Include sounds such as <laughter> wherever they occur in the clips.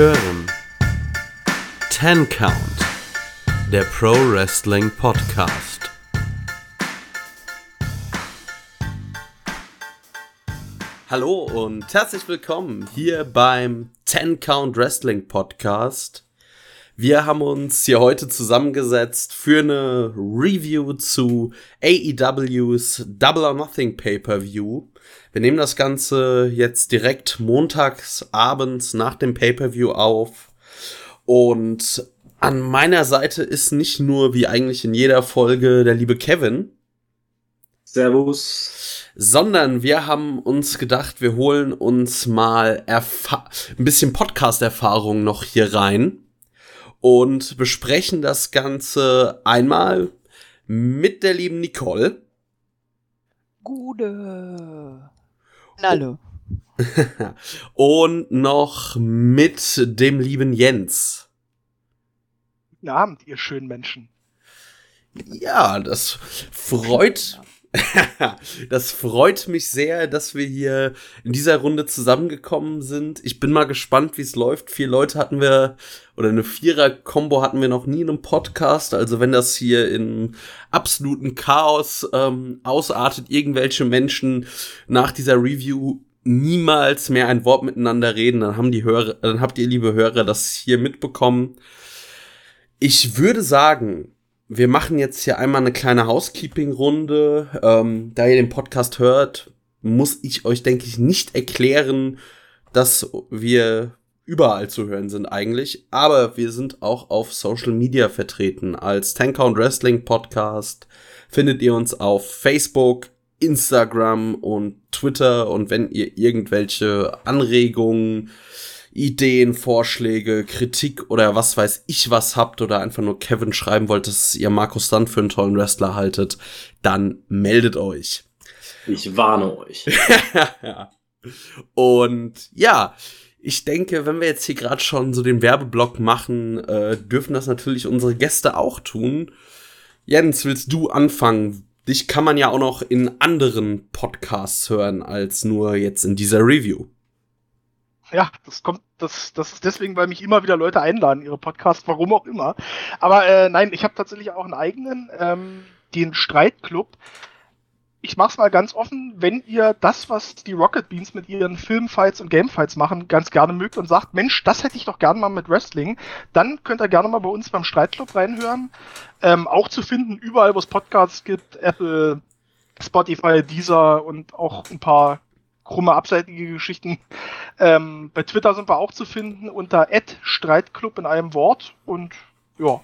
hören Ten Count, der Pro Wrestling Podcast. Hallo und herzlich willkommen hier beim Ten Count Wrestling Podcast. Wir haben uns hier heute zusammengesetzt für eine Review zu AEWs Double or Nothing Pay-per-View. Wir nehmen das Ganze jetzt direkt montags abends nach dem Pay-per-View auf. Und an meiner Seite ist nicht nur wie eigentlich in jeder Folge der liebe Kevin. Servus. Sondern wir haben uns gedacht, wir holen uns mal Erfa ein bisschen Podcast-Erfahrung noch hier rein und besprechen das Ganze einmal mit der lieben Nicole. Gute. Hallo. <laughs> und noch mit dem lieben Jens. Guten Abend, ihr schönen Menschen. Ja, das freut das freut mich sehr, dass wir hier in dieser Runde zusammengekommen sind. Ich bin mal gespannt, wie es läuft. Vier Leute hatten wir, oder eine Vierer-Kombo hatten wir noch nie in einem Podcast. Also wenn das hier in absoluten Chaos ähm, ausartet, irgendwelche Menschen nach dieser Review niemals mehr ein Wort miteinander reden, dann haben die Hörer, dann habt ihr, liebe Hörer, das hier mitbekommen. Ich würde sagen, wir machen jetzt hier einmal eine kleine Housekeeping-Runde. Ähm, da ihr den Podcast hört, muss ich euch, denke ich, nicht erklären, dass wir überall zu hören sind eigentlich. Aber wir sind auch auf Social Media vertreten. Als Count Wrestling Podcast findet ihr uns auf Facebook, Instagram und Twitter. Und wenn ihr irgendwelche Anregungen, Ideen, Vorschläge, Kritik oder was weiß ich was habt oder einfach nur Kevin schreiben wollt, dass ihr Markus Stunt für einen tollen Wrestler haltet, dann meldet euch. Ich warne euch. <laughs> Und ja, ich denke, wenn wir jetzt hier gerade schon so den Werbeblock machen, äh, dürfen das natürlich unsere Gäste auch tun. Jens, willst du anfangen? Dich kann man ja auch noch in anderen Podcasts hören als nur jetzt in dieser Review ja, das kommt, das, das ist deswegen, weil mich immer wieder Leute einladen, ihre Podcasts, warum auch immer. Aber äh, nein, ich habe tatsächlich auch einen eigenen, ähm, den Streitclub. Ich mach's mal ganz offen, wenn ihr das, was die Rocket Beans mit ihren Filmfights und Gamefights machen, ganz gerne mögt und sagt, Mensch, das hätte ich doch gerne mal mit Wrestling, dann könnt ihr gerne mal bei uns beim Streitclub reinhören. Ähm, auch zu finden, überall, wo es Podcasts gibt, Apple, Spotify, Deezer und auch ein paar krumme, abseitige Geschichten. Ähm, bei Twitter sind wir auch zu finden unter @streitclub in einem Wort und ja.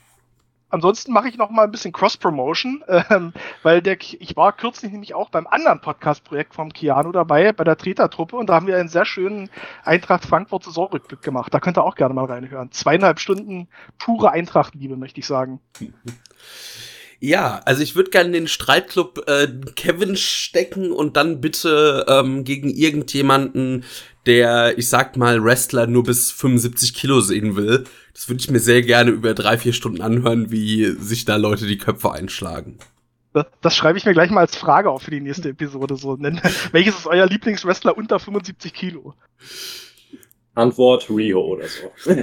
Ansonsten mache ich noch mal ein bisschen Cross-Promotion, <laughs> ähm, weil der, ich war kürzlich nämlich auch beim anderen Podcast-Projekt vom Keanu dabei, bei der Treter-Truppe, und da haben wir einen sehr schönen Eintracht Frankfurt-Saisonrückblick gemacht. Da könnt ihr auch gerne mal reinhören. Zweieinhalb Stunden pure Eintracht-Liebe, möchte ich sagen. <laughs> Ja, also ich würde gerne den Streitclub äh, Kevin stecken und dann bitte ähm, gegen irgendjemanden, der, ich sag mal, Wrestler nur bis 75 Kilo sehen will. Das würde ich mir sehr gerne über drei, vier Stunden anhören, wie sich da Leute die Köpfe einschlagen. Das, schreibe ich mir gleich mal als Frage auf für die nächste Episode. So nennen. <laughs> Welches ist euer Lieblingswrestler unter 75 Kilo? Antwort Rio oder so. <laughs>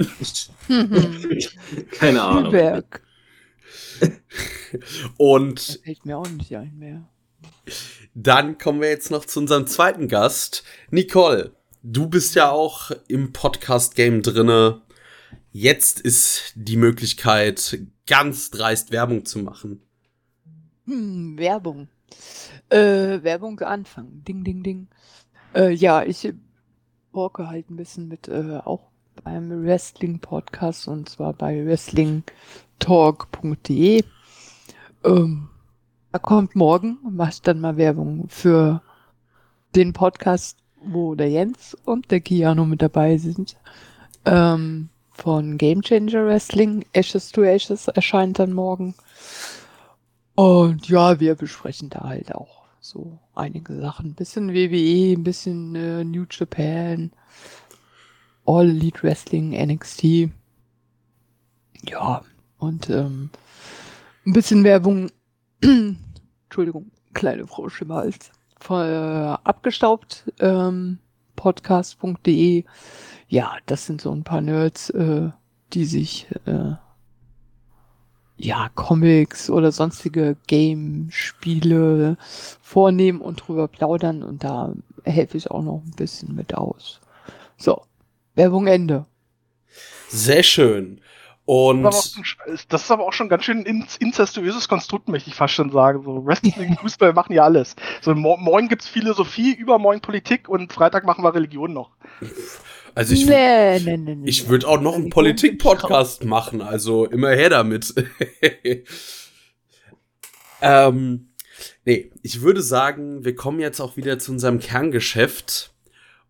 <laughs> Keine Ahnung. Spielberg. <laughs> Und. Das fällt mir auch nicht ein mehr. Dann kommen wir jetzt noch zu unserem zweiten Gast. Nicole, du bist ja auch im Podcast-Game drinne. Jetzt ist die Möglichkeit, ganz dreist Werbung zu machen. Hm, Werbung. Äh, Werbung anfangen. Ding, ding, ding. Äh, ja, ich worke halt ein bisschen mit äh, auch beim Wrestling-Podcast und zwar bei Wrestling talk.de. Ähm, da kommt morgen, macht dann mal Werbung für den Podcast, wo der Jens und der Kiano mit dabei sind. Ähm, von Game Changer Wrestling. Ashes to Ashes erscheint dann morgen. Und ja, wir besprechen da halt auch so einige Sachen. Ein bisschen WWE, ein bisschen äh, New Japan, All Elite Wrestling, NXT. Ja, und ähm, ein bisschen Werbung. <clears throat> Entschuldigung, kleine Frau Schimmerhals. Von, äh, abgestaubt. Ähm, wrestling-podcast.de. Ja, das sind so ein paar Nerds, äh, die sich äh, ja, Comics oder sonstige Game-Spiele vornehmen und drüber plaudern und da helfe ich auch noch ein bisschen mit aus. So, Werbung Ende. Sehr schön. Und das ist aber auch schon ganz schön ein incestuöses Konstrukt, möchte ich fast schon sagen. So Wrestling, <laughs> Fußball machen ja alles. So morgen gibt's Philosophie, übermorgen Politik und Freitag machen wir Religion noch. Also ich, nee, nee, nee, ich würde auch noch einen Politik-Podcast machen, also immer her damit. <laughs> ähm, nee, ich würde sagen, wir kommen jetzt auch wieder zu unserem Kerngeschäft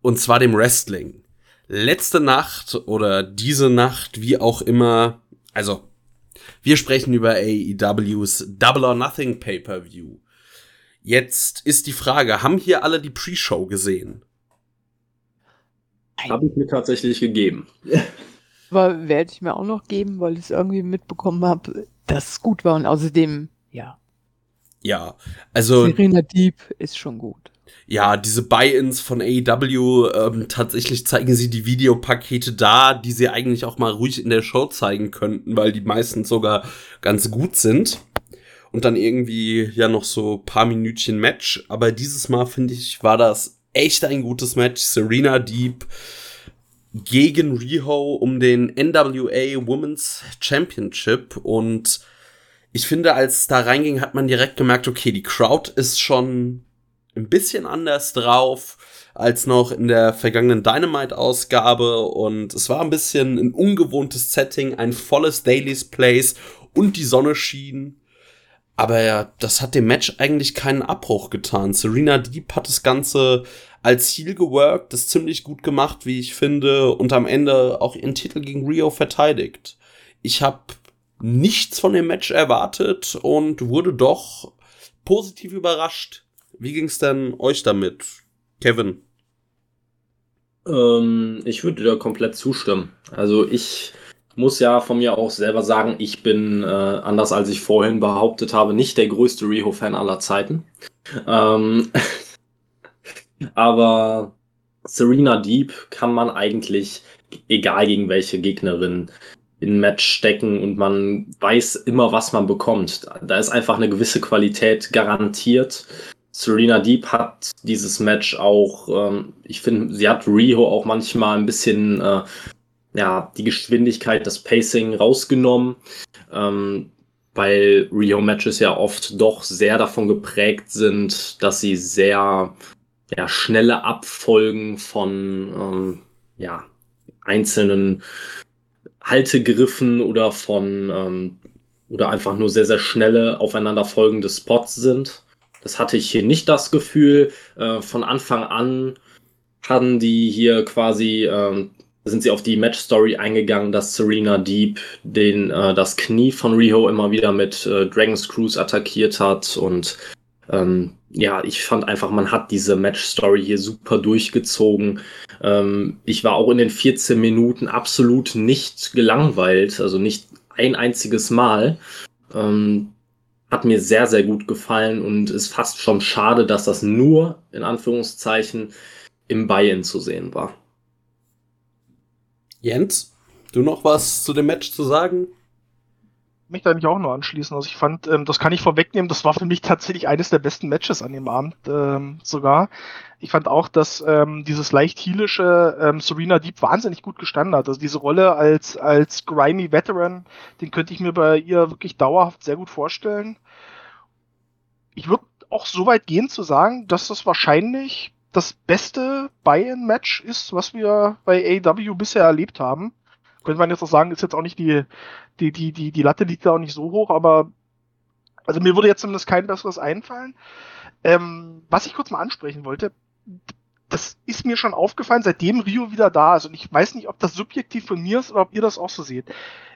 und zwar dem Wrestling. Letzte Nacht oder diese Nacht, wie auch immer, also wir sprechen über AEWs Double or Nothing Pay-per-View. Jetzt ist die Frage, haben hier alle die Pre-Show gesehen? Habe ich mir tatsächlich gegeben. <laughs> Aber werde ich mir auch noch geben, weil ich es irgendwie mitbekommen habe, dass es gut war und außerdem, ja. Ja, also. Serena Deep ist schon gut. Ja, diese Buy-ins von AEW, ähm, tatsächlich zeigen sie die Videopakete da, die sie eigentlich auch mal ruhig in der Show zeigen könnten, weil die meistens sogar ganz gut sind. Und dann irgendwie ja noch so paar Minütchen Match. Aber dieses Mal finde ich, war das echt ein gutes Match. Serena Deep gegen Riho um den NWA Women's Championship und ich finde, als da reinging, hat man direkt gemerkt, okay, die Crowd ist schon ein bisschen anders drauf als noch in der vergangenen Dynamite-Ausgabe und es war ein bisschen ein ungewohntes Setting, ein volles Daily's Place und die Sonne schien. Aber ja, das hat dem Match eigentlich keinen Abbruch getan. Serena Deep hat das Ganze als Ziel geworkt, das ziemlich gut gemacht, wie ich finde, und am Ende auch ihren Titel gegen Rio verteidigt. Ich habe nichts von dem Match erwartet und wurde doch positiv überrascht. Wie ging's denn euch damit, Kevin? Ähm, ich würde da komplett zustimmen. Also ich muss ja von mir auch selber sagen, ich bin, äh, anders als ich vorhin behauptet habe, nicht der größte Riho-Fan aller Zeiten. Ähm, <laughs> aber Serena Deep kann man eigentlich, egal gegen welche Gegnerin, in Match stecken und man weiß immer, was man bekommt. Da ist einfach eine gewisse Qualität garantiert. Serena Deep hat dieses Match auch, ähm, ich finde, sie hat Riho auch manchmal ein bisschen äh, ja, die Geschwindigkeit, das Pacing rausgenommen, ähm, weil Rio-Matches ja oft doch sehr davon geprägt sind, dass sie sehr ja, schnelle Abfolgen von ähm, ja, einzelnen Haltegriffen oder von ähm, oder einfach nur sehr, sehr schnelle aufeinanderfolgende Spots sind. Das hatte ich hier nicht das Gefühl. Äh, von Anfang an hatten die hier quasi ähm, sind sie auf die Match-Story eingegangen, dass Serena Deep den, äh, das Knie von Riho immer wieder mit äh, Dragon's Cruise attackiert hat. Und ähm, ja, ich fand einfach, man hat diese Match-Story hier super durchgezogen. Ähm, ich war auch in den 14 Minuten absolut nicht gelangweilt, also nicht ein einziges Mal. Ähm, hat mir sehr, sehr gut gefallen und ist fast schon schade, dass das nur in Anführungszeichen im Buy-in zu sehen war. Jens, du noch was zu dem Match zu sagen? mich da nicht auch nur anschließen. Also ich fand, ähm, das kann ich vorwegnehmen, das war für mich tatsächlich eines der besten Matches an dem Abend ähm, sogar. Ich fand auch, dass ähm, dieses leicht heelische ähm, Serena Deep wahnsinnig gut gestanden hat. Also diese Rolle als, als grimy Veteran, den könnte ich mir bei ihr wirklich dauerhaft sehr gut vorstellen. Ich würde auch so weit gehen zu sagen, dass das wahrscheinlich das beste Buy-in-Match ist, was wir bei AW bisher erlebt haben. Könnte man jetzt auch sagen, ist jetzt auch nicht die, die, die, die, die Latte liegt da auch nicht so hoch, aber also mir würde jetzt zumindest kein besseres einfallen. Ähm, was ich kurz mal ansprechen wollte, das ist mir schon aufgefallen, seitdem Rio wieder da ist. Und ich weiß nicht, ob das subjektiv von mir ist oder ob ihr das auch so seht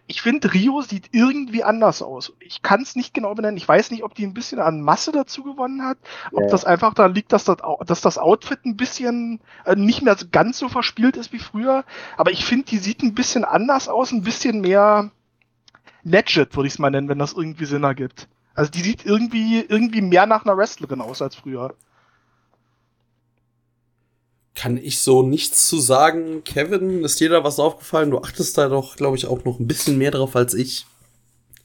ich finde, Rio sieht irgendwie anders aus. Ich kann es nicht genau benennen. Ich weiß nicht, ob die ein bisschen an Masse dazu gewonnen hat, ob ja. das einfach daran liegt, dass das, dass das Outfit ein bisschen äh, nicht mehr ganz so verspielt ist wie früher. Aber ich finde, die sieht ein bisschen anders aus, ein bisschen mehr legit, würde ich es mal nennen, wenn das irgendwie Sinn ergibt. Also die sieht irgendwie, irgendwie mehr nach einer Wrestlerin aus als früher. Kann ich so nichts zu sagen. Kevin, ist dir da was aufgefallen? Du achtest da doch, glaube ich, auch noch ein bisschen mehr drauf als ich.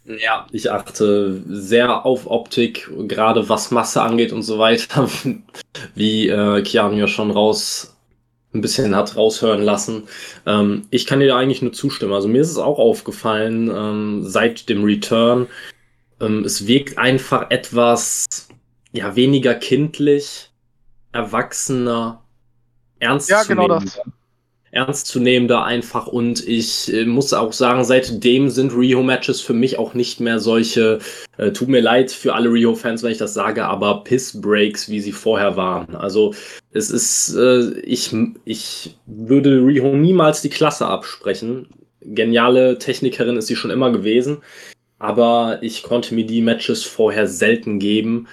Ja, ich achte sehr auf Optik, gerade was Masse angeht und so weiter, <laughs> wie äh, Keanu ja schon raus ein bisschen hat raushören lassen. Ähm, ich kann dir eigentlich nur zustimmen. Also mir ist es auch aufgefallen ähm, seit dem Return. Ähm, es wirkt einfach etwas ja weniger kindlich, erwachsener, ernst Ja, genau das. ernstzunehmender einfach und ich äh, muss auch sagen, seitdem sind Rio-Matches für mich auch nicht mehr solche, äh, tut mir leid für alle Rio-Fans, wenn ich das sage, aber Piss-Breaks, wie sie vorher waren. Also es ist, äh, ich, ich würde Rio niemals die Klasse absprechen. Geniale Technikerin ist sie schon immer gewesen, aber ich konnte mir die Matches vorher selten geben.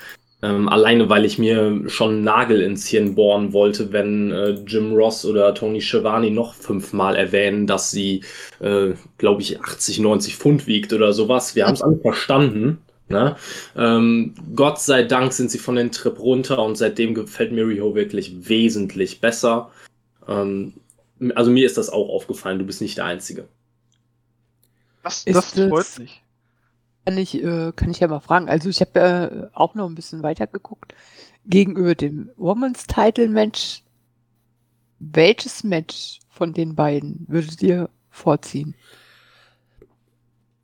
Ähm, alleine, weil ich mir schon einen Nagel ins Hirn bohren wollte, wenn äh, Jim Ross oder Tony Schiavone noch fünfmal erwähnen, dass sie, äh, glaube ich, 80, 90 Pfund wiegt oder sowas. Wir haben es alle verstanden. Ne? Ähm, Gott sei Dank sind sie von den Trip runter und seitdem gefällt mir Riho wirklich wesentlich besser. Ähm, also mir ist das auch aufgefallen, du bist nicht der Einzige. Das, Ist das das- freut mich. Kann ich, äh, kann ich ja mal fragen. Also ich habe äh, auch noch ein bisschen weiter geguckt. Gegenüber dem Women's Title Match, welches Match von den beiden würdet ihr vorziehen?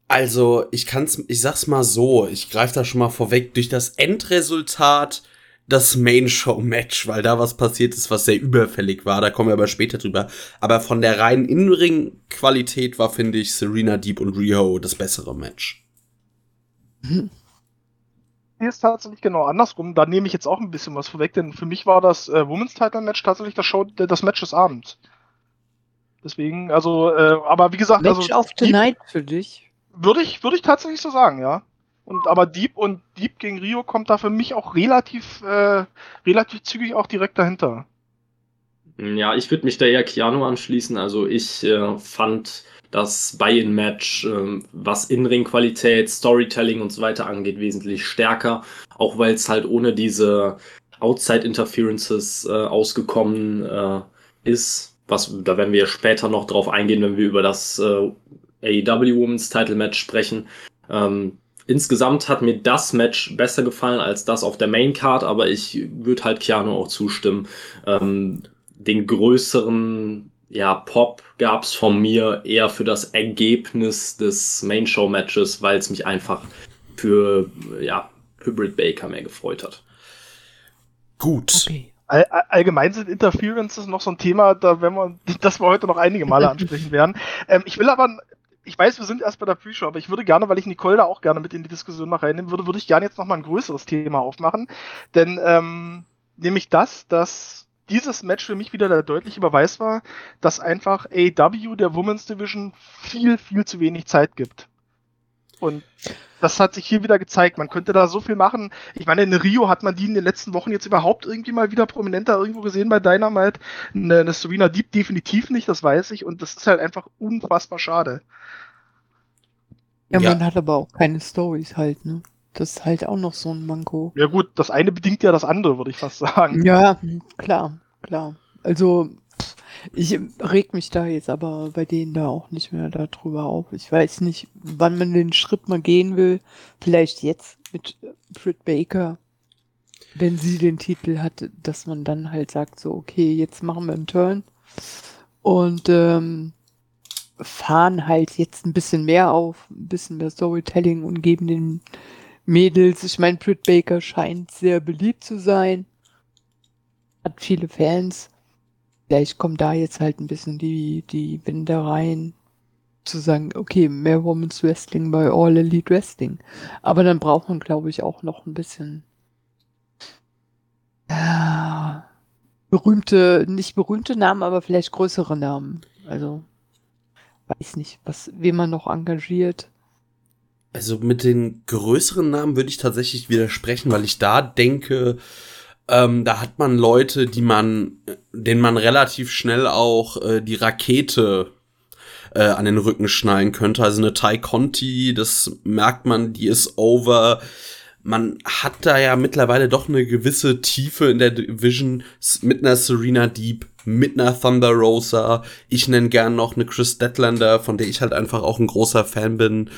Also, ich kann's, ich sag's mal so, ich greife da schon mal vorweg, durch das Endresultat das Main-Show-Match, weil da was passiert ist, was sehr überfällig war, da kommen wir aber später drüber. Aber von der reinen Innenring-Qualität war, finde ich, Serena Deep und Riho das bessere Match. Hier ist tatsächlich genau andersrum. Da nehme ich jetzt auch ein bisschen was vorweg, denn für mich war das äh, Women's Title Match tatsächlich das, Show, das Match des Abends. Deswegen, also, äh, aber wie gesagt, Match also of the Night für dich? würde ich, würde ich tatsächlich so sagen, ja. Und aber Deep und Deep gegen Rio kommt da für mich auch relativ, äh, relativ zügig auch direkt dahinter. Ja, ich würde mich da eher Keanu anschließen. Also ich äh, fand das Buy-in-Match, ähm, was In-Ring-Qualität, Storytelling und so weiter angeht, wesentlich stärker. Auch weil es halt ohne diese Outside-Interferences äh, ausgekommen äh, ist. Was, da werden wir später noch drauf eingehen, wenn wir über das äh, AEW Women's Title Match sprechen. Ähm, insgesamt hat mir das Match besser gefallen als das auf der Main Card, aber ich würde halt Keanu auch zustimmen. Ähm, den größeren ja, Pop gab's von mir eher für das Ergebnis des Main Show Matches, weil es mich einfach für ja, Hybrid Baker mehr gefreut hat. Gut. Okay. All, all- allgemein sind Interferences noch so ein Thema, da werden wir, <laughs> das wir heute noch einige Male ansprechen werden. Ähm, ich will aber, ich weiß, wir sind erst bei der Pre-Show, aber ich würde gerne, weil ich Nicole da auch gerne mit in die Diskussion noch reinnehmen würde, würde ich gerne jetzt noch mal ein größeres Thema aufmachen. Denn ähm, nämlich das, dass dieses Match für mich wieder der deutliche Beweis war, dass einfach AEW der Women's Division viel, viel zu wenig Zeit gibt. Und das hat sich hier wieder gezeigt. Man könnte da so viel machen. Ich meine, in Rio hat man die in den letzten Wochen jetzt überhaupt irgendwie mal wieder prominenter irgendwo gesehen bei Dynamite. Eine, eine Serena Deep definitiv nicht, das weiß ich. Und das ist halt einfach unfassbar schade. Ja, Ja. man hat aber auch keine Stories halt, ne? Das ist halt auch noch so ein Manko. Ja gut, das eine bedingt ja das andere, würde ich fast sagen. Ja, klar, klar. Also, ich reg mich da jetzt aber bei denen da auch nicht mehr darüber auf. Ich weiß nicht, wann man den Schritt mal gehen will. Vielleicht jetzt mit Britt Baker, wenn sie den Titel hat, dass man dann halt sagt, so, okay, jetzt machen wir einen Turn. Und ähm, fahren halt jetzt ein bisschen mehr auf, ein bisschen mehr Storytelling und geben den Mädels, ich meine, Britt Baker scheint sehr beliebt zu sein hat viele Fans. Vielleicht kommt da jetzt halt ein bisschen die, die Wende rein, zu sagen, okay, mehr Women's Wrestling bei All Elite Wrestling. Aber dann braucht man, glaube ich, auch noch ein bisschen ja, berühmte, nicht berühmte Namen, aber vielleicht größere Namen. Also, weiß nicht, was, wen man noch engagiert. Also mit den größeren Namen würde ich tatsächlich widersprechen, weil ich da denke, ähm, da hat man Leute, die man, denen man relativ schnell auch äh, die Rakete äh, an den Rücken schnallen könnte. Also eine Tai Conti, das merkt man, die ist over. man hat da ja mittlerweile doch eine gewisse Tiefe in der Division mit einer Serena Deep, mit einer Thunder Rosa. Ich nenne gern noch eine Chris Deadlander, von der ich halt einfach auch ein großer Fan bin.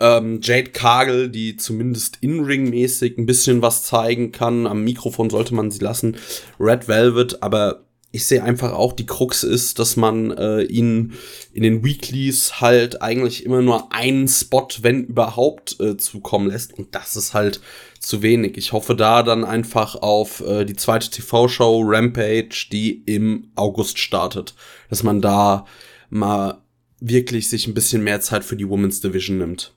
Ähm, Jade Cargill, die zumindest in-ring-mäßig ein bisschen was zeigen kann. Am Mikrofon sollte man sie lassen. Red Velvet, aber ich sehe einfach auch, die Krux ist, dass man äh, ihn in den Weeklies halt eigentlich immer nur einen Spot, wenn überhaupt, äh, zukommen lässt. Und das ist halt zu wenig. Ich hoffe da dann einfach auf äh, die zweite TV-Show Rampage, die im August startet. Dass man da mal wirklich sich ein bisschen mehr Zeit für die Women's Division nimmt.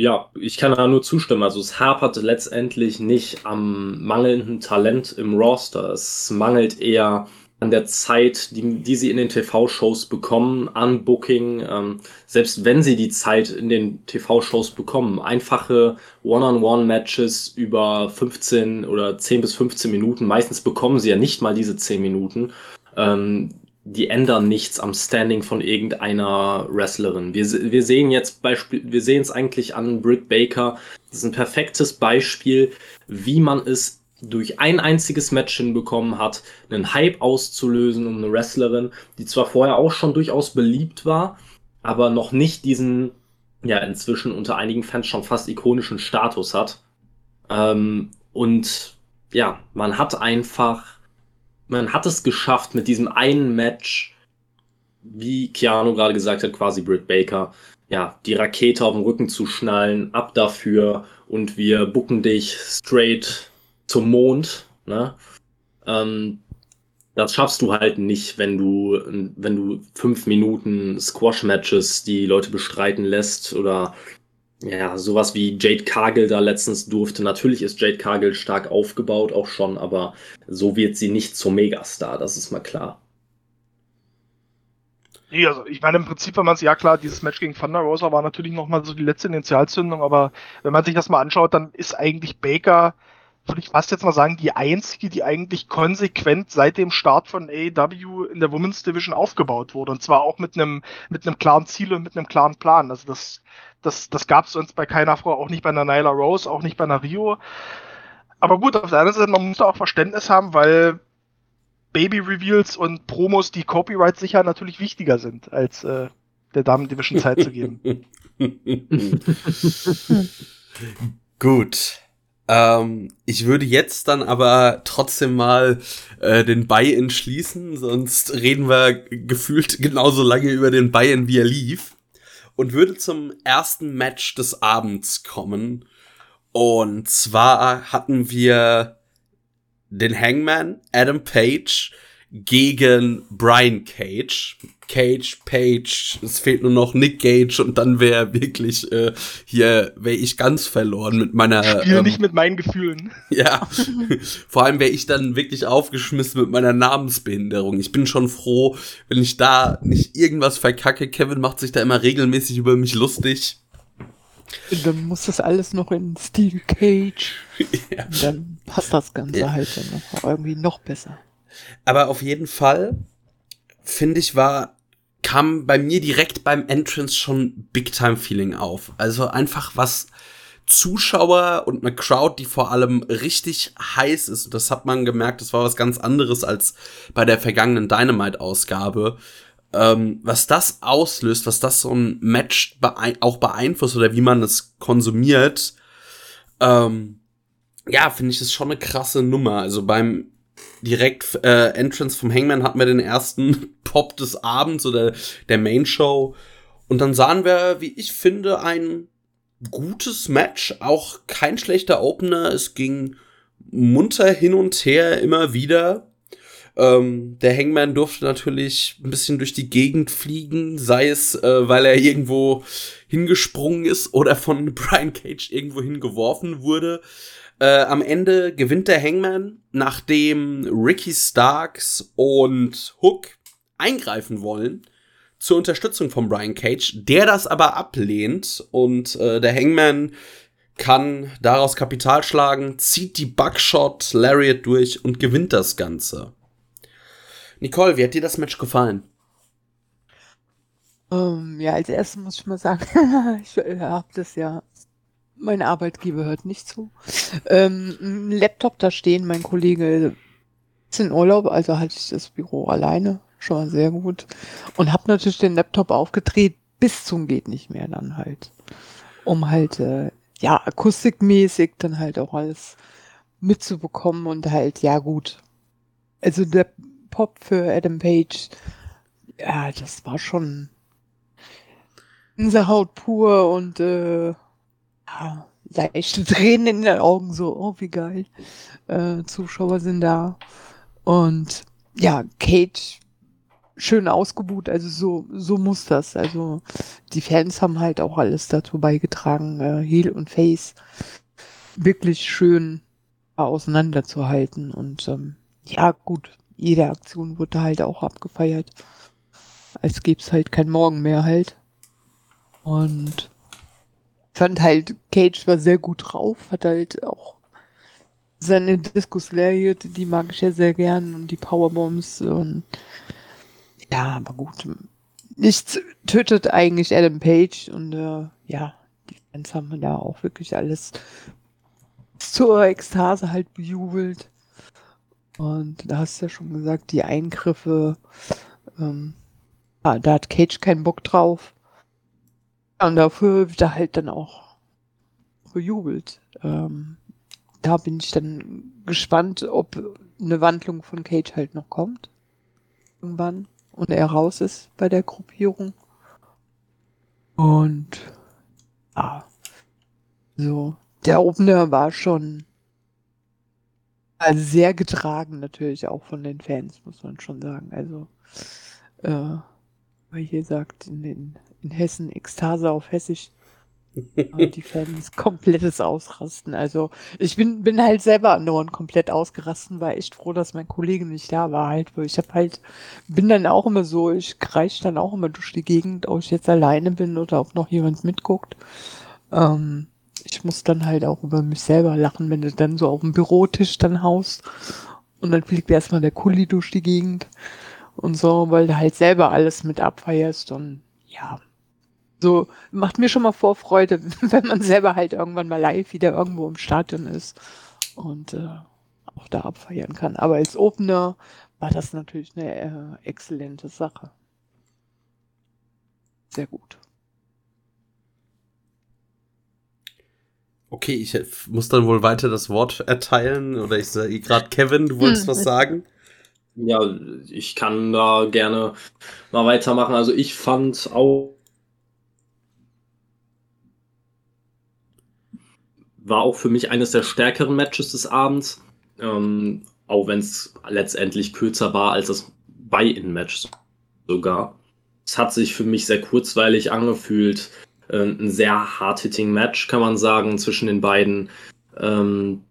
Ja, ich kann da nur zustimmen. Also es hapert letztendlich nicht am mangelnden Talent im Roster. Es mangelt eher an der Zeit, die, die sie in den TV-Shows bekommen, an Booking. Ähm, selbst wenn sie die Zeit in den TV-Shows bekommen, einfache One-on-One-Matches über 15 oder 10 bis 15 Minuten, meistens bekommen sie ja nicht mal diese 10 Minuten. Ähm, die ändern nichts am Standing von irgendeiner Wrestlerin. Wir, wir sehen jetzt Beispiel, wir sehen es eigentlich an Britt Baker. Das ist ein perfektes Beispiel, wie man es durch ein einziges Match hinbekommen hat, einen Hype auszulösen um eine Wrestlerin, die zwar vorher auch schon durchaus beliebt war, aber noch nicht diesen, ja, inzwischen unter einigen Fans schon fast ikonischen Status hat. Ähm, und ja, man hat einfach man hat es geschafft mit diesem einen Match, wie Keanu gerade gesagt hat, quasi Britt Baker, ja, die Rakete auf dem Rücken zu schnallen, ab dafür und wir bucken dich straight zum Mond, ne? Ähm, das schaffst du halt nicht, wenn du, wenn du fünf Minuten Squash-Matches die Leute bestreiten lässt oder ja, sowas wie Jade Cargill da letztens durfte. Natürlich ist Jade Cargill stark aufgebaut, auch schon, aber so wird sie nicht zum Megastar, das ist mal klar. Nee, also ich meine im Prinzip, wenn man es, ja klar, dieses Match gegen Thunder Rosa war natürlich nochmal so die letzte Initialzündung, aber wenn man sich das mal anschaut, dann ist eigentlich Baker, würde ich fast jetzt mal sagen, die einzige, die eigentlich konsequent seit dem Start von AEW in der Women's Division aufgebaut wurde. Und zwar auch mit einem, mit einem klaren Ziel und mit einem klaren Plan. Also das das, das gab es sonst bei keiner Frau, auch nicht bei einer Nyla Rose, auch nicht bei einer Rio. Aber gut, auf der anderen Seite, man muss da auch Verständnis haben, weil Baby-Reveals und Promos, die Copyright sicher natürlich wichtiger sind, als äh, der Damen-Division Zeit zu geben. <laughs> Gut. Ähm, ich würde jetzt dann aber trotzdem mal äh, den Buy-in schließen, sonst reden wir gefühlt genauso lange über den Buy-in, wie er lief und würde zum ersten Match des Abends kommen. Und zwar hatten wir den Hangman Adam Page gegen Brian Cage. Cage, Page, es fehlt nur noch Nick Cage und dann wäre wirklich äh, hier wäre ich ganz verloren mit meiner. Spiel ähm, nicht mit meinen Gefühlen. <laughs> Ja, vor allem wäre ich dann wirklich aufgeschmissen mit meiner Namensbehinderung. Ich bin schon froh, wenn ich da nicht irgendwas verkacke. Kevin macht sich da immer regelmäßig über mich lustig. Dann muss das alles noch in Steel Cage. <laughs> ja. dann passt das Ganze ja. halt dann noch irgendwie noch besser. Aber auf jeden Fall, finde ich, war, kam bei mir direkt beim Entrance schon Big-Time-Feeling auf. Also einfach was Zuschauer und eine Crowd, die vor allem richtig heiß ist. Und das hat man gemerkt, das war was ganz anderes als bei der vergangenen Dynamite-Ausgabe. Ähm, was das auslöst, was das so ein Match beein auch beeinflusst oder wie man es konsumiert, ähm, ja, finde ich das schon eine krasse Nummer. Also beim direkt äh, Entrance vom Hangman hatten wir den ersten <laughs> Pop des Abends oder der Main Show. Und dann sahen wir, wie ich finde, ein gutes Match. Auch kein schlechter Opener. Es ging munter hin und her immer wieder. Ähm, der Hangman durfte natürlich ein bisschen durch die Gegend fliegen, sei es, äh, weil er irgendwo hingesprungen ist oder von <laughs> Brian Cage irgendwo hingeworfen wurde. Äh, am Ende gewinnt der Hangman, nachdem Ricky Starks und Hook eingreifen wollen zur Unterstützung von Brian Cage, der das aber ablehnt und äh, der Hangman kann daraus Kapital schlagen, zieht die Buckshot Lariat durch und gewinnt das Ganze. Nicole, wie hat dir das Match gefallen? Ähm, ja, als erstes muss ich mal sagen, <laughs> ich habe das ja, mein Arbeitgeber hört nicht zu. Ähm, ein Laptop da stehen, mein Kollege ist in Urlaub, also hatte ich das Büro alleine, schon mal sehr gut. Und habe natürlich den Laptop aufgedreht, bis zum geht nicht mehr dann halt. Um halt, äh, ja, akustikmäßig dann halt auch alles mitzubekommen und halt, ja gut. Also der Pop für Adam Page, ja, das war schon Haut pur und äh, leichte Tränen in den Augen, so, oh, wie geil. Äh, Zuschauer sind da. Und ja, Cage schön ausgebucht, also so, so muss das. Also die Fans haben halt auch alles dazu beigetragen, äh, Heel und Face wirklich schön auseinanderzuhalten. Und ähm, ja, gut, jede Aktion wurde halt auch abgefeiert. Als gäbe es halt kein Morgen mehr halt. Und fand halt, Cage war sehr gut drauf, hat halt auch seine Diskus Lariat, die mag ich ja sehr gern und die Powerbombs und ja, aber gut. Nichts tötet eigentlich Adam Page und äh, ja, die Fans haben da auch wirklich alles zur Ekstase halt bejubelt. Und da hast du ja schon gesagt, die Eingriffe, ähm, ja, da hat Cage keinen Bock drauf. Und dafür wird er halt dann auch bejubelt. Ähm, da bin ich dann gespannt, ob eine Wandlung von Cage halt noch kommt. Irgendwann. Und er raus ist bei der Gruppierung. Und ja, so. Der Opener war schon also sehr getragen natürlich auch von den Fans, muss man schon sagen. Also, äh, weil hier sagt in, den, in Hessen Ekstase auf Hessisch. die Fans komplettes Ausrasten. Also ich bin, bin halt selber andauernd komplett ausgerasten, war echt froh, dass mein Kollege nicht da war halt, weil ich hab halt, bin dann auch immer so, ich kreisch dann auch immer durch die Gegend, ob ich jetzt alleine bin oder ob noch jemand mitguckt. Ähm, ich muss dann halt auch über mich selber lachen, wenn du dann so auf dem Bürotisch dann haust und dann fliegt erstmal der Kuli durch die Gegend und so, weil du halt selber alles mit abfeierst und ja, so macht mir schon mal Vorfreude, <laughs> wenn man selber halt irgendwann mal live wieder irgendwo im Stadion ist und äh, auch da abfeiern kann. Aber als Opener war das natürlich eine äh, exzellente Sache. Sehr gut. Okay, ich muss dann wohl weiter das Wort erteilen. Oder ich sage gerade, Kevin, du wolltest hm. was sagen? Ja, ich kann da gerne mal weitermachen. Also ich fand auch war auch für mich eines der stärkeren Matches des Abends. Ähm, auch wenn es letztendlich kürzer war als das Buy-In-Match sogar. Es hat sich für mich sehr kurzweilig angefühlt. Äh, ein sehr hard-hitting Match, kann man sagen, zwischen den beiden. Ähm,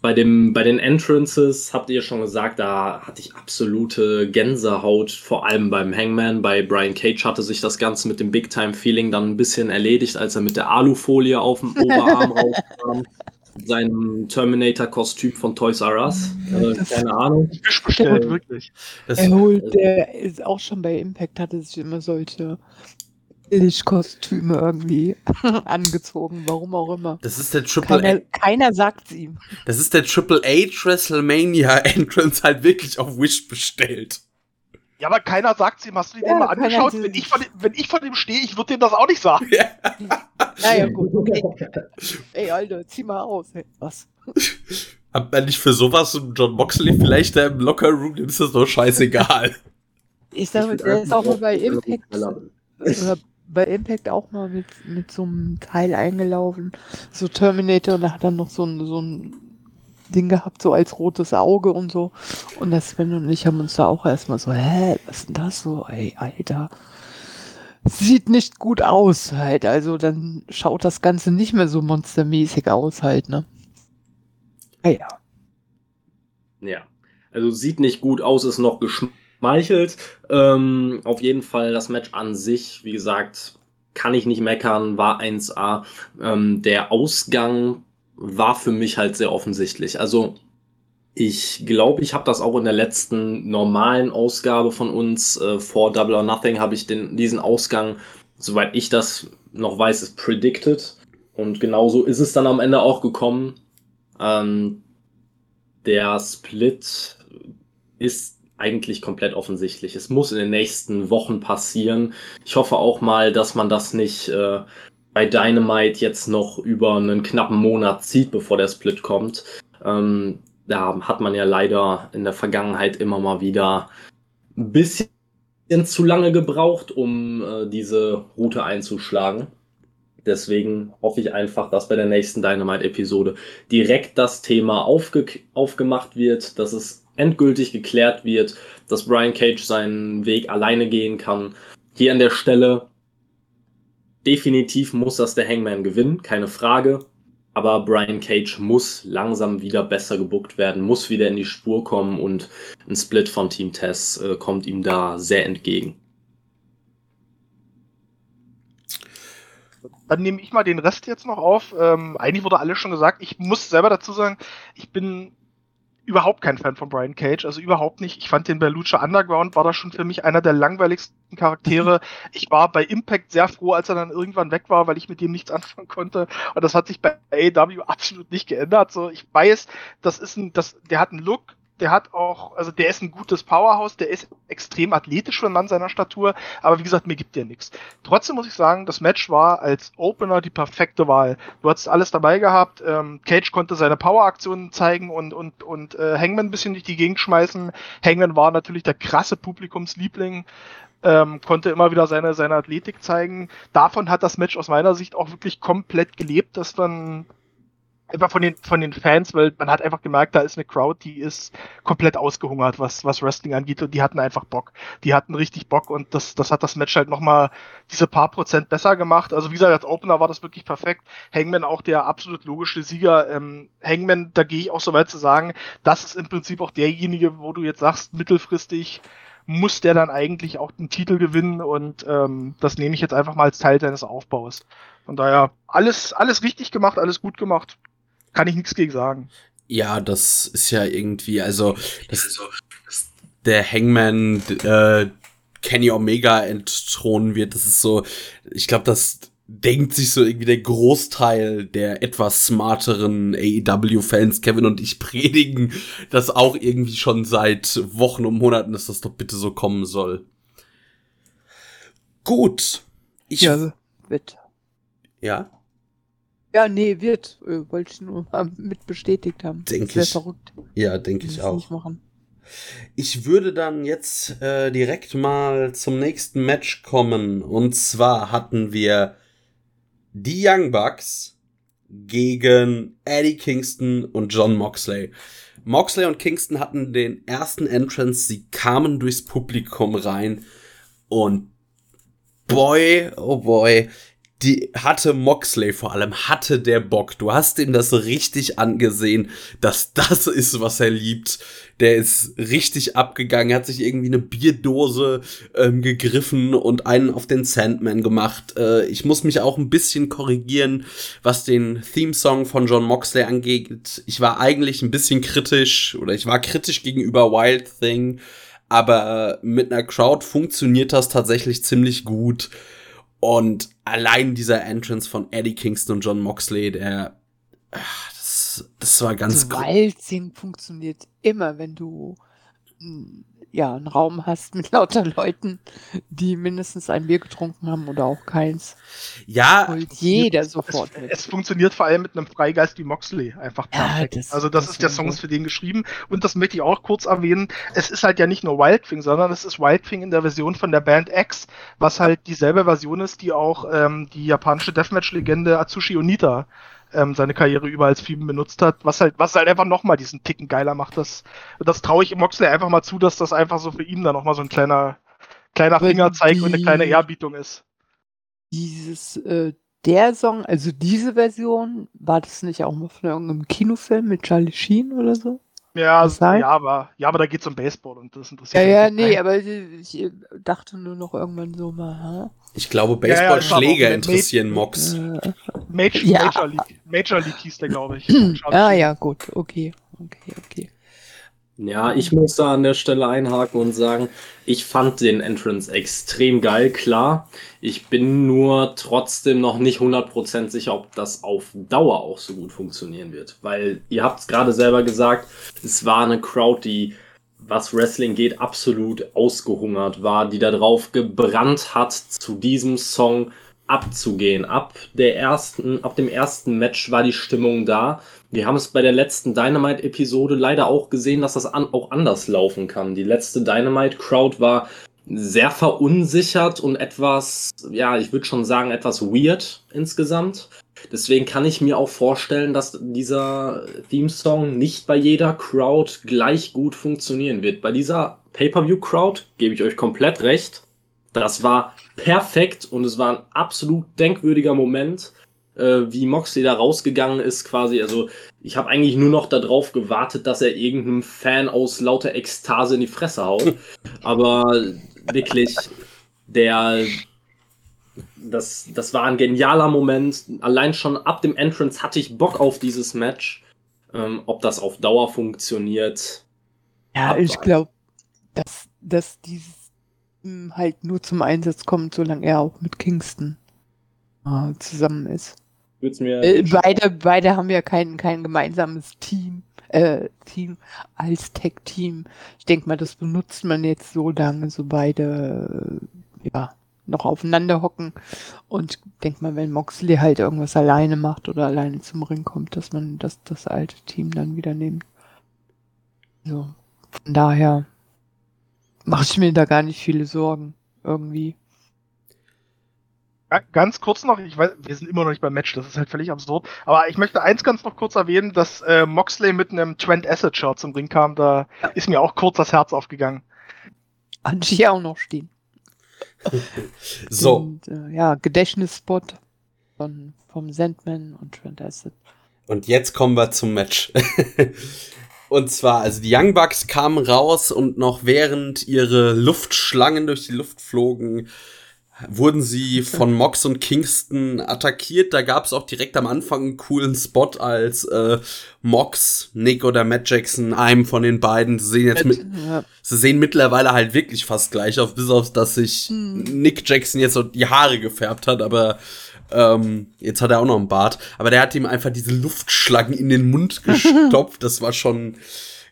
bei, dem, bei den Entrances habt ihr schon gesagt, da hatte ich absolute Gänsehaut, vor allem beim Hangman. Bei Brian Cage hatte sich das Ganze mit dem Big-Time-Feeling dann ein bisschen erledigt, als er mit der Alufolie auf dem Oberarm <laughs> rauskam. Seinem Terminator-Kostüm von Toys R Us. Äh, keine Ahnung. Bestellt, wirklich. er holt, der ist auch schon bei Impact, hatte sich immer solche Kostüme irgendwie <laughs> angezogen, warum auch immer. Das ist der Triple keiner, keiner sagt's ihm. Das ist der Triple H WrestleMania Entrance halt wirklich auf Wish bestellt. Ja, aber keiner sagt's ihm. Hast du ihn ja, mal angeschaut? Wenn ich, von dem, wenn ich vor dem stehe, ich würde dem das auch nicht sagen. Ja. <laughs> naja, gut, <laughs> okay. Ey, Alter, zieh mal aus. Ey. Was? Hat man nicht für sowas John Moxley vielleicht da im Locker Room, dem ist das doch scheißegal. Ich sag, der ist auch mal bei Impact. Oder bei Impact auch mal mit, mit so einem Teil eingelaufen, so Terminator, und da hat er noch so ein, so ein Ding gehabt, so als rotes Auge und so. Und der Sven und ich haben uns da auch erstmal so, hä, was ist denn das so, ey, Alter. Sieht nicht gut aus halt, also dann schaut das Ganze nicht mehr so monstermäßig aus halt, ne? Ah, ja. Ja. Also sieht nicht gut aus, ist noch geschmacklich Meichelt. Ähm, auf jeden Fall das Match an sich, wie gesagt, kann ich nicht meckern, war 1A. Ähm, der Ausgang war für mich halt sehr offensichtlich. Also Ich glaube, ich habe das auch in der letzten normalen Ausgabe von uns äh, vor Double or Nothing habe ich den, diesen Ausgang, soweit ich das noch weiß, ist predicted. Und genauso ist es dann am Ende auch gekommen. Ähm, der Split ist eigentlich komplett offensichtlich. Es muss in den nächsten Wochen passieren. Ich hoffe auch mal, dass man das nicht äh, bei Dynamite jetzt noch über einen knappen Monat zieht, bevor der Split kommt. Ähm, da hat man ja leider in der Vergangenheit immer mal wieder ein bisschen zu lange gebraucht, um äh, diese Route einzuschlagen. Deswegen hoffe ich einfach, dass bei der nächsten Dynamite-Episode direkt das Thema aufge aufgemacht wird, dass es endgültig geklärt wird, dass Brian Cage seinen Weg alleine gehen kann. Hier an der Stelle definitiv muss das der Hangman gewinnen, keine Frage. Aber Brian Cage muss langsam wieder besser gebuckt werden, muss wieder in die Spur kommen und ein Split von Team Tess äh, kommt ihm da sehr entgegen. Dann nehme ich mal den Rest jetzt noch auf. Ähm, eigentlich wurde alles schon gesagt. Ich muss selber dazu sagen, ich bin überhaupt kein Fan von Brian Cage, also überhaupt nicht. Ich fand den bei Lucha Underground war das schon für mich einer der langweiligsten Charaktere. <laughs> Ich war bei Impact sehr froh, als er dann irgendwann weg war, weil ich mit dem nichts anfangen konnte. Und das hat sich bei AEW absolut nicht geändert. So, ich weiß, das ist ein, das, der hat einen Look, der hat auch, also der ist ein gutes Powerhouse, der ist extrem athletisch für einen Mann seiner Statur, aber wie gesagt, mir gibt der nichts. Trotzdem muss ich sagen, das Match war als Opener die perfekte Wahl. Du hast alles dabei gehabt, ähm, Cage konnte seine Power-Aktionen zeigen und, und, und äh, Hangman ein bisschen durch die Gegend schmeißen. Hangman war natürlich der krasse Publikumsliebling. Ähm, konnte immer wieder seine, seine Athletik zeigen. Davon hat das Match aus meiner Sicht auch wirklich komplett gelebt, dass dann einfach von den, von den Fans, weil man hat einfach gemerkt, da ist eine Crowd, die ist komplett ausgehungert, was, was Wrestling angeht und die hatten einfach Bock. Die hatten richtig Bock und das, das hat das Match halt nochmal diese paar Prozent besser gemacht. Also wie gesagt, als Opener war das wirklich perfekt. Hangman auch der absolut logische Sieger. Ähm, Hangman, da gehe ich auch so weit zu sagen, das ist im Prinzip auch derjenige, wo du jetzt sagst, mittelfristig muss der dann eigentlich auch den Titel gewinnen und ähm, das nehme ich jetzt einfach mal als Teil seines Aufbaus. Von daher alles, alles richtig gemacht, alles gut gemacht kann ich nichts gegen sagen. Ja, das ist ja irgendwie, also, das, der Hangman äh, Kenny Omega entthronen wird, das ist so, ich glaube, das denkt sich so irgendwie der Großteil der etwas smarteren AEW-Fans, Kevin und ich <laughs> predigen das auch irgendwie schon seit Wochen und Monaten, dass das doch bitte so kommen soll. Gut. Ich, ja, bitte. Ja? Ja, nee, wird. Äh, wollte ich nur mal mit bestätigt haben. Denke ich. verrückt. Ja, denke ich auch. Ich würde dann jetzt äh, direkt mal zum nächsten Match kommen. Und zwar hatten wir die Young Bucks gegen Eddie Kingston und John Moxley. Moxley und Kingston hatten den ersten Entrance. Sie kamen durchs Publikum rein und boy, oh boy, die hatte Moxley vor allem, hatte der Bock. Du hast ihm das richtig angesehen, dass das ist, was er liebt. Der ist richtig abgegangen, hat sich irgendwie eine Bierdose ähm, gegriffen und einen auf den Sandman gemacht. Äh, ich muss mich auch ein bisschen korrigieren, was den Theme-Song von John Moxley angeht. Ich war eigentlich ein bisschen kritisch oder ich war kritisch gegenüber Wild Thing, aber mit einer Crowd funktioniert das tatsächlich ziemlich gut. Und allein dieser Entrance von Eddie Kingston und John Moxley, der, ach, das, das war ganz cool. Waldsing funktioniert immer, wenn du hm, ja, einen Raum hast <laughs> mit lauter Leuten, die mindestens ein Bier getrunken haben oder auch keins. Ja. Und jeder sofort. Es, es, funktioniert vor allem mit einem Freigeist wie Moxley einfach perfekt. Ja, das, also das, das ist der Song ist für den geschrieben. Und das möchte ich auch kurz erwähnen. Es ist halt ja nicht nur Wildfing, sondern es ist Wildfing in der Version von der Band X, was halt dieselbe Version ist, die auch ähm, die japanische Deathmatch-Legende Atsushi Onita ähm, seine Karriere über als Theme benutzt hat, was halt, was halt einfach nochmal diesen Ticken geiler macht. Das, das traue ich Moxley einfach mal zu, dass das einfach so für ihn dann nochmal so ein kleiner, kleiner Fingerzeig und eine kleine Ehrbietung ist. Dieses, äh, der Song, also diese Version, war das nicht auch mal von irgendeinem Kinofilm mit Charlie Sheen oder so? Ja, ja, aber, ja, aber da geht es um Baseball und das interessiert mich. Ja, ja, nee, aber ich dachte nur noch irgendwann so mal, ha? Ich glaube, Baseballschläger ja, ja, interessieren Mox. Äh, Major, ja. Major, League, Major League hieß der, glaube ich. ah ja, gut, okay, okay, okay. Ja, ich muss da an der Stelle einhaken und sagen, ich fand den Entrance extrem geil, klar. Ich bin nur trotzdem noch nicht 100% sicher, ob das auf Dauer auch so gut funktionieren wird. Weil ihr habt es gerade selber gesagt, es war eine Crowd, die, was Wrestling geht, absolut ausgehungert war, die darauf gebrannt hat, zu diesem Song abzugehen. Ab der ersten, ab dem ersten Match war die Stimmung da. Wir haben es bei der letzten Dynamite-Episode leider auch gesehen, dass das an, auch anders laufen kann. Die letzte Dynamite-Crowd war sehr verunsichert und etwas, ja, ich würde schon sagen, etwas weird insgesamt. Deswegen kann ich mir auch vorstellen, dass dieser Theme-Song nicht bei jeder Crowd gleich gut funktionieren wird. Bei dieser Pay-Per-View-Crowd gebe ich euch komplett recht. Das war perfekt und es war ein absolut denkwürdiger Moment äh, wie Moxley da rausgegangen ist, quasi. Also, ich habe eigentlich nur noch darauf gewartet, dass er irgendeinem Fan aus lauter Ekstase in die Fresse haut. <laughs> Aber wirklich, der. Das, das war ein genialer Moment. Allein schon ab dem Entrance hatte ich Bock auf dieses Match. Ähm, ob das auf Dauer funktioniert. Ja, ich glaube, dass, dass dieses halt nur zum Einsatz kommt, solange er auch mit Kingston äh, zusammen ist mir. Äh, beide, beide haben ja kein, kein gemeinsames Team, äh, Team als Tech-Team. Ich denke mal, das benutzt man jetzt so lange, so beide, äh, ja, noch aufeinander hocken. Und denk mal, wenn Moxley halt irgendwas alleine macht oder alleine zum Ring kommt, dass man das, das alte Team dann wieder nimmt. So. Von daher mache ich mir da gar nicht viele Sorgen. Irgendwie. Ganz kurz noch, ich weiß, wir sind immer noch nicht beim Match, das ist halt völlig absurd. Aber ich möchte eins ganz noch kurz erwähnen, dass äh, Moxley mit einem Trent Asset Shirt zum Ring kam. Da ist mir auch kurz das Herz aufgegangen. Hat hier auch noch stehen. <laughs> so. Und, äh, ja, Gedächtnisspot von, vom Sandman und Trent Asset. Und jetzt kommen wir zum Match. <laughs> und zwar, also die Young Bucks kamen raus und noch während ihre Luftschlangen durch die Luft flogen, wurden sie von Mox und Kingston attackiert. Da gab es auch direkt am Anfang einen coolen Spot, als äh, Mox, Nick oder Matt Jackson, einem von den beiden, sie sehen jetzt mit, ja. sie sehen mittlerweile halt wirklich fast gleich auf, bis auf, dass sich hm. Nick Jackson jetzt so die Haare gefärbt hat, aber ähm, jetzt hat er auch noch einen Bart. Aber der hat ihm einfach diese Luftschlangen in den Mund <laughs> gestopft. das war schon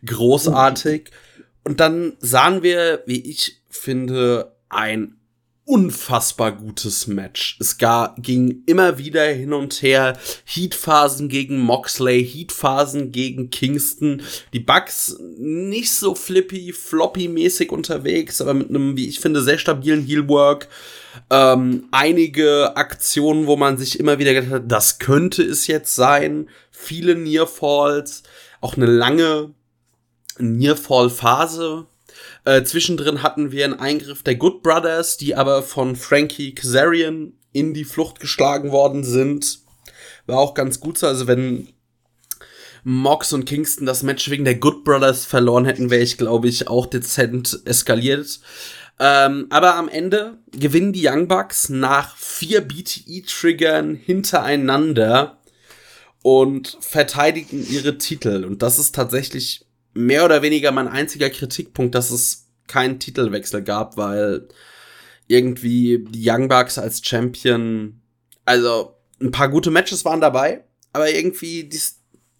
großartig. <laughs> Und dann sahen wir, wie ich finde, ein unfassbar gutes Match. Es ging immer wieder hin und her. Heatphasen gegen Moxley, Heatphasen gegen Kingston. Die Bugs nicht so flippy, floppy-mäßig unterwegs, aber mit einem, wie ich finde, sehr stabilen Heelwork. Ähm, einige Aktionen, wo man sich immer wieder gedacht hat, das könnte es jetzt sein. Viele Nearfalls. Auch eine lange Nearfall-Phase äh, zwischendrin hatten wir einen Eingriff der Good Brothers, die aber von Frankie Kazarian in die Flucht geschlagen worden sind. War auch ganz gut so. Also wenn Mox und Kingston das Match wegen der Good Brothers verloren hätten, wäre ich, glaube ich, auch dezent eskaliert. Ähm, aber am Ende gewinnen die Young Bucks nach vier BTE-Triggern hintereinander und verteidigen ihre Titel. Und das ist tatsächlich mehr oder weniger mein einziger Kritikpunkt, dass es keinen Titelwechsel gab, weil irgendwie die Young Bucks als Champion, also ein paar gute Matches waren dabei, aber irgendwie die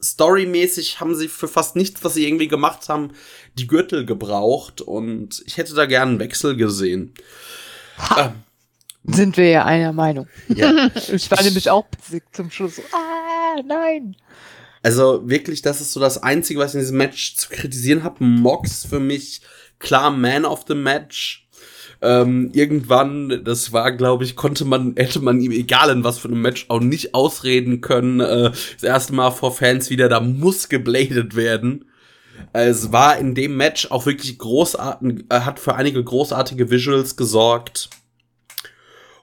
storymäßig haben sie für fast nichts, was sie irgendwie gemacht haben, die Gürtel gebraucht und ich hätte da gern einen Wechsel gesehen. Ähm, Sind wir ja einer Meinung. Ja. <laughs> ich war nämlich auch zum Schluss. Ah, nein. Also wirklich, das ist so das Einzige, was ich in diesem Match zu kritisieren habe. Mox für mich klar Man of the Match. Ähm, irgendwann, das war, glaube ich, konnte man, hätte man ihm, egal in was für einem Match, auch nicht ausreden können. Äh, das erste Mal vor Fans wieder, da muss gebladet werden. Es war in dem Match auch wirklich großartig, äh, hat für einige großartige Visuals gesorgt.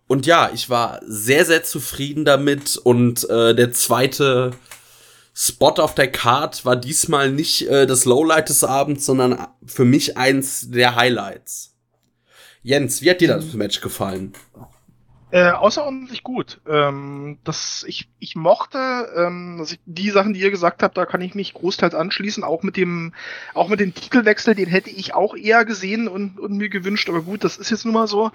Und ja, ich war sehr, sehr zufrieden damit. Und äh, der zweite Spot auf der Card war diesmal nicht äh, das Lowlight des Abends, sondern für mich eins der Highlights. Jens, wie hat dir das Match gefallen? Äh, außerordentlich gut. Ähm, das, ich, ich mochte ähm, also die Sachen, die ihr gesagt habt, da kann ich mich großteils anschließen. Auch mit dem, auch mit dem Titelwechsel, den hätte ich auch eher gesehen und, und mir gewünscht. Aber gut, das ist jetzt nun mal so.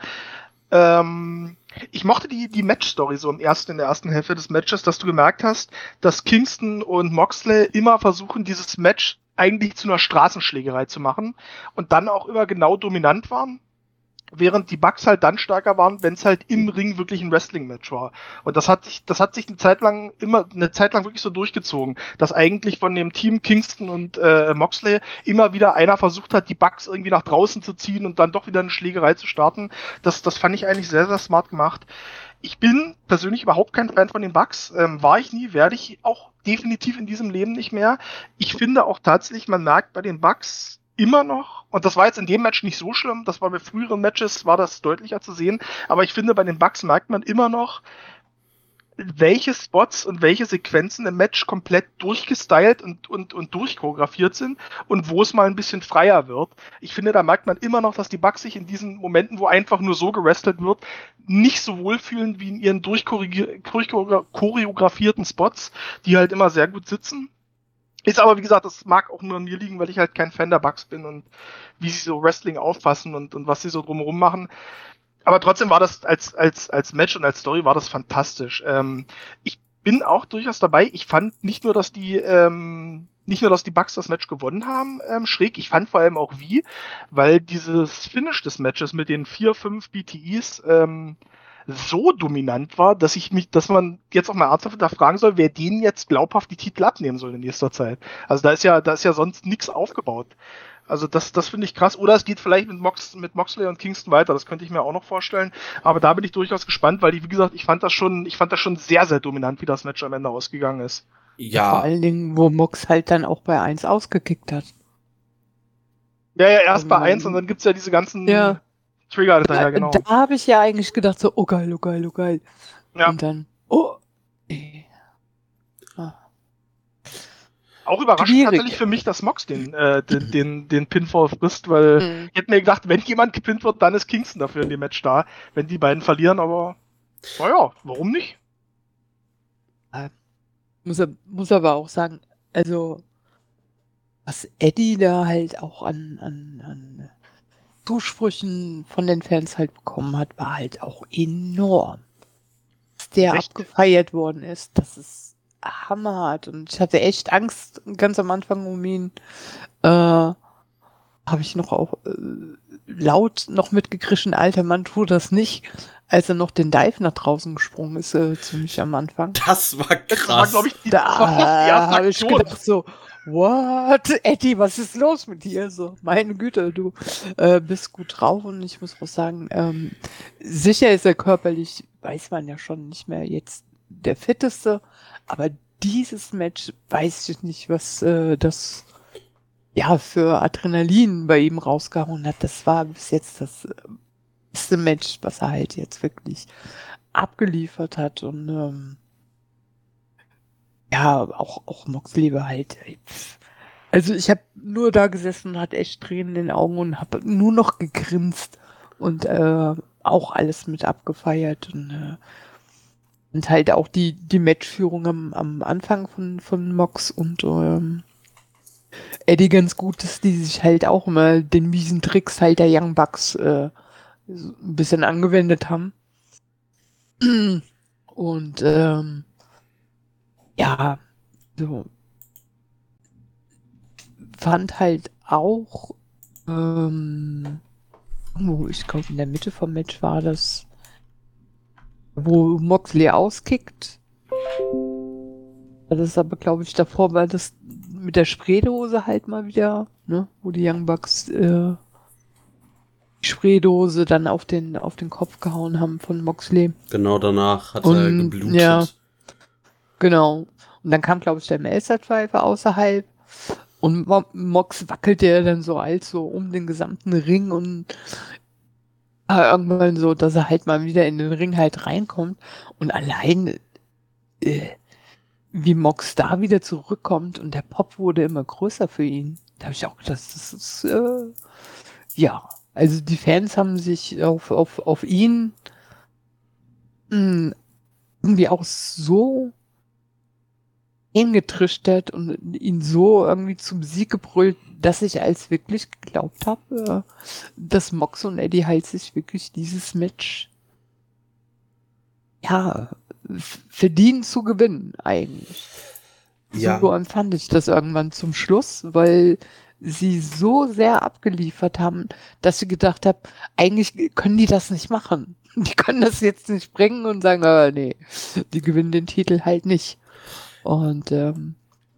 Ähm, ich mochte die, die Match-Story so im ersten, in der ersten Hälfte des Matches, dass du gemerkt hast, dass Kingston und Moxley immer versuchen, dieses Match eigentlich zu einer Straßenschlägerei zu machen und dann auch immer genau dominant waren während die Bugs halt dann stärker waren, wenn es halt im Ring wirklich ein Wrestling-Match war. Und das hat sich, das hat sich eine Zeit lang immer, eine Zeit lang wirklich so durchgezogen, dass eigentlich von dem Team Kingston und äh, Moxley immer wieder einer versucht hat, die Bugs irgendwie nach draußen zu ziehen und dann doch wieder eine Schlägerei zu starten. Das, das fand ich eigentlich sehr, sehr smart gemacht. Ich bin persönlich überhaupt kein Fan von den Bugs. Ähm, war ich nie, werde ich auch definitiv in diesem Leben nicht mehr. Ich finde auch tatsächlich, man merkt bei den Bugs immer noch, und das war jetzt in dem Match nicht so schlimm, das war bei früheren Matches, war das deutlicher zu sehen, aber ich finde, bei den Bugs merkt man immer noch, welche Spots und welche Sequenzen im Match komplett durchgestylt und, und, und durchchoreografiert sind und wo es mal ein bisschen freier wird. Ich finde, da merkt man immer noch, dass die Bugs sich in diesen Momenten, wo einfach nur so gerestelt wird, nicht so wohlfühlen wie in ihren durchchoreografierten Spots, die halt immer sehr gut sitzen. Ist aber, wie gesagt, das mag auch nur an mir liegen, weil ich halt kein Fan der Bugs bin und wie sie so Wrestling auffassen und, und was sie so drumherum machen. Aber trotzdem war das als, als, als Match und als Story war das fantastisch. Ähm, ich bin auch durchaus dabei. Ich fand nicht nur, dass die, ähm, nicht nur, dass die Bugs das Match gewonnen haben, ähm, schräg, ich fand vor allem auch wie, weil dieses Finish des Matches mit den vier, fünf BTEs, ähm, so dominant war, dass ich mich, dass man jetzt auch mal ernsthaft fragen soll, wer denen jetzt glaubhaft die Titel abnehmen soll in nächster Zeit. Also da ist ja, da ist ja sonst nichts aufgebaut. Also das, das finde ich krass. Oder es geht vielleicht mit, Mox, mit Moxley und Kingston weiter. Das könnte ich mir auch noch vorstellen. Aber da bin ich durchaus gespannt, weil, die, wie gesagt, ich fand das schon, ich fand das schon sehr, sehr dominant, wie das Match am Ende ausgegangen ist. Ja. Vor allen Dingen, wo Mox halt dann auch bei 1 ausgekickt hat. Ja, ja, erst um, bei 1 und dann gibt's ja diese ganzen ja. Trigger daher, genau. Da habe ich ja eigentlich gedacht, so, oh geil, oh geil, oh geil. Ja. Und dann, oh. Ey. Ah. Auch überraschend Schwierig. tatsächlich für mich, dass Mox den, äh, den, den, den Pinfall frisst, weil mhm. ich hätte mir gedacht, wenn jemand gepinnt wird, dann ist Kingston dafür in dem Match da, wenn die beiden verlieren, aber naja, warum nicht? Äh, muss, muss aber auch sagen, also was Eddie da halt auch an, an, an Zusprüchen von den Fans halt bekommen hat, war halt auch enorm. Dass der echt? abgefeiert worden ist, das ist hammerhart. Und ich hatte echt Angst ganz am Anfang um ihn. Äh, habe ich noch auch äh, laut noch mitgekrischen, alter Mann, tu das nicht, als er noch den Dive nach draußen gesprungen ist, äh, ziemlich am Anfang. Das war krass. Das war, glaube ich, die, da <laughs> habe ich gedacht so, what? Eddie, was ist los mit dir? So, meine Güte, du äh, bist gut drauf und ich muss auch sagen, ähm, sicher ist er körperlich, weiß man ja schon nicht mehr jetzt der fitteste, aber dieses Match weiß ich nicht, was äh, das ja für Adrenalin bei ihm rausgehauen hat. Das war bis jetzt das äh, beste Match, was er halt jetzt wirklich abgeliefert hat und ähm, ja, auch, auch Moxley war halt. Also ich habe nur da gesessen und hatte echt Tränen in den Augen und habe nur noch gegrinst und äh, auch alles mit abgefeiert und, äh, und halt auch die, die Matchführung am, am Anfang von, von Mox und ähm, Eddie ganz gut ist, die sich halt auch immer den miesen Tricks halt der Young Bucks äh, ein bisschen angewendet haben. <clears throat> Und ähm, ja, so. Fand halt auch, ähm, wo ich glaube in der Mitte vom Match war das, wo Moxley auskickt. Das ist aber, glaube ich, davor weil das mit der Spraydose halt mal wieder, ne, wo die Young Bucks äh, die Spraydose dann auf den auf den Kopf gehauen haben von Moxley. Genau danach hat Und, er geblutet. Ja, Genau. Und dann kam, glaube ich, der Melzer-Driver außerhalb. Und Mox wackelte dann so als so um den gesamten Ring und äh, irgendwann so, dass er halt mal wieder in den Ring halt reinkommt. Und allein, äh, wie Mox da wieder zurückkommt und der Pop wurde immer größer für ihn. Da habe ich auch gedacht, das ist, äh, ja. Also die Fans haben sich auf, auf, auf ihn mh, irgendwie auch so hingetrichtert und ihn so irgendwie zum Sieg gebrüllt, dass ich als wirklich geglaubt habe, dass Mox und Eddie halt sich wirklich dieses Match ja verdienen zu gewinnen eigentlich. Ja. So empfand ich das irgendwann zum Schluss, weil sie so sehr abgeliefert haben, dass ich gedacht habe, eigentlich können die das nicht machen. <laughs> Die können das jetzt nicht bringen und sagen, ah, nee, die gewinnen den Titel halt nicht. Und ähm,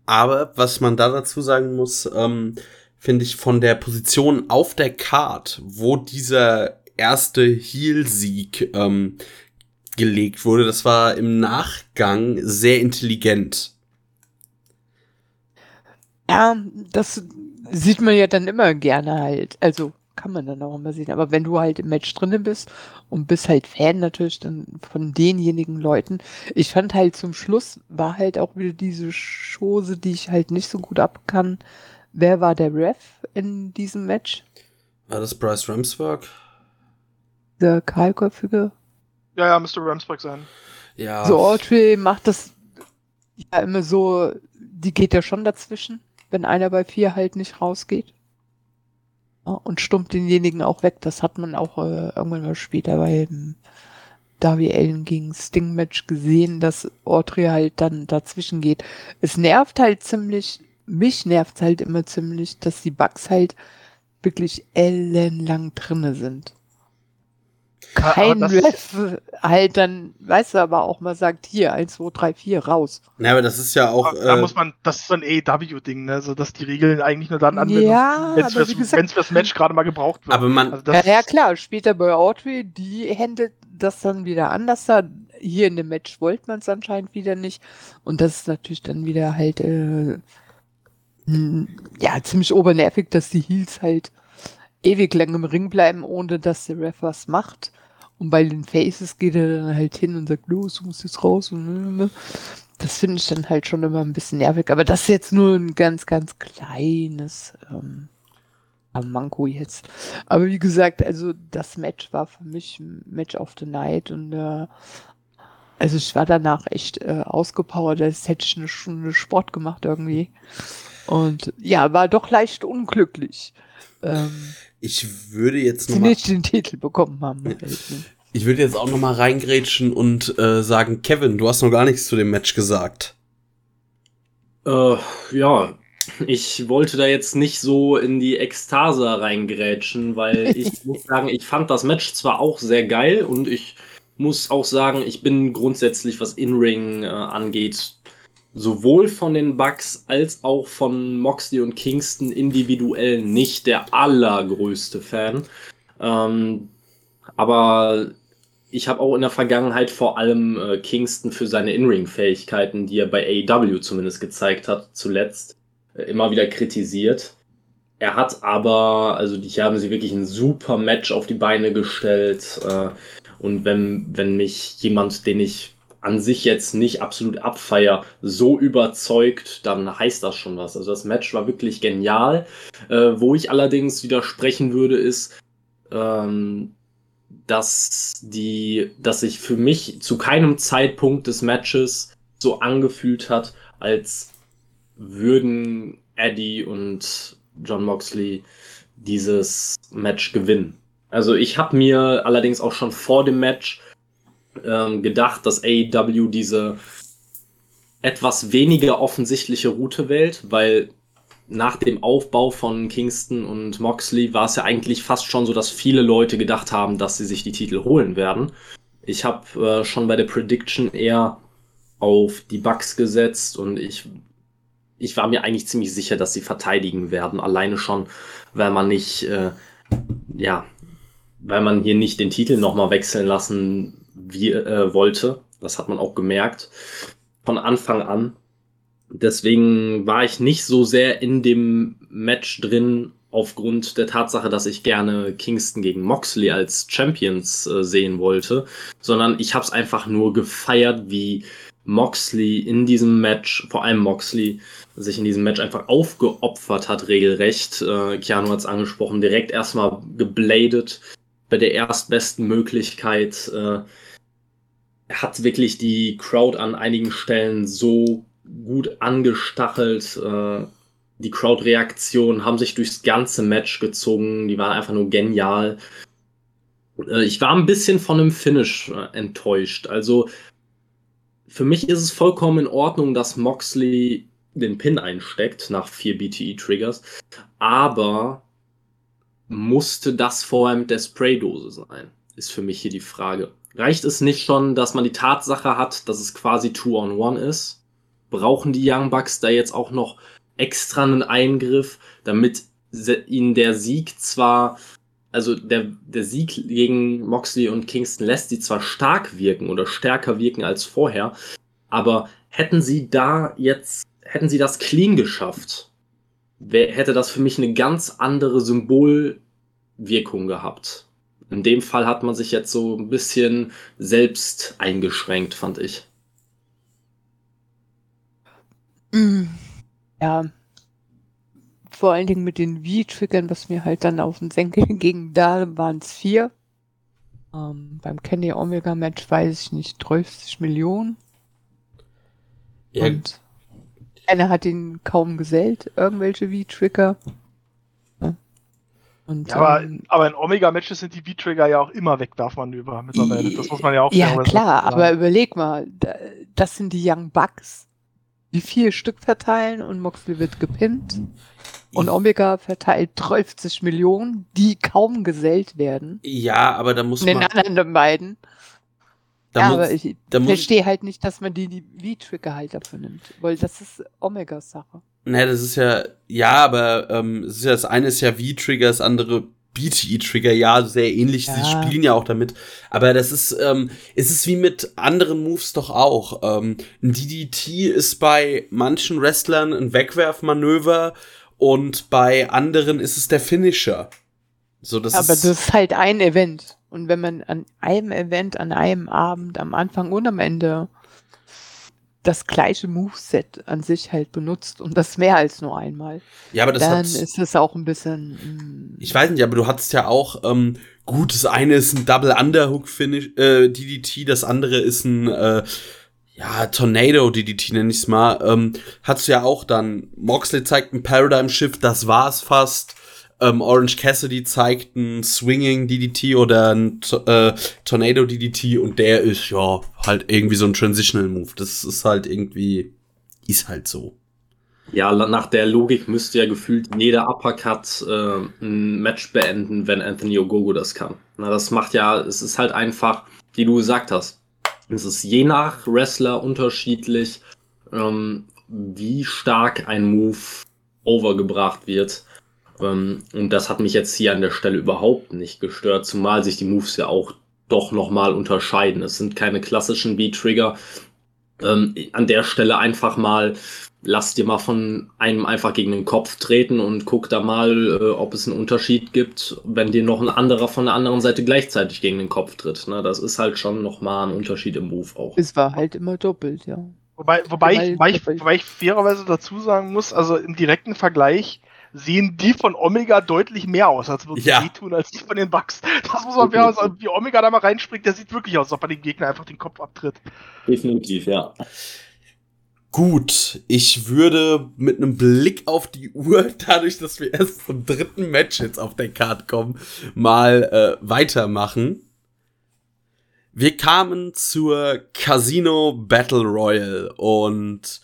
Aber was man da dazu sagen muss, ähm, finde ich von der Position auf der Card, wo dieser erste Heel-Sieg ähm, gelegt wurde, das war im Nachgang sehr intelligent. ja, das sieht man ja dann immer gerne halt. Also kann man dann auch immer sehen. Aber wenn du halt im Match drinne bist und bist halt Fan natürlich dann von denjenigen Leuten. Ich fand halt zum Schluss war halt auch wieder diese Chose, die ich halt nicht so gut ab kann. Wer war der Ref in diesem Match? War das Bryce Ramsberg? Der kahlköpfige? Ja, ja, müsste Ramsberg sein. Ja. So, Audrey macht das ja immer so, die geht ja schon dazwischen, wenn einer bei vier halt nicht rausgeht. Ja, und stummt denjenigen auch weg. Das hat man auch äh, irgendwann mal später beim Darby Allen gegen Sting Match gesehen, dass Audrey halt dann dazwischen geht. Es nervt halt ziemlich, mich nervt halt immer ziemlich, dass die Bugs halt wirklich ellenlang drinne sind. Kein Ref halt dann, weißt du, aber auch mal sagt, hier, 1, 2, 3, 4, raus. Ja, aber das ist ja auch. da Äh, muss man, das ist so ein AEW-Ding, ne? So dass die Regeln eigentlich nur dann anwenden, Ja, wenn es gesagt- fürs Match gerade mal gebraucht wird. aber man, Also das, Ja, ja, klar, später bei Audrey, die handelt das dann wieder anders da. Hier in dem Match wollte man es anscheinend wieder nicht. Und das ist natürlich dann wieder halt, äh, mh, ja, ziemlich obernervig, dass die Heels halt ewig lang im Ring bleiben, ohne dass der Ref was macht. Und bei den Faces geht er dann halt hin und sagt, los, du musst jetzt raus. Und, äh, das finde ich dann halt schon immer ein bisschen nervig. Aber das ist jetzt nur ein ganz, ganz kleines ähm, Manko jetzt. Aber wie gesagt, also das Match war für mich ein Match of the Night und äh, also ich war danach echt äh, ausgepowert, als hätte ich eine Stunde Sport gemacht irgendwie. Und ja, war doch leicht unglücklich. Ähm, ich würde jetzt sie noch mal, nicht den Titel bekommen haben. Ich würde jetzt auch noch mal reingrätschen und äh, sagen, Kevin, du hast noch gar nichts zu dem Match gesagt. Äh, ja, ich wollte da jetzt nicht so in die Ekstase reingrätschen, weil <laughs> ich muss sagen, ich fand das Match zwar auch sehr geil und ich muss auch sagen, ich bin grundsätzlich, was In-Ring äh, angeht, sowohl von den Bucks als auch von Moxley und Kingston individuell nicht der allergrößte Fan. Ähm, aber ich habe auch in der Vergangenheit vor allem äh, Kingston für seine In-Ring-Fähigkeiten, die er bei AEW zumindest gezeigt hat, zuletzt äh, immer wieder kritisiert. Er hat aber, also die haben sie wirklich ein super Match auf die Beine gestellt. Äh, und wenn, wenn mich jemand, den ich an sich jetzt nicht absolut abfeier, so überzeugt, dann heißt das schon was. Also das Match war wirklich genial. Äh, wo ich allerdings widersprechen würde, ist, ähm, dass die, dass sich für mich zu keinem Zeitpunkt des Matches so angefühlt hat, als würden Eddie und John Moxley dieses Match gewinnen. Also ich habe mir allerdings auch schon vor dem Match ähm, gedacht, dass AEW diese etwas weniger offensichtliche Route wählt, weil nach dem Aufbau von Kingston und Moxley war es ja eigentlich fast schon so, dass viele Leute gedacht haben, dass sie sich die Titel holen werden. Ich habe äh, schon bei der Prediction eher auf die Bucks gesetzt und ich, ich war mir eigentlich ziemlich sicher, dass sie verteidigen werden. Alleine schon, weil man nicht, äh, ja, weil man hier nicht den Titel nochmal wechseln lassen wie, äh, wollte. Das hat man auch gemerkt von Anfang an. Deswegen war ich nicht so sehr in dem Match drin, aufgrund der Tatsache, dass ich gerne Kingston gegen Moxley als Champions äh, sehen wollte, sondern ich habe es einfach nur gefeiert, wie Moxley in diesem Match, vor allem Moxley, sich in diesem Match einfach aufgeopfert hat, regelrecht. Äh, Keanu hat es angesprochen, direkt erstmal gebladet bei der erstbesten Möglichkeit. Äh, hat wirklich die Crowd an einigen Stellen so gut angestachelt. Äh, die Crowd-Reaktionen haben sich durchs ganze Match gezogen. Die waren einfach nur genial. Äh, ich war ein bisschen von dem Finish äh, enttäuscht. Also für mich ist es vollkommen in Ordnung, dass Moxley den Pin einsteckt nach vier BTE-Triggers. Aber musste das vorher mit der Spraydose sein? Ist für mich hier die Frage. Reicht es nicht schon, dass man die Tatsache hat, dass es quasi Two-on-One ist? Brauchen die Young Bucks da jetzt auch noch extra einen Eingriff, damit ihnen der Sieg zwar, also der, der Sieg gegen Moxley und Kingston lässt sie zwar stark wirken oder stärker wirken als vorher, aber hätten sie da jetzt, hätten sie das clean geschafft, hätte das für mich eine ganz andere Symbolwirkung gehabt. In dem Fall hat man sich jetzt so ein bisschen selbst eingeschränkt, fand ich. Mm, ja. Vor allen Dingen mit den V-Triggern, was mir halt dann auf den Senkel <laughs> ging, da waren es vier. Ähm, beim Kenny Omega Match weiß ich nicht, 30 Millionen. Ja. Und einer hat ihn kaum gesellt, irgendwelche V-Trigger. Und, ja, aber, ähm, aber in Omega-Matches sind die V-Trigger ja auch immer Wegwerfmanöver mittlerweile. Das muss man ja auch Ja, klar, aber überleg mal, das sind die Young Bucks, die vier Stück verteilen und Moxley wird gepinnt. Und Omega verteilt 30 Millionen, die kaum gesellt werden. Ja, aber da muss man. Den anderen beiden. Da ja, muss, aber ich verstehe halt nicht, dass man die, die V-Trigger halt dafür nimmt. Weil das ist Omegas Sache. Naja, das ist ja, ja, aber ähm, das, ist ja, das eine ist ja V-Trigger, das andere BTE-Trigger, ja, sehr ähnlich, ja. sie spielen ja auch damit. Aber das ist, ähm, es ist wie mit anderen Moves doch auch. Ähm, ein DDT ist bei manchen Wrestlern ein Wegwerfmanöver und bei anderen ist es der Finisher. So, das aber ist das ist halt ein Event. Und wenn man an einem Event, an einem Abend, am Anfang und am Ende das gleiche Moveset an sich halt benutzt und das mehr als nur einmal. Ja, aber das dann ist es auch ein bisschen. Mm. Ich weiß nicht, aber du hattest ja auch ähm, gut. Das eine ist ein Double Underhook Finish äh, DDT, das andere ist ein äh, ja Tornado DDT nenne ich's mal. Ähm, hattest du ja auch dann. Moxley zeigt ein Paradigm Shift, das war's fast ähm, Orange Cassidy zeigt ein Swinging DDT oder ein äh, Tornado DDT und der ist ja halt irgendwie so ein Transitional Move. Das ist halt irgendwie, ist halt so. Ja, nach der Logik müsste ja gefühlt jeder Uppercut äh, ein Match beenden, wenn Anthony Ogogo das kann. Na, das macht ja, es ist halt einfach, wie du gesagt hast, es ist je nach Wrestler unterschiedlich, ähm, wie stark ein Move overgebracht wird. Ähm, und das hat mich jetzt hier an der Stelle überhaupt nicht gestört, zumal sich die Moves ja auch doch nochmal unterscheiden. Es sind keine klassischen B-Trigger. Ähm, an der Stelle einfach mal, lass dir mal von einem einfach gegen den Kopf treten und guck da mal, äh, ob es einen Unterschied gibt, wenn dir noch ein anderer von der anderen Seite gleichzeitig gegen den Kopf tritt. Ne? Das ist halt schon nochmal ein Unterschied im Move auch. Es war halt immer doppelt, ja. Wobei, wobei, ich, wobei, ich, wobei ich fairerweise dazu sagen muss, also im direkten Vergleich, sehen die von Omega deutlich mehr aus, als würden ja. sie tun, als die von den Bugs. Das muss man fair sagen. Wie Omega da mal reinspringt, der sieht wirklich aus, als ob er den Gegner einfach den Kopf abtritt. Definitiv, ja. Gut, ich würde mit einem Blick auf die Uhr, <laughs> dadurch, dass wir erst zum dritten Match jetzt auf der Card kommen, mal äh, weitermachen. Wir kamen zur Casino Battle Royale und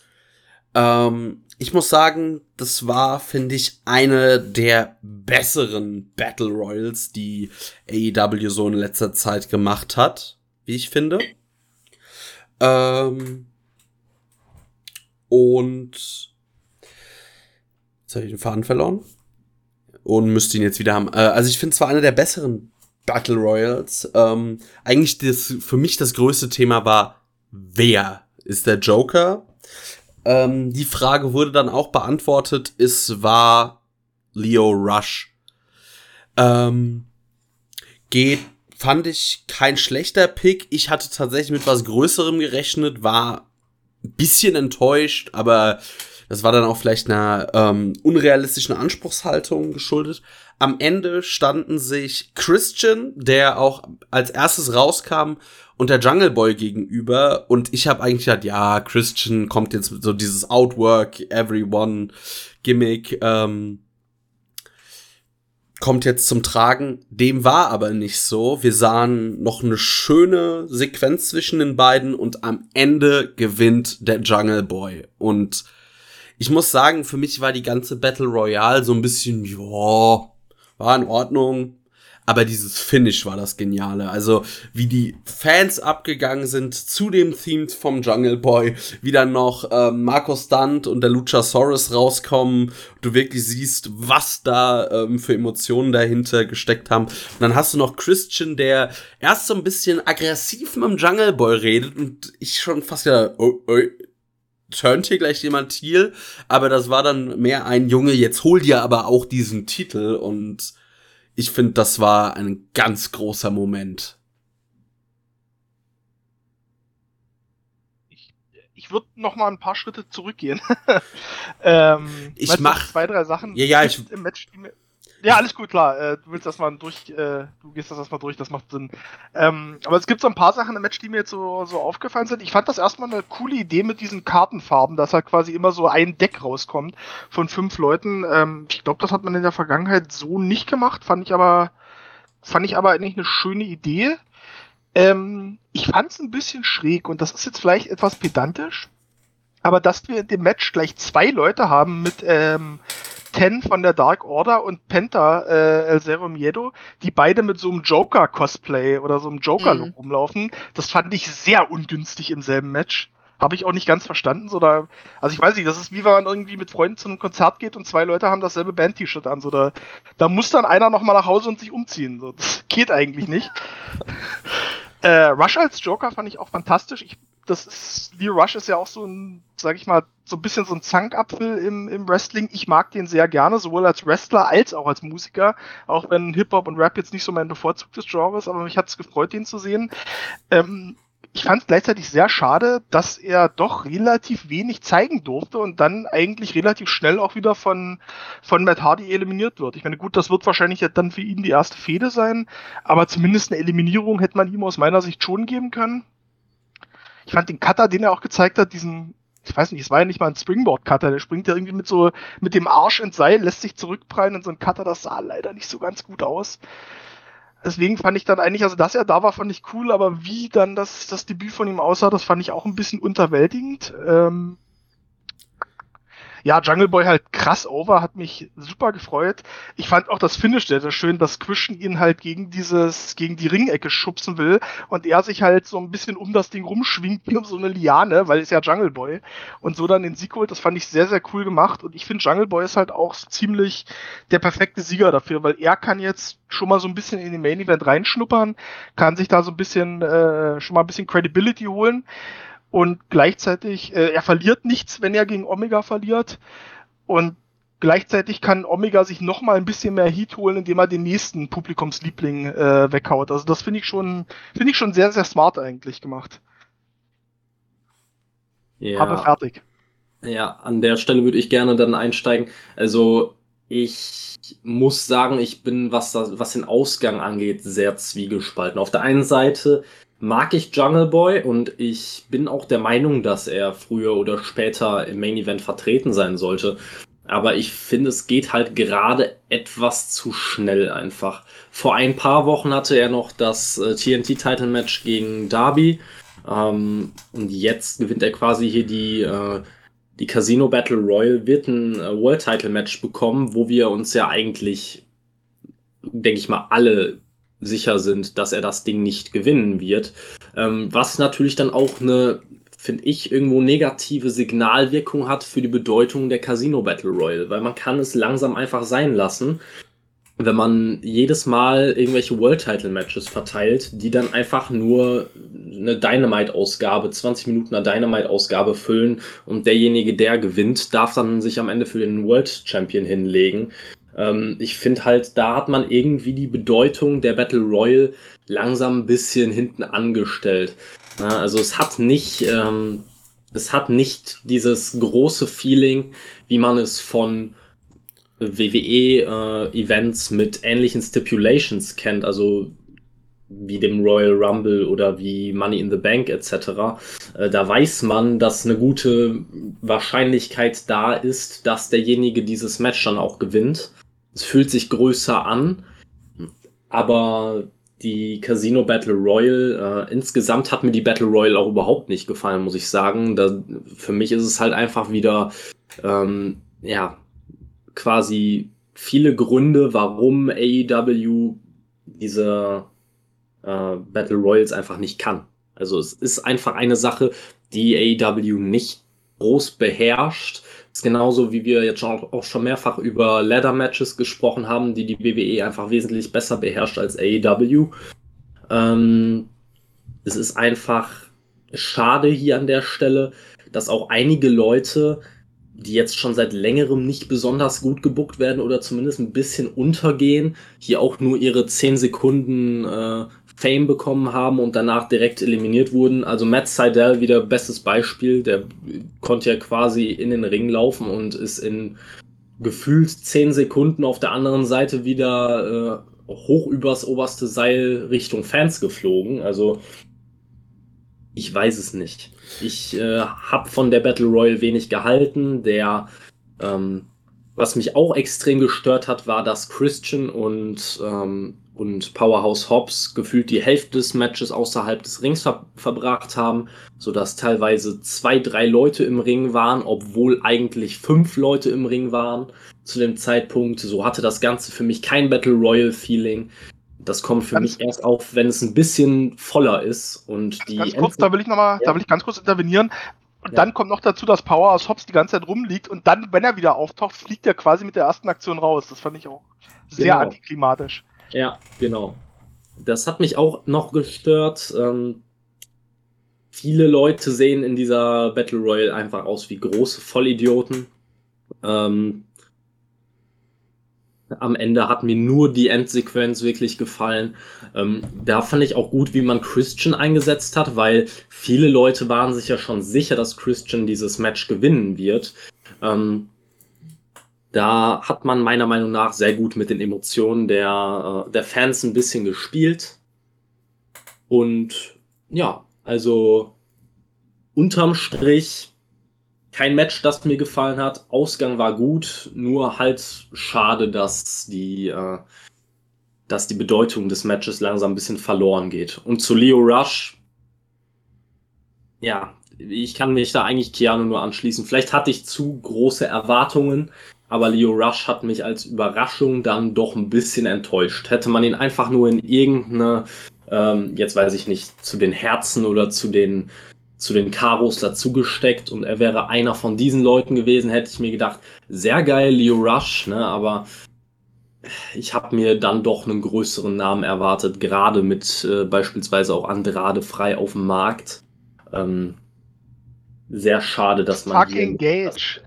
ähm, ich muss sagen, das war, finde ich, eine der besseren Battle Royals, die AEW so in letzter Zeit gemacht hat, wie ich finde. Ähm und jetzt habe ich den Faden verloren und müsste ihn jetzt wieder haben. Äh, also ich finde zwar eine der besseren Battle Royals. Ähm, eigentlich das für mich das größte Thema war, wer ist der Joker? Ähm, die Frage wurde dann auch beantwortet. Es war Leo Rush. Ähm, geht, fand ich kein schlechter Pick. Ich hatte tatsächlich mit was Größerem gerechnet, war ein bisschen enttäuscht, aber das war dann auch vielleicht einer ähm, unrealistischen Anspruchshaltung geschuldet. Am Ende standen sich Christian, der auch als erstes rauskam, und der Jungle Boy gegenüber. Und ich habe eigentlich gedacht, ja, Christian kommt jetzt mit so dieses Outwork, Everyone Gimmick, ähm, kommt jetzt zum Tragen. Dem war aber nicht so. Wir sahen noch eine schöne Sequenz zwischen den beiden und am Ende gewinnt der Jungle Boy. Und ich muss sagen, für mich war die ganze Battle Royale so ein bisschen, ja, war in Ordnung. Aber dieses Finish war das Geniale. Also, wie die Fans abgegangen sind zu dem Theme vom Jungle Boy, wie dann noch ähm, Marcos Stunt und der Luchasaurus rauskommen, du wirklich siehst, was da ähm, für Emotionen dahinter gesteckt haben. Und dann hast du noch Christian, der erst so ein bisschen aggressiv mit dem Jungle Boy redet und ich schon fast gedacht, oh, oh, turnt hier gleich jemand Thiel, aber das war dann mehr ein Junge, jetzt hol dir aber auch diesen Titel und ich finde, das war ein ganz großer Moment. Ich, ich würde noch mal ein paar Schritte zurückgehen. <laughs> ähm, ich mach zwei, drei Sachen ja, ja, ich, <laughs> im Match, die mir, ja, alles gut, klar. Äh, du willst das mal durch, äh, du gehst das erstmal durch, das macht Sinn. Ähm, aber es gibt so ein paar Sachen im Match, die mir jetzt so, so aufgefallen sind. Ich fand das erstmal eine coole Idee mit diesen Kartenfarben, dass halt quasi immer so ein Deck rauskommt von fünf Leuten. Ähm, ich glaube, das hat man in der Vergangenheit so nicht gemacht, fand ich aber, fand ich aber eigentlich eine schöne Idee. Ähm, ich fand es ein bisschen schräg und das ist jetzt vielleicht etwas pedantisch, aber dass wir in dem Match gleich zwei Leute haben mit, ähm, Ten von der Dark Order und Penta äh, El Zero Miedo, die beide mit so einem Joker-Cosplay oder so einem Joker-Look mhm. rumlaufen. Das fand ich sehr ungünstig im selben Match. Habe ich auch nicht ganz verstanden. So da, also ich weiß nicht, das ist wie wenn man irgendwie mit Freunden zu einem Konzert geht und zwei Leute haben dasselbe Band-T-Shirt an. So da, da muss dann einer nochmal nach Hause und sich umziehen. So, das geht eigentlich nicht. <laughs> äh, Rush als Joker fand ich auch fantastisch. Ich das ist, Lee Rush ist ja auch so ein, sag ich mal, so ein bisschen so ein Zankapfel im, im Wrestling. Ich mag den sehr gerne, sowohl als Wrestler als auch als Musiker. Auch wenn Hip-Hop und Rap jetzt nicht so mein bevorzugtes Genre ist, aber mich hat es gefreut, den zu sehen. Ähm, ich fand es gleichzeitig sehr schade, dass er doch relativ wenig zeigen durfte und dann eigentlich relativ schnell auch wieder von, von Matt Hardy eliminiert wird. Ich meine, gut, das wird wahrscheinlich dann für ihn die erste Fehde sein, aber zumindest eine Eliminierung hätte man ihm aus meiner Sicht schon geben können. Ich fand den Cutter, den er auch gezeigt hat, diesen, ich weiß nicht, es war ja nicht mal ein Springboard-Cutter, der springt ja irgendwie mit so, mit dem Arsch ins Seil, lässt sich zurückprallen und so ein Cutter, das sah leider nicht so ganz gut aus. Deswegen fand ich dann eigentlich, also dass er da war, fand ich cool, aber wie dann das, das Debüt von ihm aussah, das fand ich auch ein bisschen unterwältigend. Ähm, ja, Jungle Boy halt krass over, hat mich super gefreut. Ich fand auch das Finish sehr, sehr schön, dass Quischen ihn halt gegen dieses, gegen die Ringecke schubsen will und er sich halt so ein bisschen um das Ding rumschwingt wie um so eine Liane, weil es ja Jungle Boy und so dann den Sieg holt. Das fand ich sehr, sehr cool gemacht und ich finde Jungle Boy ist halt auch ziemlich der perfekte Sieger dafür, weil er kann jetzt schon mal so ein bisschen in den Main Event reinschnuppern, kann sich da so ein bisschen, äh, schon mal ein bisschen Credibility holen und gleichzeitig, äh, er verliert nichts, wenn er gegen Omega verliert. Und gleichzeitig kann Omega sich noch mal ein bisschen mehr Heat holen, indem er den nächsten Publikumsliebling äh, weghaut. Also das finde ich schon, finde ich schon sehr, sehr smart eigentlich gemacht. Ja. Habe fertig. Ja, an der Stelle würde ich gerne dann einsteigen. Also ich muss sagen, ich bin, was, das, was den Ausgang angeht, sehr zwiegespalten. Auf der einen Seite mag ich Jungle Boy und ich bin auch der Meinung, dass er früher oder später im Main Event vertreten sein sollte. Aber ich finde, es geht halt gerade etwas zu schnell einfach. Vor ein paar Wochen hatte er noch das äh, TNT-Title-Match gegen Darby. Ähm, und jetzt gewinnt er quasi hier die, äh, die Casino Battle Royal, wird ein äh, World-Title-Match bekommen, wo wir uns ja eigentlich, denke ich mal, alle sicher sind, dass er das Ding nicht gewinnen wird. Ähm, was natürlich dann auch eine, finde ich, irgendwo negative Signalwirkung hat für die Bedeutung der Casino Battle Royale, weil man kann es langsam einfach sein lassen, wenn man jedes Mal irgendwelche World Title Matches verteilt, die dann einfach nur eine Dynamite-Ausgabe, 20 Minuten eine Dynamite-Ausgabe füllen und derjenige, der gewinnt, darf dann sich am Ende für den World Champion hinlegen. Ähm, ich finde halt, da hat man irgendwie die Bedeutung der Battle Royale langsam ein bisschen hinten angestellt. Ja, also es hat nicht, ähm, es hat nicht dieses große Feeling, wie man es von WWE-Events äh, mit ähnlichen Stipulations kennt. Also wie dem Royal Rumble oder wie Money in the Bank etc. Äh, da weiß man, dass eine gute Wahrscheinlichkeit da ist, dass derjenige dieses Match dann auch gewinnt. Es fühlt sich größer an, aber die Casino Battle Royale, äh, insgesamt hat mir die Battle Royale auch überhaupt nicht gefallen, muss ich sagen. Da, für mich ist es halt einfach wieder, ähm, ja, quasi viele Gründe, warum AEW diese äh, Battle Royals einfach nicht kann. Also es ist einfach eine Sache, die AEW nicht groß beherrscht. Ist genauso wie wir jetzt schon, auch schon mehrfach über Ladder Matches gesprochen haben, die die WWE einfach wesentlich besser beherrscht als AEW. Ähm, es ist einfach schade hier an der Stelle, dass auch einige Leute, die jetzt schon seit längerem nicht besonders gut gebuckt werden oder zumindest ein bisschen untergehen, hier auch nur ihre 10 Sekunden äh, Fame bekommen haben und danach direkt eliminiert wurden. Also Matt Seidel wieder bestes Beispiel, der konnte ja quasi in den Ring laufen und ist in gefühlt zehn Sekunden auf der anderen Seite wieder äh, hoch übers oberste Seil Richtung Fans geflogen. Also ich weiß es nicht. Ich äh, habe von der Battle Royale wenig gehalten. Der ähm, was mich auch extrem gestört hat, war, dass Christian und ähm, und Powerhouse Hobbs gefühlt die Hälfte des Matches außerhalb des Rings ver verbracht haben, sodass teilweise zwei, drei Leute im Ring waren, obwohl eigentlich fünf Leute im Ring waren zu dem Zeitpunkt. So hatte das Ganze für mich kein Battle Royale Feeling. Das kommt für ganz mich erst auf, wenn es ein bisschen voller ist und die. Ganz kurz, da will ich noch mal, ja. da will ich ganz kurz intervenieren. Und ja. dann kommt noch dazu, dass Powerhouse Hobbs die ganze Zeit rumliegt und dann, wenn er wieder auftaucht, fliegt er quasi mit der ersten Aktion raus. Das fand ich auch sehr genau. antiklimatisch. Ja, genau. Das hat mich auch noch gestört. Ähm, viele Leute sehen in dieser Battle Royale einfach aus wie große Vollidioten. Ähm, am Ende hat mir nur die Endsequenz wirklich gefallen. Ähm, da fand ich auch gut, wie man Christian eingesetzt hat, weil viele Leute waren sich ja schon sicher, dass Christian dieses Match gewinnen wird. Ähm, da hat man meiner Meinung nach sehr gut mit den Emotionen der, äh, der Fans ein bisschen gespielt. Und ja, also unterm Strich kein Match, das mir gefallen hat. Ausgang war gut, nur halt schade, dass die, äh, dass die Bedeutung des Matches langsam ein bisschen verloren geht. Und zu Leo Rush, ja, ich kann mich da eigentlich Keanu nur anschließen. Vielleicht hatte ich zu große Erwartungen. Aber Leo Rush hat mich als Überraschung dann doch ein bisschen enttäuscht. Hätte man ihn einfach nur in irgendeine, ähm, jetzt weiß ich nicht, zu den Herzen oder zu den, zu den Karos dazugesteckt und er wäre einer von diesen Leuten gewesen, hätte ich mir gedacht, sehr geil, Leo Rush, ne, aber ich habe mir dann doch einen größeren Namen erwartet, gerade mit äh, beispielsweise auch Andrade frei auf dem Markt. Ähm, sehr schade, dass man. Fucking Gage.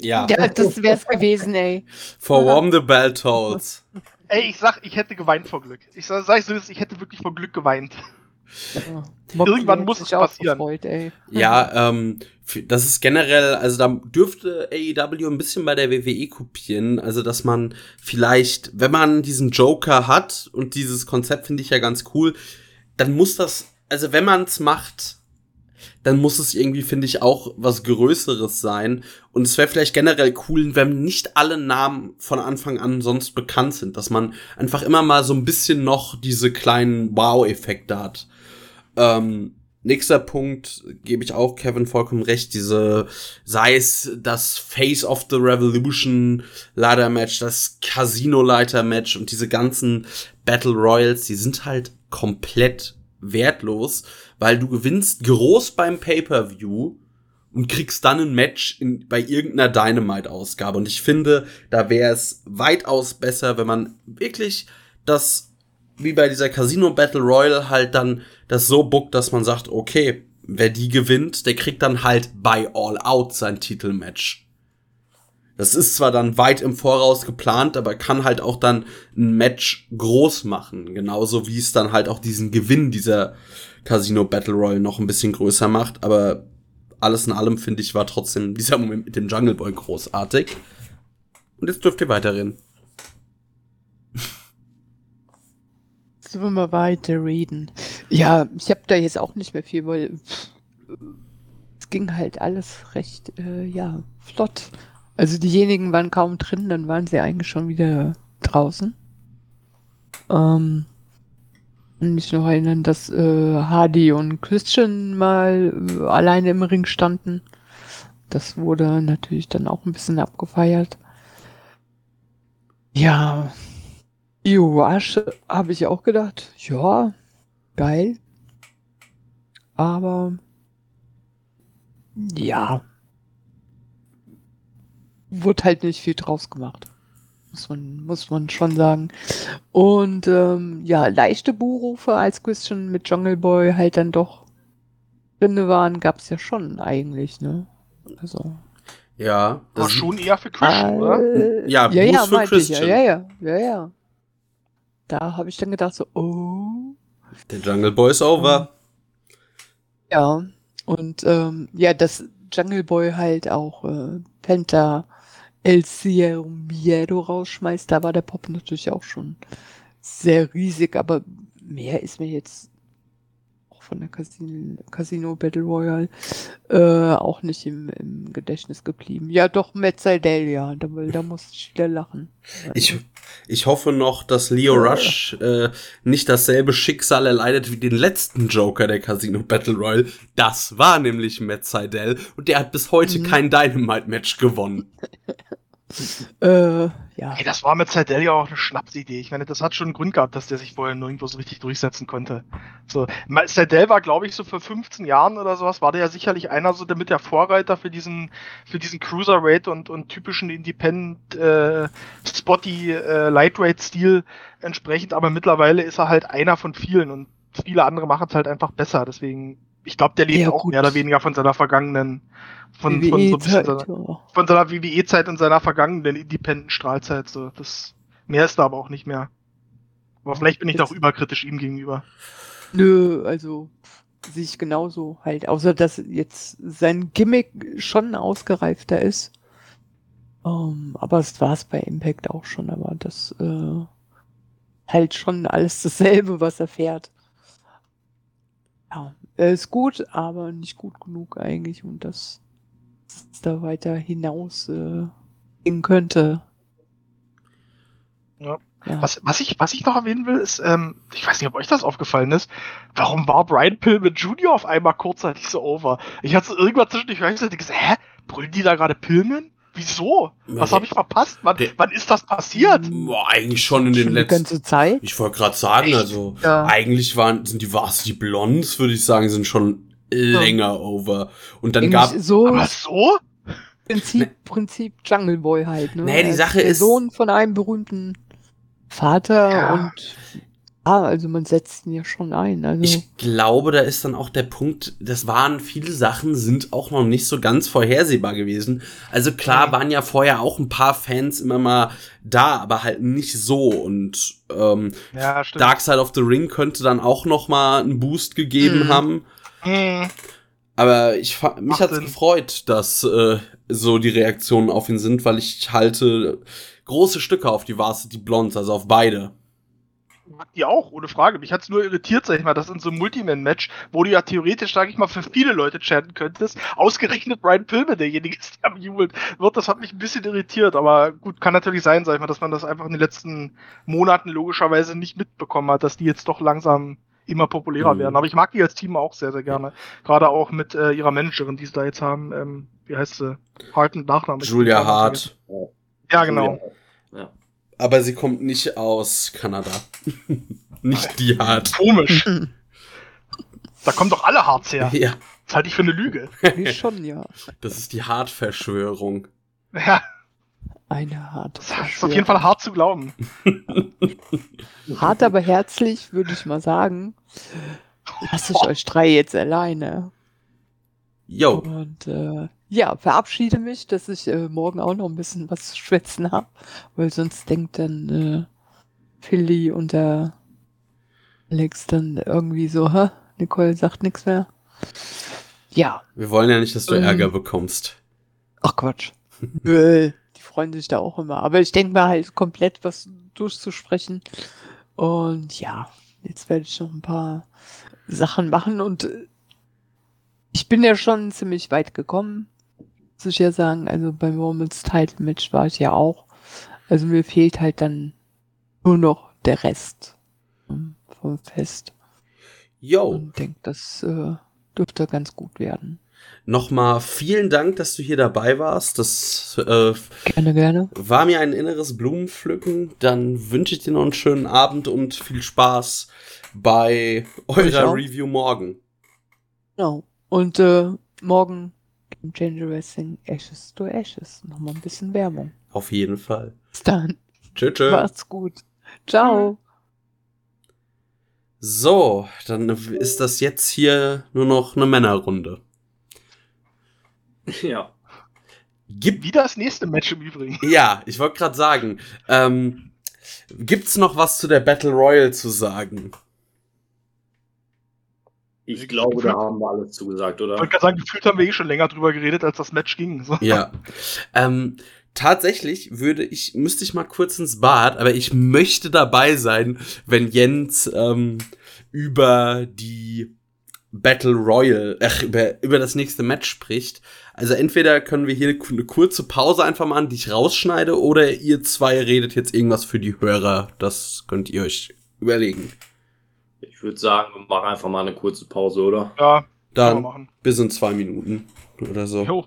Ja. ja. Das wär's gewesen, ey. For warm the bell tolls. Ey, ich sag, ich hätte geweint vor Glück. Ich sag, sag ich so, ich hätte wirklich vor Glück geweint. Ja. Irgendwann muss es passieren. Gefreut, ja, ähm, das ist generell, also da dürfte AEW ein bisschen bei der WWE kopieren. Also, dass man vielleicht, wenn man diesen Joker hat und dieses Konzept finde ich ja ganz cool, dann muss das, also wenn man es macht, dann muss es irgendwie, finde ich, auch was Größeres sein. Und es wäre vielleicht generell cool, wenn nicht alle Namen von Anfang an sonst bekannt sind, dass man einfach immer mal so ein bisschen noch diese kleinen Wow-Effekte hat. Ähm, nächster Punkt gebe ich auch Kevin vollkommen recht, diese, sei es das Face of the Revolution Ladder Match, das Casino Leiter Match und diese ganzen Battle Royals, die sind halt komplett wertlos, weil du gewinnst groß beim Pay-per-View und kriegst dann ein Match in, bei irgendeiner Dynamite-Ausgabe. Und ich finde, da wäre es weitaus besser, wenn man wirklich das, wie bei dieser Casino Battle Royale, halt dann das so bookt, dass man sagt, okay, wer die gewinnt, der kriegt dann halt bei All Out sein Titelmatch. Das ist zwar dann weit im Voraus geplant, aber kann halt auch dann ein Match groß machen. Genauso wie es dann halt auch diesen Gewinn dieser Casino Battle Royale noch ein bisschen größer macht. Aber alles in allem finde ich, war trotzdem dieser Moment mit dem Jungle Boy großartig. Und jetzt dürft ihr weiterreden. Sollen wir mal weiter reden? Ja, ich habe da jetzt auch nicht mehr viel, weil es ging halt alles recht, äh, ja, flott. Also diejenigen waren kaum drin, dann waren sie eigentlich schon wieder draußen. Ähm, mich noch erinnern, dass äh, Hardy und Christian mal äh, alleine im Ring standen. Das wurde natürlich dann auch ein bisschen abgefeiert. Ja, Iwash habe ich auch gedacht, ja, geil. Aber ja, wurde halt nicht viel draus gemacht. Muss man, muss man schon sagen. Und ähm, ja, leichte Buhrufe, als Christian mit Jungle Boy halt dann doch drinne waren, gab's ja schon eigentlich, ne? Also. Ja, War das schon eher für Christian, oder? Äh, Ja, ja, Blues ja, für meinte ich ja, Christian. ja, ja, ja, ja. Da habe ich dann gedacht so, oh, der Jungle Boy ist over. ja. Und ähm, ja, dass Jungle Boy halt auch äh, Penta El Cierro Miedo rausschmeißt, da war der Pop natürlich auch schon sehr riesig, aber mehr ist mir jetzt von der Casino, Casino Battle Royale äh, auch nicht im, im Gedächtnis geblieben. Ja, doch, ja, da, da musste ich wieder lachen. Ich, ich hoffe noch, dass Leo Rush äh, nicht dasselbe Schicksal erleidet wie den letzten Joker der Casino Battle Royale. Das war nämlich Matt Seidel und der hat bis heute Mhm. kein Dynamite-Match gewonnen. <laughs> Äh, ja. Ey, das war mit Seidel ja auch eine Schnapsidee. Ich meine, das hat schon einen Grund gehabt, dass der sich vorher nirgendwo so richtig durchsetzen konnte. So, Seidel war, glaube ich, so vor 15 Jahren oder sowas, war der ja sicherlich einer so der mit der Vorreiter für diesen, für diesen Cruiserweight und, und typischen Independent, äh, Spotty, äh, Lightweight-Stil entsprechend, aber mittlerweile ist er halt einer von vielen und viele andere machen es halt einfach besser. Deswegen, ich glaube, der lebt Ja, auch mehr oder weniger von seiner vergangenen, von, von, so seiner, von seiner WWE-Zeit und seiner vergangenen Independent-Strahlzeit. So, das mehr ist da aber auch nicht mehr. Aber vielleicht bin ich auch Jetzt- überkritisch ihm gegenüber. Nö, also sehe ich genauso halt. Außer dass jetzt sein Gimmick schon ausgereifter ist. Ähm, aber es war es bei Impact auch schon, aber das äh, halt schon alles dasselbe, was er fährt. Ja, er ist gut, aber nicht gut genug eigentlich und das da weiter hinaus äh, gehen könnte. Ja. Ja. Was, was, ich, was ich noch erwähnen will, ist, ähm, ich weiß nicht, ob euch das aufgefallen ist, warum war Brian Pillman Jr. auf einmal kurzzeitig so over? Ich hatte so irgendwann zwischendurch und gesagt, hä? Brüllen die da gerade Pillman? Wieso? Was habe ich verpasst? Wann, der- wann ist das passiert? Boah, eigentlich schon in den Schon die letzten. ganze Zeit. Ich wollte gerade sagen, Echt? also Ja. eigentlich waren sind die Varsity Blondes, würde ich sagen, sind schon länger over. Und dann Eigentlich gab so Aber so? Prinzip, Prinzip Jungle Boy halt, ne? Nee, die Er Sache der ist- Sohn von einem berühmten Vater Ja. und ah, also man setzt ihn ja schon ein. Also Ich glaube, da ist dann auch der Punkt, das waren viele Sachen, sind auch noch nicht so ganz vorhersehbar gewesen. Also klar waren ja vorher auch ein paar Fans immer mal da, aber halt nicht so. Und ähm, Ja. Dark Side of the Ring könnte dann auch noch mal einen Boost gegeben Mhm. haben. Hm, Aber ich mich hat's Sinn. gefreut, dass äh, so die Reaktionen auf ihn sind, weil ich halte große Stücke auf die Varsity Blondes, also auf beide. die auch, ohne Frage. Mich hat's nur irritiert, sag ich mal, dass in so einem Multiman-Match, wo du ja theoretisch, sag ich mal, für viele Leute chatten könntest, ausgerechnet Brian Pillman derjenige ist, der am jubelt wird. Das hat mich ein bisschen irritiert, aber gut, kann natürlich sein, sag ich mal, dass man das einfach in den letzten Monaten logischerweise nicht mitbekommen hat, dass die jetzt doch langsam immer populärer Mhm. werden. Aber ich mag die als Team auch sehr, sehr gerne. Gerade auch mit äh, ihrer Managerin, die sie da jetzt haben. Ähm, wie heißt sie? Hart und Nachname. Ich Julia Hart. Ja, genau. Ja. Aber sie kommt nicht aus Kanada. <laughs> nicht die Hart. Komisch. <laughs> Da kommen doch alle Harts her. Ja, Das halte ich für eine Lüge. wie <laughs> schon, ja. das ist die Hart-Verschwörung. Ja, Eine harte. das ist auf jeden Fall hart zu glauben. Hart, aber herzlich, würde ich mal sagen. Lass ich euch drei jetzt alleine. Yo. Und äh, ja, verabschiede mich, dass ich äh, morgen auch noch ein bisschen was zu schwätzen habe, weil sonst denkt dann äh, Philly und der Alex dann irgendwie so, hä? Nicole sagt nichts mehr. Ja, Wir wollen ja nicht, dass du Ähm. Ärger bekommst. ach Quatsch. Freuen sich da auch immer. Aber ich denke mal halt komplett was durchzusprechen. Und ja, Jetzt werde ich noch ein paar Sachen machen und äh, ich bin ja schon ziemlich weit gekommen, muss ich ja sagen. Also beim Women's Title Match war ich ja auch. Also mir fehlt halt dann nur noch der Rest vom Fest. Yo. Und denke, das äh, dürfte ganz gut werden. Nochmal vielen Dank, dass du hier dabei warst. Das äh, Gerne, gerne. war mir ein inneres Blumenpflücken. Dann wünsche ich dir noch einen schönen Abend und viel Spaß bei eurer auch. Review morgen. Genau. Und äh, morgen Game Changer Wrestling Ashes to Ashes. Nochmal ein bisschen Werbung. Auf jeden Fall. Bis dann. Tschö, tschö. Macht's gut. Ciao. So, dann ist das jetzt hier nur noch eine Männerrunde. <laughs> Ja. Gibt Wieder das nächste Match im Übrigen. <laughs> ja, ich wollte gerade sagen, ähm, gibt's noch was zu der Battle Royale zu sagen? Ich glaube, da haben wir alles zugesagt, Ich oder? wollte gerade sagen, gefühlt haben wir eh schon länger drüber geredet, als das Match ging. So. Ja. ähm, tatsächlich würde ich, müsste ich mal kurz ins Bad, aber ich möchte dabei sein, wenn Jens ähm, über die Battle Royale, ach, über, über das nächste Match spricht. Also entweder können wir hier eine kurze Pause einfach machen, die ich rausschneide, oder ihr zwei redet jetzt irgendwas für die Hörer. Das könnt ihr euch überlegen. Ich würde sagen, wir machen einfach mal eine kurze Pause, oder? Ja, können wir Dann machen. bis in zwei Minuten oder so. Jo.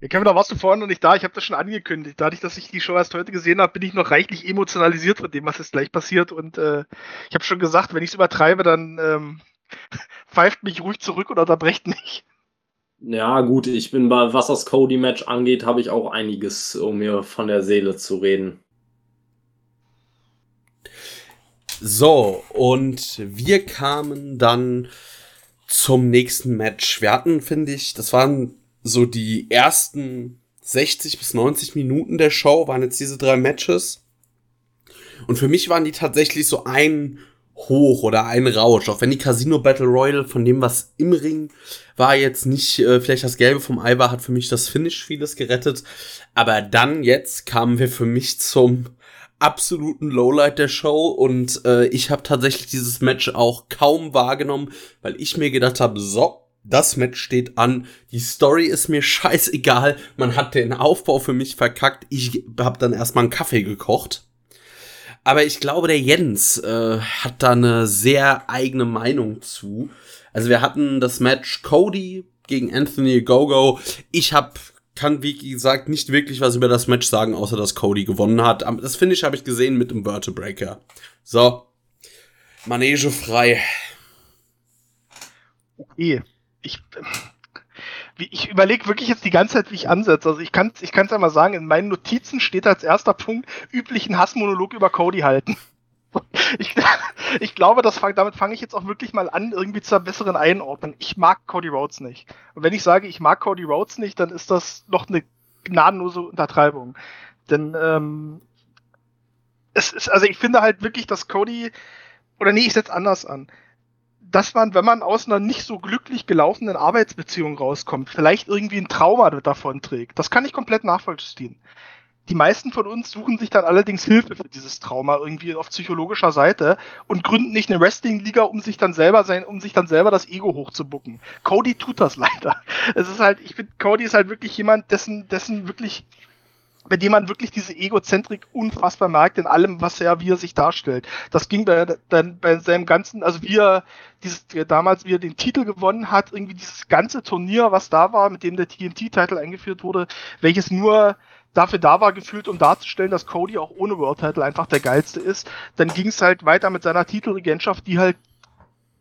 Ja, Kevin, da warst du vorhin noch nicht da. Ich habe das schon angekündigt. Dadurch, dass ich die Show erst heute gesehen habe, bin ich noch reichlich emotionalisiert von dem, was jetzt gleich passiert. Und äh, ich habe schon gesagt, wenn ich es übertreibe, dann ähm, <laughs> pfeift mich ruhig zurück oder unterbrecht mich. Ja, gut, ich bin bei, was das Cody-Match angeht, habe ich auch einiges, um mir von der Seele zu reden. So, und wir kamen dann zum nächsten Match. Wir hatten, finde ich, das waren so die ersten 60 bis 90 Minuten der Show, waren jetzt diese drei Matches. Und für mich waren die tatsächlich so ein Hoch oder ein Rausch. Auch wenn die Casino Battle Royale von dem, was im Ring war, jetzt nicht äh, vielleicht das Gelbe vom Ei war, hat für mich das Finish vieles gerettet. Aber dann jetzt kamen wir für mich zum absoluten Lowlight der Show und äh, ich habe tatsächlich dieses Match auch kaum wahrgenommen, weil ich mir gedacht habe, so, das Match steht an, die Story ist mir <laughs> scheißegal, man hat den Aufbau für mich verkackt, ich habe dann erstmal einen Kaffee gekocht. Aber ich glaube, der Jens äh, hat da eine sehr eigene Meinung zu. Also wir hatten das Match Cody gegen Anthony Gogo. Ich habe kann, wie gesagt, nicht wirklich was über das Match sagen, außer dass Cody gewonnen hat. Das Finish habe ich gesehen mit dem Vertebreaker. So. Manege frei. Eh. Ich, wie, ich überlege wirklich jetzt die ganze Zeit, wie ich ansetze. Also ich kann es ich kann's einmal sagen, in meinen Notizen steht als erster Punkt, üblichen Hassmonolog über Cody halten. <laughs> Ich, ich glaube, das fang, damit fange ich jetzt auch wirklich mal an, irgendwie zur besseren Einordnung. Ich mag Cody Rhodes nicht. Und wenn ich sage, ich mag Cody Rhodes nicht, dann ist das noch eine gnadenlose Untertreibung. Denn ähm, es ist, also ich finde halt wirklich, dass Cody, oder nee, ich setze anders an dass man, wenn man aus einer nicht so glücklich gelaufenen Arbeitsbeziehung rauskommt, vielleicht irgendwie ein Trauma davon trägt. Das kann ich komplett nachvollziehen. Die meisten von uns suchen sich dann allerdings Hilfe für dieses Trauma irgendwie auf psychologischer Seite und gründen nicht eine Wrestling-Liga, um sich dann selber sein, um sich dann selber das Ego hochzubucken. Cody tut das <laughs> leider. Es ist halt, ich finde, Cody ist halt wirklich jemand, dessen, dessen wirklich bei dem man wirklich diese Egozentrik unfassbar merkt in allem, was er, wie er sich darstellt. Das ging bei, dann bei seinem ganzen, also wie er dieses, damals, wie er den Titel gewonnen hat, irgendwie dieses ganze Turnier, was da war, mit dem der TNT-Titel eingeführt wurde, welches nur dafür da war, gefühlt, um darzustellen, dass Cody auch ohne World Title einfach der geilste ist. Dann ging es halt weiter mit seiner Titelregentschaft, die halt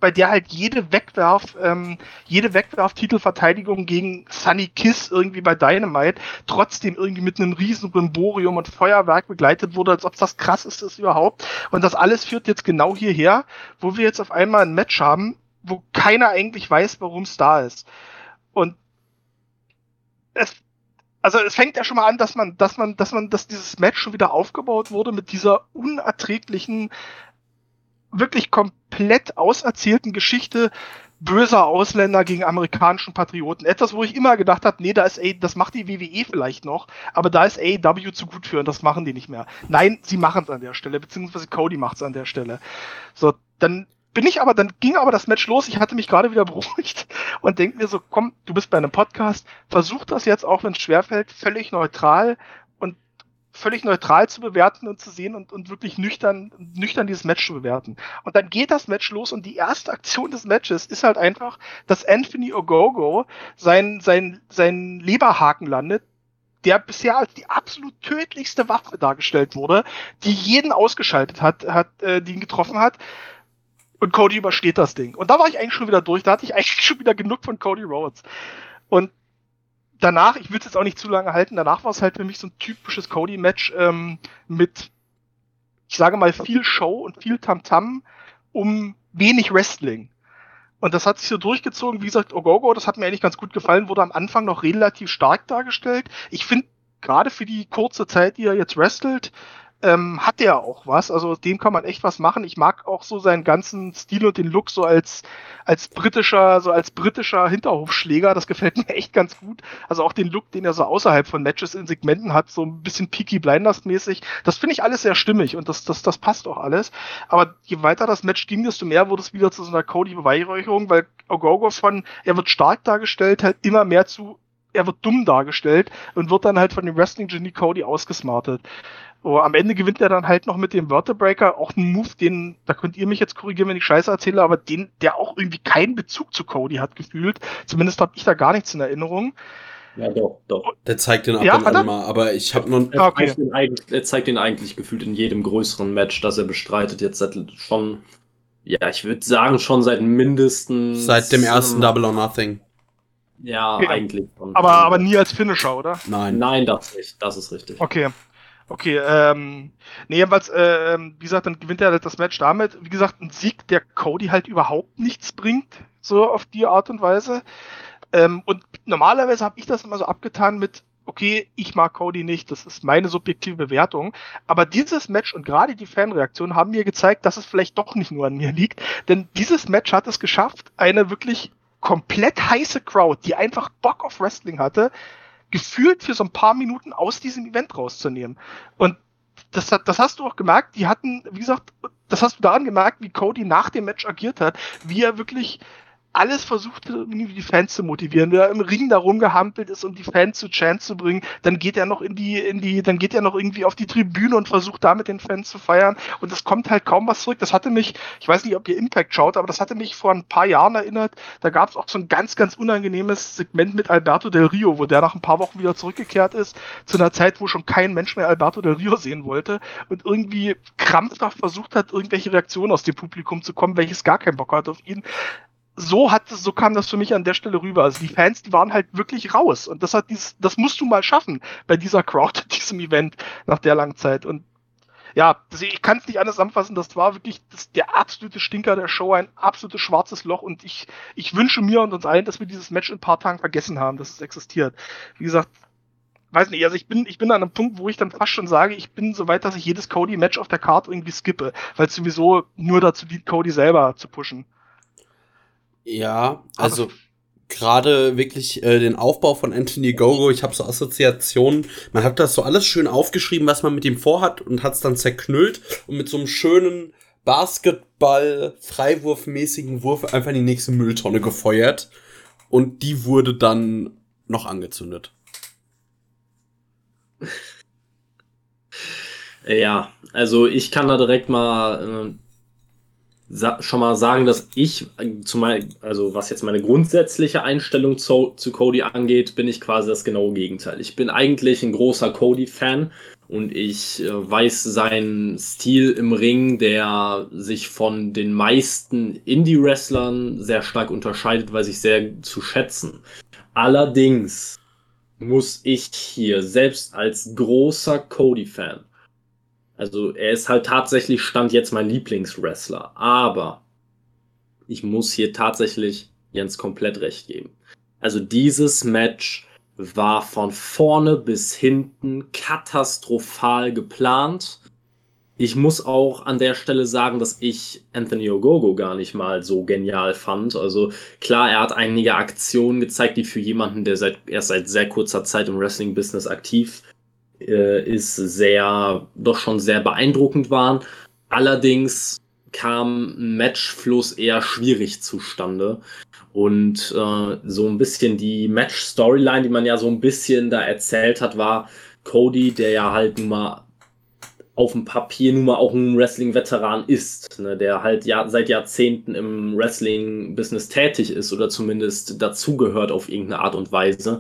bei der halt jede Wegwerf, ähm, jede Wegwerf-Titelverteidigung gegen Sunny Kiss irgendwie bei Dynamite trotzdem irgendwie mit einem riesen Brimborium und Feuerwerk begleitet wurde, als ob das krasseste ist überhaupt. Und das alles führt jetzt genau hierher, wo wir jetzt auf einmal ein Match haben, wo keiner eigentlich weiß, warum es da ist. Und es also es fängt ja schon mal an, dass man, dass man, dass man, dass dieses Match schon wieder aufgebaut wurde mit dieser unerträglichen, wirklich komplett auserzählten Geschichte, böser Ausländer gegen amerikanischen Patrioten. Etwas, wo ich immer gedacht habe, nee, da ist A das macht die WWE vielleicht noch, aber da ist AEW zu gut für und das machen die nicht mehr. Nein, sie machen es an der Stelle, beziehungsweise Cody macht es an der Stelle. So, dann bin ich aber, dann ging aber das Match los. Ich hatte mich gerade wieder <laughs> beruhigt und denke mir so, komm, du bist bei einem Podcast, versuch das jetzt, auch wenn es schwerfällt, völlig neutral völlig neutral zu bewerten und zu sehen und, und wirklich nüchtern, nüchtern dieses Match zu bewerten. Und dann geht das Match los und die erste Aktion des Matches ist halt einfach, dass Anthony Ogogo sein, sein, sein Leberhaken landet, der bisher als die absolut tödlichste Waffe dargestellt wurde, die jeden ausgeschaltet hat, hat äh, die ihn getroffen hat. Und Cody übersteht das Ding. Und da war ich eigentlich schon wieder durch. Da hatte ich <laughs> eigentlich schon wieder genug von Cody Rhodes. Und danach, ich würde es jetzt auch nicht zu lange halten, danach war es halt für mich so ein typisches Cody-Match ähm, mit, ich sage mal, viel Show und viel Tamtam -Tam um wenig Wrestling. Und das hat sich so durchgezogen. Wie gesagt, Ogogo, das hat mir eigentlich ganz gut gefallen, wurde am Anfang noch relativ stark dargestellt. Ich finde, gerade für die kurze Zeit, die er jetzt wrestelt, ähm, hat der auch was. Also dem kann man echt was machen. Ich mag auch so seinen ganzen Stil und den Look so als, als britischer, so als britischer Hinterhofschläger. Das gefällt <laughs> mir echt ganz gut. Also auch den Look, den er so außerhalb von Matches in Segmenten hat, so ein bisschen Peaky Blinders mäßig. Das finde ich alles sehr stimmig und das, das, das passt auch alles. Aber je weiter das Match ging, desto mehr wurde es wieder zu so einer Cody-Beweihräucherung, weil Ogogo von, er wird stark dargestellt, halt immer mehr zu er wird dumm dargestellt und wird dann halt von dem Wrestling Genie Cody ausgesmartet. Oh, am Ende gewinnt er dann halt noch mit dem Wörterbreaker, auch ein Move, den, da könnt ihr mich jetzt korrigieren, wenn ich Scheiße erzähle, aber den, der auch irgendwie keinen Bezug zu Cody hat gefühlt. Zumindest habe ich da gar nichts in Erinnerung. Ja, doch, doch. Der zeigt den ab Ja, und hat an er? mal, aber ich habe noch. Er, Ah, okay. zeigt ihn eigentlich, er zeigt ihn eigentlich gefühlt in jedem größeren Match, das er bestreitet, jetzt seit schon, ja, ich würde sagen, schon seit mindestens. Seit dem ersten ähm, Double or Nothing. Ja, Ja. eigentlich. schon. Aber, aber nie als Finisher, oder? Nein. Nein, das nicht. Das ist richtig. Okay. Okay, ähm, nee, jedenfalls, äh, ähm, wie gesagt, dann gewinnt er halt das Match damit. Wie gesagt, ein Sieg, der Cody halt überhaupt nichts bringt, so auf die Art und Weise. Ähm, und normalerweise habe ich das immer so abgetan mit, okay, ich mag Cody nicht, das ist meine subjektive Bewertung. Aber dieses Match und gerade die Fanreaktion haben mir gezeigt, dass es vielleicht doch nicht nur an mir liegt. Denn dieses Match hat es geschafft, eine wirklich komplett heiße Crowd, die einfach Bock auf Wrestling hatte, gefühlt für so ein paar Minuten aus diesem Event rauszunehmen. Und das, das hast du auch gemerkt, die hatten, wie gesagt, das hast du daran gemerkt, wie Cody nach dem Match agiert hat, wie er wirklich alles versucht, irgendwie die Fans zu motivieren. Wenn er im Ring da rumgehampelt ist, um die Fans zu Chance zu bringen, dann geht er noch in die, in die, dann geht er noch irgendwie auf die Tribüne und versucht da mit den Fans zu feiern. Und es kommt halt kaum was zurück. Das hatte mich, ich weiß nicht, ob ihr Impact schaut, aber das hatte mich vor ein paar Jahren erinnert. Da gab es auch so ein ganz, ganz unangenehmes Segment mit Alberto Del Rio, wo der nach ein paar Wochen wieder zurückgekehrt ist, zu einer Zeit, wo schon kein Mensch mehr Alberto Del Rio sehen wollte und irgendwie krampfhaft versucht hat, irgendwelche Reaktionen aus dem Publikum zu kommen, welches gar keinen Bock hat auf ihn so hat es, so kam das für mich an der Stelle rüber. Also die Fans, die waren halt wirklich raus. Und das hat dieses, das musst du mal schaffen bei dieser Crowd, <laughs> diesem Event nach der langen Zeit. Und ja, ich kann es nicht anders zusammenfassen. Das war wirklich das, der absolute Stinker der Show, ein absolutes schwarzes Loch. Und ich, ich wünsche mir und uns allen, dass wir dieses Match in ein paar Tagen vergessen haben, dass es existiert. Wie gesagt, weiß nicht, also ich bin, ich bin an einem Punkt, wo ich dann fast schon sage, ich bin so weit, dass ich jedes Cody-Match auf der Karte irgendwie skippe, weil es sowieso nur dazu dient, Cody selber zu pushen. Ja, also gerade wirklich äh, den Aufbau von Anthony Gogo, ich habe so Assoziationen, man hat das so alles schön aufgeschrieben, was man mit ihm vorhat und hat es dann zerknüllt und mit so einem schönen Basketball-Freiwurfmäßigen Wurf einfach in die nächste Mülltonne gefeuert und die wurde dann noch angezündet. Ja, also ich kann da direkt mal äh, schon mal sagen, dass ich zumal, also was jetzt meine grundsätzliche Einstellung zu, zu Cody angeht, bin ich quasi das genaue Gegenteil. Ich bin eigentlich ein großer Cody-Fan und ich äh, weiß seinen Stil im Ring, der sich von den meisten Indie-Wrestlern sehr stark unterscheidet, weiß ich sehr zu schätzen. Allerdings muss ich hier selbst als großer Cody-Fan also er ist halt tatsächlich Stand jetzt mein Lieblingswrestler. Aber ich muss hier tatsächlich Jens komplett recht geben. Also dieses Match war von vorne bis hinten katastrophal geplant. ich muss auch an der Stelle sagen, dass ich Anthony Ogogo gar nicht mal so genial fand. Also klar, er hat einige Aktionen gezeigt, die für jemanden, der seit, erst seit sehr kurzer Zeit im Wrestling-Business aktiv äh, ist, sehr, doch schon sehr beeindruckend waren. Allerdings kam Matchfluss eher schwierig zustande. Und äh, so ein bisschen die Match-Storyline, die man ja so ein bisschen da erzählt hat, war Cody, der ja halt nun mal auf dem Papier nun mal auch ein Wrestling-Veteran ist, ne, der halt ja, seit Jahrzehnten im Wrestling-Business tätig ist oder zumindest dazugehört auf irgendeine Art und Weise,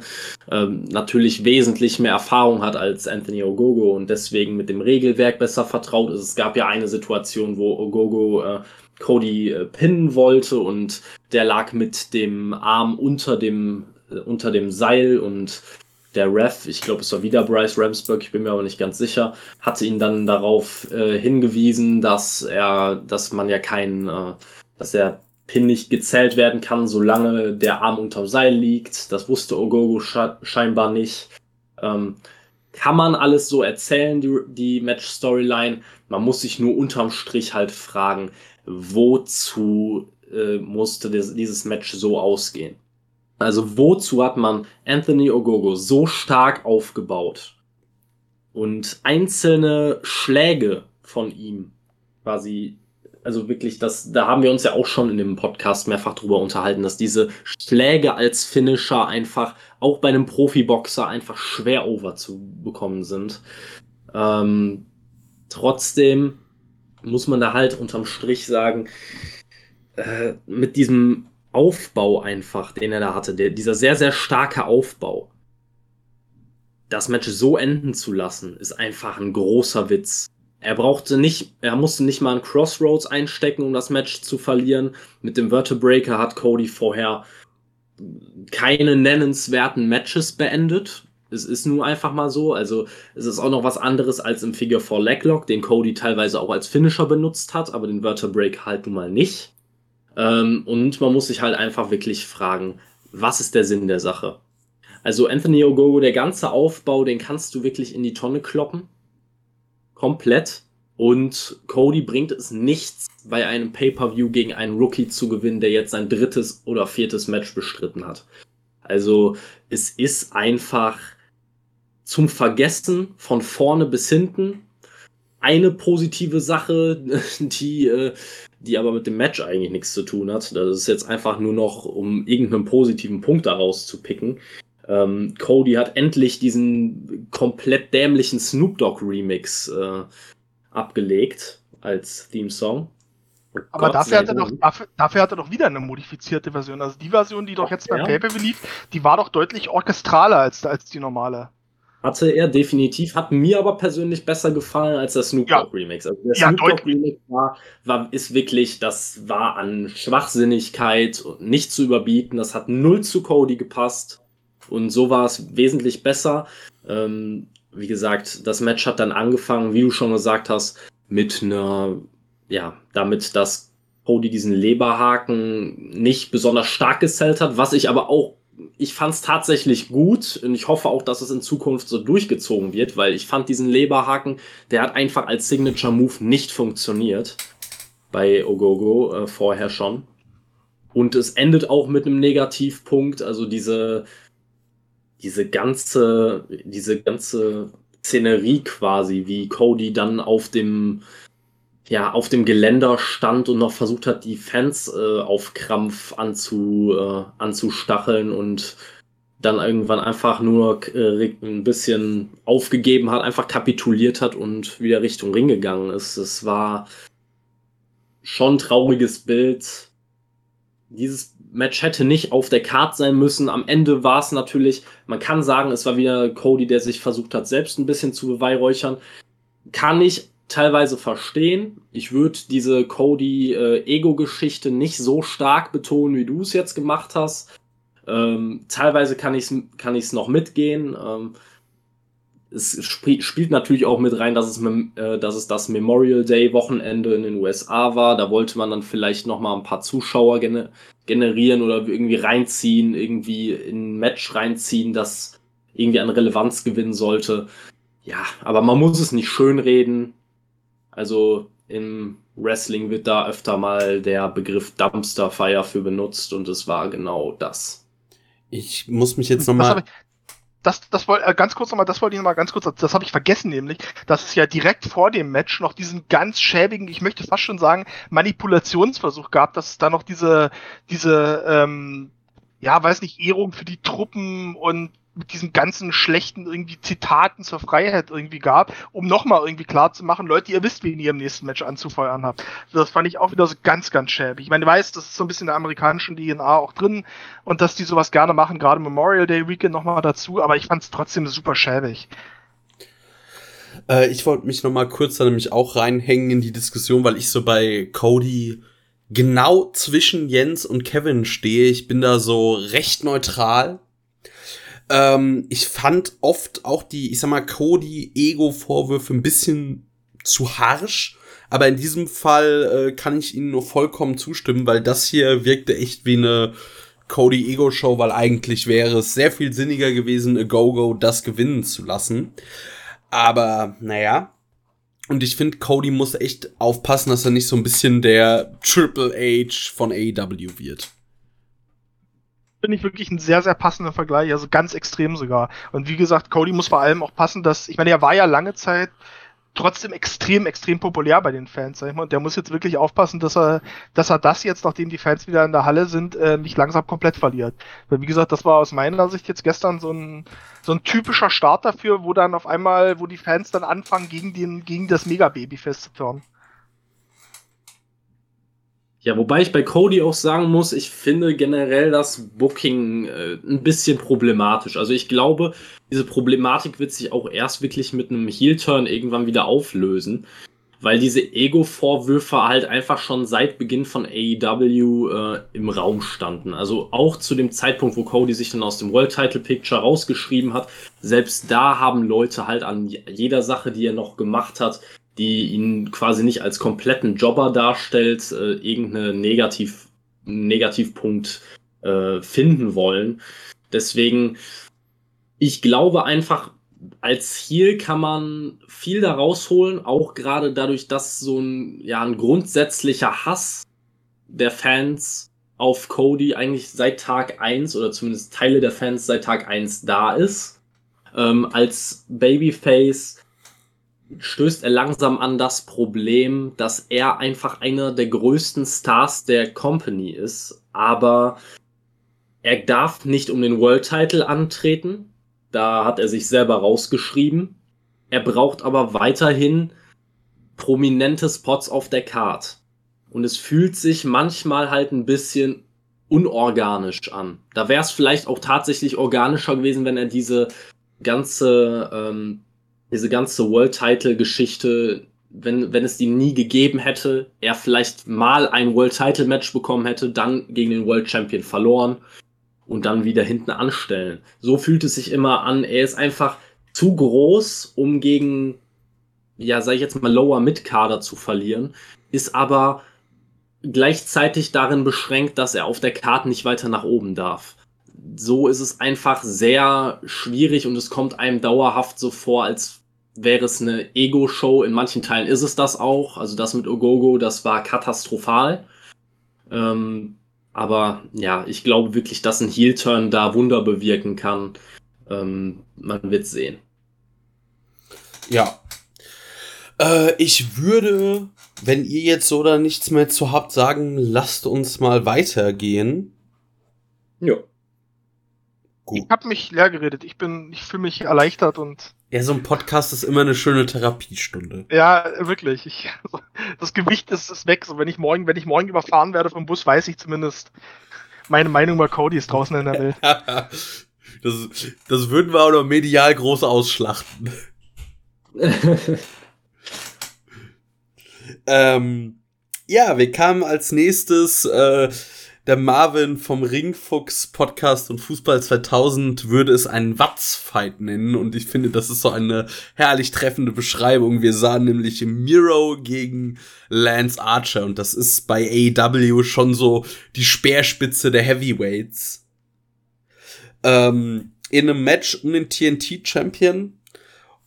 ähm, natürlich wesentlich mehr Erfahrung hat als Anthony Ogogo und deswegen mit dem Regelwerk besser vertraut ist. Es gab ja eine Situation, wo Ogogo äh, Cody äh, pinnen wollte und der lag mit dem Arm unter dem, äh, unter dem Seil und der Ref, ich glaube, es war wieder Bryce Ramsburg, ich bin mir aber nicht ganz sicher, hatte ihn dann darauf äh, hingewiesen, dass er, dass man ja keinen, äh, dass der Pin nicht gezählt werden kann, solange der Arm unterm Seil liegt. Das wusste Ogogo scheinbar nicht. Ähm, kann man alles so erzählen, die, die Match-Storyline. Man muss sich nur unterm Strich halt fragen, wozu äh, musste dieses Match so ausgehen. Also wozu hat man Anthony Ogogo so stark aufgebaut und einzelne Schläge von ihm quasi, also wirklich, das, da haben wir uns ja auch schon in dem Podcast mehrfach drüber unterhalten, dass diese Schläge als Finisher einfach auch bei einem Profiboxer einfach schwer over zu bekommen sind. Ähm, trotzdem muss man da halt unterm Strich sagen, äh, mit diesem Aufbau einfach, den er da hatte, der, dieser sehr, sehr starke Aufbau, das Match so enden zu lassen, ist einfach ein großer Witz. Er brauchte nicht, er musste nicht mal einen Crossroads einstecken, um das Match zu verlieren. Mit dem Vertebreaker hat Cody vorher keine nennenswerten Matches beendet. Es ist nun einfach mal so. Also, es ist auch noch was anderes als im Figure 4 Leglock, den Cody teilweise auch als Finisher benutzt hat, aber den Vertebreaker halt nun mal nicht. Ähm, und man muss sich halt einfach wirklich fragen, was ist der Sinn der Sache? Also Anthony Ogogo, der ganze Aufbau, den kannst du wirklich in die Tonne kloppen. Komplett. Und Cody bringt es nichts, bei einem Pay-per-view gegen einen Rookie zu gewinnen, der jetzt sein drittes oder viertes Match bestritten hat. Also es ist einfach zum Vergessen von vorne bis hinten. Eine positive Sache, <laughs> die äh, die aber mit dem Match eigentlich nichts zu tun hat. Das ist jetzt einfach nur noch, um irgendeinen positiven Punkt daraus zu picken. Ähm, Cody hat endlich diesen komplett dämlichen Snoop Dogg Remix äh, abgelegt als Theme-Song. Aber dafür hat, er doch, dafür, dafür hat er doch wieder eine modifizierte Version. Also die Version, die doch jetzt beim ja. Paper lief, die war doch deutlich orchestraler als, als die normale. Hatte er definitiv, hat mir aber persönlich besser gefallen als der Snoop Dogg ja. Remix. Also der ja, Snoop Dogg Remix war, war, ist wirklich, das war an Schwachsinnigkeit nicht zu überbieten. Das hat null zu Cody gepasst. Und so war es wesentlich besser. Ähm, wie gesagt, das Match hat dann angefangen, wie du schon gesagt hast, mit einer, ja, damit, dass Cody diesen Leberhaken nicht besonders stark gesellt hat, was ich aber auch ich fand es tatsächlich gut und ich hoffe auch, dass es in Zukunft so durchgezogen wird, weil ich fand diesen Leberhaken, der hat einfach als Signature Move nicht funktioniert bei Ogogo äh, vorher schon. Und es endet auch mit einem Negativpunkt, also diese diese ganze diese ganze Szenerie quasi, wie Cody dann auf dem ja, auf dem Geländer stand und noch versucht hat, die Fans äh, auf Krampf anzu, äh, anzustacheln und dann irgendwann einfach nur äh, ein bisschen aufgegeben hat, einfach kapituliert hat und wieder Richtung Ring gegangen ist. Es war schon ein trauriges Bild. Dieses Match hätte nicht auf der Card sein müssen. Am Ende war es natürlich, man kann sagen, es war wieder Cody, der sich versucht hat, selbst ein bisschen zu beweihräuchern. Kann ich teilweise verstehen. Ich würde diese Cody-Ego-Geschichte äh, nicht so stark betonen, wie du es jetzt gemacht hast. Ähm, teilweise kann ich es kann ich's noch mitgehen. Ähm, es sp spielt natürlich auch mit rein, dass es, äh, dass es das Memorial Day Wochenende in den USA war. Da wollte man dann vielleicht noch mal ein paar Zuschauer gener generieren oder irgendwie reinziehen, irgendwie in ein Match reinziehen, das irgendwie an Relevanz gewinnen sollte. Ja, aber man muss es nicht schönreden. Also im Wrestling wird da öfter mal der Begriff Dumpster Fire für benutzt und es war genau das. Ich muss mich jetzt nochmal das, das wollte äh, ganz kurz nochmal, das wollte ich nochmal ganz kurz, das habe ich vergessen nämlich, dass es ja direkt vor dem Match noch diesen ganz schäbigen, ich möchte fast schon sagen, Manipulationsversuch gab, dass es da noch diese, diese, ähm, ja, weiß nicht, Ehrung für die Truppen und mit diesen ganzen schlechten irgendwie Zitaten zur Freiheit irgendwie gab, um nochmal irgendwie klar zu machen, Leute, ihr wisst, wen ihr im nächsten Match anzufeuern habt. Das fand ich auch wieder so ganz, ganz schäbig. Ich meine, ich weiß, das ist so ein bisschen der amerikanischen DNA auch drin und dass die sowas gerne machen, gerade Memorial Day Weekend nochmal dazu, aber ich fand es trotzdem super schäbig. Äh, ich wollte mich nochmal kurz da nämlich auch reinhängen in die Diskussion, weil ich so bei Cody genau zwischen Jens und Kevin stehe. Ich bin da so recht neutral ähm, ich fand oft auch die, ich sag mal, Cody-Ego-Vorwürfe ein bisschen zu harsch. Aber in diesem Fall äh, kann ich Ihnen nur vollkommen zustimmen, weil das hier wirkte echt wie eine Cody-Ego-Show, weil eigentlich wäre es sehr viel sinniger gewesen, a Go-Go das gewinnen zu lassen. Aber, naja. Und ich finde, Cody muss echt aufpassen, dass er nicht so ein bisschen der Triple H von AEW wird finde ich wirklich ein sehr, sehr passender Vergleich, also ganz extrem sogar. Und wie gesagt, Cody muss vor allem auch passen, dass, ich meine, er war ja lange Zeit trotzdem extrem, extrem populär bei den Fans, sag ich mal. Und der muss jetzt wirklich aufpassen, dass er, dass er das jetzt, nachdem die Fans wieder in der Halle sind, äh, nicht langsam komplett verliert. Weil wie gesagt, das war aus meiner Sicht jetzt gestern so ein, so ein typischer Start dafür, wo dann auf einmal, wo die Fans dann anfangen, gegen den, gegen das Mega-Baby-Fest zu. Ja, wobei ich bei Cody auch sagen muss, ich finde generell das Booking äh, ein bisschen problematisch. Also ich glaube, diese Problematik wird sich auch erst wirklich mit einem Heel-Turn irgendwann wieder auflösen, weil diese Ego-Vorwürfe halt einfach schon seit Beginn von AEW äh, im Raum standen. Also auch zu dem Zeitpunkt, wo Cody sich dann aus dem World Title Picture rausgeschrieben hat, selbst da haben Leute halt an jeder Sache, die er noch gemacht hat, die ihn quasi nicht als kompletten Jobber darstellt, äh, irgendeinen Negativ, Negativpunkt äh, finden wollen. Deswegen, ich glaube einfach, als Heal kann man viel da rausholen, auch gerade dadurch, dass so ein, ja, ein grundsätzlicher Hass der Fans auf Cody eigentlich seit Tag eins oder zumindest Teile der Fans seit Tag eins da ist. Ähm, als Babyface stößt er langsam an das Problem, dass er einfach einer der größten Stars der Company ist, aber er darf nicht um den World Title antreten. Da hat er sich selber rausgeschrieben. Er braucht aber weiterhin prominente Spots auf der Card. Und es fühlt sich manchmal halt ein bisschen unorganisch an. Da wäre es vielleicht auch tatsächlich organischer gewesen, wenn er diese ganze ähm, diese ganze World Title Geschichte, wenn, wenn es die nie gegeben hätte, er vielleicht mal ein World Title Match bekommen hätte, dann gegen den World Champion verloren und dann wieder hinten anstellen. So fühlt es sich immer an. Er ist einfach zu groß, um gegen, ja, sag ich jetzt mal, Lower Mid Kader zu verlieren, ist aber gleichzeitig darin beschränkt, dass er auf der Karte nicht weiter nach oben darf so ist es einfach sehr schwierig und es kommt einem dauerhaft so vor, als wäre es eine Ego-Show. In manchen Teilen ist es das auch. Also das mit Ogogo, das war katastrophal. Ähm, aber ja, ich glaube wirklich, dass ein Heel-Turn da Wunder bewirken kann. Ähm, man wird sehen. Ja. Äh, ich würde, wenn ihr jetzt so oder nichts mehr zu habt, sagen, lasst uns mal weitergehen. Ja. Gut. Ich habe mich leer geredet. Ich bin, ich fühle mich erleichtert und. Ja, so ein Podcast ist immer eine schöne Therapiestunde. Ja, wirklich. Ich, <laughs> das Gewicht ist, ist weg. So, wenn ich morgen, wenn ich morgen überfahren werde vom Bus, weiß ich zumindest, meine Meinung über Cody ist draußen in der Welt. <laughs> das, das würden wir auch noch medial groß ausschlachten. <laughs> ähm, ja, wir kamen als nächstes äh, der Marvin vom Ringfuchs Podcast und Fußball 2000 würde es einen Watz-Fight nennen und ich finde, das ist so eine herrlich treffende Beschreibung. Wir sahen nämlich Miro gegen Lance Archer und das ist bei AEW schon so die Speerspitze der Heavyweights. Ähm, in einem Match um den TNT Champion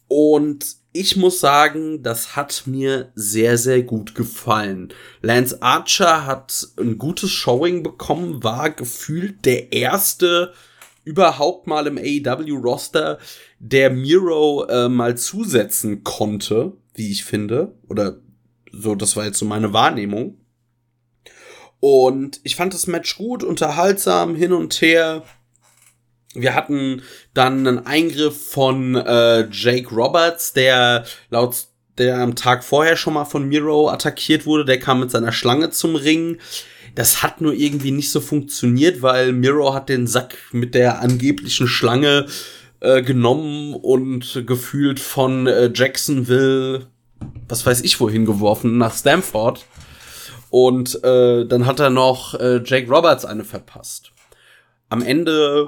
und ich muss sagen, das hat mir sehr, sehr gut gefallen. Lance Archer hat ein gutes Showing bekommen, war gefühlt der erste überhaupt mal im AEW-Roster, der Miro äh, mal zusetzen konnte, wie ich finde. Oder so, das war jetzt so meine Wahrnehmung. Und ich fand das Match gut, unterhaltsam, hin und her. Wir hatten dann einen Eingriff von äh, Jake Roberts, der laut der am Tag vorher schon mal von Miro attackiert wurde. Der kam mit seiner Schlange zum Ring. Das hat nur irgendwie nicht so funktioniert, weil Miro hat den Sack mit der angeblichen Schlange äh, genommen und gefühlt von äh, Jacksonville, was weiß ich wohin geworfen, nach Stamford. Und äh, dann hat er noch äh, Jake Roberts eine verpasst. Am Ende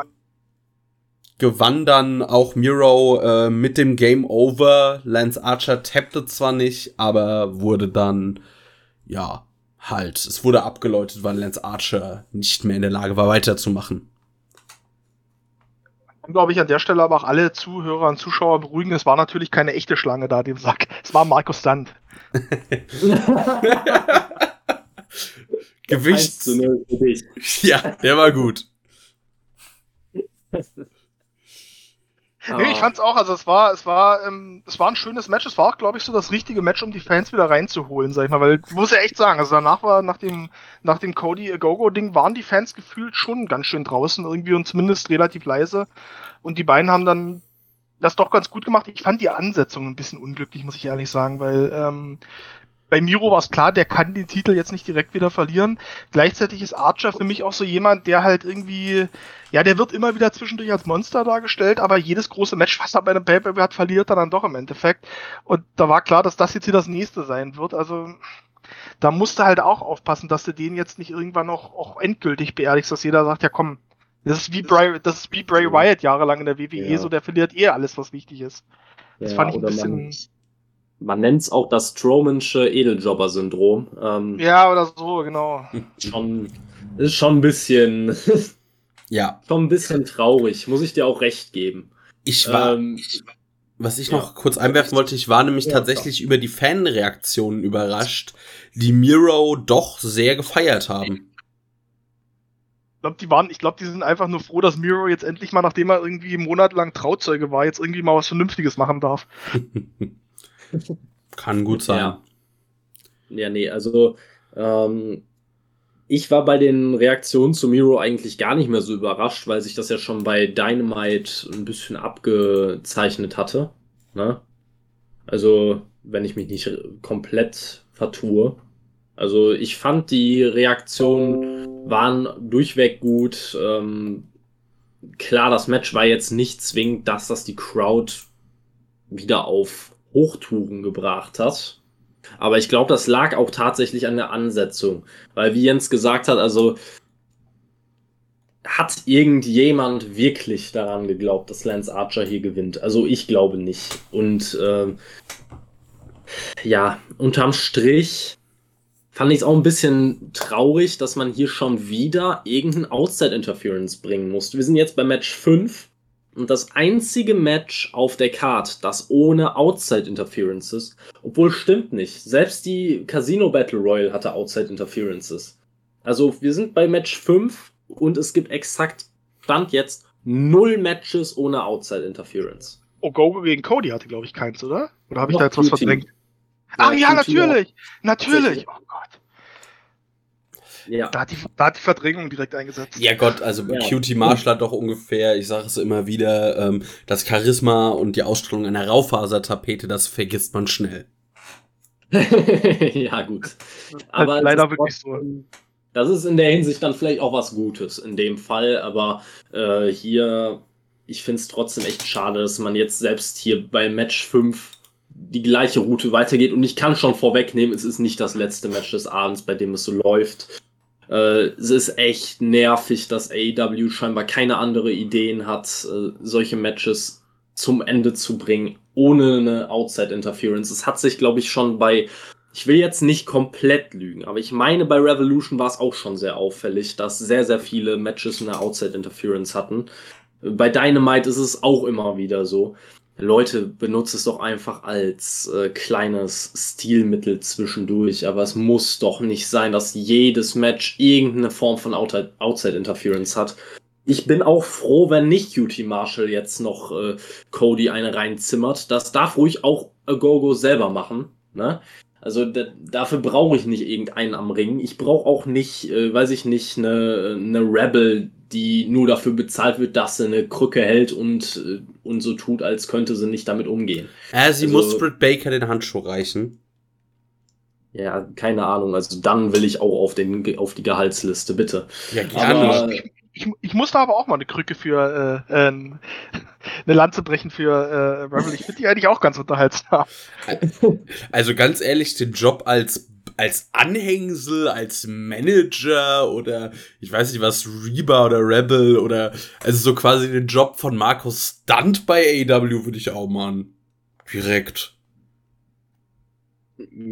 gewann dann auch Miro äh, mit dem Game Over. Lance Archer tappte zwar nicht, aber wurde dann, ja, halt, es wurde abgeläutet, weil Lance Archer nicht mehr in der Lage war, weiterzumachen. Glaube ich an der Stelle aber auch alle Zuhörer und Zuschauer beruhigen, es war natürlich keine echte Schlange da, dem Sack. Es war Markus Sand. <laughs> Gewicht. Ja, der war gut. <laughs> Nee, ich fand's auch, also es war, es war, ähm, es war ein schönes Match. Es war auch, glaube ich, so das richtige Match, um die Fans wieder reinzuholen, sag ich mal, weil, muss ja echt sagen, also danach war, nach dem, nach dem Cody Gogo-Ding waren die Fans gefühlt schon ganz schön draußen irgendwie und zumindest relativ leise. Und die beiden haben dann das doch ganz gut gemacht. Ich fand die Ansetzung ein bisschen unglücklich, muss ich ehrlich sagen, weil ähm, bei Miro war es klar, der kann den Titel jetzt nicht direkt wieder verlieren. Gleichzeitig ist Archer für mich auch so jemand, der halt irgendwie, ja, der wird immer wieder zwischendurch als Monster dargestellt, aber jedes große Match, was er bei einem Pay-Per-View hat, verliert er dann doch im Endeffekt. Und da war klar, dass das jetzt hier das nächste sein wird. Also da musst du halt auch aufpassen, dass du den jetzt nicht irgendwann noch auch endgültig beerdigst, dass jeder sagt, ja komm, das ist wie Bray, das ist wie Bray Wyatt jahrelang in der WWE, ja. so der verliert eh alles, was wichtig ist. Das ja, fand ich ein bisschen man nennt es auch das Strowmansche Edeljobber-Syndrom. Ähm, ja, oder so, genau. Schon, ist schon ein bisschen. <laughs> ja. Schon ein bisschen traurig, muss ich dir auch recht geben. Ich war. Ähm, was ich noch ja. kurz einwerfen wollte, ich war nämlich ja, tatsächlich klar. über die Fanreaktionen überrascht, die Miro doch sehr gefeiert haben. Ich glaube, die waren, ich glaube, die sind einfach nur froh, dass Miro jetzt endlich mal, nachdem er irgendwie monatelang Trauzeuge war, jetzt irgendwie mal was Vernünftiges machen darf. <laughs> Kann gut sein. Ja, ja nee, also ähm, ich war bei den Reaktionen zu Miro eigentlich gar nicht mehr so überrascht, weil sich das ja schon bei Dynamite ein bisschen abgezeichnet hatte. Ne? Also, wenn ich mich nicht komplett vertue. Also, ich fand die Reaktionen waren durchweg gut. Ähm, klar, das Match war jetzt nicht zwingend das, dass die Crowd wieder auf Hochtouren gebracht hat. Aber ich glaube, das lag auch tatsächlich an der Ansetzung. Weil, wie Jens gesagt hat, also hat irgendjemand wirklich daran geglaubt, dass Lance Archer hier gewinnt? Also ich glaube nicht. Und äh, ja, unterm Strich fand ich es auch ein bisschen traurig, dass man hier schon wieder irgendein Outside Interference bringen musste. Wir sind jetzt bei Match 5 und das einzige Match auf der Card, das ohne Outside Interferences, obwohl stimmt nicht. Selbst die Casino Battle Royale hatte Outside Interferences. Also wir sind bei Match 5 und es gibt exakt Stand jetzt null Matches ohne Outside Interference. Oh, Gogo gegen Cody hatte, glaube ich, keins, oder? Oder habe ich da jetzt was verdrängt? Ach ja, natürlich! Natürlich! Ja. Da hat, die, da hat die Verdrängung direkt eingesetzt. Ja Gott, also ja. Cutie Marshall hat doch ungefähr, ich sage es immer wieder, ähm, das Charisma und die Ausstrahlung einer Raufasertapete, das vergisst man schnell. <laughs> ja gut. Aber halt leider wirklich so. Das ist in der Hinsicht dann vielleicht auch was Gutes in dem Fall, aber äh, hier, ich finde es trotzdem echt schade, dass man jetzt selbst hier bei Match 5 die gleiche Route weitergeht und ich kann schon vorwegnehmen, es ist nicht das letzte Match des Abends, bei dem es so läuft. Äh, es ist echt nervig, dass AEW scheinbar keine andere Ideen hat, äh, solche Matches zum Ende zu bringen, ohne eine Outside Interference. Es hat sich, glaube ich, schon bei, ich will jetzt nicht komplett lügen, aber ich meine, bei Revolution war es auch schon sehr auffällig, dass sehr, sehr viele Matches eine Outside Interference hatten. Bei Dynamite ist es auch immer wieder so. Leute, benutzt es doch einfach als äh, kleines Stilmittel zwischendurch, aber es muss doch nicht sein, dass jedes Match irgendeine Form von Outside, Interference hat. Ich bin auch froh, wenn nicht QT Marshall jetzt noch äh, Cody eine reinzimmert. Das darf ruhig auch Agogo selber machen. Ne? Also dafür brauche ich nicht irgendeinen am Ring. Ich brauche auch nicht, äh, weiß ich nicht, eine, eine Rebel, die nur dafür bezahlt wird, dass sie eine Krücke hält und, äh, und so tut, als könnte sie nicht damit umgehen. Äh, sie also, muss Britt Baker den Handschuh reichen. Ja, keine Ahnung. Also dann will ich auch auf, den, auf die Gehaltsliste, bitte. Ja, gerne. Aber, ich, ich, muss da aber auch mal eine Krücke für äh, äh, eine Lanze brechen für äh, Rebel. Ich finde die eigentlich auch ganz unterhaltsam. <laughs> Also ganz ehrlich, den Job als als Anhängsel, als Manager oder ich weiß nicht was, Reba oder Rebel oder also so quasi den Job von Markus Stunt bei AEW würde ich auch machen. Direkt.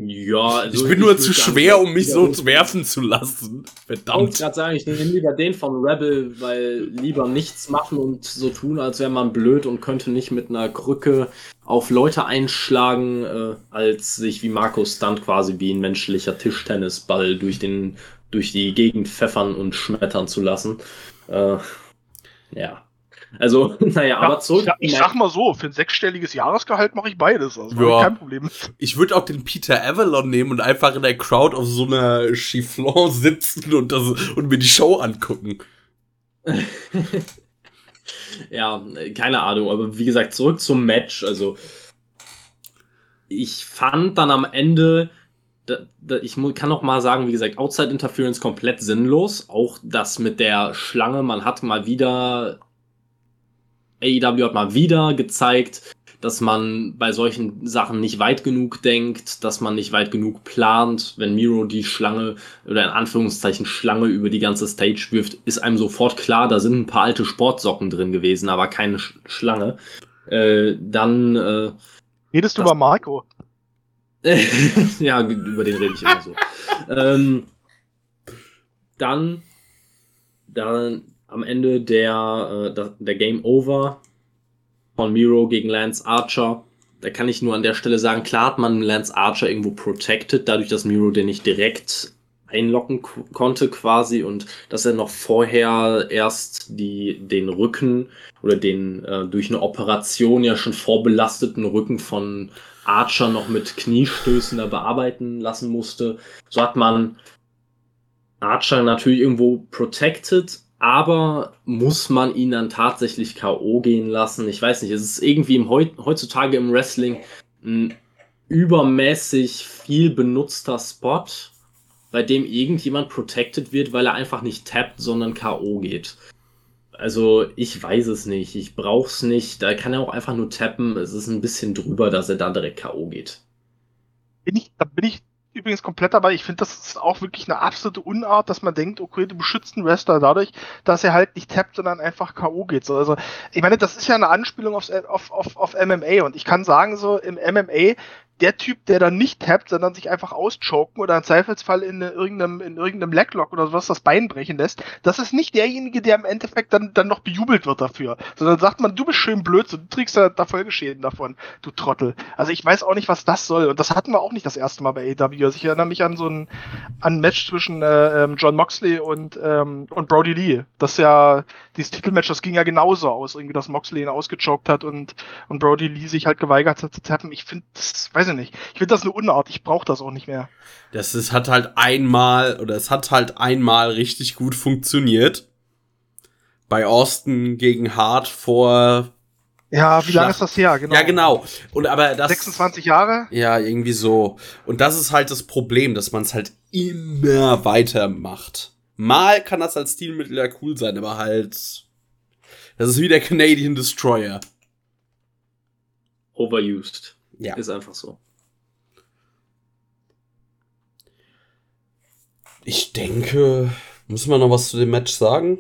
Ja, also ich bin nur zu schwer, um mich so werfen zu lassen. Verdammt. Ich gerade sagen, ich nehme lieber den von Rebel, weil lieber nichts machen und so tun, als wäre man blöd und könnte nicht mit einer Krücke auf Leute einschlagen, äh, als sich wie Markus Stunt quasi wie ein menschlicher Tischtennisball durch den durch die Gegend pfeffern und schmettern zu lassen. Äh, ja. Also, <laughs> naja, ja, aber zurück. Ich, ich sag mal so, für ein sechsstelliges Jahresgehalt mache ich beides. Also ja. kein Problem. Ich würde auch den Peter Avalon nehmen und einfach in der Crowd auf so einer Chifflon <laughs> sitzen und, das, und mir die Show angucken. <laughs> ja, keine Ahnung, aber wie gesagt, zurück zum Match. Also, ich fand dann am Ende, da, da, ich kann noch mal sagen, wie gesagt, Outside Interference komplett sinnlos. Auch das mit der Schlange, man hat mal wieder AEW hat mal wieder gezeigt, dass man bei solchen Sachen nicht weit genug denkt, dass man nicht weit genug plant. Wenn Miro die Schlange oder in Anführungszeichen Schlange über die ganze Stage wirft, ist einem sofort klar, da sind ein paar alte Sportsocken drin gewesen, aber keine Sch Schlange. Äh, dann. Äh, Redest du über Marco? <laughs> ja, über den rede ich immer so. <laughs> ähm, dann, dann am Ende der, äh, der Game Over von Miro gegen Lance Archer. Da kann ich nur an der Stelle sagen, klar hat man Lance Archer irgendwo protected, dadurch, dass Miro den nicht direkt einlocken konnte quasi und dass er noch vorher erst die, den Rücken oder den äh, durch eine Operation ja schon vorbelasteten Rücken von Archer noch mit Kniestößen da bearbeiten lassen musste. So hat man Archer natürlich irgendwo protected, aber muss man ihn dann tatsächlich K.O. gehen lassen? Ich weiß nicht, es ist irgendwie im heutzutage im Wrestling ein übermäßig viel benutzter Spot, bei dem irgendjemand protected wird, weil er einfach nicht tappt, sondern K.O. geht. Also, ich weiß es nicht. Ich brauch's nicht. Da kann er auch einfach nur tappen. Es ist ein bisschen drüber, dass er dann direkt K.O. geht. Bin ich, da bin ich übrigens komplett dabei. Ich finde, das ist auch wirklich eine absolute Unart, dass man denkt, okay, du beschützt einen Wrestler dadurch, dass er halt nicht tappt, sondern einfach K.O. geht. So, also, ich meine, das ist ja eine Anspielung aufs, auf, auf, auf MMA und ich kann sagen, so im MMA der Typ, der dann nicht tappt, sondern sich einfach auschoken oder im Zweifelsfall in irgendeinem, in irgendeinem Leglock oder sowas das Bein brechen lässt, das ist nicht derjenige, der im Endeffekt dann, dann noch bejubelt wird dafür, sondern sagt man, du bist schön blöd, so, du trägst da, da Folgeschäden davon, du Trottel. Also ich weiß auch nicht, was das soll und das hatten wir auch nicht das erste Mal bei AW. Also ich erinnere mich an so ein, an ein Match zwischen äh, ähm, John Moxley und, ähm, und Brody Lee. Das ja, dieses Titelmatch, das ging ja genauso aus, irgendwie, dass Moxley ihn ausgechoked hat und, und Brody Lee sich halt geweigert hat zu tappen. Ich finde, das weiß weiß ich nicht. Ich finde das eine Unart. Ich brauche das auch nicht mehr. Das ist, hat halt einmal, oder es hat halt einmal richtig gut funktioniert. Bei Austin gegen Hart vor. Ja, wie lange ist das her? Genau. Ja, genau. Und aber das. 26 Jahre? Ja, irgendwie so. Und das ist halt das Problem, dass man es halt immer weiter macht. Mal kann das als Stilmittel ja cool sein, aber halt. Das ist wie der Canadian Destroyer. Overused. Ja. Ist einfach so. Ich denke, müssen wir noch was zu dem Match sagen?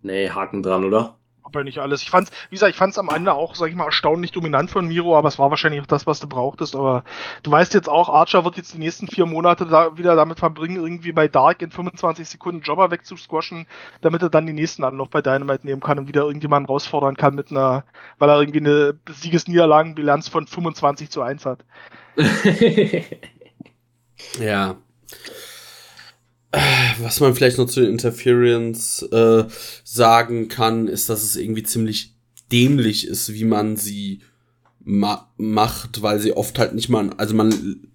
Nee, Haken dran, oder? Aber nicht alles. Ich fand's, wie gesagt, ich fand's am Ende auch, sag ich mal, erstaunlich dominant von Miro, aber es war wahrscheinlich auch das, was du brauchtest. Aber du weißt jetzt auch, Archer wird jetzt die nächsten vier Monate da wieder damit verbringen, irgendwie bei Dark in 25 Sekunden Jobber wegzusquashen, damit er dann die nächsten Anlauf bei Dynamite nehmen kann und wieder irgendjemanden herausfordern kann mit einer, weil er irgendwie eine Siegesniederlagenbilanz von 25 zu 1 hat. <laughs> ja. Was man vielleicht noch zu den Interference äh, sagen kann, ist, dass es irgendwie ziemlich dämlich ist, wie man sie ma macht, weil sie oft halt nicht mal, also man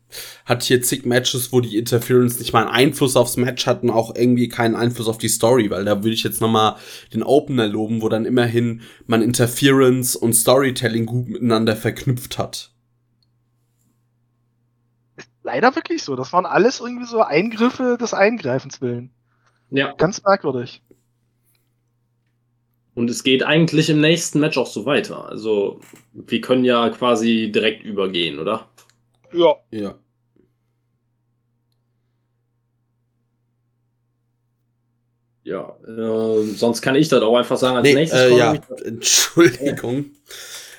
hat hier zig Matches, wo die Interference nicht mal einen Einfluss aufs Match hatten, auch irgendwie keinen Einfluss auf die Story, weil da würde ich jetzt noch mal den Opener loben, wo dann immerhin man Interference und Storytelling gut miteinander verknüpft hat leider wirklich so. Das waren alles irgendwie so Eingriffe des Eingreifens willen. Ja. Ganz merkwürdig. Und es geht eigentlich im nächsten Match auch so weiter. Also, wir können ja quasi direkt übergehen, oder? Ja. Ja. Ja, äh, sonst kann ich das auch einfach sagen als nee, nächstes. Äh, ja, Entschuldigung.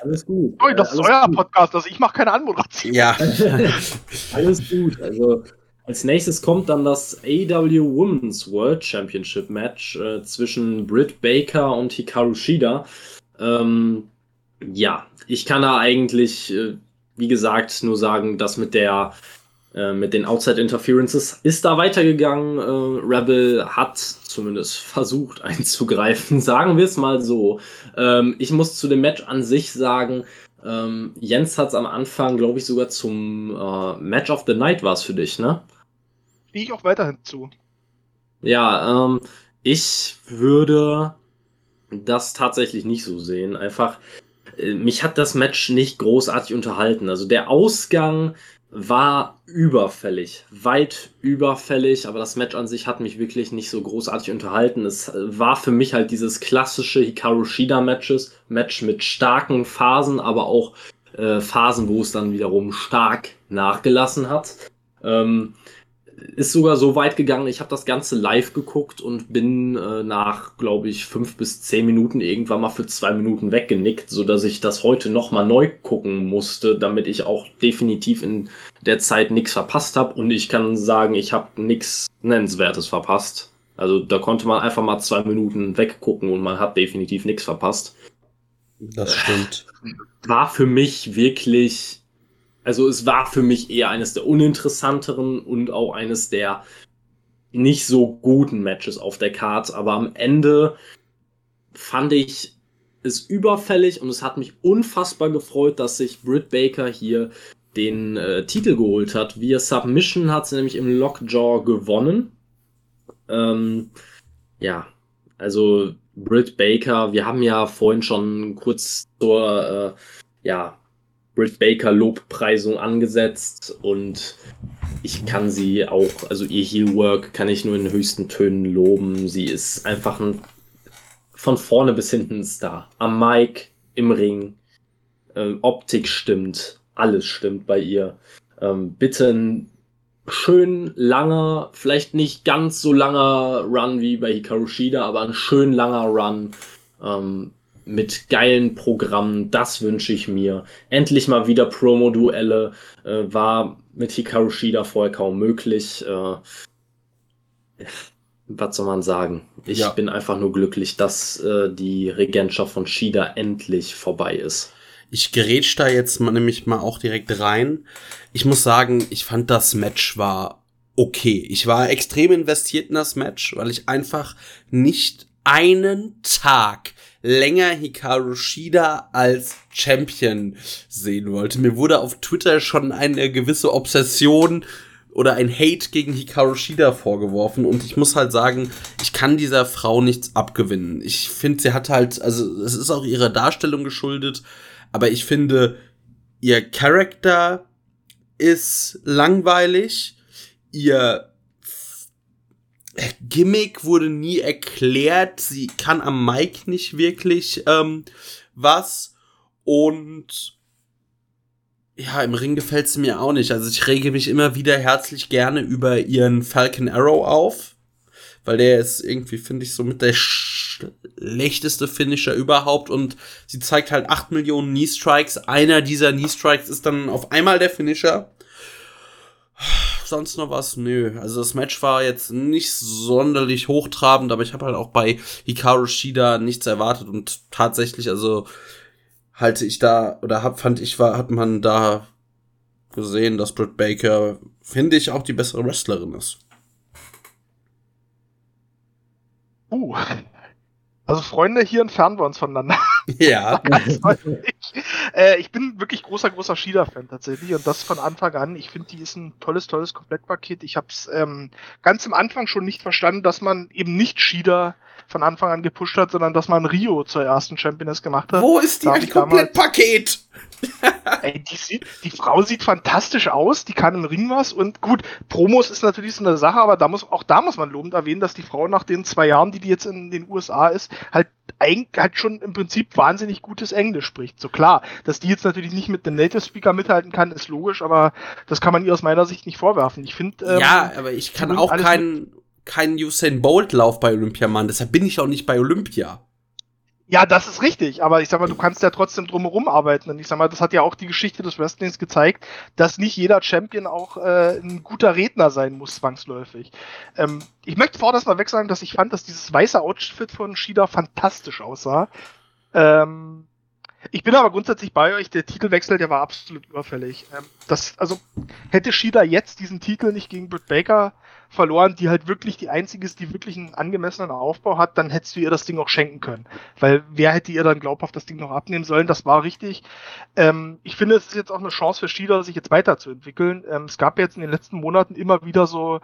Alles gut. Oh, das alles ist euer gut. Podcast, also ich mache keine Anmoderation. Ja. <laughs> alles gut. Also als nächstes kommt dann das AW Women's World Championship Match äh, zwischen Britt Baker und Hikaru Shida. Ähm, ja, ich kann da eigentlich, äh, wie gesagt, nur sagen, dass mit der äh, mit den Outside Interferences ist da weitergegangen. Äh, Rebel hat zumindest <laughs> versucht einzugreifen, <laughs> sagen wir es mal so. Ähm, ich muss zu dem Match an sich sagen, ähm, Jens hat es am Anfang, glaube ich, sogar zum äh, Match of the Night war es für dich, ne? Stehe ich auch weiterhin zu. Ja, ähm, ich würde das tatsächlich nicht so sehen. Einfach, äh, mich hat das Match nicht großartig unterhalten. Also der Ausgang war überfällig, weit überfällig, aber das Match an sich hat mich wirklich nicht so großartig unterhalten. Es äh, war für mich halt dieses klassische Hikaru Shida Matches, Match mit starken Phasen, aber auch äh, Phasen, wo es dann wiederum stark nachgelassen hat. Ähm, ist sogar so weit gegangen, ich habe das Ganze live geguckt und bin äh, nach, glaube ich, fünf bis zehn Minuten irgendwann mal für zwei Minuten weggenickt, so dass ich das heute nochmal neu gucken musste, damit ich auch definitiv in der Zeit nichts verpasst habe. Und ich kann sagen, ich habe nichts Nennenswertes verpasst. Also da konnte man einfach mal zwei Minuten weggucken und man hat definitiv nichts verpasst. Das stimmt. War für mich wirklich also es war für mich eher eines der uninteressanteren und auch eines der nicht so guten Matches auf der Card. Aber am Ende fand ich es überfällig und es hat mich unfassbar gefreut, dass sich Britt Baker hier den äh, Titel geholt hat. Via Submission hat sie nämlich im Lockjaw gewonnen. Ähm, ja, also Britt Baker, wir haben ja vorhin schon kurz zur äh, ja, Britt Baker Lobpreisung angesetzt und ich kann sie auch, also ihr Heelwork kann ich nur in höchsten Tönen loben. Sie ist einfach ein von vorne bis hinten ein Star. Am Mic, im Ring, äh, Optik stimmt, alles stimmt bei ihr. Ähm, bitte ein schön langer, vielleicht nicht ganz so langer Run wie bei Hikaru Shida, aber ein schön langer Run. Ähm, mit geilen Programmen, das wünsche ich mir. Endlich mal wieder Promo-Duelle, äh, war mit Hikaru Shida vorher kaum möglich. Äh, was soll man sagen? Ich Ja. bin einfach nur glücklich, dass äh, die Regentschaft von Shida endlich vorbei ist. Ich gerätsch da jetzt mal nämlich mal auch direkt rein. Ich muss sagen, ich fand das Match war okay. Ich war extrem investiert in das Match, weil ich einfach nicht einen Tag länger Hikaru Shida als Champion sehen wollte. Mir wurde auf Twitter schon eine gewisse Obsession oder ein Hate gegen Hikaru Shida vorgeworfen und ich muss halt sagen, ich kann dieser Frau nichts abgewinnen. Ich finde, sie hat halt, also es ist auch ihrer Darstellung geschuldet, aber ich finde, ihr Charakter ist langweilig, ihr Gimmick wurde nie erklärt, sie kann am Mic nicht wirklich ähm, was und ja, im Ring gefällt sie mir auch nicht. Also ich rege mich immer wieder herzlich gerne über ihren Falcon Arrow auf, weil der ist irgendwie, finde ich, so mit der sch schlechteste Finisher überhaupt und sie zeigt halt 8 Millionen Knee Strikes. Einer dieser Knee Strikes ist dann auf einmal der Finisher. Sonst noch was? Nö. Also das Match war jetzt nicht sonderlich hochtrabend, aber ich habe halt auch bei Hikaru Shida nichts erwartet und tatsächlich, also halte ich da oder hab, fand ich war hat man da gesehen, dass Britt Baker finde ich auch die bessere Wrestlerin ist. Uh. <laughs> Also Freunde, hier entfernen wir uns voneinander. <laughs> Ja. <laughs> äh, ich bin wirklich großer, großer Shida-Fan tatsächlich und das von Anfang an. Ich finde, die ist ein tolles, tolles Komplettpaket. Ich habe es ähm, ganz am Anfang schon nicht verstanden, dass man eben nicht Shida von Anfang an gepusht hat, sondern dass man Rio zur ersten Championess gemacht hat. Wo ist die ein Komplettpaket? <laughs> Ey, die, sieht, die Frau sieht fantastisch aus, die kann im Ring was und gut, Promos ist natürlich so eine Sache, aber da muss, auch da muss man lobend erwähnen, dass die Frau nach den zwei Jahren, die die jetzt in den USA ist, halt eigentlich halt schon im Prinzip wahnsinnig gutes Englisch spricht. So klar, dass die jetzt natürlich nicht mit dem Native Speaker mithalten kann, ist logisch, aber das kann man ihr aus meiner Sicht nicht vorwerfen. Ich finde. Ähm, ja, aber ich kann auch keinen keinen Usain Bolt Lauf bei Olympia machen, deshalb bin ich auch nicht bei Olympia. Ja, das ist richtig, aber ich sag mal, du kannst ja trotzdem drumherum arbeiten. Und ich sag mal, das hat ja auch die Geschichte des Wrestlings gezeigt, dass nicht jeder Champion auch äh, ein guter Redner sein muss, zwangsläufig. Ähm, ich möchte vorher mal weg sagen, dass ich fand, dass dieses weiße Outfit von Shida fantastisch aussah. Ähm, ich bin aber grundsätzlich bei euch, der Titelwechsel, der war absolut überfällig. Ähm, das, also hätte Shida jetzt diesen Titel nicht gegen Britt Baker verloren, die halt wirklich die einzige ist, die wirklich einen angemessenen Aufbau hat, dann hättest du ihr das Ding auch schenken können. Weil wer hätte ihr dann glaubhaft das Ding noch abnehmen sollen? Das war richtig. Ähm, ich finde, es ist jetzt auch eine Chance für Schieder, sich jetzt weiterzuentwickeln. Ähm, es gab jetzt in den letzten Monaten immer wieder so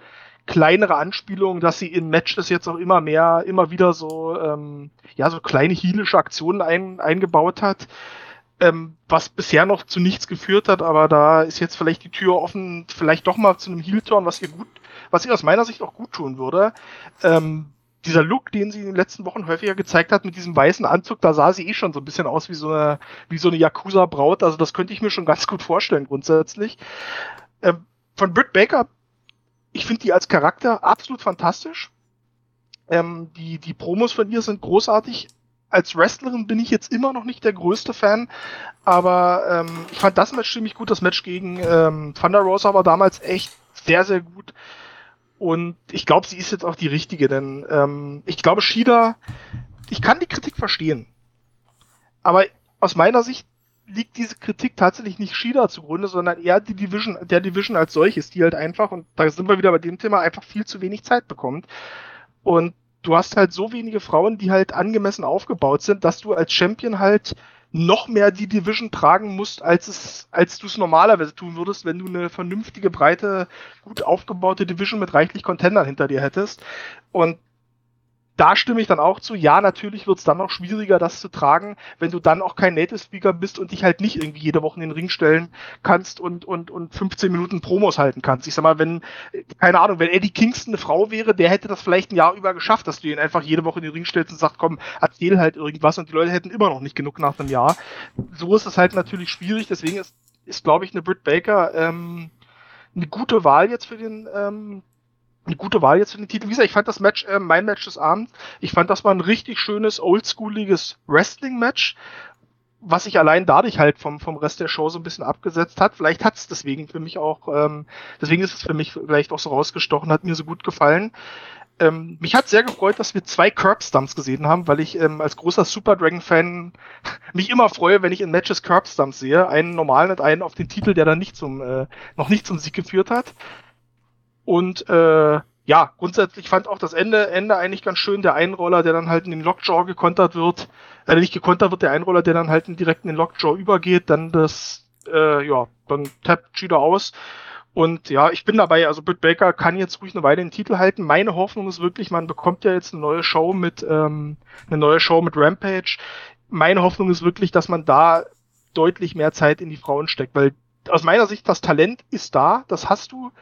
kleinere Anspielungen, dass sie in Matches jetzt auch immer mehr, immer wieder so, ähm, ja, so kleine heelische Aktionen ein, eingebaut hat ähm, was bisher noch zu nichts geführt hat, aber da ist jetzt vielleicht die Tür offen, vielleicht doch mal zu einem Heel-Turn, was ihr gut, was ihr aus meiner Sicht auch gut tun würde. Ähm, dieser Look, den sie in den letzten Wochen häufiger gezeigt hat, mit diesem weißen Anzug, da sah sie eh schon so ein bisschen aus wie so eine, wie so eine Yakuza-Braut. Also das könnte ich mir schon ganz gut vorstellen, grundsätzlich. Ähm, von Britt Baker, ich finde die als Charakter absolut fantastisch. Ähm, die, die Promos von ihr sind großartig als Wrestlerin bin ich jetzt immer noch nicht der größte Fan, aber ähm, ich fand das Match ziemlich gut. Das Match gegen ähm, Thunder Rosa war damals echt sehr, sehr gut. Und ich glaube, sie ist jetzt auch die richtige, denn ähm, ich glaube, Shida, ich kann die Kritik verstehen. Aber aus meiner Sicht liegt diese Kritik tatsächlich nicht Shida zugrunde, sondern eher die Division, der Division als solches, die halt einfach, und da sind wir wieder bei dem Thema, einfach viel zu wenig Zeit bekommt. Und du hast halt so wenige Frauen, die halt angemessen aufgebaut sind, dass du als Champion halt noch mehr die Division tragen musst, als es, als du es normalerweise tun würdest, wenn du eine vernünftige, breite, gut aufgebaute Division mit reichlich Contendern hinter dir hättest. Und da stimme ich dann auch zu. Ja, natürlich wird es dann noch schwieriger, das zu tragen, wenn du dann auch kein Native Speaker bist und dich halt nicht irgendwie jede Woche in den Ring stellen kannst und, und, und 15 Minuten Promos halten kannst. Ich sag mal, wenn, keine Ahnung, wenn Eddie Kingston eine Frau wäre, der hätte das vielleicht ein Jahr über geschafft, dass du ihn einfach jede Woche in den Ring stellst und sagst, komm, erzähl halt irgendwas und die Leute hätten immer noch nicht genug nach einem Jahr. So ist es halt natürlich schwierig, deswegen ist, ist glaube ich, eine Britt Baker ähm, eine gute Wahl jetzt für den ähm, eine gute Wahl jetzt für den Titel. Wie gesagt, ich fand das Match, äh, mein Match des Abends, ich fand das war ein richtig schönes, oldschooliges Wrestling-Match, was sich allein dadurch halt vom, vom Rest der Show so ein bisschen abgesetzt hat. Vielleicht hat es deswegen für mich auch, ähm, deswegen ist es für mich vielleicht auch so rausgestochen, hat mir so gut gefallen. Ähm, mich hat sehr gefreut, dass wir zwei Curb-Stumps gesehen haben, weil ich ähm, als großer Super Dragon-Fan <laughs> mich immer freue, wenn ich in Matches Curb-Stumps sehe. Einen normalen und einen auf den Titel, der dann nicht zum, äh, noch nicht zum Sieg geführt hat. Und äh, ja, grundsätzlich fand auch das Ende, Ende eigentlich ganz schön. Der Einroller, der dann halt in den Lockjaw gekontert wird, äh, nicht gekontert wird, der Einroller, der dann halt direkt in den Lockjaw übergeht, dann das, äh, ja, dann tappt Cheetah aus. Und ja, ich bin dabei, also Britt Baker kann jetzt ruhig eine Weile den Titel halten. Meine Hoffnung ist wirklich, man bekommt ja jetzt eine neue Show mit, ähm, eine neue Show mit Rampage. Meine Hoffnung ist wirklich, dass man da deutlich mehr Zeit in die Frauen steckt, weil aus meiner Sicht das Talent ist da, das hast du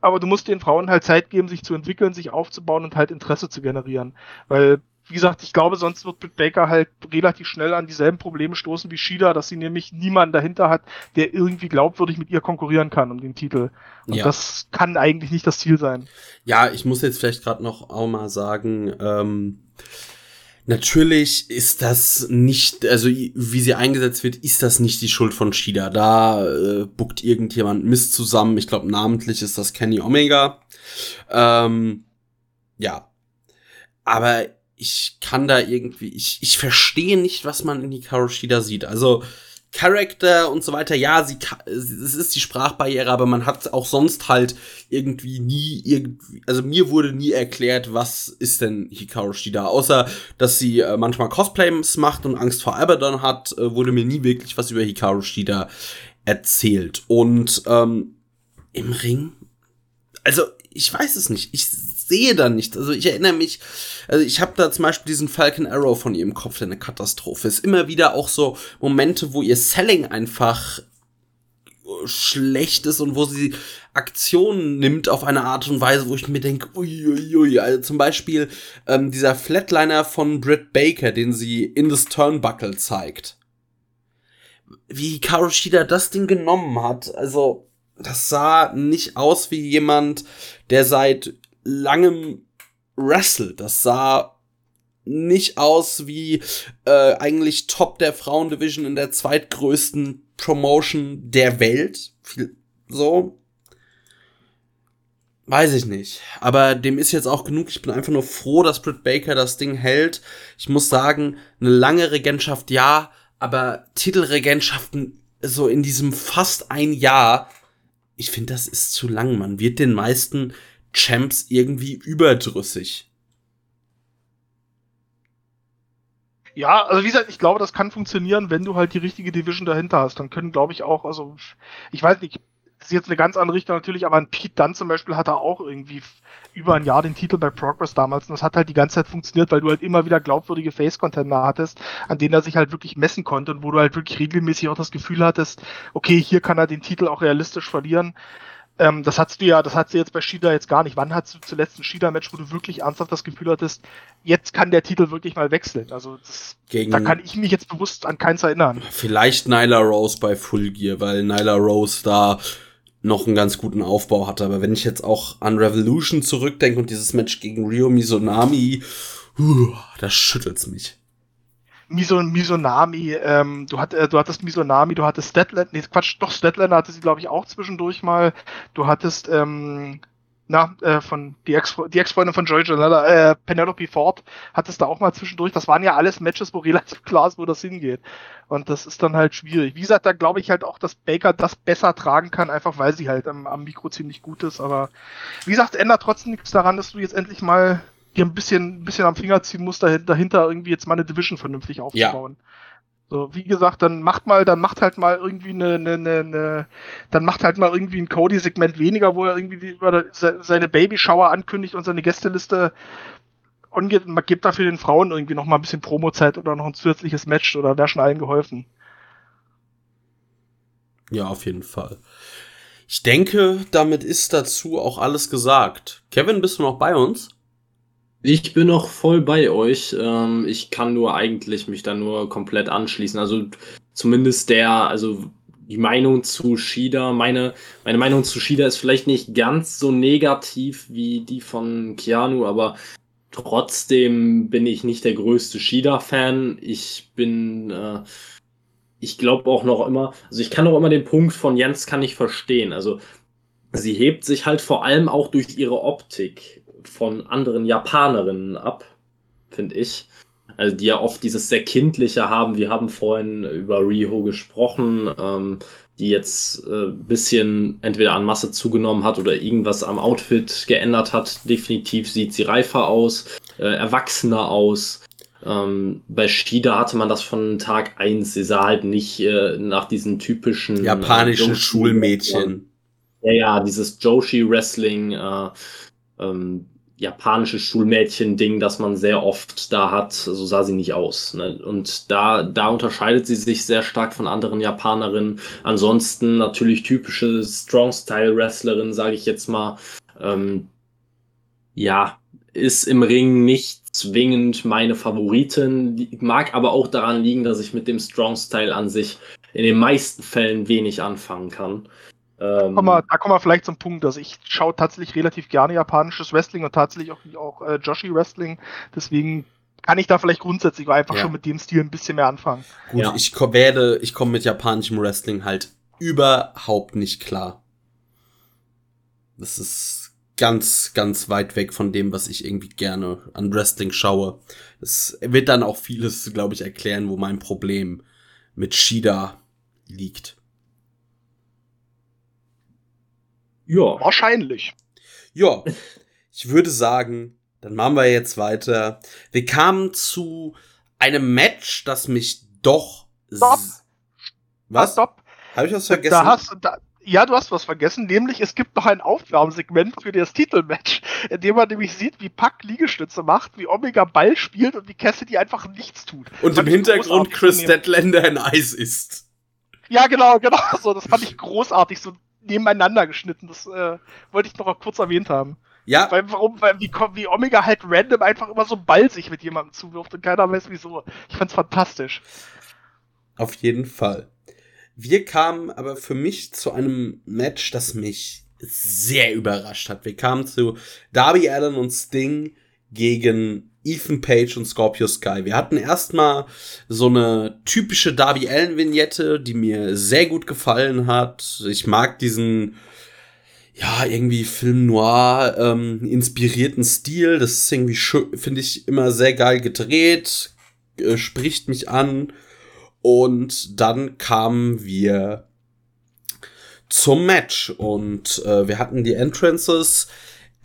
aber du musst den Frauen halt Zeit geben, sich zu entwickeln, sich aufzubauen und halt Interesse zu generieren. Weil, wie gesagt, ich glaube, sonst wird Britt Baker halt relativ schnell an dieselben Probleme stoßen wie Shida, dass sie nämlich niemanden dahinter hat, der irgendwie glaubwürdig mit ihr konkurrieren kann um den Titel. Und ja. das kann eigentlich nicht das Ziel sein. Ja, ich muss jetzt vielleicht gerade noch auch mal sagen, ähm, Natürlich ist das nicht, also wie sie eingesetzt wird, ist das nicht die Schuld von Shida. Da äh, buckt irgendjemand Mist zusammen. Ich glaube, namentlich ist das Kenny Omega. Ähm, ja. Aber ich kann da irgendwie, ich, ich verstehe nicht, was man in Hikaru Shida sieht. Also, Character und so weiter, ja, sie es ist die Sprachbarriere, aber man hat auch sonst halt irgendwie nie irgendwie, also mir wurde nie erklärt, was ist denn Hikaru Shida, außer dass sie äh, manchmal Cosplays macht und Angst vor Abaddon hat, äh, wurde mir nie wirklich was über Hikaru Shida erzählt. Und ähm, im Ring, also ich weiß es nicht, ich sehe da nichts. Also ich erinnere mich, also ich habe da zum Beispiel diesen Falcon Arrow von ihrem Kopf, der eine Katastrophe ist. Immer wieder auch so Momente, wo ihr Selling einfach schlecht ist und wo sie Aktionen nimmt auf eine Art und Weise, wo ich mir denke, uiuiui, also zum Beispiel ähm, dieser Flatliner von Britt Baker, den sie in das Turnbuckle zeigt. Wie Hikaru Shida das Ding genommen hat, also das sah nicht aus wie jemand, der seit langem wrestelt. Das sah nicht aus wie äh, eigentlich Top der Frauendivision in der zweitgrößten Promotion der Welt. So. Weiß ich nicht. Aber dem ist jetzt auch genug. Ich bin einfach nur froh, dass Britt Baker das Ding hält. Ich muss sagen, eine lange Regentschaft ja, aber Titelregentschaften so in diesem fast ein Jahr, ich finde, das ist zu lang. Man wird den meisten Champs irgendwie überdrüssig. Ja, also wie gesagt, ich glaube, das kann funktionieren, wenn du halt die richtige Division dahinter hast. Dann können, glaube ich, auch, also ich weiß nicht, das ist jetzt eine ganz andere Richtung natürlich, aber ein Pete Dunn zum Beispiel hat er auch irgendwie über ein Jahr den Titel bei Progress damals und das hat halt die ganze Zeit funktioniert, weil du halt immer wieder glaubwürdige Face-Contender hattest, an denen er sich halt wirklich messen konnte und wo du halt wirklich regelmäßig auch das Gefühl hattest, okay, hier kann er den Titel auch realistisch verlieren. Ähm, das hattest du ja, das hat sie jetzt bei Shida jetzt gar nicht. Wann hattest du zuletzt ein Shida-Match, wo du wirklich ernsthaft das Gefühl hattest, jetzt kann der Titel wirklich mal wechseln? Also das, Gegen da kann ich mich jetzt bewusst an keins erinnern. Vielleicht Nyla Rose bei Full Gear, weil Nyla Rose da noch einen ganz guten Aufbau hatte. Aber wenn ich jetzt auch an Revolution zurückdenke und dieses Match gegen Rio Mizunami, uh, da schüttelt's mich. Miso, Misonami, ähm, du, hat, äh, du hattest Misonami, du hattest Statlander, nee, Quatsch, doch, Statlander hatte sie, glaube ich, auch zwischendurch mal. Du hattest, ähm, na, äh, von die Ex die Ex-Freundin von Joy Janella, äh, Penelope Ford, hattest da auch mal zwischendurch. Das waren ja alles Matches, wo <laughs> relativ klar ist, wo das hingeht. Und das ist dann halt schwierig. Wie gesagt, da glaube ich halt auch, dass Baker das besser tragen kann, einfach weil sie halt am, am Mikro ziemlich gut ist. Aber wie gesagt, ändert trotzdem nichts daran, dass du jetzt endlich mal dir ein bisschen, ein bisschen am Finger ziehen muss, dahinter irgendwie jetzt mal eine Division vernünftig aufzubauen. Ja. So, wie gesagt, dann macht mal, dann macht halt mal irgendwie eine, eine, eine, eine dann macht halt mal irgendwie ein Cody-Segment weniger, wo er irgendwie über seine Babyshower ankündigt und seine Gästeliste und man gibt dafür den Frauen irgendwie noch mal ein bisschen Promo-Zeit oder noch ein zusätzliches Match oder wäre schon allen geholfen. Ja, auf jeden Fall. Ich denke, damit ist dazu auch alles gesagt. Kevin, bist du noch bei uns? Ich bin noch voll bei euch. Ähm, ich kann nur eigentlich mich da nur komplett anschließen. Also zumindest der, also die Meinung zu Shida, meine, meine Meinung zu Shida ist vielleicht nicht ganz so negativ wie die von Keanu, aber trotzdem bin ich nicht der größte Shida-Fan. Ich bin, äh, ich glaube auch noch immer, also ich kann auch immer den Punkt von Jens kann ich verstehen. Also sie hebt sich halt vor allem auch durch ihre Optik von anderen Japanerinnen ab, finde ich. Also die ja oft dieses sehr kindliche haben. Wir haben vorhin über Riho gesprochen, ähm, die jetzt äh, bisschen entweder an Masse zugenommen hat oder irgendwas am Outfit geändert hat. Definitiv sieht sie reifer aus, äh, erwachsener aus. Ähm, bei Shida hatte man das von Tag eins. Sie sah halt nicht äh, nach diesen typischen japanischen äh, Schulmädchen. Ja, ja, dieses Joshi-Wrestling. Äh, ähm, japanisches Schulmädchen-Ding, das man sehr oft da hat, so sah sie nicht aus. Ne? Und da, da unterscheidet sie sich sehr stark von anderen Japanerinnen. Ansonsten natürlich typische Strong-Style-Wrestlerin, sage ich jetzt mal. Ähm, ja, ist im Ring nicht zwingend meine Favoritin, mag aber auch daran liegen, dass ich mit dem Strong-Style an sich in den meisten Fällen wenig anfangen kann. Ähm, da, kommen wir, da kommen wir vielleicht zum Punkt. Also ich schaue tatsächlich relativ gerne japanisches Wrestling und tatsächlich auch, auch äh, Joshi Wrestling. Deswegen kann ich da vielleicht grundsätzlich einfach Ja. schon mit dem Stil ein bisschen mehr anfangen. Gut, Ja. ich ko- werde, ich komme mit japanischem Wrestling halt überhaupt nicht klar. Das ist ganz, ganz weit weg von dem, was ich irgendwie gerne an Wrestling schaue. Es wird dann auch vieles, glaube ich, erklären, wo mein Problem mit Shida liegt. Ja. Wahrscheinlich. Ja, ich würde sagen, dann machen wir jetzt weiter. Wir kamen zu einem Match, das mich doch. Stopp. s- Was? Stopp. Habe ich was vergessen? Da hast, da, ja, du hast was vergessen, nämlich es gibt noch ein Aufwärmsegment für das Titelmatch, in dem man nämlich sieht, wie Pack Liegestütze macht, wie Omega Ball spielt und wie Cassidy einfach nichts tut. Und im Hintergrund Chris. Deadlander ein Eis isst. Ja, genau, genau. <laughs> So, das fand ich großartig, so nebeneinander geschnitten. Das äh, wollte ich noch kurz erwähnt haben. Ja, Weil, warum, weil wie, wie Omega halt random einfach immer so Ball sich mit jemandem zuwirft und keiner weiß wieso. Ich fand's fantastisch. auf jeden Fall. Wir kamen aber für mich zu einem Match, das mich sehr überrascht hat. Wir kamen zu Darby Allen und Sting gegen Ethan Page und Scorpio Sky. Wir hatten erstmal so eine typische Darby Allen Vignette, die mir sehr gut gefallen hat. Ich mag diesen ja, irgendwie Film Noir ähm, inspirierten Stil. Das ist irgendwie, finde ich, immer sehr geil gedreht, äh, spricht mich an. Und dann kamen wir zum Match und äh, wir hatten die Entrances.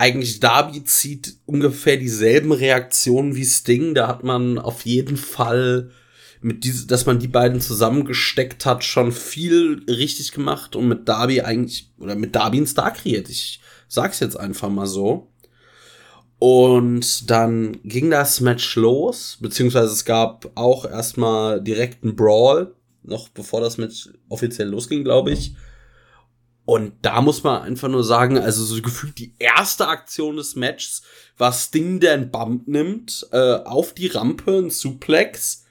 Eigentlich Darby zieht ungefähr dieselben Reaktionen wie Sting. Da hat man auf jeden Fall mit diese, dass man die beiden zusammengesteckt hat, schon viel richtig gemacht und mit Darby eigentlich, oder mit Darby einen Star kreiert. Ich sag's jetzt einfach mal so. Und dann ging das Match los, beziehungsweise es gab auch erstmal direkt einen Brawl, noch bevor das Match offiziell losging, glaube ich. Und da muss man einfach nur sagen, also so gefühlt die erste Aktion des Matches war Sting, der einen Bump nimmt, äh, auf die Rampe, ein Suplex.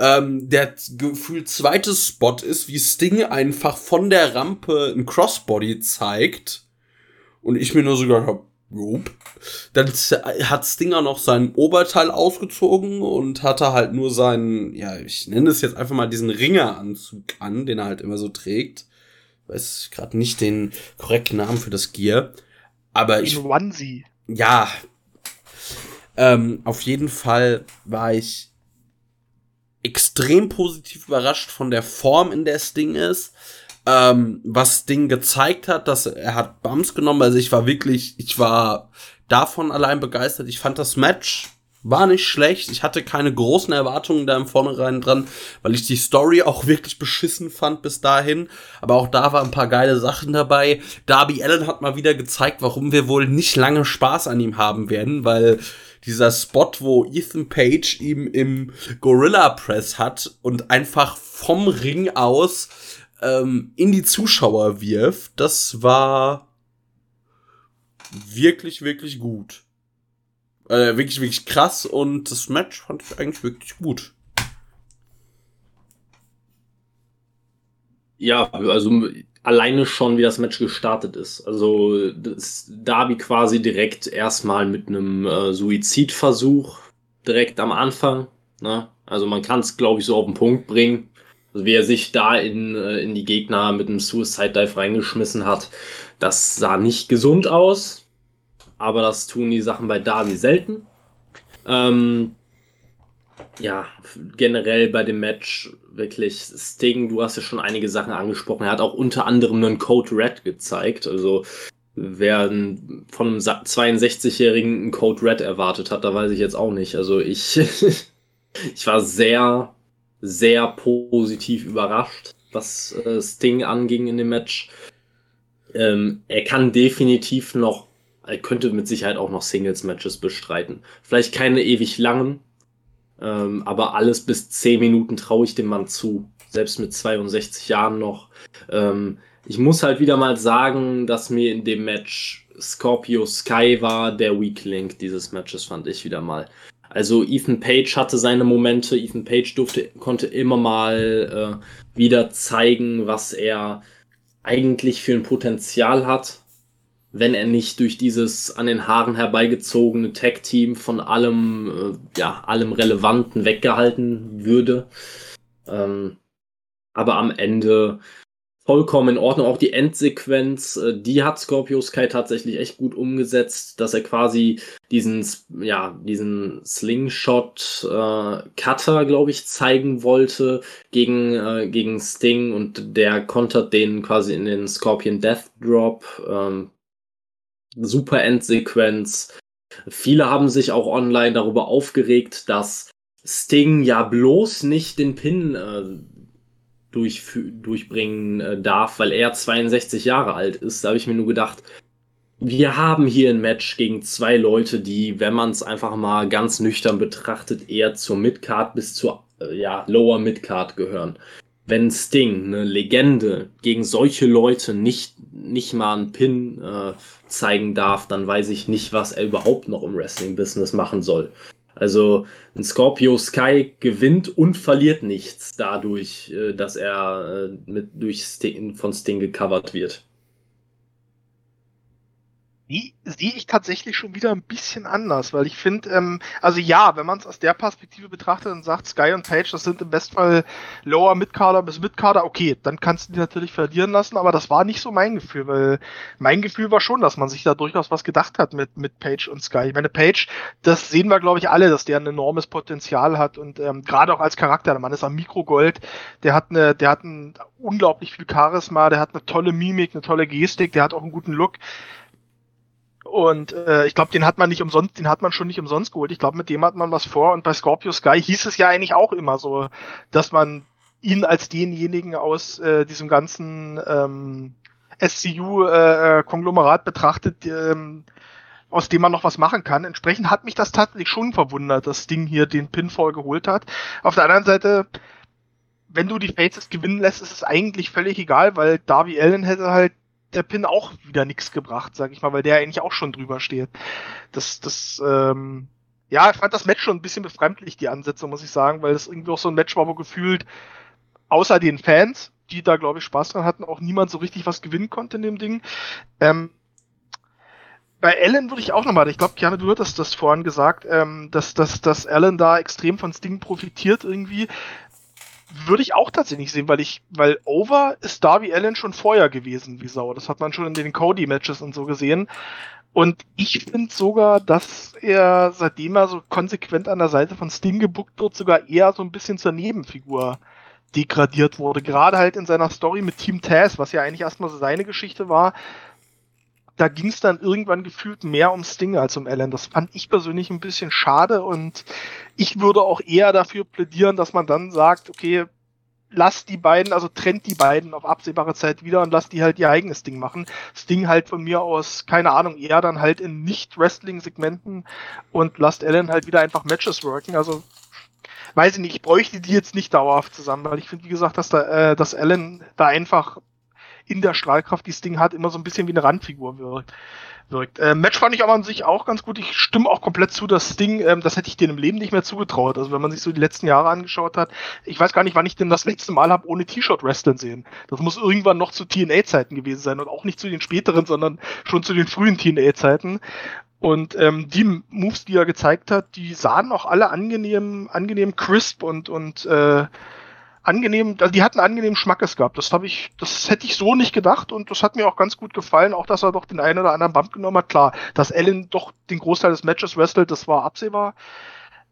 Ähm, der gefühlt zweite Spot ist, wie Sting einfach von der Rampe ein Crossbody zeigt. Und ich mir nur so gedacht habe, Jupp. Dann hat Stinger noch sein Oberteil ausgezogen und hatte halt nur seinen, ja, ich nenne es jetzt einfach mal diesen Ringeranzug an, den er halt immer so trägt. Weiß gerade nicht den korrekten Namen für das Gear. Aber ich, In Onesie. ja, ähm, auf jeden Fall war ich extrem positiv überrascht von der Form, in der Sting ist. Ähm, was Sting gezeigt hat, dass er hat Bums genommen. Also ich war wirklich, ich war davon allein begeistert. Ich fand das Match war nicht schlecht. Ich hatte keine großen Erwartungen da im Vornherein dran, weil ich die Story auch wirklich beschissen fand bis dahin. Aber auch da waren ein paar geile Sachen dabei. Darby Allen hat mal wieder gezeigt, warum wir wohl nicht lange Spaß an ihm haben werden, weil dieser Spot, wo Ethan Page ihm im Gorilla Press hat und einfach vom Ring aus ähm, in die Zuschauer wirft, das war wirklich, wirklich gut. Äh, wirklich, wirklich krass und das Match fand ich eigentlich wirklich gut. Ja, also alleine schon, wie das Match gestartet ist. Also das Darby quasi direkt erstmal mit einem äh, Suizidversuch direkt am Anfang. Ne? Also man kann es, glaube ich, so auf den Punkt bringen. Also wie er sich da in, äh, in die Gegner mit einem Suicide Dive reingeschmissen hat, das sah nicht gesund aus. Aber das tun die Sachen bei Darby selten. Ähm, ja, generell bei dem Match wirklich Sting, du hast ja schon einige Sachen angesprochen. Er hat auch unter anderem einen Code Red gezeigt. Also wer von einem 62-Jährigen einen Code Red erwartet hat, da weiß ich jetzt auch nicht. Also ich, <laughs> ich war sehr, sehr positiv überrascht, was äh, Sting anging in dem Match. Ähm, er kann definitiv noch, er könnte mit Sicherheit auch noch Singles-Matches bestreiten. Vielleicht keine ewig langen, ähm, aber alles bis 10 Minuten traue ich dem Mann zu. Selbst mit 62 Jahren noch. Ähm, ich muss halt wieder mal sagen, dass mir in dem Match Scorpio Sky war der Weak Link dieses Matches, fand ich wieder mal. Also Ethan Page hatte seine Momente. Ethan Page durfte, konnte immer mal äh, wieder zeigen, was er eigentlich für ein Potenzial hat. Wenn er nicht durch dieses an den Haaren herbeigezogene Tag-Team von allem, äh, ja, allem Relevanten weggehalten würde. Ähm, aber am Ende vollkommen in Ordnung. Auch die Endsequenz, äh, die hat Scorpio Sky tatsächlich echt gut umgesetzt, dass er quasi diesen, ja, diesen Slingshot äh, Cutter, glaube ich, zeigen wollte gegen, äh, gegen Sting und der kontert den quasi in den Scorpion Death Drop. Ähm, super Endsequenz. Viele haben sich auch online darüber aufgeregt, dass Sting ja bloß nicht den Pin äh, durch, durchbringen äh, darf, weil er 62 Jahre alt ist. Da habe ich mir nur gedacht, wir haben hier ein Match gegen zwei Leute, die, wenn man es einfach mal ganz nüchtern betrachtet, eher zur Midcard bis zur äh, ja, Lower Midcard gehören. Wenn Sting, eine Legende, gegen solche Leute nicht, nicht mal einen Pin äh, zeigen darf, dann weiß ich nicht, was er überhaupt noch im Wrestling-Business machen soll. Also ein Scorpio Sky gewinnt und verliert nichts dadurch, äh, dass er äh, mit durch Sting, von Sting gecovert wird die sehe ich tatsächlich schon wieder ein bisschen anders, weil ich finde, ähm, also ja, wenn man es aus der Perspektive betrachtet und sagt, Sky und Page, das sind im Bestfall Lower Midcarder bis Midcarder, okay, dann kannst du die natürlich verlieren lassen, aber das war nicht so mein Gefühl, weil mein Gefühl war schon, dass man sich da durchaus was gedacht hat mit, mit Page und Sky. Ich meine, Page, das sehen wir, glaube ich, alle, dass der ein enormes Potenzial hat und ähm, gerade auch als Charakter, der Mann ist am Mikrogold, der hat eine, der hat ein unglaublich viel Charisma, der hat eine tolle Mimik, eine tolle Gestik, der hat auch einen guten Look. Und äh, ich glaube, den hat man nicht umsonst, den hat man schon nicht umsonst geholt. Ich glaube, mit dem hat man was vor. Und bei Scorpio Sky hieß es ja eigentlich auch immer so, dass man ihn als denjenigen aus äh, diesem ganzen ähm, SCU-Konglomerat äh, betrachtet, ähm, aus dem man noch was machen kann. Entsprechend hat mich das tatsächlich schon verwundert, dass Ding hier den Pinfall geholt hat. Auf der anderen Seite, wenn du die Faces gewinnen lässt, ist es eigentlich völlig egal, weil Darby Allen hätte halt der Pin auch wieder nichts gebracht, sag ich mal, weil der eigentlich auch schon drüber steht. Das, das, ähm, ja, ich fand das Match schon ein bisschen befremdlich, die Ansätze, muss ich sagen, weil das irgendwie auch so ein Match war, wo gefühlt, außer den Fans, die da, glaube ich, Spaß dran hatten, auch niemand so richtig was gewinnen konnte in dem Ding. Ähm, bei Allen würde ich auch nochmal, ich glaube, Kiane, du hattest das vorhin gesagt, ähm, dass, dass, dass Allen da extrem von Sting profitiert irgendwie würde ich auch tatsächlich sehen, weil ich, weil Over ist Darby Allen schon vorher gewesen wie Sau. Das hat man schon in den Cody-Matches und so gesehen. Und ich finde sogar, dass er, seitdem er so konsequent an der Seite von Sting gebuckt wird, sogar eher so ein bisschen zur Nebenfigur degradiert wurde. Gerade halt in seiner Story mit Team Taz, was ja eigentlich erstmal so seine Geschichte war, da ging es dann irgendwann gefühlt mehr um Sting als um Allen. Das fand ich persönlich ein bisschen schade und ich würde auch eher dafür plädieren, dass man dann sagt, okay, lass die beiden, also trennt die beiden auf absehbare Zeit wieder und lass die halt ihr eigenes Ding machen. Sting halt von mir aus, keine Ahnung, eher dann halt in Nicht-Wrestling-Segmenten und lasst Allen halt wieder einfach Matches worken. Also weiß ich nicht, ich bräuchte die jetzt nicht dauerhaft zusammen, weil ich finde, wie gesagt, dass da, äh, dass Allen da einfach in der Strahlkraft, die das Ding hat, immer so ein bisschen wie eine Randfigur wirkt. wirkt. Äh, Match fand ich aber an sich auch ganz gut. Ich stimme auch komplett zu, das Ding, ähm, das hätte ich dir im Leben nicht mehr zugetraut. Also wenn man sich so die letzten Jahre angeschaut hat, ich weiß gar nicht, wann ich denn das letzte Mal habe ohne T-Shirt wrestlen sehen. Das muss irgendwann noch zu TNA-Zeiten gewesen sein und auch nicht zu den späteren, sondern schon zu den frühen TNA-Zeiten. Und ähm, die Moves, die er gezeigt hat, die sahen auch alle angenehm, angenehm crisp und und äh, angenehm, also die hatten angenehmen Schmackes gehabt. Das habe ich, das hätte ich so nicht gedacht und das hat mir auch ganz gut gefallen, auch dass er doch den einen oder anderen Bump genommen hat. Klar, dass Allen doch den Großteil des Matches wrestelt, das war absehbar.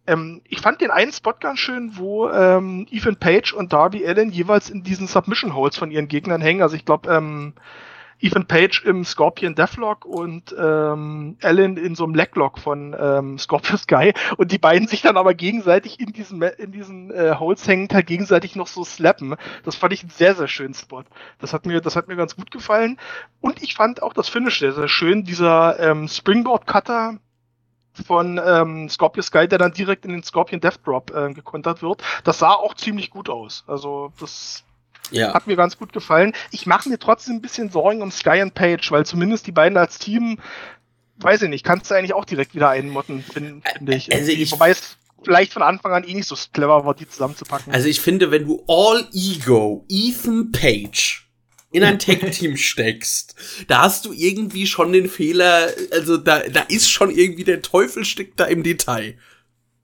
Ähm, ich fand den einen Spot ganz schön, wo ähm, Ethan Page und Darby Allen jeweils in diesen Submission Holds von ihren Gegnern hängen. Also ich glaube, ähm, Ethan Page im Scorpion Deathlock und ähm, Alan in so einem Leglock von ähm, Scorpion Sky und die beiden sich dann aber gegenseitig in diesen in diesen äh, Holz hängend halt gegenseitig noch so slappen. Das fand ich einen sehr sehr schönen Spot. Das hat mir das hat mir ganz gut gefallen und ich fand auch das Finish sehr sehr schön. Dieser ähm, Springboard Cutter von ähm, Scorpion Sky, der dann direkt in den Scorpion Death Drop äh, gekontert wird. Das sah auch ziemlich gut aus. Also das ja. Hat mir ganz gut gefallen. Ich mache mir trotzdem ein bisschen Sorgen um Sky und Page, weil zumindest die beiden als Team, weiß ich nicht, kannst du eigentlich auch direkt wieder einmotten, finde find ich. Also ich. Wobei es vielleicht von Anfang an eh nicht so clever war, die zusammenzupacken. Also ich finde, wenn du All Ego Ethan Page in ein <laughs> Tech-Team steckst, da hast du irgendwie schon den Fehler, also da, da ist schon irgendwie der Teufel steckt da im Detail.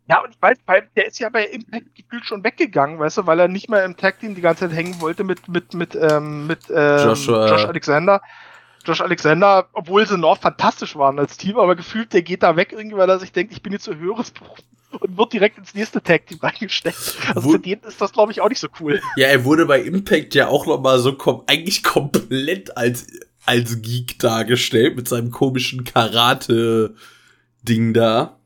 Ja, und ich weiß, der ist ja bei Impact gefühlt schon weggegangen, weißt du, weil er nicht mehr im Tag-Team die ganze Zeit hängen wollte mit, mit, mit, ähm, mit ähm, Joshua. Josh Alexander. Josh Alexander, obwohl sie noch fantastisch waren als Team, aber gefühlt, der geht da weg irgendwie, weil er sich denkt, ich bin jetzt so höheres berufen und wird direkt ins nächste Tag-Team reingesteckt. Also Wo- für den ist das, glaube ich, auch nicht so cool. Ja, er wurde bei Impact ja auch noch mal so kom eigentlich komplett als, als Geek dargestellt mit seinem komischen Karate-Ding da.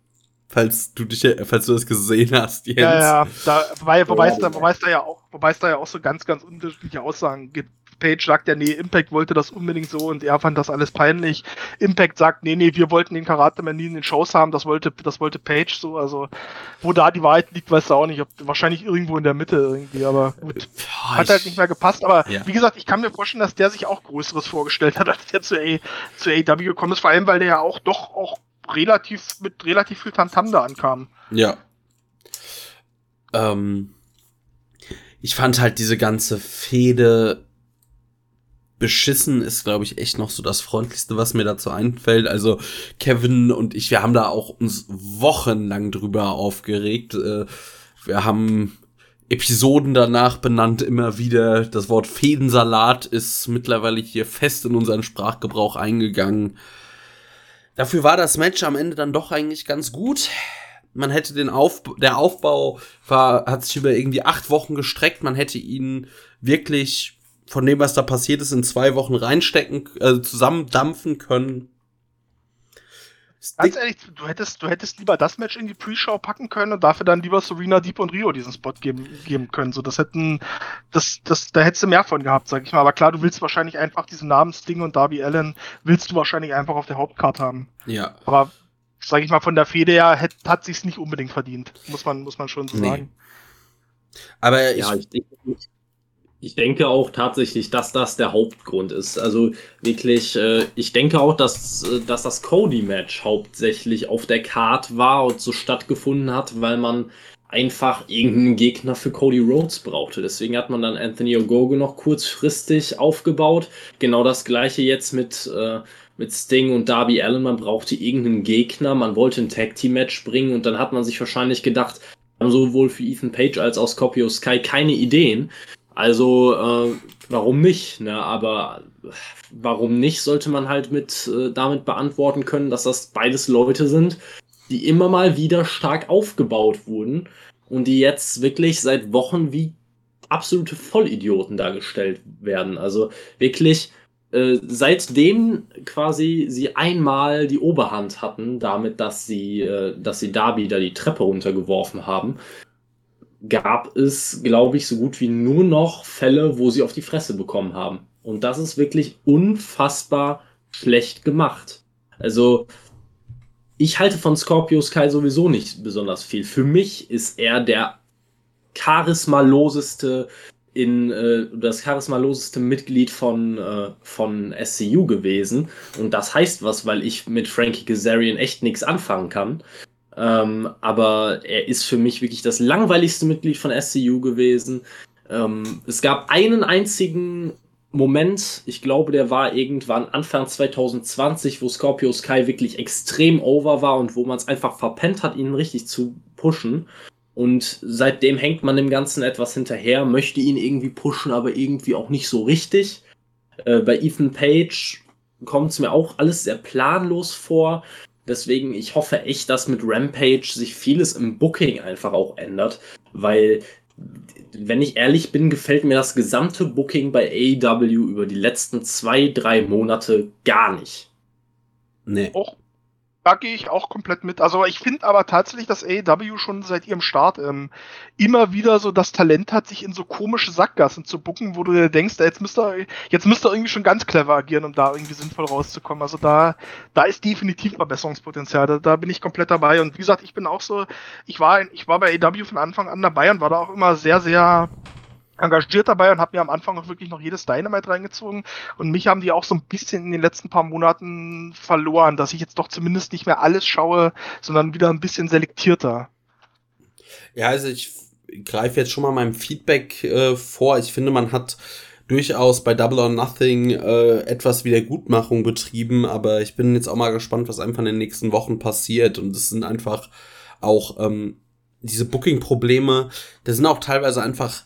Falls du dich, falls du das gesehen hast, Jens. Ja, ja, da, wobei, wobei, es Ja. da, wobei, es da ja auch, wobei es da ja auch so ganz, ganz unterschiedliche Aussagen gibt. Page sagt ja, nee, Impact wollte das unbedingt so und er fand das alles peinlich. Impact sagt, nee, nee, wir wollten den Karate-Man nie in den Shows haben, das wollte, das wollte Page so, also, wo da die Wahrheit liegt, weißt du auch nicht, ob, wahrscheinlich irgendwo in der Mitte irgendwie, aber gut. Boah, Hat halt ich- nicht mehr gepasst, aber Ja. wie gesagt, ich kann mir vorstellen, dass der sich auch Größeres vorgestellt hat, als der zu, A, zu AW gekommen ist, vor allem, weil der ja auch doch auch relativ, mit relativ viel Tamtam da ankam. Ja. Ähm, ich fand halt diese ganze Fehde beschissen ist, glaube ich, echt noch so das freundlichste, was mir dazu einfällt. Also Kevin und ich, wir haben da auch uns wochenlang drüber aufgeregt. Äh, wir haben Episoden danach benannt immer wieder. Das Wort Fädensalat ist mittlerweile hier fest in unseren Sprachgebrauch eingegangen. Dafür war das Match am Ende dann doch eigentlich ganz gut. Man hätte den Auf, der Aufbau war, hat sich über irgendwie acht Wochen gestreckt. Man hätte ihn wirklich von dem, was da passiert ist, in zwei Wochen reinstecken, äh, zusammendampfen können. Ganz ehrlich, du hättest, du hättest lieber das Match in die Pre-Show packen können und dafür dann lieber Serena Deep und Rio diesen Spot geben, geben können. So, das hätten, das, das, da hättest du mehr von gehabt, sag ich mal. Aber klar, du willst wahrscheinlich einfach diesen Namensding und Darby Allen willst du wahrscheinlich einfach auf der Hauptkarte haben. Ja. Aber, sag ich mal, von der Fede her hätt, hat sich's nicht unbedingt verdient. Muss man, muss man schon so Nee. sagen. Aber ich, Ja, ich denke, ich denke auch tatsächlich, dass das der Hauptgrund ist. Also wirklich, äh, ich denke auch, dass, äh, dass das Cody-Match hauptsächlich auf der Card war und so stattgefunden hat, weil man einfach irgendeinen Gegner für Cody Rhodes brauchte. Deswegen hat man dann Anthony Ogogo noch kurzfristig aufgebaut. Genau das gleiche jetzt mit, äh, mit Sting und Darby Allen. Man brauchte irgendeinen Gegner, man wollte ein Tag-Team-Match bringen und dann hat man sich wahrscheinlich gedacht, haben sowohl für Ethan Page als auch Scorpio Sky keine Ideen. Also, äh, warum nicht? Ne? Aber warum nicht, sollte man halt mit äh, damit beantworten können, dass das beides Leute sind, die immer mal wieder stark aufgebaut wurden und die jetzt wirklich seit Wochen wie absolute Vollidioten dargestellt werden. Also wirklich, äh, seitdem quasi sie einmal die Oberhand hatten, damit, dass sie, äh, dass sie Darby da die Treppe runtergeworfen haben, gab es, glaube ich, so gut wie nur noch Fälle, wo sie auf die Fresse bekommen haben. Und das ist wirklich unfassbar schlecht gemacht. Also, ich halte von Scorpio Sky sowieso nicht besonders viel. Für mich ist er der charismaloseste in äh, das charismaloseste Mitglied von, äh, von SCU gewesen. Und das heißt was, weil ich mit Frankie Kazarian echt nichts anfangen kann. Ähm, aber er ist für mich wirklich das langweiligste Mitglied von SCU gewesen. Ähm, es gab einen einzigen Moment, ich glaube, der war irgendwann Anfang 2020, wo Scorpio Sky wirklich extrem over war und wo man es einfach verpennt hat, ihn richtig zu pushen. Und seitdem hängt man dem Ganzen etwas hinterher, möchte ihn irgendwie pushen, aber irgendwie auch nicht so richtig. Äh, bei Ethan Page kommt es mir auch alles sehr planlos vor. Deswegen, ich hoffe echt, dass mit Rampage sich vieles im Booking einfach auch ändert, weil, wenn ich ehrlich bin, gefällt mir das gesamte Booking bei AEW über die letzten zwei, drei Monate gar nicht. nee. Auch, da gehe ich auch komplett mit. Also ich finde aber tatsächlich, dass AEW schon seit ihrem Start ähm, immer wieder so das Talent hat, sich in so komische Sackgassen zu bucken, wo du dir denkst, jetzt müsst ihr, jetzt müsst ihr irgendwie schon ganz clever agieren, um da irgendwie sinnvoll rauszukommen. Also da, da ist definitiv Verbesserungspotenzial. Da, da bin ich komplett dabei. Und wie gesagt, ich bin auch so, ich war, ich war bei AEW von Anfang an dabei und war da auch immer sehr, sehr engagiert dabei und habe mir am Anfang auch wirklich noch jedes Dynamite reingezogen. Und mich haben die auch so ein bisschen in den letzten paar Monaten verloren, dass ich jetzt doch zumindest nicht mehr alles schaue, sondern wieder ein bisschen selektierter. Ja, also ich greife jetzt schon mal meinem Feedback äh, vor. Ich finde, man hat durchaus bei Double or Nothing äh, etwas Wiedergutmachung betrieben, aber ich bin jetzt auch mal gespannt, was einfach in den nächsten Wochen passiert. Und es sind einfach auch ähm, diese Booking-Probleme, da sind auch teilweise einfach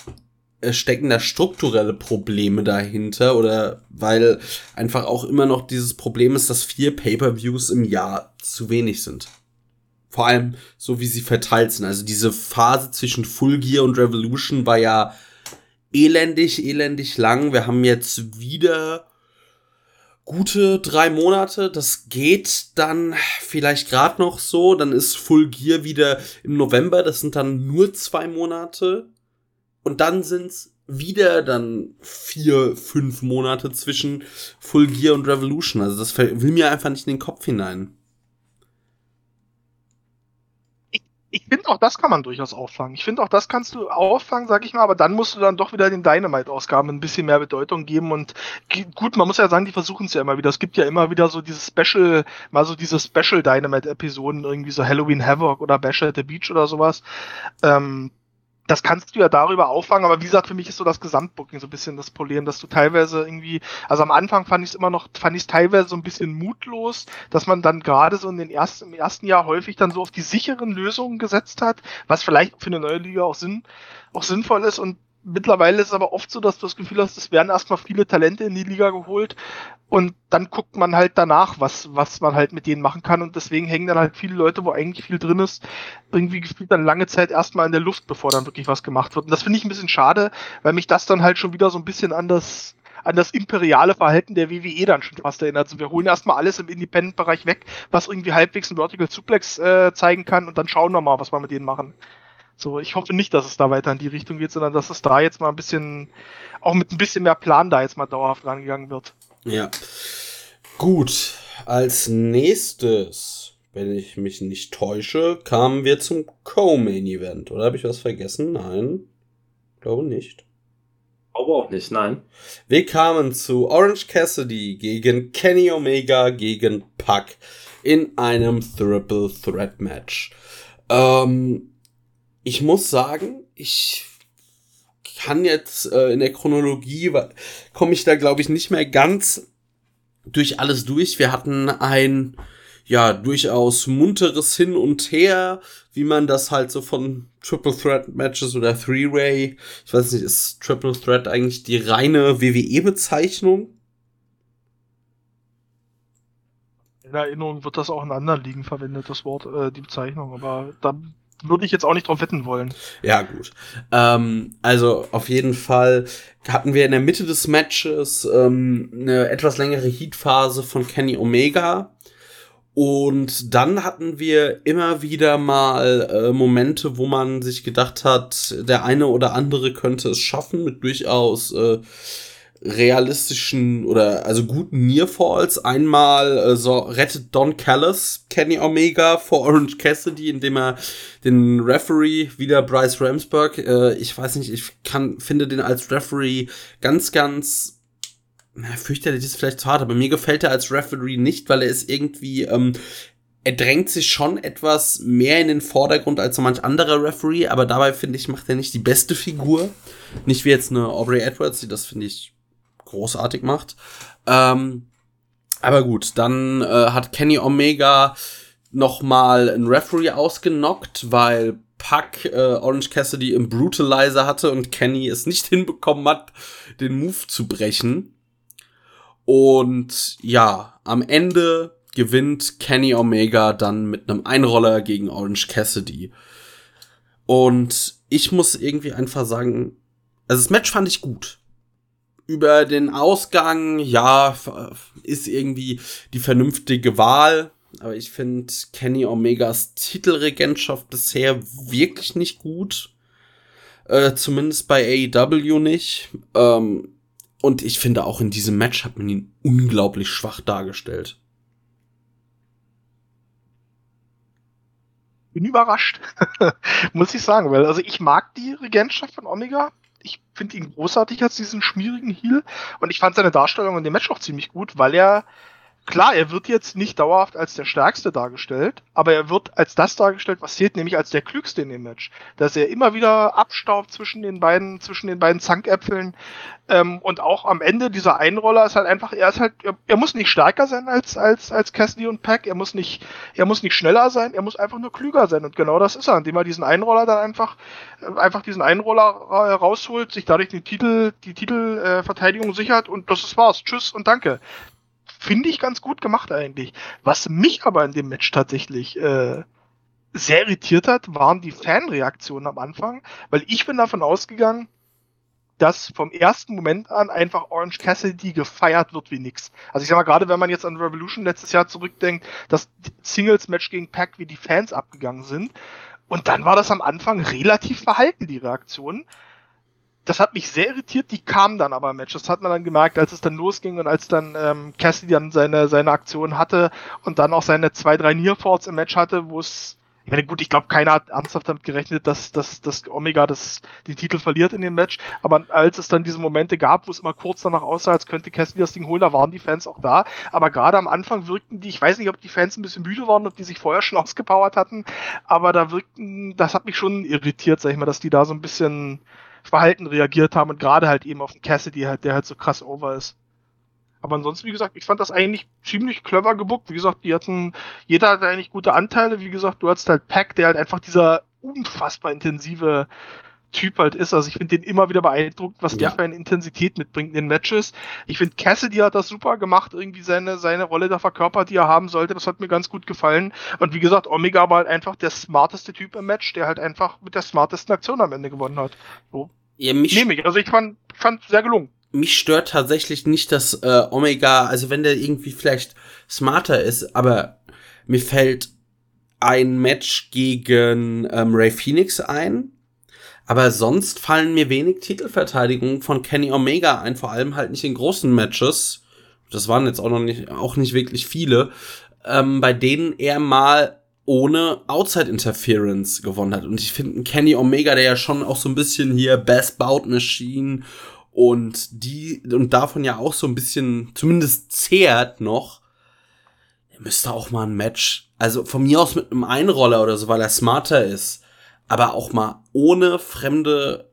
stecken da strukturelle Probleme dahinter oder weil einfach auch immer noch dieses Problem ist, dass vier Pay-per-Views im Jahr zu wenig sind. Vor allem so wie sie verteilt sind. Also diese Phase zwischen Full Gear und Revolution war ja elendig, elendig lang. Wir haben jetzt wieder gute drei Monate. Das geht dann vielleicht gerade noch so. Dann ist Full Gear wieder im November. Das sind dann nur zwei Monate. Und dann sind's wieder dann vier, fünf Monate zwischen Full Gear und Revolution. Also das will mir einfach nicht in den Kopf hinein. ich finde auch das kann man durchaus auffangen. Ich finde auch das kannst du auffangen, sag ich mal, aber dann musst du dann doch wieder den Dynamite-Ausgaben ein bisschen mehr Bedeutung geben und gut, man muss ja sagen, die versuchen es ja immer wieder. Es gibt ja immer wieder so diese Special, mal so diese Special Dynamite-Episoden, irgendwie so Halloween Havoc oder Bash at the Beach oder sowas. Ähm, das kannst du ja darüber auffangen, aber wie gesagt, für mich ist so das Gesamtbooking so ein bisschen das Problem, dass du teilweise irgendwie, also am Anfang fand ich es immer noch, fand ich es teilweise so ein bisschen mutlos, dass man dann gerade so in den ersten, im ersten Jahr häufig dann so auf die sicheren Lösungen gesetzt hat, was vielleicht für eine neue Liga auch Sinn, auch sinnvoll ist und Mittlerweile ist es aber oft so, dass du das Gefühl hast, es werden erstmal viele Talente in die Liga geholt und dann guckt man halt danach, was, was man halt mit denen machen kann und deswegen hängen dann halt viele Leute, wo eigentlich viel drin ist, irgendwie gefühlt dann lange Zeit erstmal in der Luft, bevor dann wirklich was gemacht wird. Und das finde ich ein bisschen schade, weil mich das dann halt schon wieder so ein bisschen an das, an das imperiale Verhalten der WWE dann schon fast erinnert. Also wir holen erstmal alles im Independent-Bereich weg, was irgendwie halbwegs ein Vertical Suplex äh, zeigen kann und dann schauen wir mal, was wir mit denen machen. So, ich hoffe nicht, dass es da weiter in die Richtung geht, sondern dass es da jetzt mal ein bisschen, auch mit ein bisschen mehr Plan da jetzt mal dauerhaft rangegangen wird. Ja. Gut. Als nächstes, wenn ich mich nicht täusche, kamen wir zum Co-Main-Event. Oder habe ich was vergessen? Nein. Glaube nicht. Aber auch nicht, nein. Wir kamen zu Orange Cassidy gegen Kenny Omega gegen Puck in einem Triple Threat Match. Ähm, ich muss sagen, ich kann jetzt äh, in der Chronologie, komme ich da glaube ich nicht mehr ganz durch alles durch. Wir hatten ein ja durchaus munteres Hin und Her, wie man das halt so von Triple Threat Matches oder Three Way, ich weiß nicht, ist Triple Threat eigentlich die reine WWE Bezeichnung? In Erinnerung wird das auch in anderen Ligen verwendet, das Wort, äh, die Bezeichnung, aber da würde ich jetzt auch nicht drauf wetten wollen. Ja, gut. Ähm, also auf jeden Fall hatten wir in der Mitte des Matches ähm, eine etwas längere Heatphase von Kenny Omega. Und dann hatten wir immer wieder mal äh, Momente, wo man sich gedacht hat, der eine oder andere könnte es schaffen, mit durchaus äh, realistischen oder also guten Nearfalls. Einmal äh, so rettet Don Callis Kenny Omega vor Orange Cassidy, indem er den Referee wieder Bryce Ramsburg, äh, ich weiß nicht, ich kann finde den als Referee ganz ganz na, fürchterlich ist vielleicht zu hart, aber mir gefällt er als Referee nicht, weil er ist irgendwie ähm, er drängt sich schon etwas mehr in den Vordergrund als so manch anderer Referee, aber dabei finde ich, macht er nicht die beste Figur. Nicht wie jetzt eine Aubrey Edwards, die das finde ich großartig macht. Ähm, aber gut, dann äh, hat Kenny Omega noch mal einen Referee ausgenockt, weil Puck äh, Orange Cassidy im Brutalizer hatte und Kenny es nicht <laughs> hinbekommen hat, den Move zu brechen. Und ja, am Ende gewinnt Kenny Omega dann mit einem Einroller gegen Orange Cassidy. Und ich muss irgendwie einfach sagen, also das Match fand ich gut über den Ausgang, ja, ist irgendwie die vernünftige Wahl. Aber ich finde Kenny Omegas Titelregentschaft bisher wirklich nicht gut. Äh, zumindest bei AEW nicht. Ähm, und ich finde auch in diesem Match hat man ihn unglaublich schwach dargestellt. Bin überrascht, <laughs> muss ich sagen, weil also ich mag die Regentschaft von Omega ich finde ihn großartig als diesen schmierigen Heal und ich fand seine Darstellung in dem Match auch ziemlich gut, weil er klar, er wird jetzt nicht dauerhaft als der Stärkste dargestellt, aber er wird als das dargestellt, was zählt, nämlich als der Klügste in dem Match. Dass er immer wieder abstaubt zwischen den beiden, zwischen den beiden Zankäpfeln. Ähm, und auch am Ende dieser Einroller ist halt einfach, er ist halt, er, er, muss nicht stärker sein als, als, als Cassidy und Pack, er muss nicht, er muss nicht schneller sein, er muss einfach nur klüger sein. Und genau das ist er, indem er diesen Einroller dann einfach, äh, einfach diesen Einroller rausholt, sich dadurch den Titel, die Titelverteidigung äh, sichert und das ist war's. Tschüss und danke finde ich ganz gut gemacht eigentlich. Was mich aber in dem Match tatsächlich äh, sehr irritiert hat, waren die Fanreaktionen am Anfang, weil ich bin davon ausgegangen, dass vom ersten Moment an einfach Orange Cassidy gefeiert wird wie nix. Also ich sag mal, gerade wenn man jetzt an Revolution letztes Jahr zurückdenkt, das Singles-Match gegen Pack, wie die Fans abgegangen sind. Und dann war das am Anfang relativ verhalten, die Reaktion das hat mich sehr irritiert, die kamen dann aber im Match. Das hat man dann gemerkt, als es dann losging und als dann ähm, Cassidy dann seine, seine Aktion hatte und dann auch seine zwei, drei Nearfalls im Match hatte, wo es, ich meine, gut, ich glaube, keiner hat ernsthaft damit gerechnet, dass, dass, dass Omega das, den Titel verliert in dem Match, aber als es dann diese Momente gab, wo es immer kurz danach aussah, als könnte Cassidy das Ding holen, da waren die Fans auch da, aber gerade am Anfang wirkten die, ich weiß nicht, ob die Fans ein bisschen müde waren, ob die sich vorher schon <laughs> ausgepowert hatten, aber da wirkten, das hat mich schon irritiert, sag ich mal, dass die da so ein bisschen Verhalten reagiert haben und gerade halt eben auf den Cassidy halt, der halt so krass over ist. Aber ansonsten, wie gesagt, ich fand das eigentlich ziemlich clever gebuckt. Wie gesagt, die hatten, jeder hatte eigentlich gute Anteile. Wie gesagt, du hattest halt Pack, der halt einfach dieser unfassbar intensive Typ halt ist. Also ich finde den immer wieder beeindruckt, was ja. der für eine Intensität mitbringt in den Matches. Ich finde Cassidy hat das super gemacht, irgendwie seine, seine Rolle da verkörpert, die er haben sollte. Das hat mir ganz gut gefallen. Und wie gesagt, Omega war halt einfach der smarteste Typ im Match, der halt einfach mit der smartesten Aktion am Ende gewonnen hat. So. Ja, mich Nehme ich. Also ich fand, fand sehr gelungen. Mich stört tatsächlich nicht, dass äh, Omega, also wenn der irgendwie vielleicht smarter ist, aber mir fällt ein Match gegen ähm, Ray Phoenix ein, aber sonst fallen mir wenig Titelverteidigungen von Kenny Omega ein, vor allem halt nicht in großen Matches. Das waren jetzt auch noch nicht, auch nicht wirklich viele, ähm, bei denen er mal ohne Outside Interference gewonnen hat. Und ich finde Kenny Omega, der ja schon auch so ein bisschen hier Best Bout Machine und die und davon ja auch so ein bisschen zumindest zehrt noch, er müsste auch mal ein Match, also von mir aus mit einem Einroller oder so, weil er smarter ist aber auch mal ohne fremde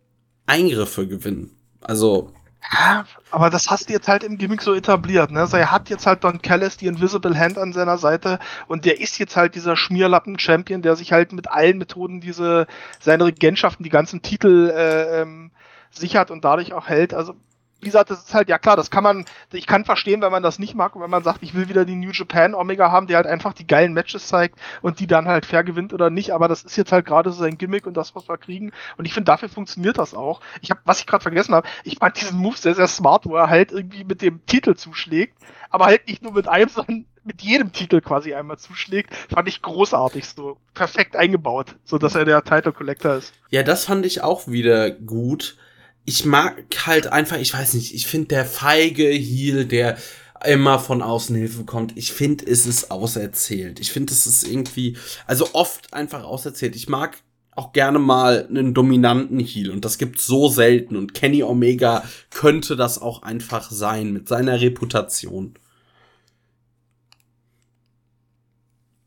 Eingriffe gewinnen. Also. Ja, aber das hast du jetzt halt im Gimmick so etabliert, ne? Also er hat jetzt halt Don Callis die Invisible Hand an seiner Seite und der ist jetzt halt dieser Schmierlappen-Champion, der sich halt mit allen Methoden diese, seine Regentschaften, die ganzen Titel äh, ähm, sichert und dadurch auch hält. Also wie gesagt, das ist halt, ja klar, das kann man, ich kann verstehen, wenn man das nicht mag und wenn man sagt, ich will wieder die New Japan Omega haben, der halt einfach die geilen Matches zeigt und die dann halt fair gewinnt oder nicht, aber das ist jetzt halt gerade so sein Gimmick und das, was wir kriegen und ich finde, dafür funktioniert das auch. Ich habe, was ich gerade vergessen habe, ich fand diesen Move sehr, sehr smart, wo er halt irgendwie mit dem Titel zuschlägt, aber halt nicht nur mit einem, sondern mit jedem Titel quasi einmal zuschlägt, fand ich großartig, so perfekt eingebaut, so dass er der Title Collector ist. Ja, das fand ich auch wieder gut ich mag halt einfach, ich weiß nicht, ich finde der feige Heel, der immer von außen Hilfe kommt, ich finde, es ist auserzählt. Ich finde, es ist irgendwie, also oft einfach auserzählt. Ich mag auch gerne mal einen dominanten Heel und das gibt's so selten und Kenny Omega könnte das auch einfach sein mit seiner Reputation.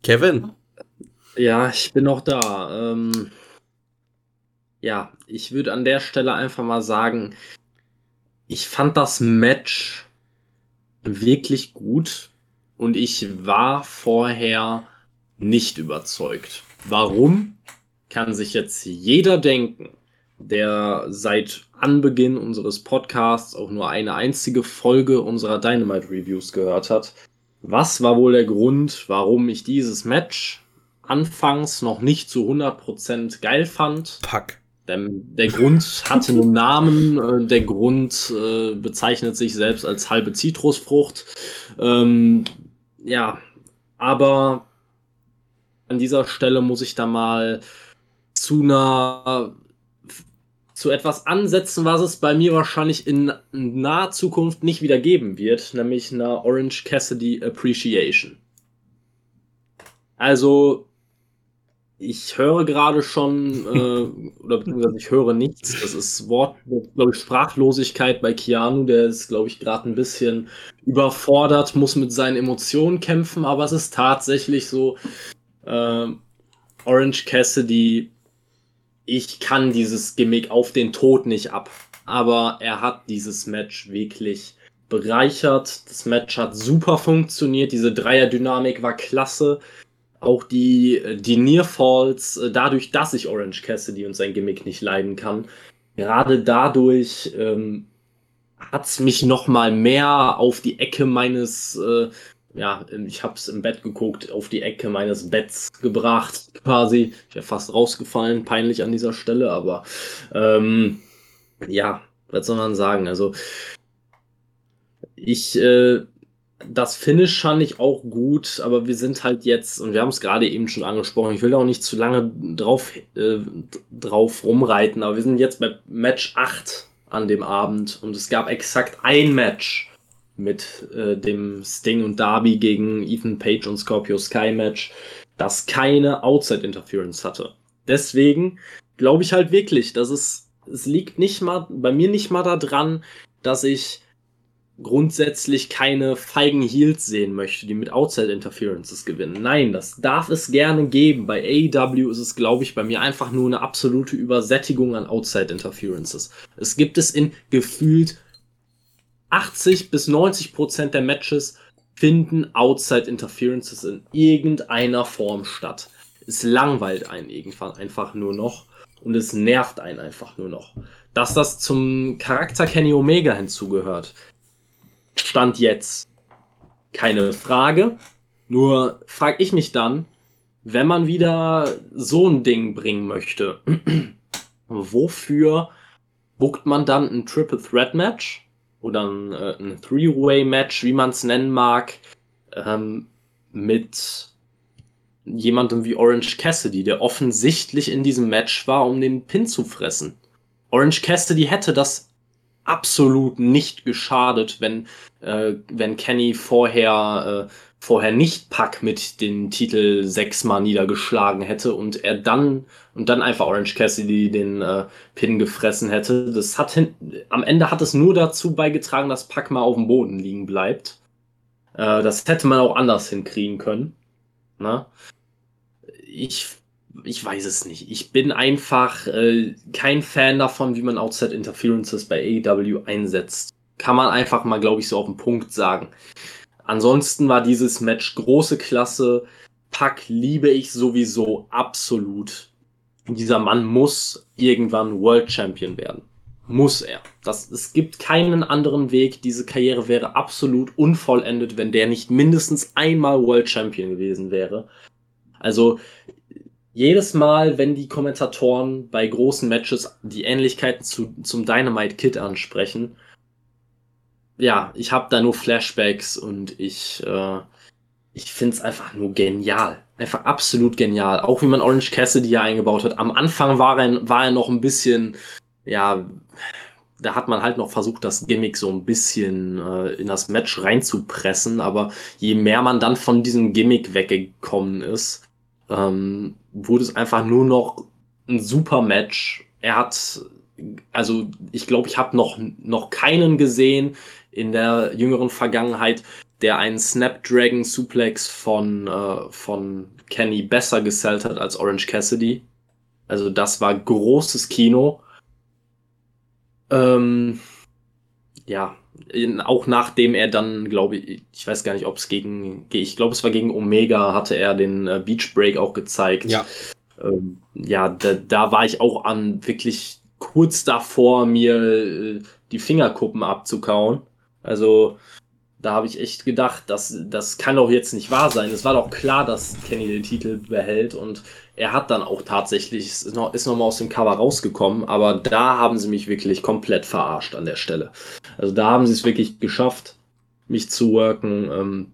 Kevin? Ja, ich bin noch da. Ähm ja, ich würde an der Stelle einfach mal sagen, ich fand das Match wirklich gut und ich war vorher nicht überzeugt. Warum? Kann sich jetzt jeder denken, der seit Anbeginn unseres Podcasts auch nur eine einzige Folge unserer Dynamite Reviews gehört hat. Was war wohl der Grund, warum ich dieses Match anfangs noch nicht zu 100% geil fand? Pack. Der, der Grund hatte einen Namen, äh, der Grund äh, bezeichnet sich selbst als halbe Zitrusfrucht. Ähm, ja, aber an dieser Stelle muss ich da mal zu einer zu etwas ansetzen, was es bei mir wahrscheinlich in naher Zukunft nicht wieder geben wird, nämlich einer Orange Cassidy Appreciation. Also ich höre gerade schon, äh, <laughs> oder beziehungsweise ich höre nichts. Das ist Wort, glaube ich, Sprachlosigkeit bei Keanu. Der ist, glaube ich, gerade ein bisschen überfordert, muss mit seinen Emotionen kämpfen, aber es ist tatsächlich so, äh, Orange Cassidy, ich kann dieses Gimmick auf den Tod nicht ab. Aber er hat dieses Match wirklich bereichert. Das Match hat super funktioniert. Diese Dreier-Dynamik war klasse auch die, die Nearfalls, äh, dadurch, dass ich Orange Cassidy und sein Gimmick nicht leiden kann, gerade dadurch ähm, hat es mich noch mal mehr auf die Ecke meines, äh, ja, ich habe es im Bett geguckt, auf die Ecke meines Betts gebracht, quasi. Ich wäre fast rausgefallen, peinlich an dieser Stelle, aber ähm, ja, was soll man sagen? Also ich äh, das Finish fand ich auch gut, aber wir sind halt jetzt, und wir haben es gerade eben schon angesprochen, ich will auch nicht zu lange drauf, äh, drauf rumreiten, aber wir sind jetzt bei Match 8 an dem Abend und es gab exakt ein Match mit äh, dem Sting und Darby gegen Ethan Page und Scorpio Sky Match, das keine Outside Interference hatte. Deswegen glaube ich halt wirklich, dass es, es liegt nicht mal, bei mir nicht mal daran, dass ich grundsätzlich keine feigen Heels sehen möchte, die mit Outside Interferences gewinnen. Nein, das darf es gerne geben. Bei AEW ist es, glaube ich, bei mir einfach nur eine absolute Übersättigung an Outside Interferences. Es gibt es in gefühlt 80 bis 90 Prozent der Matches finden Outside Interferences in irgendeiner Form statt. Es langweilt einen irgendwann einfach nur noch und es nervt einen einfach nur noch. Dass das zum Charakter Kenny Omega hinzugehört, Stand jetzt keine Frage. Nur frage ich mich dann, wenn man wieder so ein Ding bringen möchte, <clears throat> wofür bookt man dann ein Triple Threat Match oder ein, äh, ein Three-Way Match, wie man es nennen mag, ähm, mit jemandem wie Orange Cassidy, der offensichtlich in diesem Match war, um den Pin zu fressen. Orange Cassidy hätte das absolut nicht geschadet, wenn, äh, wenn Kenny vorher, äh, vorher nicht Pack mit den Titel sechsmal niedergeschlagen hätte und er dann und dann einfach Orange Cassidy den äh, Pin gefressen hätte. Das hat hin, am Ende hat es nur dazu beigetragen, dass Pack mal auf dem Boden liegen bleibt. Äh, das hätte man auch anders hinkriegen können. Na? Ne? Ich ich weiß es nicht. Ich bin einfach äh, kein Fan davon, wie man Outside Interferences bei AEW einsetzt. Kann man einfach mal, glaube ich, so auf den Punkt sagen. Ansonsten war dieses Match große Klasse. Pack liebe ich sowieso absolut. Dieser Mann muss irgendwann World Champion werden. Muss er. Das, es gibt keinen anderen Weg. Diese Karriere wäre absolut unvollendet, wenn der nicht mindestens einmal World Champion gewesen wäre. Also jedes Mal, wenn die Kommentatoren bei großen Matches die Ähnlichkeiten zu, zum Dynamite Kid ansprechen, ja, ich habe da nur Flashbacks und ich, äh, ich finde es einfach nur genial. Einfach absolut genial. Auch wie man Orange Cassidy ja eingebaut hat. Am Anfang war er, war er noch ein bisschen, ja, da hat man halt noch versucht, das Gimmick so ein bisschen äh, in das Match reinzupressen. Aber je mehr man dann von diesem Gimmick weggekommen ist, ähm, wurde es einfach nur noch ein super Match. Er hat, also ich glaube, ich habe noch, noch keinen gesehen in der jüngeren Vergangenheit, der einen Snapdragon Suplex von, äh, von Kenny besser gesellt hat als Orange Cassidy. Also das war großes Kino. Ähm, ja, auch nachdem er dann, glaube ich, ich weiß gar nicht, ob es gegen, ich glaube, es war gegen Omega, hatte er den äh, Beach Break auch gezeigt. Ja. Ähm, ja, da, da war ich auch an wirklich kurz davor, mir äh, die Fingerkuppen abzukauen. Also, da habe ich echt gedacht, das, das kann doch jetzt nicht wahr sein. Es war doch klar, dass Kenny den Titel behält und er hat dann auch tatsächlich, ist noch, ist noch mal aus dem Cover rausgekommen, aber da haben sie mich wirklich komplett verarscht an der Stelle. Also da haben sie es wirklich geschafft, mich zu worken. Ähm,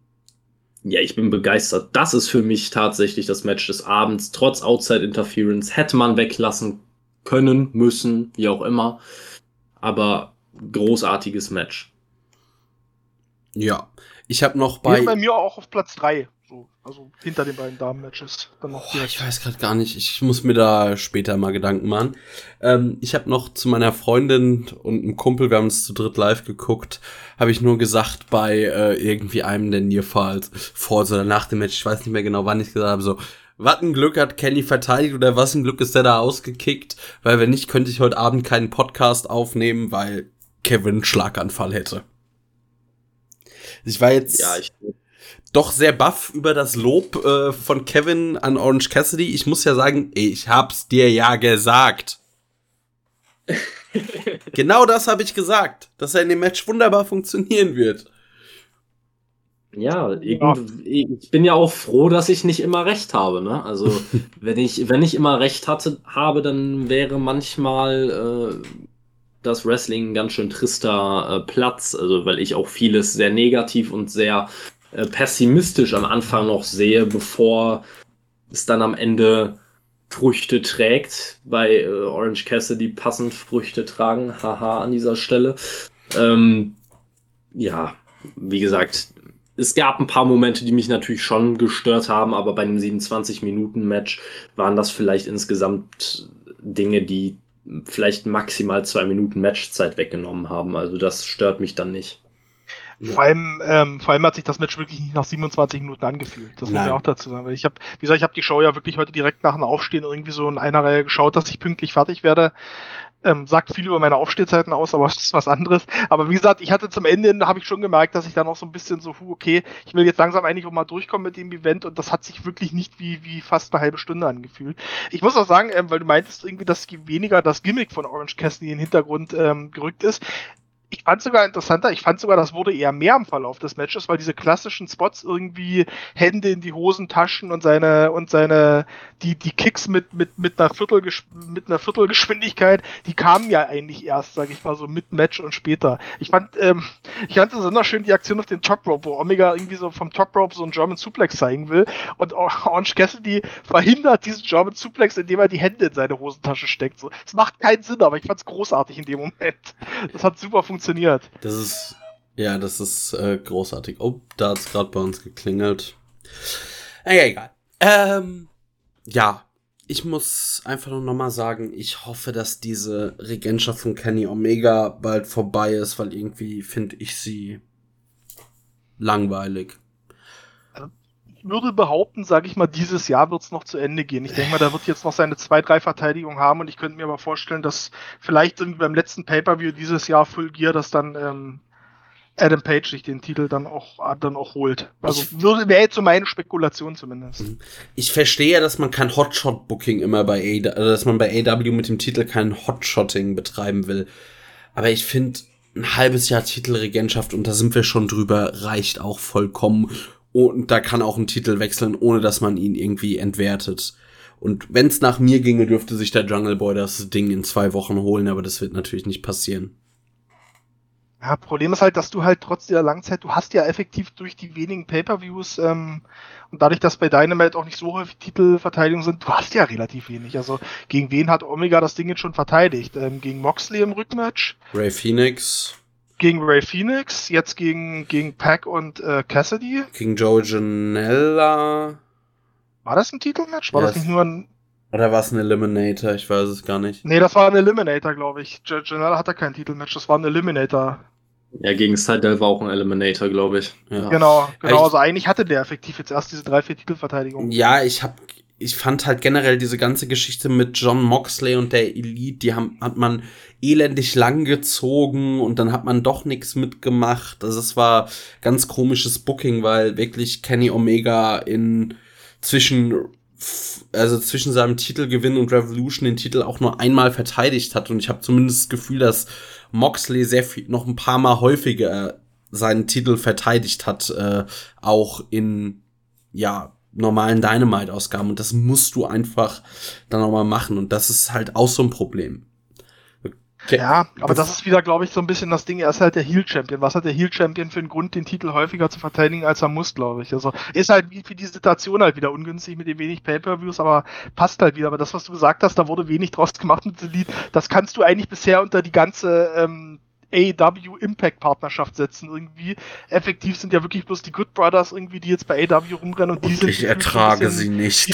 ja, ich bin begeistert. Das ist für mich tatsächlich das Match des Abends. Trotz Outside Interference hätte man weglassen können, müssen, wie auch immer. Aber großartiges Match. Ja, ich habe noch bei. bei mir auch auf Platz 3 So, also hinter den beiden Damen-Matches. Dann noch Boah, ich weiß gerade gar nicht. Ich muss mir da später mal Gedanken machen. Ähm, ich habe noch zu meiner Freundin und einem Kumpel, wir haben es zu dritt live geguckt, habe ich nur gesagt bei äh, irgendwie einem der Nearfalls vor oder nach dem Match, ich weiß nicht mehr genau, wann ich gesagt habe, so, was ein Glück hat Kenny verteidigt oder was ein Glück ist der da ausgekickt, weil wenn nicht, könnte ich heute Abend keinen Podcast aufnehmen, weil Kevin einen Schlaganfall hätte. Ich war jetzt Ja, ich, doch sehr baff über das Lob äh, von Kevin an Orange Cassidy. Ich muss ja sagen, ich hab's dir ja gesagt. <laughs> genau das habe ich gesagt, dass er in dem Match wunderbar funktionieren wird. Ja, ich bin ja auch froh, dass ich nicht immer recht habe. Ne? Also <laughs> wenn ich wenn ich immer recht hatte habe, dann wäre manchmal äh, das Wrestling ein ganz schön trister äh, Platz. Also weil ich auch vieles sehr negativ und sehr pessimistisch am Anfang noch sehe, bevor es dann am Ende Früchte trägt. Bei äh, Orange Cassidy passend Früchte tragen. Haha an dieser Stelle. Ähm, ja, wie gesagt, es gab ein paar Momente, die mich natürlich schon gestört haben, aber bei einem 27-Minuten-Match waren das vielleicht insgesamt Dinge, die vielleicht maximal zwei Minuten Matchzeit weggenommen haben. Also das stört mich dann nicht. Vor allem, ähm, vor allem hat sich das Match wirklich nicht nach 27 Minuten angefühlt. Das muss Nein. ich auch dazu sagen. Weil ich habe, wie gesagt, ich habe die Show ja wirklich heute direkt nach dem Aufstehen irgendwie so in einer Reihe geschaut, dass ich pünktlich fertig werde. Ähm, sagt viel über meine Aufstehzeiten aus, aber <laughs> das ist was anderes. Aber wie gesagt, ich hatte zum Ende, habe ich schon gemerkt, dass ich dann auch so ein bisschen so, hu, okay, ich will jetzt langsam eigentlich auch mal durchkommen mit dem Event und das hat sich wirklich nicht wie, wie fast eine halbe Stunde angefühlt. Ich muss auch sagen, ähm, weil du meintest irgendwie, dass weniger das Gimmick von Orange Cassidy in den Hintergrund ähm, gerückt ist. Ich fand sogar interessanter, ich fand sogar, das wurde eher mehr im Verlauf des Matches, weil diese klassischen Spots irgendwie Hände in die Hosentaschen und seine und seine die die Kicks mit mit mit einer Viertel mit einer Viertelgeschwindigkeit, die kamen ja eigentlich erst, sage ich mal so mit Match und später. Ich fand ähm, ich fand besonders schön die Aktion auf den Top Rope, wo Omega irgendwie so vom Top Rope so einen German Suplex zeigen will und <laughs> Orange Cassidy verhindert diesen German Suplex, indem er die Hände in seine Hosentasche steckt. So, es macht keinen Sinn, aber ich fand's großartig in dem Moment. Das hat super funktioniert. Das ist, ja, das ist äh, großartig. Oh, da hat's gerade bei uns geklingelt. Naja, egal. Ähm, ja, ich muss einfach nur nochmal sagen, ich hoffe, dass diese Regentschaft von Kenny Omega bald vorbei ist, weil irgendwie finde ich sie langweilig. Würde behaupten, sage ich mal, dieses Jahr wird's noch zu Ende gehen. Ich denke mal, der wird jetzt noch seine zwei, drei Verteidigungen haben und ich könnte mir aber vorstellen, dass vielleicht irgendwie beim letzten Pay-Per-View dieses Jahr Full Gear, dass dann ähm, Adam Page sich den Titel dann auch, dann auch holt. Also wäre jetzt so meine Spekulation zumindest. Ich verstehe ja, dass man kein Hotshot-Booking immer bei A, also dass man bei AW mit dem Titel kein Hotshotting betreiben will. Aber ich finde, ein halbes Jahr Titelregentschaft, und da sind wir schon drüber, reicht auch vollkommen. Und da kann auch ein Titel wechseln, ohne dass man ihn irgendwie entwertet. Und wenn's nach mir ginge, dürfte sich der Jungle Boy das Ding in zwei Wochen holen, aber das wird natürlich nicht passieren. Ja, Problem ist halt, dass du halt trotz der Langzeit, du hast ja effektiv durch die wenigen Pay-Per-Views ähm, und dadurch, dass bei Dynamite auch nicht so häufig Titelverteidigungen sind, du hast ja relativ wenig. Also gegen wen hat Omega das Ding jetzt schon verteidigt? Ähm, gegen Moxley im Rückmatch? Ray Phoenix. Gegen Ray Phoenix, jetzt gegen, gegen Pack und äh, Cassidy. Gegen Joe Janella. War das ein Titelmatch? War Ja, das nicht nur ein. Oder war es ein Eliminator? Ich weiß es gar nicht. Nee, das war ein Eliminator, glaube ich. J- Janella hatte kein Titelmatch, das war ein Eliminator. Ja, gegen Seidel war auch ein Eliminator, glaube ich. Ja. Genau, genau. Ich- Also eigentlich hatte der effektiv jetzt erst diese drei, vier Titelverteidigungen. Ja, ich hab, ich fand halt generell diese ganze Geschichte mit John Moxley und der Elite, die haben, hat man elendig lang gezogen und dann hat man doch nichts mitgemacht. Also es war ganz komisches Booking, weil wirklich Kenny Omega in zwischen also zwischen seinem Titelgewinn und Revolution den Titel auch nur einmal verteidigt hat und ich habe zumindest das Gefühl, dass Moxley sehr viel noch ein paar Mal häufiger seinen Titel verteidigt hat, äh, auch in ja normalen Dynamite-Ausgaben und das musst du einfach dann auch mal machen und das ist halt auch so ein Problem. Okay. Ja, aber das ist wieder, glaube ich, so ein bisschen das Ding. Er ist halt der Heel-Champion. Was hat der Heel-Champion für einen Grund, den Titel häufiger zu verteidigen, als er muss, glaube ich. Also ist halt wie für die Situation halt wieder ungünstig mit den wenig Pay-Per-Views, aber passt halt wieder. Aber das, was du gesagt hast, da wurde wenig draus gemacht mit The Lead. Das kannst du eigentlich bisher unter die ganze ähm, AEW Impact Partnerschaft setzen irgendwie. Effektiv sind ja wirklich bloß die Good Brothers irgendwie, die jetzt bei AEW rumrennen und die sind. Ich ertrage sie nicht. Die,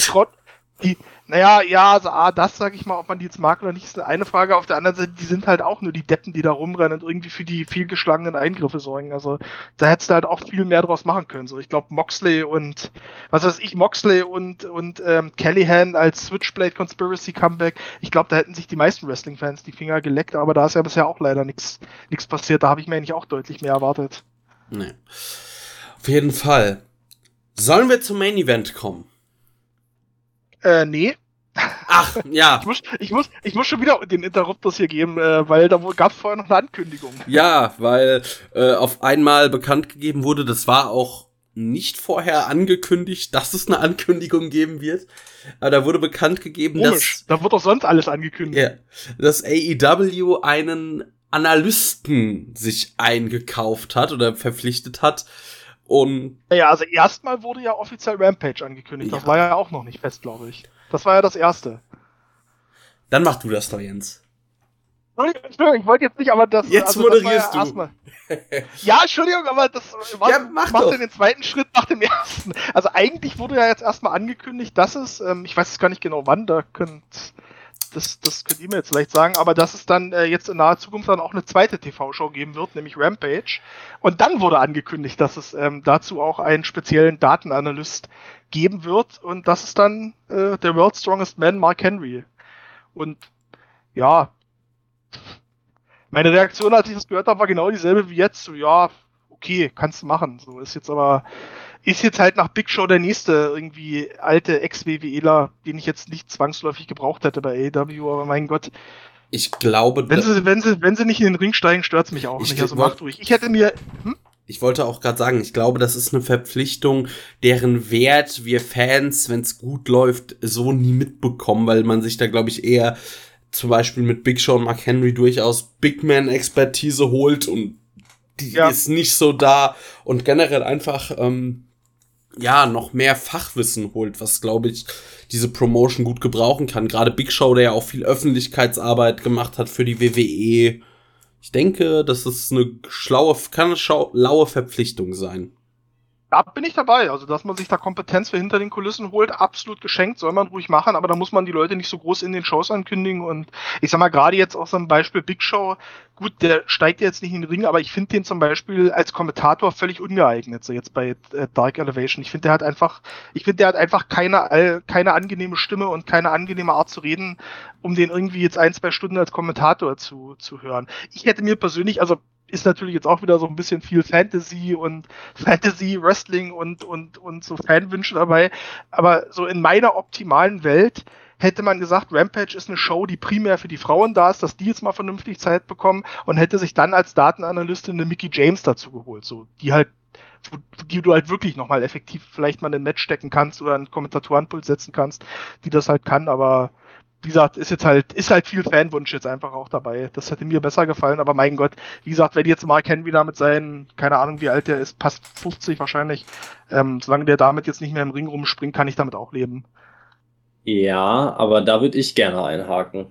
die, naja, ja, also A, das sage ich mal, ob man die jetzt mag oder nicht, ist eine Frage. Auf der anderen Seite, die sind halt auch nur die Deppen, die da rumrennen und irgendwie für die vielgeschlagenen Eingriffe sorgen. Also da hättest du halt auch viel mehr draus machen können. So, ich glaube, Moxley und was weiß ich, Moxley und, und ähm, Callahan als Switchblade Conspiracy Comeback, ich glaube, da hätten sich die meisten Wrestling-Fans die Finger geleckt, aber da ist ja bisher auch leider nichts passiert. Da habe ich mir eigentlich auch deutlich mehr erwartet. Nee. Auf jeden Fall. Sollen wir zum Main Event kommen? Äh, nee. Ach, ja. <laughs> Ich muss, ich muss, ich muss schon wieder den Interruptus hier geben, äh, weil da gab es vorher noch eine Ankündigung. Ja, weil äh, auf einmal bekannt gegeben wurde, das war auch nicht vorher angekündigt, dass es eine Ankündigung geben wird. Aber da wurde bekannt gegeben, Komisch, dass. Da wird doch sonst alles angekündigt. Ja, dass AEW einen Analysten sich eingekauft hat oder verpflichtet hat, und ja, also erstmal wurde ja offiziell Rampage angekündigt. Das war ja auch noch nicht fest, glaube ich. Das war ja das erste. Dann mach du das doch, Jens. Entschuldigung, ich wollte jetzt nicht, aber das. Jetzt also, moderierst das ja du. ja, Entschuldigung, aber das <laughs> was, ja, mach macht den zweiten Schritt nach dem ersten. Also eigentlich wurde ja jetzt erstmal angekündigt, dass es, ähm, ich weiß jetzt gar nicht genau wann, da könnt das, das könnt ihr mir jetzt vielleicht sagen, aber dass es dann äh, jetzt in naher Zukunft dann auch eine zweite TV-Show geben wird, nämlich Rampage. Und dann wurde angekündigt, dass es ähm, dazu auch einen speziellen Datenanalyst geben wird und das ist dann äh, der World's Strongest Man, Mark Henry. Und ja, meine Reaktion, als ich das gehört habe, war genau dieselbe wie jetzt. So, ja, okay, kannst du machen. So ist jetzt aber ist jetzt halt nach Big Show der nächste irgendwie alte Ex-WWEler, den ich jetzt nicht zwangsläufig gebraucht hätte bei AEW, aber mein Gott. Ich glaube, wenn sie, wenn sie, wenn sie nicht in den Ring steigen, stört's mich auch nicht. Also macht ruhig. Ich hätte mir, hm? Ich wollte auch gerade sagen, ich glaube, das ist eine Verpflichtung, deren Wert wir Fans, wenn es gut läuft, so nie mitbekommen, weil man sich da, glaube ich, eher zum Beispiel mit Big Show und Mark Henry durchaus Big Man-Expertise holt und die ja. ist nicht so da und generell einfach ähm, ja, noch mehr Fachwissen holt, was, glaube ich, diese Promotion gut gebrauchen kann. Gerade Big Show, der ja auch viel Öffentlichkeitsarbeit gemacht hat für die WWE. Ich denke, das ist eine schlaue, kann eine schlaue Verpflichtung sein da bin ich dabei. Also, dass man sich da Kompetenz für hinter den Kulissen holt, absolut geschenkt, soll man ruhig machen, aber da muss man die Leute nicht so groß in den Shows ankündigen. Und ich sag mal, gerade jetzt auch so ein Beispiel Big Show, gut, der steigt jetzt nicht in den Ring, aber ich finde den zum Beispiel als Kommentator völlig ungeeignet, so jetzt bei äh, Dark Elevation. Ich finde, der hat einfach, ich finde, der hat einfach keine, keine angenehme Stimme und keine angenehme Art zu reden, um den irgendwie jetzt ein, zwei Stunden als Kommentator zu, zu hören. Ich hätte mir persönlich, also ist natürlich jetzt auch wieder so ein bisschen viel Fantasy und Fantasy, Wrestling und, und, und so Fanwünsche dabei. Aber so in meiner optimalen Welt hätte man gesagt, Rampage ist eine Show, die primär für die Frauen da ist, dass die jetzt mal vernünftig Zeit bekommen und hätte sich dann als Datenanalystin eine Mickey James dazu geholt, so, die halt die du halt wirklich nochmal effektiv vielleicht mal in ein Match stecken kannst oder einen Kommentatorenpult setzen kannst, die das halt kann, aber wie gesagt, ist jetzt halt, ist halt viel Fanwunsch jetzt einfach auch dabei. Das hätte mir besser gefallen, aber mein Gott, wie gesagt, wenn jetzt Mark Henry damit sein, keine Ahnung, wie alt der ist, passt 50 wahrscheinlich, ähm, solange der damit jetzt nicht mehr im Ring rumspringt, kann ich damit auch leben. Ja, aber da würde ich gerne einhaken.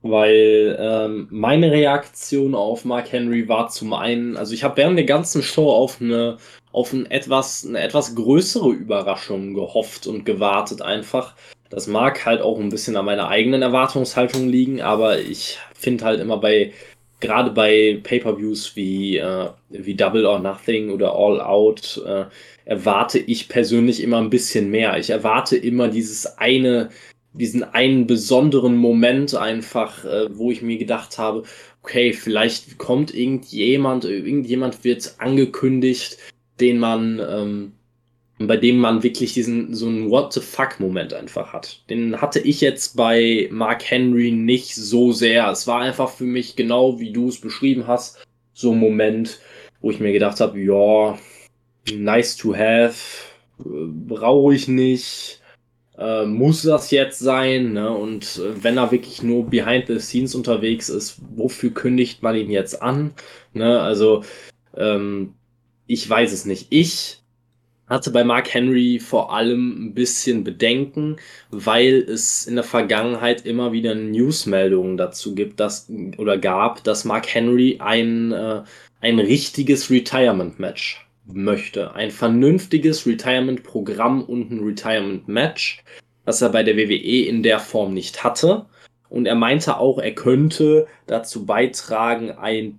Weil ähm, meine Reaktion auf Mark Henry war zum einen, also ich habe während der ganzen Show auf eine auf ein etwas, eine etwas größere Überraschung gehofft und gewartet einfach. Das mag halt auch ein bisschen an meiner eigenen Erwartungshaltung liegen, aber ich finde halt immer bei, gerade bei Pay-Per-Views wie, äh, wie Double or Nothing oder All Out, äh, erwarte ich persönlich immer ein bisschen mehr. Ich erwarte immer dieses eine, diesen einen besonderen Moment einfach, äh, wo ich mir gedacht habe, okay, vielleicht kommt irgendjemand, irgendjemand wird angekündigt, den man, ähm, bei dem man wirklich diesen so einen What the fuck Moment einfach hat. Den hatte ich jetzt bei Mark Henry nicht so sehr. Es war einfach für mich genau wie du es beschrieben hast, so ein Moment, wo ich mir gedacht habe, ja, nice to have, brauche ich nicht, äh, muss das jetzt sein, ne? Und äh, wenn er wirklich nur behind the scenes unterwegs ist, wofür kündigt man ihn jetzt an? Ne? Also ähm, ich weiß es nicht. Ich hatte bei Mark Henry vor allem ein bisschen Bedenken, weil es in der Vergangenheit immer wieder Newsmeldungen dazu gibt, dass oder gab, dass Mark Henry ein, äh, ein richtiges Retirement-Match möchte. Ein vernünftiges Retirement-Programm und ein Retirement-Match, das er bei der WWE in der Form nicht hatte. Und er meinte auch, er könnte dazu beitragen, ein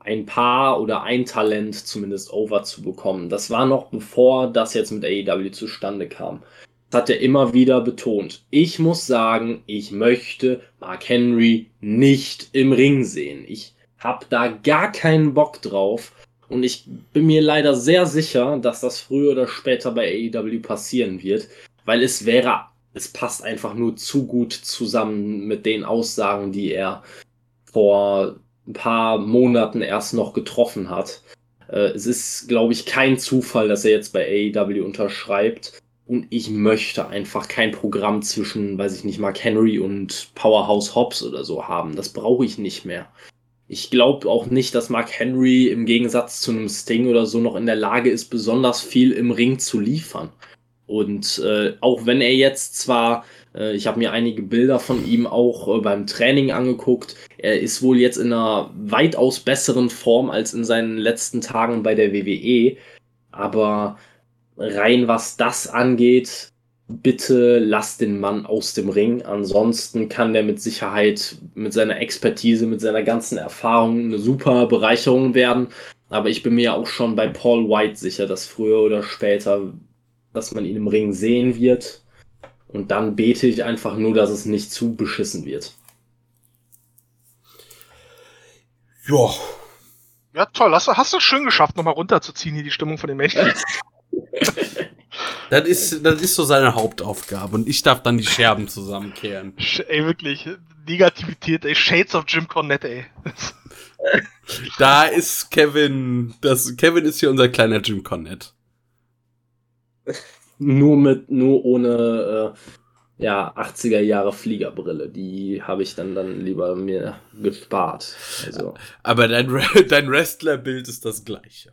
ein Paar oder ein Talent zumindest over zu bekommen. Das war noch bevor das jetzt mit AEW zustande kam. Das hat er immer wieder betont. Ich muss sagen, ich möchte Mark Henry nicht im Ring sehen. Ich habe da gar keinen Bock drauf. Und ich bin mir leider sehr sicher, dass das früher oder später bei AEW passieren wird, weil es wäre, es passt einfach nur zu gut zusammen mit den Aussagen, die er vor paar Monaten erst noch getroffen hat. Äh, es ist, glaube ich, kein Zufall, dass er jetzt bei AEW unterschreibt. Und ich möchte einfach kein Programm zwischen, weiß ich nicht, Mark Henry und Powerhouse Hobbs oder so haben. Das brauche ich nicht mehr. Ich glaube auch nicht, dass Mark Henry im Gegensatz zu einem Sting oder so noch in der Lage ist, besonders viel im Ring zu liefern. Und äh, auch wenn er jetzt zwar äh, ich habe mir einige Bilder von ihm auch äh, beim Training angeguckt. Er ist wohl jetzt in einer weitaus besseren Form als in seinen letzten Tagen bei der WWE. Aber rein was das angeht, bitte lass den Mann aus dem Ring. Ansonsten kann der mit Sicherheit mit seiner Expertise, mit seiner ganzen Erfahrung eine super Bereicherung werden. Aber ich bin mir auch schon bei Paul White sicher, dass früher oder später, dass man ihn im Ring sehen wird. Und dann bete ich einfach nur, dass es nicht zu beschissen wird. Ja. Ja, toll. Hast, hast du es schön geschafft, nochmal runterzuziehen, hier die Stimmung von den Menschen. <laughs> das, ist, das ist so seine Hauptaufgabe. Und ich darf dann die Scherben zusammenkehren. Ey, wirklich. Negativität, ey. Shades of Jim Cornette, ey. <laughs> da ist Kevin. Das, Kevin ist hier unser kleiner Jim Cornette nur mit, nur ohne äh, ja, 80er Jahre Fliegerbrille. Die habe ich dann, dann lieber mir gespart. Also. Aber dein, <laughs> dein Wrestler-Bild ist das gleiche.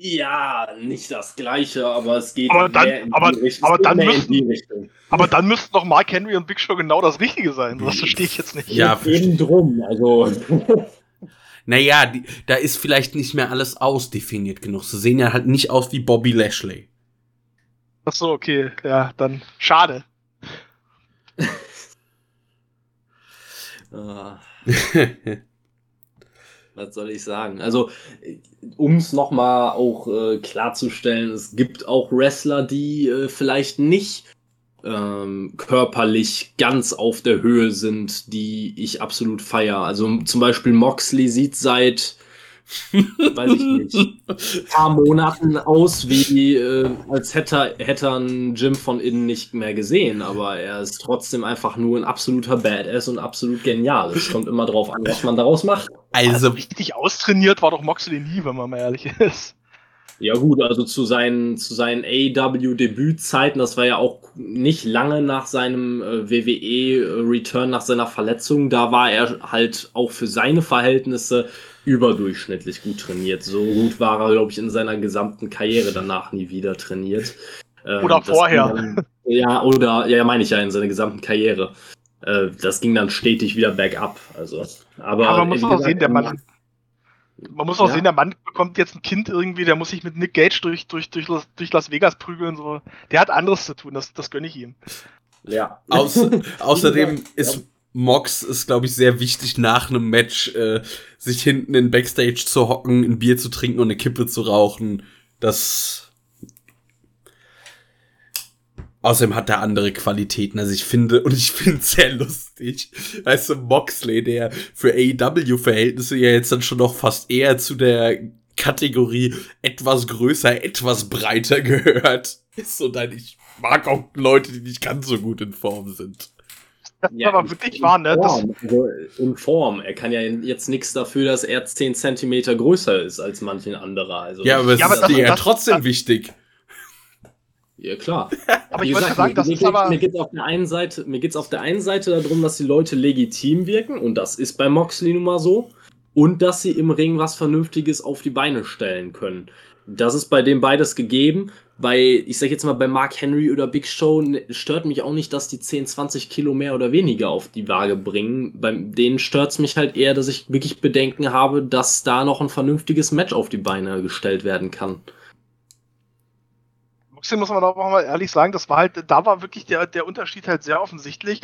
Ja, nicht das gleiche, aber es geht aber dann, mehr in aber, die Richtung. Aber dann, müssten, die Richtung. aber dann müssten doch Mark Henry und Big Show genau das Richtige sein. Das verstehe ich jetzt nicht. Ja, eben drum. Also. Naja, die, da ist vielleicht nicht mehr alles ausdefiniert genug. Sie sehen ja halt nicht aus wie Bobby Lashley. Ach so, okay. Ja, dann schade. Ah. <laughs> Was soll ich sagen? Also, um es nochmal auch äh, klarzustellen, es gibt auch Wrestler, die äh, vielleicht nicht ähm, körperlich ganz auf der Höhe sind, die ich absolut feier. Also zum Beispiel Moxley sieht seit weiß ich nicht, <laughs> paar Monaten aus, wie äh, als hätte, hätte er einen Jim von innen nicht mehr gesehen, aber er ist trotzdem einfach nur ein absoluter Badass und absolut genial. Es kommt immer drauf an, was man daraus macht. Also, also richtig austrainiert war doch Moxley nie, wenn man mal ehrlich ist. Ja gut, also zu seinen, zu seinen AEW-Debützeiten, das war ja auch nicht lange nach seinem äh, WWE-Return, nach seiner Verletzung, da war er halt auch für seine Verhältnisse überdurchschnittlich gut trainiert. So gut war er, glaube ich, in seiner gesamten Karriere danach nie wieder trainiert. Ähm, oder vorher. Dann, ja, oder, ja, meine ich ja, in seiner gesamten Karriere. Äh, das ging dann stetig wieder bergab. Also, aber, aber man muss auch sehen, der Mann, man muss auch ja. sehen, der Mann bekommt jetzt ein Kind irgendwie, der muss sich mit Nick Gage durch, durch, durch, durch Las Vegas prügeln. So. Der hat anderes zu tun, das, das gönne ich ihm. Ja. Auß, <laughs> außerdem ist Mox, ist glaube ich sehr wichtig, nach einem Match äh, sich hinten in Backstage zu hocken, ein Bier zu trinken und eine Kippe zu rauchen. Das Außerdem hat er andere Qualitäten. Also ich finde, und ich finde sehr lustig, weißt du, Moxley, der für AEW-Verhältnisse ja jetzt dann schon noch fast eher zu der Kategorie etwas größer, etwas breiter <laughs> gehört. Ist so dann, ich mag auch Leute, die nicht ganz so gut in Form sind. Das ja, aber wirklich wahr, ne? Form, also in Form. Er kann ja jetzt nichts dafür, dass er 10 Zentimeter größer ist als manchen anderer. Also ja, aber es ja, ist dir ja trotzdem das, wichtig. Ja, klar. <laughs> aber ich wollte sagen, das mir, ist aber. Mir geht es auf der einen Seite, mir geht's auf der einen Seite darum, dass die Leute legitim wirken, und das ist bei Moxley nun mal so, und dass sie im Ring was Vernünftiges auf die Beine stellen können. Das ist bei dem beides gegeben. Bei, ich sag jetzt mal, bei Mark Henry oder Big Show stört mich auch nicht, dass die 10, 20 Kilo mehr oder weniger auf die Waage bringen. Bei denen stört es mich halt eher, dass ich wirklich Bedenken habe, dass da noch ein vernünftiges Match auf die Beine gestellt werden kann. Trotzdem muss man auch mal ehrlich sagen, das war halt, da war wirklich der, der Unterschied halt sehr offensichtlich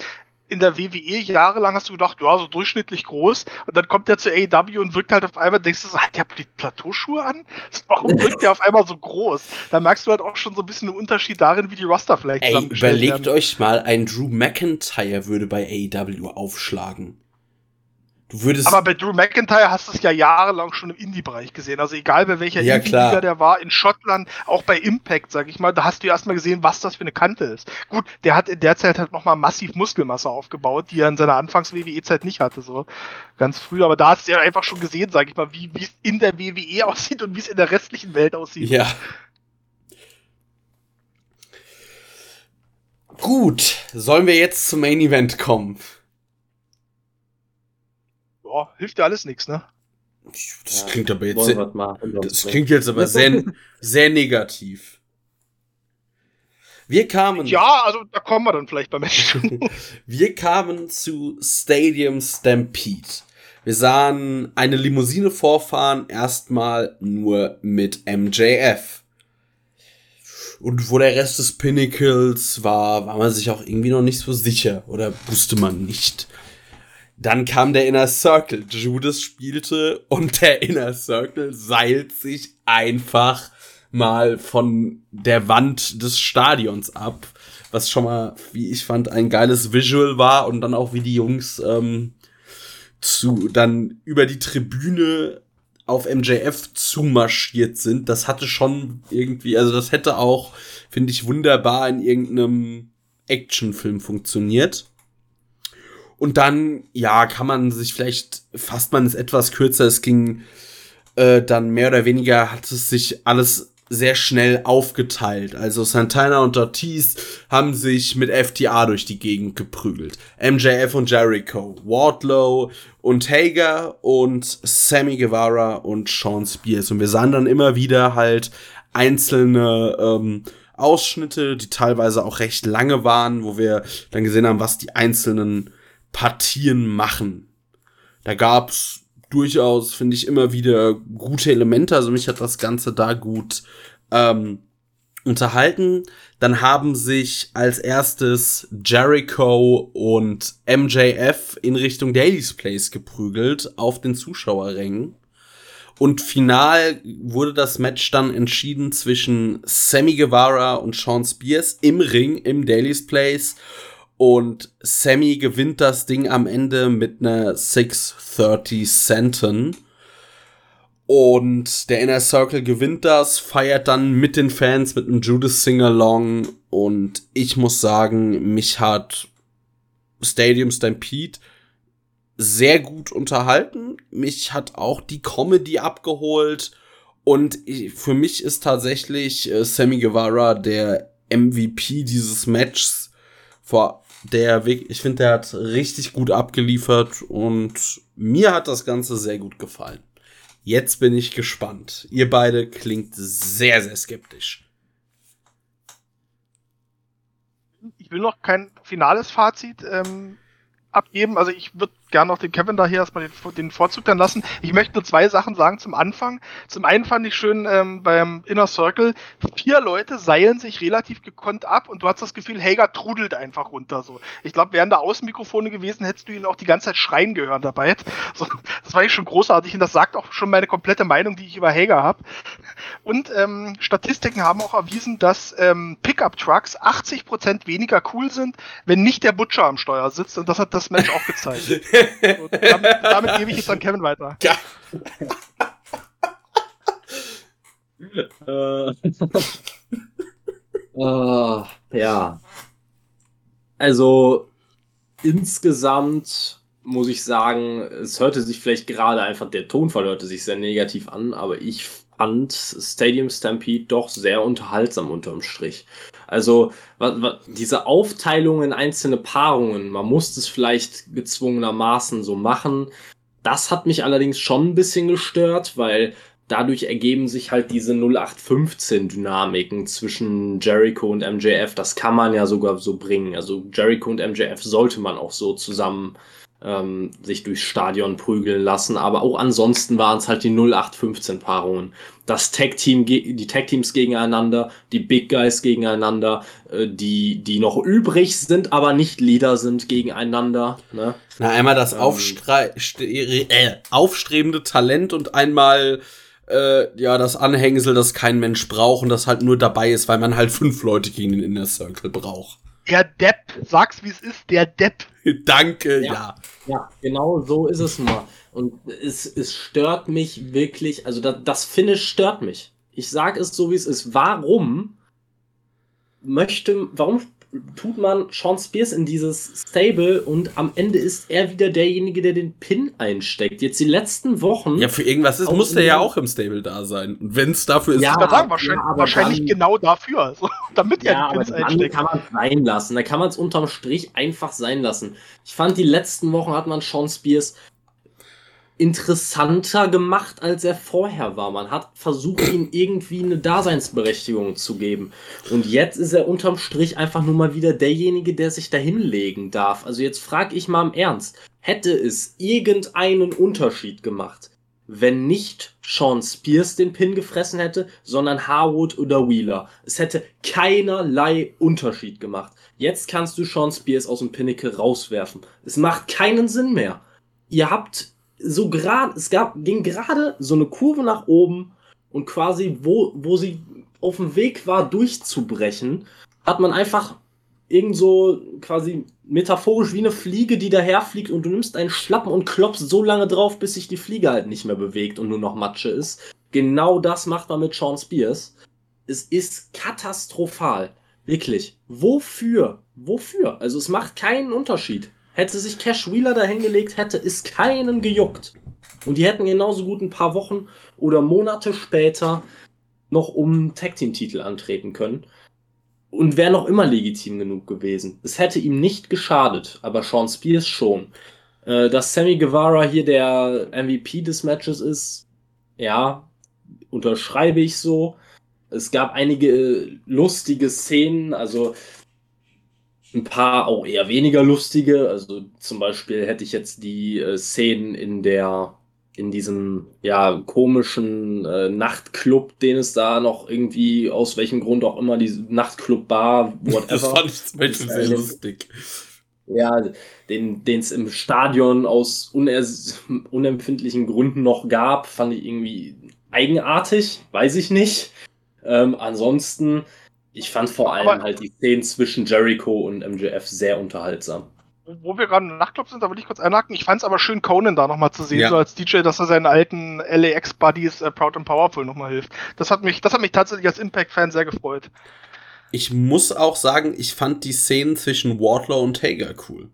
in der WWE jahrelang hast du gedacht, ja, so durchschnittlich groß. Und dann kommt der zu AEW und wirkt halt auf einmal, denkst du so, hat der Plateauschuhe an? <laughs> Warum wirkt der auf einmal so groß? Da merkst du halt auch schon so ein bisschen einen Unterschied darin, wie die Roster vielleicht Ey, überlegt werden. euch mal, ein Drew McIntyre würde bei AEW aufschlagen. Du würdest aber bei Drew McIntyre hast du es ja jahrelang schon im Indie-Bereich gesehen. Also egal bei welcher ja, Indie-Liga der war, in Schottland, auch bei Impact, sag ich mal, da hast du erstmal gesehen, was das für eine Kante ist. Gut, der hat in der Zeit halt nochmal massiv Muskelmasse aufgebaut, die er in seiner Anfangs-WWE-Zeit nicht hatte, so ganz früh. Aber da hast du ja einfach schon gesehen, sag ich mal, wie es in der WWE <laughs> aussieht und wie es in der restlichen Welt aussieht. Ja. Gut, sollen wir jetzt zum Main Event kommen? Oh, hilft ja alles nichts, ne? Das ja, klingt aber jetzt sehr, das klingt jetzt aber sehr, <laughs> sehr negativ. Wir kamen. Ja, also da kommen wir dann vielleicht beim Match. <laughs> wir kamen zu Stadium Stampede. Wir sahen eine Limousine vorfahren, erstmal nur mit MJF. Und wo der Rest des Pinnacles war, war man sich auch irgendwie noch nicht so sicher oder wusste man nicht. Dann kam der Inner Circle. Judas spielte und der Inner Circle seilt sich einfach mal von der Wand des Stadions ab. Was schon mal, wie ich fand, ein geiles Visual war und dann auch wie die Jungs ähm, zu dann über die Tribüne auf MJF zumarschiert sind. Das hatte schon irgendwie, also das hätte auch, finde ich, wunderbar in irgendeinem Actionfilm funktioniert. Und dann, ja, kann man sich vielleicht, fasst man es etwas kürzer, es ging äh, dann mehr oder weniger, hat es sich alles sehr schnell aufgeteilt. Also Santana und Ortiz haben sich mit FTA durch die Gegend geprügelt. MJF und Jericho, Wardlow und Hager und Sammy Guevara und Sean Spears. Und wir sahen dann immer wieder halt einzelne ähm, Ausschnitte, die teilweise auch recht lange waren, wo wir dann gesehen haben, was die einzelnen Partien machen. Da gab's durchaus, finde ich, immer wieder gute Elemente. Also mich hat das Ganze da gut ähm, unterhalten. Dann haben sich als erstes Jericho und MJF in Richtung Daily's Place geprügelt auf den Zuschauerrängen. Und final wurde das Match dann entschieden zwischen Sammy Guevara und Sean Spears im Ring im Daily's Place. Und Sammy gewinnt das Ding am Ende mit einer 630 Centen. Und der Inner Circle gewinnt das, feiert dann mit den Fans mit einem Judas Sing-Along. Und ich muss sagen, mich hat Stadium Stampede sehr gut unterhalten. Mich hat auch die Comedy abgeholt. Und für mich ist tatsächlich äh, Sammy Guevara der MVP dieses Matches. Vor der Weg, ich finde, der hat richtig gut abgeliefert und mir hat das Ganze sehr gut gefallen. Jetzt bin ich gespannt. Ihr beide klingt sehr, sehr skeptisch. Ich will noch kein finales Fazit ähm, abgeben. Also ich würde gerne noch den Kevin da hier erstmal den, den Vorzug dann lassen. Ich möchte nur zwei Sachen sagen zum Anfang. Zum einen fand ich schön ähm, beim Inner Circle, vier Leute seilen sich relativ gekonnt ab und du hast das Gefühl, Hager trudelt einfach runter. So. Ich glaube, wären da Außenmikrofone gewesen, hättest du ihn auch die ganze Zeit schreien gehört dabei. <laughs> So, das war ich schon großartig und das sagt auch schon meine komplette Meinung, die ich über Hager habe. Und ähm, Statistiken haben auch erwiesen, dass ähm, Pickup-Trucks 80% weniger cool sind, wenn nicht der Butcher am Steuer sitzt und das hat das Match auch gezeigt. <laughs> damit, damit gebe ich jetzt an Kevin weiter. Ja. uh, <laughs> ja. Also insgesamt muss ich sagen, es hörte sich vielleicht gerade einfach, der Tonfall hörte sich sehr negativ an, aber ich fand Stadium Stampede doch sehr unterhaltsam unterm Strich. Also diese Aufteilung in einzelne Paarungen, man muss es vielleicht gezwungenermaßen so machen. Das hat mich allerdings schon ein bisschen gestört, weil dadurch ergeben sich halt diese 0815-Dynamiken zwischen Jericho und MJF. Das kann man ja sogar so bringen. Also Jericho und MJF sollte man auch so zusammen ähm, sich durchs Stadion prügeln lassen. Aber auch ansonsten waren es halt die 0815-Paarungen. Das Tag-Team, die Tag-Teams gegeneinander, die Big Guys gegeneinander, äh, die, die noch übrig sind, aber nicht Leader sind gegeneinander. Ne? Na, einmal das ähm, äh, aufstrebende Talent und einmal äh, ja, das Anhängsel, das kein Mensch braucht und das halt nur dabei ist, weil man halt fünf Leute gegen den Inner Circle braucht. Der Depp, sag's wie es ist, der Depp. <laughs> Danke, ja. ja. Ja, genau so ist es mal. Und es, es stört mich wirklich, also das, das Finish stört mich. Ich sag es so, wie es ist. Warum möchte, warum tut man Sean Spears in dieses Stable und am Ende ist er wieder derjenige, der den Pin einsteckt. Jetzt die letzten Wochen. Ja, für irgendwas ist, muss der ja auch im Stable da sein. Und wenn es dafür ist, ja, ich sagen, wahrscheinlich, ja, wahrscheinlich dann, genau dafür, <laughs> so, damit ja, er den Pin einsteckt. kann man es sein lassen. Da kann man es unterm Strich einfach sein lassen. Ich fand, die letzten Wochen hat man Sean Spears interessanter gemacht, als er vorher war. Man hat versucht, ihm irgendwie eine Daseinsberechtigung zu geben. Und jetzt ist er unterm Strich einfach nur mal wieder derjenige, der sich da hinlegen darf. Also jetzt frage ich mal im Ernst, hätte es irgendeinen Unterschied gemacht, wenn nicht Sean Spears den Pin gefressen hätte, sondern Harwood oder Wheeler? Es hätte keinerlei Unterschied gemacht. Jetzt kannst du Sean Spears aus dem Pinnacle rauswerfen. Es macht keinen Sinn mehr. Ihr habt so gerade, es gab, ging gerade so eine Kurve nach oben und quasi, wo, wo sie auf dem Weg war, durchzubrechen, hat man einfach irgend so quasi metaphorisch wie eine Fliege, die daherfliegt und du nimmst einen Schlappen und klopfst so lange drauf, bis sich die Fliege halt nicht mehr bewegt und nur noch Matsche ist. Genau das macht man mit Sean Spears. Es ist katastrophal. Wirklich. Wofür? Wofür? Also es macht keinen Unterschied. Hätte sich Cash Wheeler dahingelegt, hätte es keinen gejuckt. Und die hätten genauso gut ein paar Wochen oder Monate später noch um Tag Team Titel antreten können. Und wäre noch immer legitim genug gewesen. Es hätte ihm nicht geschadet, aber Sean Spears schon. Äh, dass Sammy Guevara hier der MVP des Matches ist, ja, unterschreibe ich so. Es gab einige lustige Szenen, also ein paar auch eher weniger lustige. Also zum Beispiel hätte ich jetzt die äh, Szenen in der in diesem ja komischen äh, Nachtclub, den es da noch irgendwie aus welchem Grund auch immer die Nachtclub-Bar, whatever. Das fand ich zum Beispiel sehr lustig. Ja, den es im Stadion aus unempfindlichen Gründen noch gab, fand ich irgendwie eigenartig, weiß ich nicht. Ähm, ansonsten ich fand vor allem Aber halt die Szenen zwischen Jericho und MJF sehr unterhaltsam. Wo wir gerade im Nachtclub sind, da würde ich kurz einhaken. Ich fand es aber schön, Conan da nochmal zu sehen, ja. so als DJ, dass er seinen alten LAX-Buddies äh, Proud and Powerful nochmal hilft. Das hat mich, das hat mich tatsächlich als Impact-Fan sehr gefreut. Ich muss auch sagen, ich fand die Szenen zwischen Wardlow und Hager cool.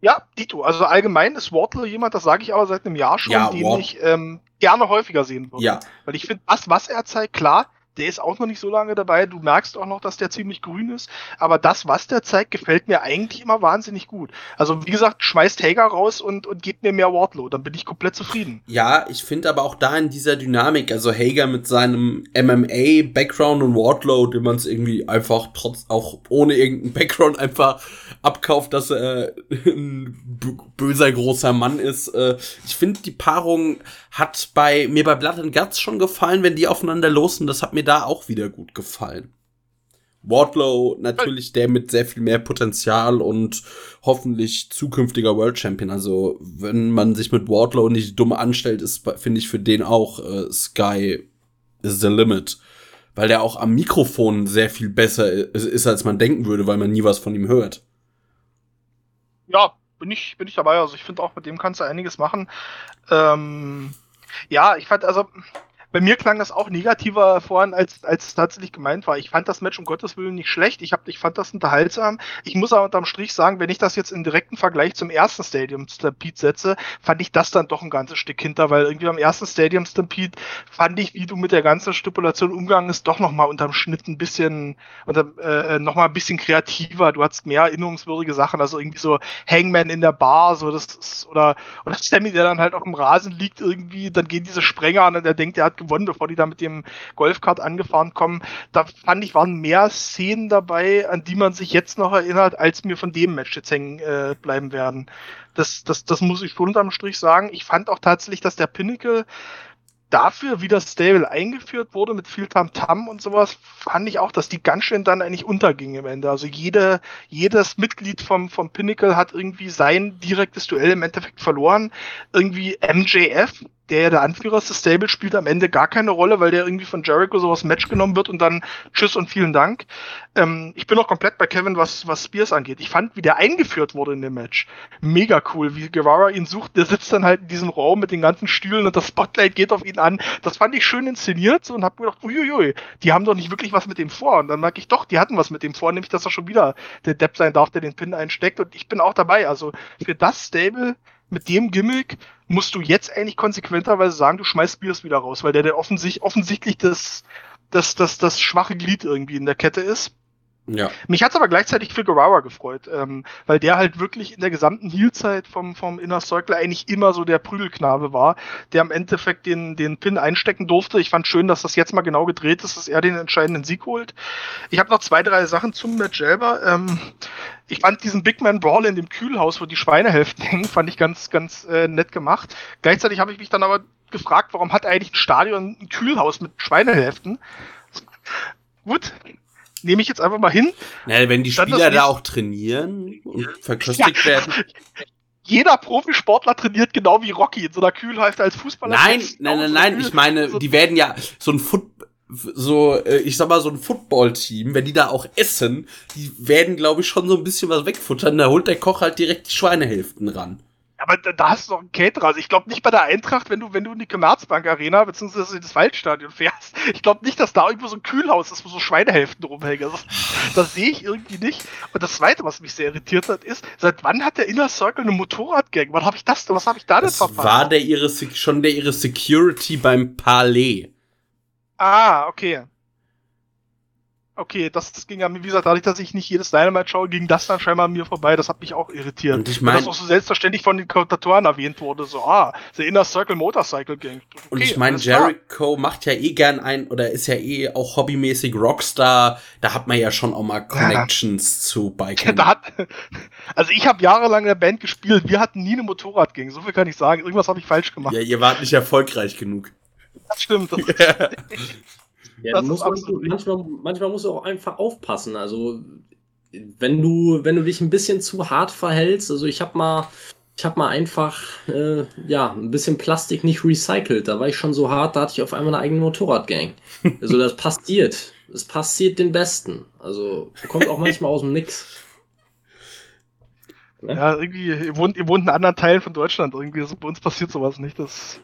Ja, Dito. Also allgemein ist Wardlow jemand, das sage ich aber seit einem Jahr schon, ja, den Ward ich ähm, gerne häufiger sehen würde. Ja. Weil ich finde, das, was er zeigt, klar, der ist auch noch nicht so lange dabei. Du merkst auch noch, dass der ziemlich grün ist. Aber das, was der zeigt, gefällt mir eigentlich immer wahnsinnig gut. Also, wie gesagt, schmeißt Hager raus und, und gebt mir mehr Wardlow. Dann bin ich komplett zufrieden. Ja, ich finde aber auch da in dieser Dynamik, also Hager mit seinem MMA-Background und Wardlow, den man es irgendwie einfach trotz, auch ohne irgendeinen Background einfach abkauft, dass er <laughs> ein böser großer Mann ist. Äh, ich finde, die Paarung hat bei mir bei Blood and Guts schon gefallen, wenn die aufeinander losen. Das hat mir da auch wieder gut gefallen. Wardlow natürlich der mit sehr viel mehr Potenzial und hoffentlich zukünftiger World Champion. Also wenn man sich mit Wardlow nicht dumm anstellt, ist finde ich für den auch äh, Sky is the limit, weil der auch am Mikrofon sehr viel besser ist, als man denken würde, weil man nie was von ihm hört. Ja, bin ich bin ich dabei. Also ich finde auch mit dem kannst du einiges machen. Ähm, ja, ich fand also bei mir klang das auch negativer vorhin, als, als es tatsächlich gemeint war. Ich fand das Match um Gottes Willen nicht schlecht. Ich, hab, ich fand das unterhaltsam. Ich muss aber unterm Strich sagen, wenn ich das jetzt in direkten Vergleich zum ersten Stadium Stampede setze, fand ich das dann doch ein ganzes Stück hinter, weil irgendwie am ersten Stadium Stampede fand ich, wie du mit der ganzen Stipulation umgegangen ist, doch nochmal unterm Schnitt ein bisschen, unter, äh, nochmal ein bisschen kreativer. Du hattest mehr erinnerungswürdige Sachen, also irgendwie so Hangman in der Bar, so das ist, oder, oder <laughs> Sammy, der dann halt auf dem Rasen liegt irgendwie, dann gehen diese Sprenger an und der denkt, er hat gewonnen, bevor die da mit dem Golfkart angefahren kommen. Da fand ich, waren mehr Szenen dabei, an die man sich jetzt noch erinnert, als mir von dem Match jetzt hängen äh, bleiben werden. Das, das, das muss ich schon unterm Strich sagen. Ich fand auch tatsächlich, dass der Pinnacle dafür, wie das Stable eingeführt wurde mit viel -Tam und sowas, fand ich auch, dass die ganz schön dann eigentlich unterging im Ende. Also jede, jedes Mitglied vom, vom Pinnacle hat irgendwie sein direktes Duell im Endeffekt verloren. Irgendwie MJF, der ja der Anführer des Stable spielt am Ende gar keine Rolle, weil der irgendwie von Jericho sowas Match genommen wird und dann Tschüss und vielen Dank. Ähm, ich bin auch komplett bei Kevin, was, was Spears angeht. Ich fand, wie der eingeführt wurde in dem Match, mega cool. Wie Guevara ihn sucht, der sitzt dann halt in diesem Raum mit den ganzen Stühlen und das Spotlight geht auf ihn an. Das fand ich schön inszeniert und hab mir gedacht, uiuiui, die haben doch nicht wirklich was mit dem vor. Und dann merke ich doch, die hatten was mit dem vor, nämlich dass er schon wieder der Depp sein darf, der den Pin einsteckt. Und ich bin auch dabei. Also für das Stable mit dem Gimmick musst du jetzt eigentlich konsequenterweise sagen, du schmeißt Spears wieder raus, weil der der offensichtlich, offensichtlich das, das, das, das schwache Glied irgendwie in der Kette ist. Ja. Mich hat's aber gleichzeitig für Guevara gefreut, ähm, weil der halt wirklich in der gesamten Heelzeit vom, vom Inner Circle eigentlich immer so der Prügelknabe war, der am Endeffekt den, den Pin einstecken durfte. Ich fand schön, dass das jetzt mal genau gedreht ist, dass er den entscheidenden Sieg holt. Ich habe noch zwei, drei Sachen zum Match selber. Ähm, ich fand diesen Big Man Brawl in dem Kühlhaus, wo die Schweinehälften <laughs> hängen, fand ich ganz, ganz äh, nett gemacht. Gleichzeitig habe ich mich dann aber gefragt, warum hat eigentlich ein Stadion ein Kühlhaus mit Schweinehälften? Gut, nehme ich jetzt einfach mal hin. Na, wenn die Spieler da auch trainieren und verköstigt ja. werden. <laughs> Jeder Profisportler trainiert genau wie Rocky in so einer Kühlhälfte als Fußballer. Nein, nein, nein, nein, ich meine, die werden ja so ein Foot so, äh, ich sag mal, so ein Football-Team, wenn die da auch essen, die werden, glaube ich, schon so ein bisschen was wegfuttern. Da holt der Koch halt direkt die Schweinehälften ran. Aber da, da hast du doch einen Caterer. Also ich glaube nicht bei der Eintracht, wenn du, wenn du in die Commerzbank Arena beziehungsweise in das Waldstadion fährst. Ich glaube nicht, dass da irgendwo so ein Kühlhaus ist, wo so Schweinehälften rumhängen. Also, das sehe ich irgendwie nicht. Und das Zweite, was mich sehr irritiert hat, ist, seit wann hat der Inner Circle eine Motorradgang? Was habe ich das? Was habe ich da denn verpasst? war der ihre, schon der ihre Security beim Palais. Ah, okay. Okay, das, das ging ja, wie gesagt, dadurch, dass ich nicht jedes Dynamite schaue, ging das dann scheinbar an mir vorbei. Das hat mich auch irritiert. Und ich meine, das auch so selbstverständlich von den Kommentatoren erwähnt wurde, so, ah, The Inner Circle Motorcycle Gang. Okay, und ich meine, Jericho klar. macht ja eh gern ein, oder ist ja eh auch hobbymäßig Rockstar. Da hat man ja schon auch mal Connections ja. zu <laughs> Bikern. Da hat, also ich habe jahrelang in der Band gespielt, wir hatten nie eine Motorradgang. So viel kann ich sagen. Irgendwas habe ich falsch gemacht. Ja, ihr wart nicht erfolgreich genug. Das stimmt. Das <laughs> ja. <laughs> Ja, musst manchmal, manchmal musst du auch einfach aufpassen. Also, wenn du, wenn du dich ein bisschen zu hart verhältst, also ich habe mal, ich habe mal einfach, äh, ja, ein bisschen Plastik nicht recycelt. Da war ich schon so hart, da hatte ich auf einmal eine eigene Motorradgang. <laughs> Also das passiert. Es passiert den Besten. Also kommt auch manchmal aus dem Nix. Ja, irgendwie, ihr wohnt, ihr wohnt in anderen Teilen von Deutschland. Irgendwie, also bei uns passiert sowas nicht. Das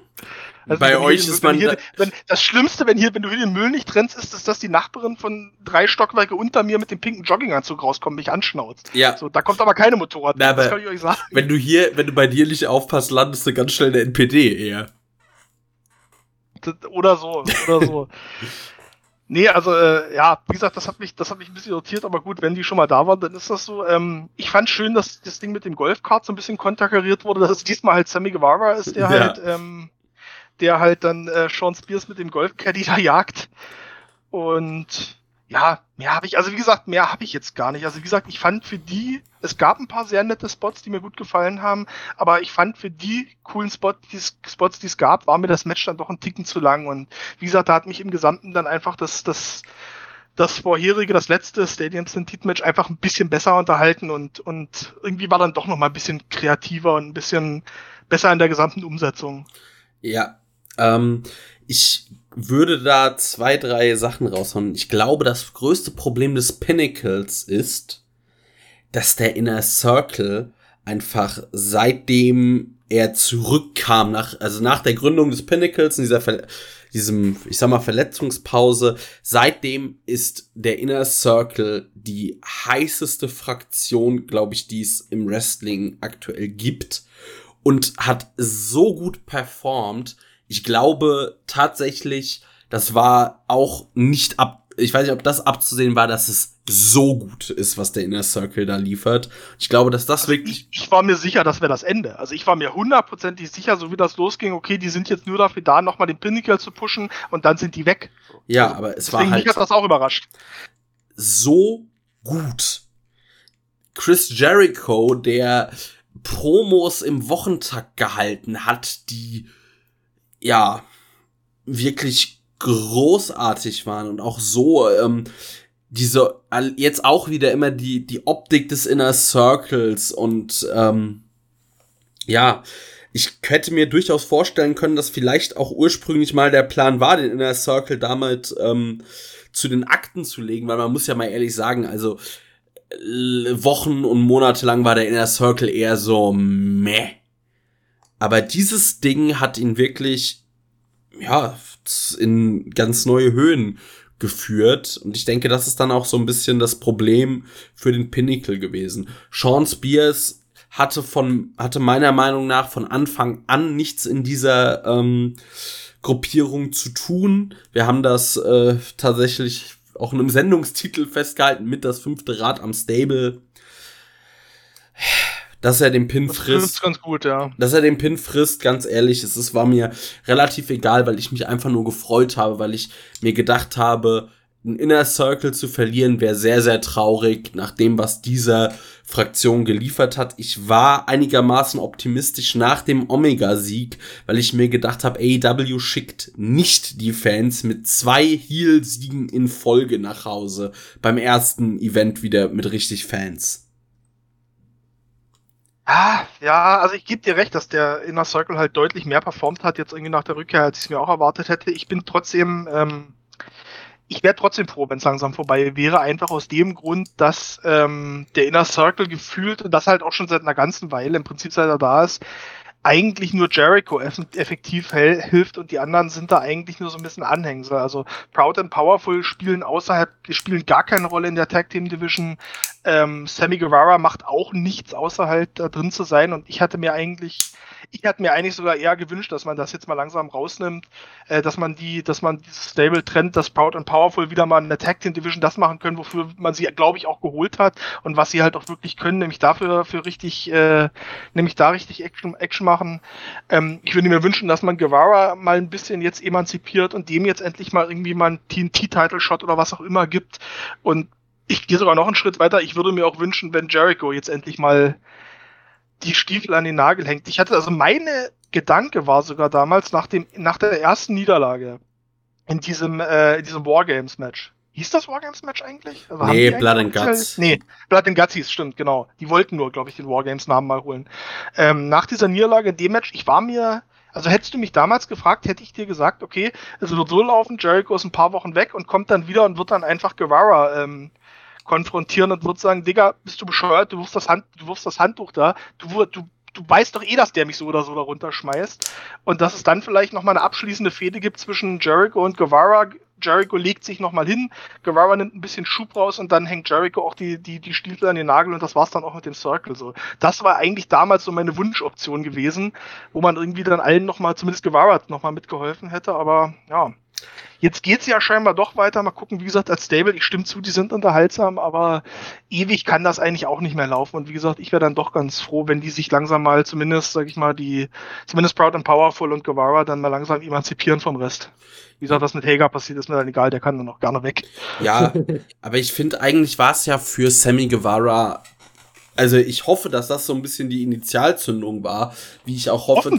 also Bei euch ist man. Hier, wenn, das Schlimmste, wenn hier, wenn du hier den Müll nicht trennst, ist, ist, dass die Nachbarin von drei Stockwerke unter mir mit dem pinken Jogginganzug rauskommt, mich anschnauzt. Ja. So, da kommt aber keine Motorrad. Na, das kann ich euch sagen. Wenn du hier, wenn du bei dir nicht aufpasst, landest du ganz schnell in der NPD eher. Oder so, oder so. <laughs> Nee, also äh, ja, wie gesagt, das hat mich, das hat mich ein bisschen irritiert, aber gut, wenn die schon mal da waren, dann ist das so. Ähm, ich fand schön, dass das Ding mit dem Golfkart so ein bisschen konterkariert wurde, dass es diesmal halt Sammy Guevara ist, der ja. halt ähm, der halt dann äh, Sean Spears mit dem Golfcaddy da jagt. Und ja, mehr habe ich, also wie gesagt, mehr habe ich jetzt gar nicht. Also wie gesagt, ich fand für die, es gab ein paar sehr nette Spots, die mir gut gefallen haben, aber ich fand für die coolen Spot, die, Spots, die es gab, war mir das Match dann doch ein Ticken zu lang. Und wie gesagt, da hat mich im Gesamten dann einfach das, das, das vorherige, das letzte Stadium Sentit Match einfach ein bisschen besser unterhalten und, und irgendwie war dann doch noch mal ein bisschen kreativer und ein bisschen besser in der gesamten Umsetzung. Ja, ähm, ich würde da zwei, drei Sachen raushauen. Ich glaube, das größte Problem des Pinnacles ist, dass der Inner Circle einfach seitdem er zurückkam nach, also nach der Gründung des Pinnacles in dieser, diesem, ich sag mal, Verletzungspause. Seitdem ist der Inner Circle die heißeste Fraktion, glaube ich, die es im Wrestling aktuell gibt und hat so gut performt. Ich glaube tatsächlich, das war auch nicht ab ich weiß nicht, ob das abzusehen war, dass es so gut ist, was der Inner Circle da liefert. Ich glaube, dass das also wirklich. Ich, ich, war mir sicher, das wäre das Ende. Also ich war mir hundertprozentig sicher, so wie das losging, okay, die sind jetzt nur dafür da, nochmal den Pinnacle zu pushen und dann sind die weg. Ja, also, aber es war halt. Mich hat das auch überrascht. So gut. Chris Jericho, der Promos im Wochentakt gehalten hat, die ja wirklich großartig waren und auch so ähm, diese jetzt auch wieder immer die die Optik des Inner Circles und ähm, ja ich hätte mir durchaus vorstellen können, dass vielleicht auch ursprünglich mal der Plan war, den Inner Circle damit ähm, zu den Akten zu legen, weil man muss ja mal ehrlich sagen, also Wochen und Monate lang war der Inner Circle eher so meh. Aber dieses Ding hat ihn wirklich ja, in ganz neue Höhen geführt. Und ich denke, das ist dann auch so ein bisschen das Problem für den Pinnacle gewesen. Sean Spears hatte von, hatte meiner Meinung nach von Anfang an nichts in dieser ähm, Gruppierung zu tun. Wir haben das äh, tatsächlich auch in einem Sendungstitel festgehalten mit das fünfte Rad am Stable dass er den Pin das frisst. ganz gut, ja. Dass er den Pin frisst, ganz ehrlich, es ist, war mir relativ egal, weil ich mich einfach nur gefreut habe, weil ich mir gedacht habe, ein Inner Circle zu verlieren wäre sehr, sehr traurig, nach dem, was dieser Fraktion geliefert hat. Ich war einigermaßen optimistisch nach dem Omega-Sieg, weil ich mir gedacht habe, AEW schickt nicht die Fans mit zwei Heel-Siegen in Folge nach Hause beim ersten Event wieder mit richtig Fans. Ah, ja, also ich gebe dir recht, dass der Inner Circle halt deutlich mehr performt hat, jetzt irgendwie nach der Rückkehr, als ich es mir auch erwartet hätte. Ich bin trotzdem, ähm, ich wäre trotzdem froh, wenn es langsam vorbei wäre, einfach aus dem Grund, dass ähm, der Inner Circle gefühlt, und das halt auch schon seit einer ganzen Weile, im Prinzip seit er da ist, eigentlich nur Jericho effektiv hilft und die anderen sind da eigentlich nur so ein bisschen Anhängsel. Also Proud and Powerful spielen außerhalb, spielen gar keine Rolle in der Tag Team Division. Ähm, Sammy Guevara macht auch nichts außerhalb da drin zu sein und ich hatte mir eigentlich ich hatte mir eigentlich sogar eher gewünscht, dass man das jetzt mal langsam rausnimmt, äh, dass man die, dass man dieses Stable trennt, dass Proud and Powerful wieder mal in der Tag Team Division das machen können, wofür man sie, glaube ich, auch geholt hat und was sie halt auch wirklich können, nämlich dafür für richtig, äh, nämlich da richtig Action, Action machen. Ähm, ich würde mir wünschen, dass man Guevara mal ein bisschen jetzt emanzipiert und dem jetzt endlich mal irgendwie mal einen TNT-Title-Shot oder was auch immer gibt. Und ich gehe sogar noch einen Schritt weiter. Ich würde mir auch wünschen, wenn Jericho jetzt endlich mal die Stiefel an den Nagel hängt. Ich hatte also meine Gedanke war sogar damals nach dem nach der ersten Niederlage in diesem äh, in diesem Wargames Match. Hieß das Wargames Match eigentlich? Also nee, Blood and Guts. Nee, Blood and Guts hieß, stimmt, genau. Die wollten nur, glaube ich, den Wargames Namen mal holen. Ähm, nach dieser Niederlage in dem Match, ich war mir also hättest du mich damals gefragt, hätte ich dir gesagt, okay, es wird so laufen, Jericho ist ein paar Wochen weg und kommt dann wieder und wird dann einfach Guevara ähm, konfrontieren und wird sagen, Digga, bist du bescheuert, du wirfst das, Hand, du wirfst das Handtuch da, du, du, du weißt doch eh, dass der mich so oder so da runterschmeißt. Und dass es dann vielleicht nochmal eine abschließende Fehde gibt zwischen Jericho und Guevara. Jericho legt sich nochmal hin, Guevara nimmt ein bisschen Schub raus und dann hängt Jericho auch die, die, die Stiefel an den Nagel und das war's dann auch mit dem Circle so. Das war eigentlich damals so meine Wunschoption gewesen, wo man irgendwie dann allen nochmal, zumindest Guevara nochmal mitgeholfen hätte, aber ja, Jetzt geht's ja scheinbar doch weiter. Mal gucken, wie gesagt, als Stable, ich stimme zu, die sind unterhaltsam, aber ewig kann das eigentlich auch nicht mehr laufen. Und wie gesagt, ich wäre dann doch ganz froh, wenn die sich langsam mal zumindest, sag ich mal, die, zumindest Proud and Powerful und Guevara dann mal langsam emanzipieren vom Rest. Wie gesagt, was mit Hager passiert, ist mir dann egal, der kann dann noch gerne weg. Ja, <laughs> aber ich finde, eigentlich war es ja für Sammy Guevara also ich hoffe, dass das so ein bisschen die Initialzündung war, wie ich auch hoffe,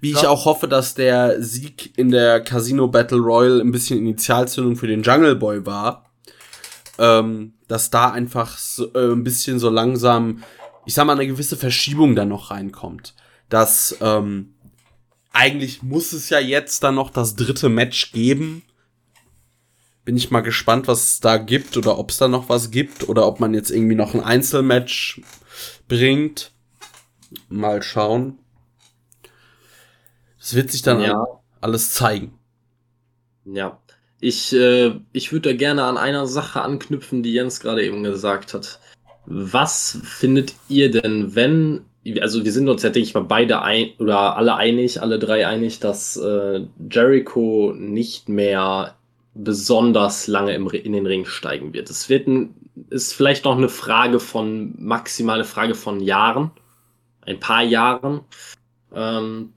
wie ja. ich auch hoffe, dass der Sieg in der Casino Battle Royal ein bisschen Initialzündung für den Jungle Boy war. Ähm, dass da einfach so, äh, ein bisschen so langsam, ich sag mal, eine gewisse Verschiebung dann noch reinkommt. Dass ähm, eigentlich muss es ja jetzt dann noch das dritte Match geben. Bin ich mal gespannt, was es da gibt oder ob es da noch was gibt oder ob man jetzt irgendwie noch ein Einzelmatch bringt. Mal schauen. Das wird sich dann ja. alles zeigen. Ja, ich, äh, ich würde da gerne an einer Sache anknüpfen, die Jens gerade eben gesagt hat. Was findet ihr denn, wenn, also wir sind uns ja, denke ich mal, beide ein oder alle einig, alle drei einig, dass äh, Jericho nicht mehr besonders lange im, in den Ring steigen wird. Es wird ein, ist vielleicht noch eine Frage von, maximale Frage von Jahren, ein paar Jahren. Ähm,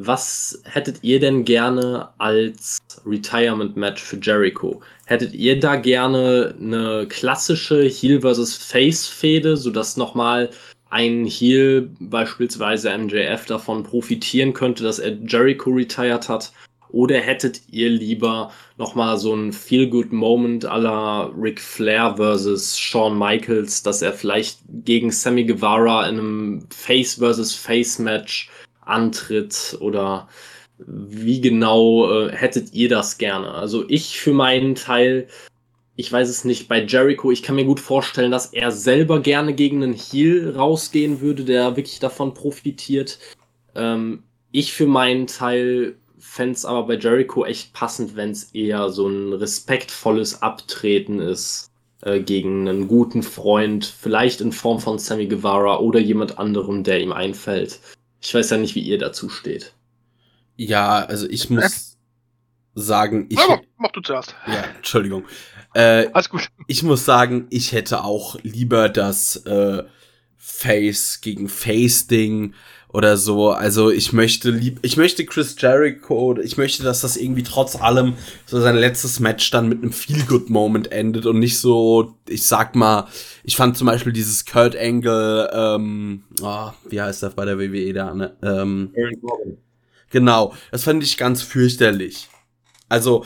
was hättet ihr denn gerne als Retirement Match für Jericho? Hättet ihr da gerne eine klassische Heel vs. Face Fehde, sodass nochmal ein Heel, beispielsweise MJF, davon profitieren könnte, dass er Jericho retired hat? Oder hättet ihr lieber nochmal so ein Feel-Good-Moment la Ric Flair versus Shawn Michaels, dass er vielleicht gegen Sammy Guevara in einem Face versus Face Match antritt oder wie genau äh, hättet ihr das gerne? Also ich für meinen Teil, ich weiß es nicht, bei Jericho, ich kann mir gut vorstellen, dass er selber gerne gegen einen Heel rausgehen würde, der wirklich davon profitiert. Ähm, ich für meinen Teil fände es aber bei Jericho echt passend, wenn es eher so ein respektvolles Abtreten ist äh, gegen einen guten Freund, vielleicht in Form von Sammy Guevara oder jemand anderem, der ihm einfällt. Ich weiß ja nicht, wie ihr dazu steht. Ja, also ich muss äh. sagen, ich. Aber mach du zuerst. Ja, Entschuldigung. Äh, Alles gut. Ich muss sagen, ich hätte auch lieber das äh, Face gegen Face-Ding oder so. Also ich möchte lieb, ich möchte Chris Jericho, ich möchte, dass das irgendwie trotz allem so sein letztes Match dann mit einem Feel-Good-Moment endet und nicht so, ich sag mal, ich fand zum Beispiel dieses Kurt Angle, ähm, oh, wie heißt das bei der WWE da, ne? Ähm, genau, das fand ich ganz fürchterlich. Also,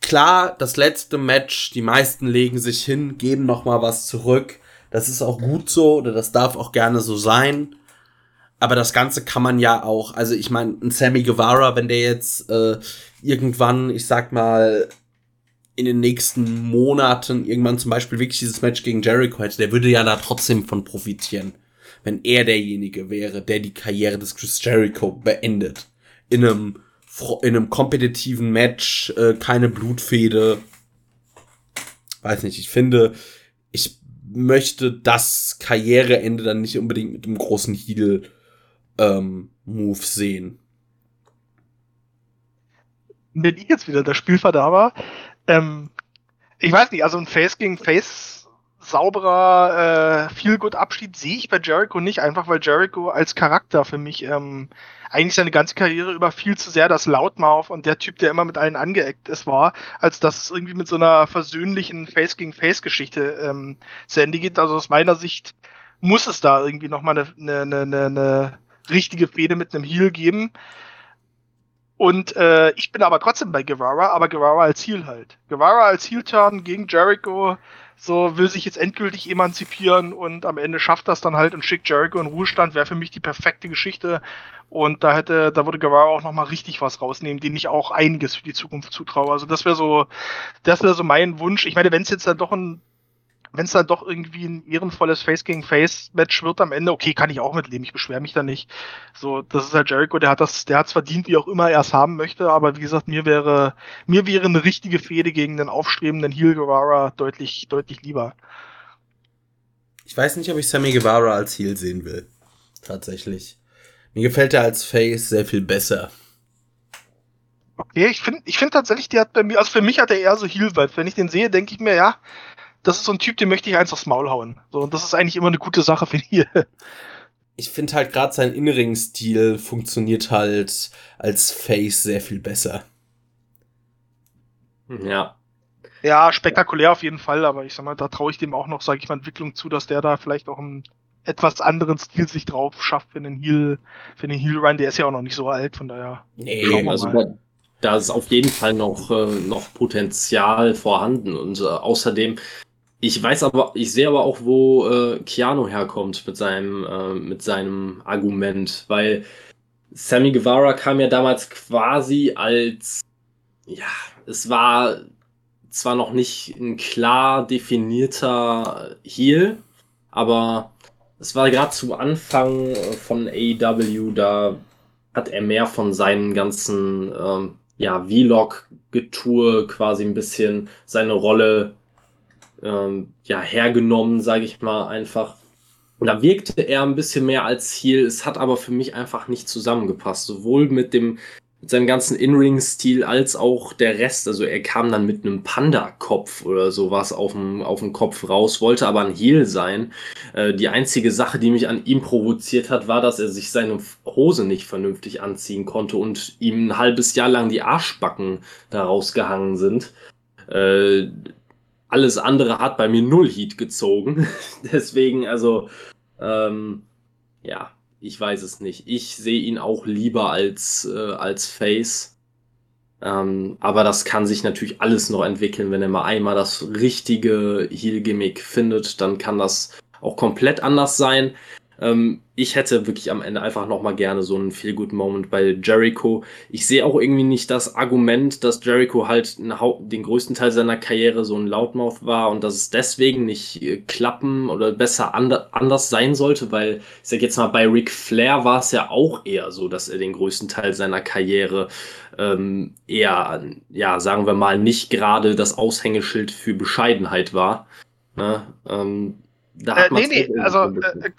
klar, das letzte Match, die meisten legen sich hin, geben noch mal was zurück. Das ist auch gut so, oder das darf auch gerne so sein. Aber das Ganze kann man ja auch, also ich meine, ein Sammy Guevara, wenn der jetzt äh, irgendwann, ich sag mal, in den nächsten Monaten irgendwann zum Beispiel wirklich dieses Match gegen Jericho hätte, der würde ja da trotzdem von profitieren. Wenn er derjenige wäre, der die Karriere des Chris Jericho beendet. In einem, in einem kompetitiven Match, äh, keine Blutfede. Weiß nicht, ich finde, ich möchte das Karriereende dann nicht unbedingt mit einem großen Heal ähm, Move sehen. Wenn ich jetzt wieder der Spielverderber, ähm, ich weiß nicht, also ein Face gegen Face sauberer äh, viel gut Abschied sehe ich bei Jericho nicht, einfach weil Jericho als Charakter für mich ähm, eigentlich seine ganze Karriere über viel zu sehr das Loudmouth und der Typ, der immer mit allen angeeckt ist, war, als dass es irgendwie mit so einer versöhnlichen Face gegen Face Geschichte ähm, zu Ende geht. Also aus meiner Sicht muss es da irgendwie nochmal eine, eine, eine, eine richtige Fehde mit einem Heal geben. Und äh, ich bin aber trotzdem bei Guevara, aber Guevara als Heal halt. Guevara als Heel-Turn gegen Jericho, so will sich jetzt endgültig emanzipieren und am Ende schafft das dann halt und schickt Jericho in Ruhestand, wäre für mich die perfekte Geschichte. Und da hätte, da würde Guevara auch nochmal richtig was rausnehmen, den ich auch einiges für die Zukunft zutraue. Also das wäre so, das wäre so mein Wunsch. Ich meine, wenn es jetzt dann doch ein wenn es dann doch irgendwie ein ehrenvolles Face gegen Face Match wird am Ende, okay, kann ich auch mitleben, ich beschwere mich da nicht. So, das ist halt Jericho, der hat das, der hat's verdient, wie auch immer er es haben möchte, aber wie gesagt, mir wäre, mir wäre eine richtige Fehde gegen den aufstrebenden Heel Guevara deutlich, deutlich lieber. Ich weiß nicht, ob ich Sammy Guevara als Heel sehen will. Tatsächlich. Mir gefällt er als Face sehr viel besser. Okay, ich finde ich finde tatsächlich, der hat bei mir, also für mich hat er eher so Heel-Vibes. Wenn ich den sehe, denke ich mir, ja, das ist so ein Typ, den möchte ich eins aufs Maul hauen. So, und das ist eigentlich immer eine gute Sache für hier. <laughs> Ich finde halt gerade sein Innering-Stil funktioniert halt als Face sehr viel besser. Ja. Ja, spektakulär auf jeden Fall, aber ich sag mal, da traue ich dem auch noch, sage ich mal, Entwicklung zu, dass der da vielleicht auch einen etwas anderen Stil sich drauf schafft für den Heal, für den Heal Run. Der ist ja auch noch nicht so alt, von daher. Nee, also mal. da ist auf jeden Fall noch, äh, noch Potenzial vorhanden und äh, außerdem ich weiß aber, ich sehe aber auch, wo äh, Keanu herkommt mit seinem, äh, mit seinem Argument, weil Sammy Guevara kam ja damals quasi als, ja, es war zwar noch nicht ein klar definierter Heal, aber es war gerade zu Anfang von AEW, da hat er mehr von seinen ganzen ähm, ja, Vlog-Getue quasi ein bisschen seine Rolle ähm, ja, hergenommen, sage ich mal einfach. Und da wirkte er ein bisschen mehr als Heel. Es hat aber für mich einfach nicht zusammengepasst. Sowohl mit dem mit seinem ganzen In-Ring-Stil als auch der Rest. Also er kam dann mit einem Panda-Kopf oder sowas auf dem, auf dem Kopf raus, wollte aber ein Heel sein. Äh, die einzige Sache, die mich an ihm provoziert hat, war, dass er sich seine Hose nicht vernünftig anziehen konnte und ihm ein halbes Jahr lang die Arschbacken daraus gehangen sind. Äh, alles andere hat bei mir null Heat gezogen. <laughs> Deswegen, also, ähm, ja, ich weiß es nicht. Ich sehe ihn auch lieber als, äh, als Face. Ähm, aber das kann sich natürlich alles noch entwickeln. Wenn er mal einmal das richtige Heal-Gimmick findet, dann kann das auch komplett anders sein. Ähm, ich hätte wirklich am Ende einfach nochmal gerne so einen Feel-Good-Moment bei Jericho. Ich sehe auch irgendwie nicht das Argument, dass Jericho halt den größten Teil seiner Karriere so ein Loudmouth war und dass es deswegen nicht äh, klappen oder besser and anders sein sollte, weil ich sag jetzt mal, bei Ric Flair war es ja auch eher so, dass er den größten Teil seiner Karriere ähm, eher, ja, sagen wir mal, nicht gerade das Aushängeschild für Bescheidenheit war. Ne? Ähm, da äh, nee, nee, also äh,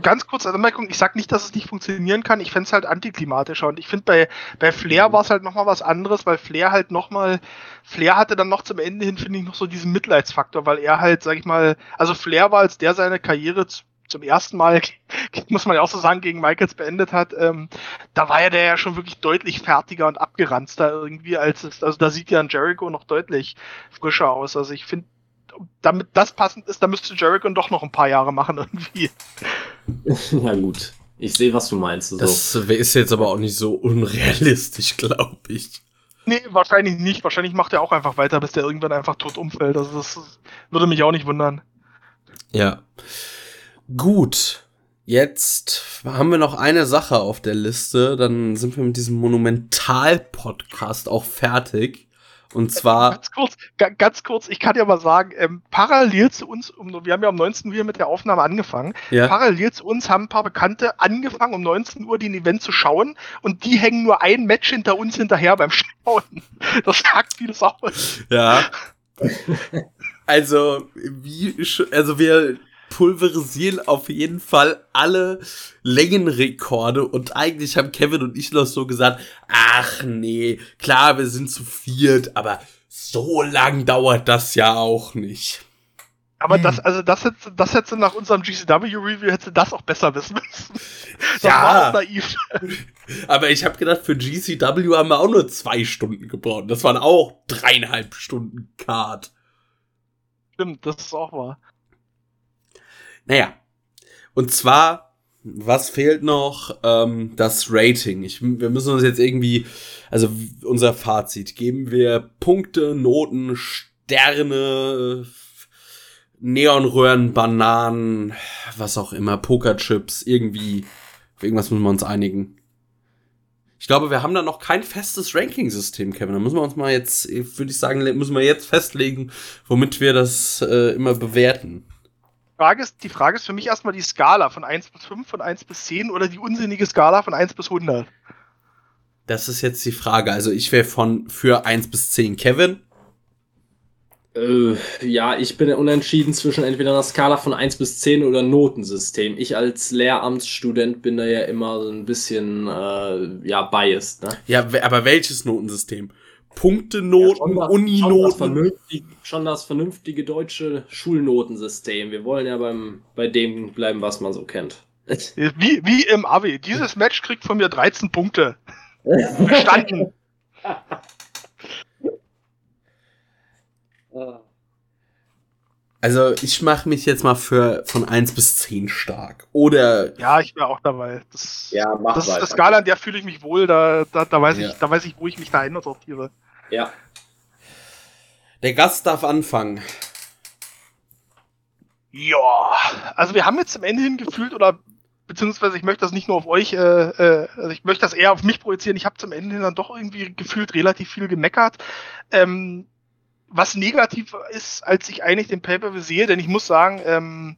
ganz kurz Anmerkung, ich sag nicht, dass es nicht funktionieren kann, ich fände es halt antiklimatischer und ich finde bei, bei Flair mhm. war es halt nochmal was anderes, weil Flair halt nochmal, Flair hatte dann noch zum Ende hin, finde ich, noch so diesen Mitleidsfaktor, weil er halt, sag ich mal, also Flair war, als der seine Karriere zum ersten Mal, <laughs> muss man ja auch so sagen, gegen Michaels beendet hat, ähm, da war ja der ja schon wirklich deutlich fertiger und abgeranzter irgendwie, als es, also da sieht ja ein Jericho noch deutlich frischer aus. Also ich finde, damit das passend ist, dann müsste Jericho doch noch ein paar Jahre machen irgendwie. <laughs> Ja gut, ich sehe, was du meinst. So. Das ist jetzt aber auch nicht so unrealistisch, <laughs> glaube ich. Nee, wahrscheinlich nicht. Wahrscheinlich macht er auch einfach weiter, bis der irgendwann einfach tot umfällt. Also das würde mich auch nicht wundern. Ja. Gut. Jetzt haben wir noch eine Sache auf der Liste. Dann sind wir mit diesem Monumental-Podcast auch fertig. Und zwar. Ganz kurz, ganz kurz, ich kann ja mal sagen, ähm, parallel zu uns, um, wir haben ja um 19 Uhr mit der Aufnahme angefangen. Ja. Parallel zu uns haben ein paar Bekannte angefangen, um 19 Uhr den Event zu schauen und die hängen nur ein Match hinter uns hinterher beim <laughs> Schauen. Das sagt vieles aus. Ja. <laughs> Also, wie, also wir pulverisieren auf jeden Fall alle Längenrekorde und eigentlich haben Kevin und ich noch so gesagt, ach nee, klar, wir sind zu viert, aber so lang dauert das ja auch nicht. Aber das, hm. also das hätte, das hätte nach unserem GCW-Review hätte das auch besser wissen müssen. <laughs> Das ja. war naiv. Aber ich habe gedacht, für GCW haben wir auch nur zwei Stunden gebraucht. Das waren auch dreieinhalb Stunden Card. Stimmt, das ist auch wahr. Naja. Und zwar, was fehlt noch? Ähm, das Rating. Ich, wir müssen uns jetzt irgendwie, also unser Fazit. Geben wir Punkte, Noten, Sterne, Neonröhren, Bananen, was auch immer, Pokerchips, irgendwie. Irgendwas müssen wir uns einigen. Ich glaube, wir haben da noch kein festes Ranking-System, Kevin. Da müssen wir uns mal jetzt, würde ich sagen, müssen wir jetzt festlegen, womit wir das äh, immer bewerten. Frage ist, die Frage ist für mich erstmal die Skala von 1 bis 5, von 1 bis 10 oder die unsinnige Skala von 1 bis 100. Das ist jetzt die Frage. Also ich wäre von für 1 bis 10 Kevin. Äh, ja, ich bin unentschieden zwischen entweder einer Skala von 1 bis 10 oder Notensystem. Ich als Lehramtsstudent bin da ja immer so ein bisschen äh, ja, biased. Ne? Ja, aber welches Notensystem? Punktenoten, ja, Uninoten. Schon, schon das vernünftige deutsche Schulnotensystem. Wir wollen ja beim, bei dem bleiben, was man so kennt. <laughs> Wie, wie im Abi. Dieses Match kriegt von mir 13 Punkte. <laughs> Verstanden. Also ich mache mich jetzt mal für von 1 bis 10 stark. Oder. Ja, ich wäre auch dabei. Das, ja, mach das ist eine Skala, an der fühle ich mich wohl, da, da, da weiß ja. ich, da weiß ich, wo ich mich da einsortiere. Ja. Der Gast darf anfangen. Ja, also wir haben jetzt zum Ende hin gefühlt, oder beziehungsweise ich möchte das nicht nur auf euch, äh, äh, also ich möchte das eher auf mich projizieren. Ich habe zum Ende hin dann doch irgendwie gefühlt relativ viel gemeckert. Ähm, was negativ ist, als ich eigentlich den Paper sehe, denn ich muss sagen, ähm,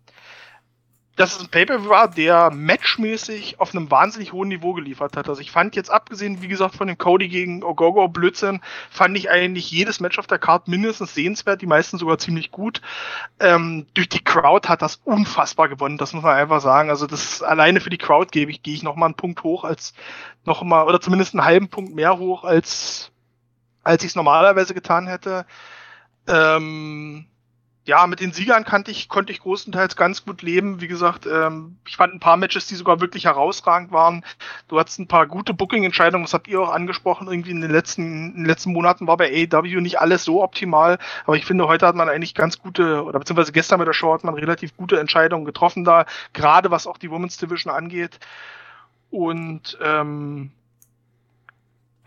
dass es ein Pay-Per-View war, der matchmäßig auf einem wahnsinnig hohen Niveau geliefert hat. Also ich fand jetzt abgesehen, wie gesagt, von dem Cody gegen Ogogo Blödsinn, fand ich eigentlich jedes Match auf der Karte mindestens sehenswert, die meisten sogar ziemlich gut. Ähm, durch die Crowd hat das unfassbar gewonnen, das muss man einfach sagen. Also das alleine für die Crowd gebe ich, gehe ich nochmal einen Punkt hoch als nochmal, oder zumindest einen halben Punkt mehr hoch, als, als ich es normalerweise getan hätte. Ähm, ja, mit den Siegern kannte ich, konnte ich größtenteils ganz gut leben. Wie gesagt, ähm, ich fand ein paar Matches, die sogar wirklich herausragend waren. Du hattest ein paar gute Booking-Entscheidungen, das habt ihr auch angesprochen. Irgendwie in den letzten, in den letzten Monaten war bei AEW nicht alles so optimal. Aber ich finde, heute hat man eigentlich ganz gute, oder beziehungsweise gestern bei der Show hat man relativ gute Entscheidungen getroffen da, gerade was auch die Women's Division angeht. Und ähm,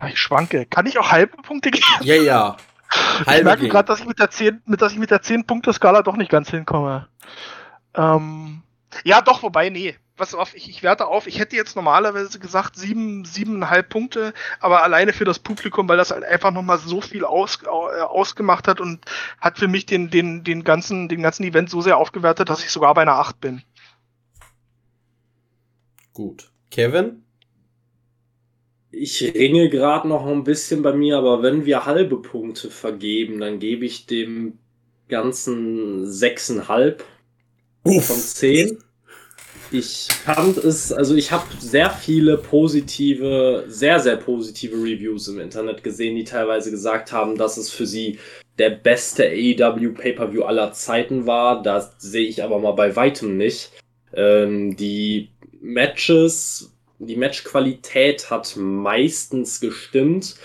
ich schwanke. Kann ich auch halbe Punkte geben? Ja, ja. Ich merke gerade, dass ich mit der 10, mit, dass ich mit der 10 Punkte Skala doch nicht ganz hinkomme. Ähm, ja, doch, wobei, nee. Was auf, ich, ich werte auf, ich hätte jetzt normalerweise gesagt sieben, siebeneinhalb Punkte, aber alleine für das Publikum, weil das halt einfach nochmal so viel aus, äh, ausgemacht hat und hat für mich den, den, den ganzen, den ganzen Event so sehr aufgewertet, dass ich sogar bei einer 8 bin. Gut. Kevin? Ich ringe gerade noch ein bisschen bei mir, aber wenn wir halbe Punkte vergeben, dann gebe ich dem Ganzen 6,5 von 10. Ich fand es, also ich habe sehr viele positive, sehr, sehr positive Reviews im Internet gesehen, die teilweise gesagt haben, dass es für sie der beste AEW Pay-Per-View aller Zeiten war. Das sehe ich aber mal bei weitem nicht. Ähm, die Matches die Matchqualität hat meistens gestimmt.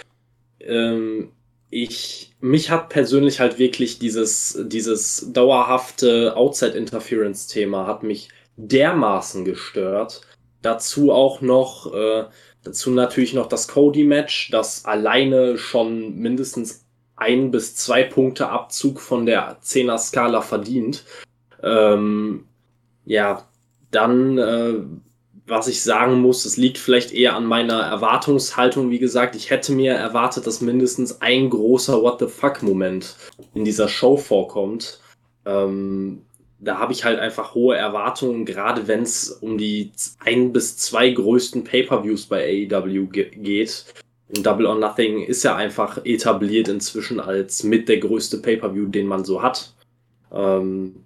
Ähm, ich, mich hat persönlich halt wirklich dieses, dieses dauerhafte Outside-Interference-Thema hat mich dermaßen gestört. Dazu auch noch, äh, dazu natürlich noch das Cody-Match, das alleine schon mindestens ein bis zwei Punkte Abzug von der 10er-Skala verdient. Ähm, ja, dann äh, was ich sagen muss, es liegt vielleicht eher an meiner Erwartungshaltung. Wie gesagt, ich hätte mir erwartet, dass mindestens ein großer What the fuck-Moment in dieser Show vorkommt. Ähm, da habe ich halt einfach hohe Erwartungen, gerade wenn es um die ein bis zwei größten Pay-per-Views bei AEW ge geht. Und Double or Nothing ist ja einfach etabliert inzwischen als mit der größte Pay-per-View, den man so hat. Ähm,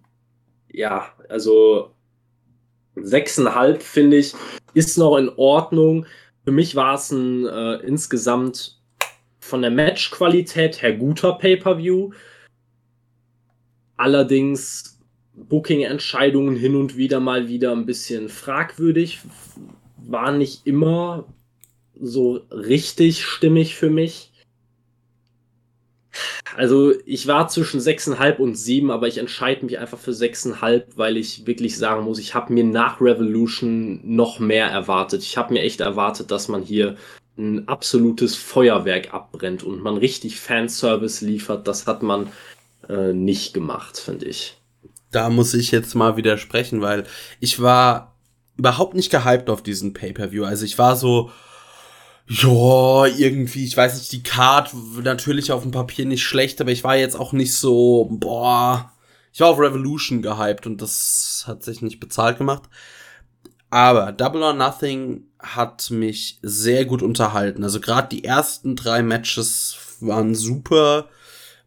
ja, also 6,5 finde ich, ist noch in Ordnung. Für mich war es ein äh, insgesamt von der Matchqualität her guter Pay-Per-View. Allerdings Booking-Entscheidungen hin und wieder mal wieder ein bisschen fragwürdig. War nicht immer so richtig stimmig für mich. Also ich war zwischen 6,5 und 7, aber ich entscheide mich einfach für 6,5, weil ich wirklich sagen muss, ich habe mir nach Revolution noch mehr erwartet. Ich habe mir echt erwartet, dass man hier ein absolutes Feuerwerk abbrennt und man richtig Fanservice liefert. Das hat man äh, nicht gemacht, finde ich. Da muss ich jetzt mal widersprechen, weil ich war überhaupt nicht gehypt auf diesen Pay-per-View. Also ich war so, ja, irgendwie, ich weiß nicht, die Card natürlich auf dem Papier nicht schlecht, aber ich war jetzt auch nicht so, boah, ich war auf Revolution gehypt und das hat sich nicht bezahlt gemacht. Aber Double or Nothing hat mich sehr gut unterhalten. Also gerade die ersten drei Matches waren super.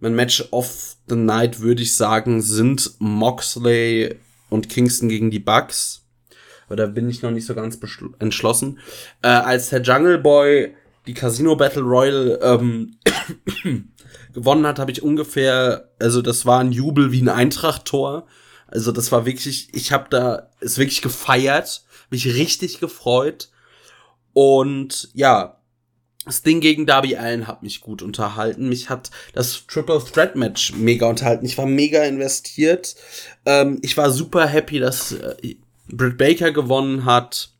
Mein Match of the Night würde ich sagen sind Moxley und Kingston gegen die Bucks da bin ich noch nicht so ganz entschlossen. Äh, als der Jungle Boy die Casino Battle Royale ähm, <coughs> gewonnen hat, habe ich ungefähr, also das war ein Jubel wie ein Eintracht-Tor. Also das war wirklich, ich habe da es wirklich gefeiert, mich richtig gefreut. Und ja, das Ding gegen Darby Allen hat mich gut unterhalten. Mich hat das Triple Threat Match mega unterhalten. Ich war mega investiert. Ähm, ich war super happy, dass äh, Britt Baker gewonnen hat.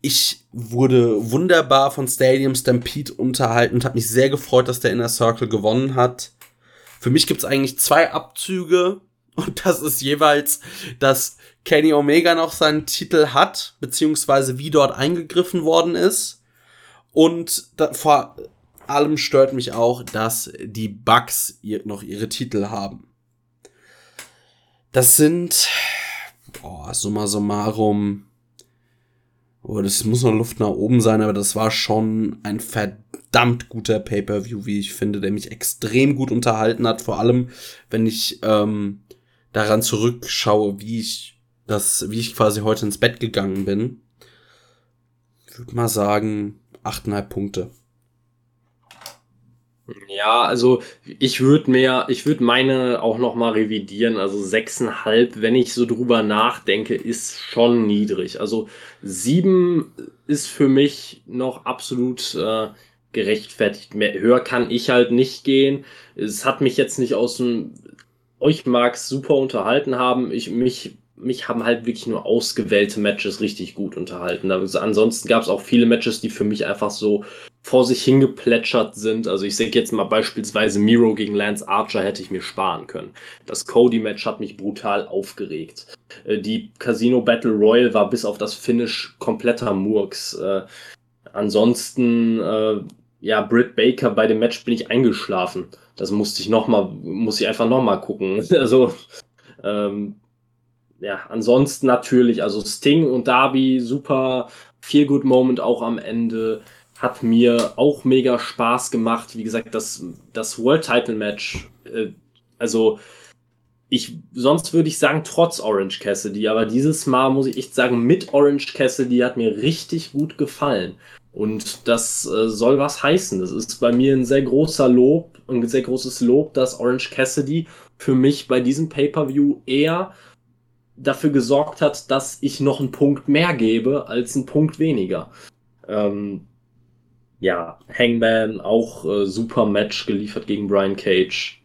Ich wurde wunderbar von Stadium Stampede unterhalten und habe mich sehr gefreut, dass der Inner Circle gewonnen hat. Für mich gibt's eigentlich zwei Abzüge <laughs> und das ist jeweils, dass Kenny Omega noch seinen Titel hat, beziehungsweise wie dort eingegriffen worden ist. Und da, vor allem stört mich auch, dass die Bugs noch ihre Titel haben. Das sind Boah, summa summarum. Oh, das muss noch Luft nach oben sein, aber das war schon ein verdammt guter Pay-per-View, wie ich finde, der mich extrem gut unterhalten hat. Vor allem, wenn ich ähm, daran zurückschaue, wie ich das, wie ich quasi heute ins Bett gegangen bin. Ich würde mal sagen, achteinhalb Punkte. Ja, also ich würde mehr, ich würde meine auch noch mal revidieren. Also sechseinhalb, wenn ich so drüber nachdenke, ist schon niedrig. Also sieben ist für mich noch absolut äh, gerechtfertigt. Mehr, höher kann ich halt nicht gehen. Es hat mich jetzt nicht aus dem, euch mag's super unterhalten haben. Ich mich mich haben halt wirklich nur ausgewählte Matches richtig gut unterhalten. Also ansonsten gab es auch viele Matches, die für mich einfach so vor sich hingeplätschert sind. Also ich sehe jetzt mal beispielsweise Miro gegen Lance Archer hätte ich mir sparen können. Das Cody-Match hat mich brutal aufgeregt. Äh, die Casino Battle Royal war bis auf das Finish kompletter Murks. Äh, ansonsten, äh, ja, Britt Baker bei dem Match bin ich eingeschlafen. Das musste ich noch mal, muss ich einfach noch mal gucken. <laughs> Also, ähm, ja, ansonsten natürlich, also Sting und Darby, super, viel Good Moment auch am Ende hat mir auch mega Spaß gemacht. Wie gesagt, das, das World Title Match, äh, also ich, sonst würde ich sagen, trotz Orange Cassidy, aber dieses Mal muss ich echt sagen, mit Orange Cassidy hat mir richtig gut gefallen. Und das äh, soll was heißen. Das ist bei mir ein sehr großer Lob, ein sehr großes Lob, dass Orange Cassidy für mich bei diesem Pay-Per-View eher dafür gesorgt hat, dass ich noch einen Punkt mehr gebe als einen Punkt weniger. Ähm, ja, Hangman auch äh, super Match geliefert gegen Brian Cage.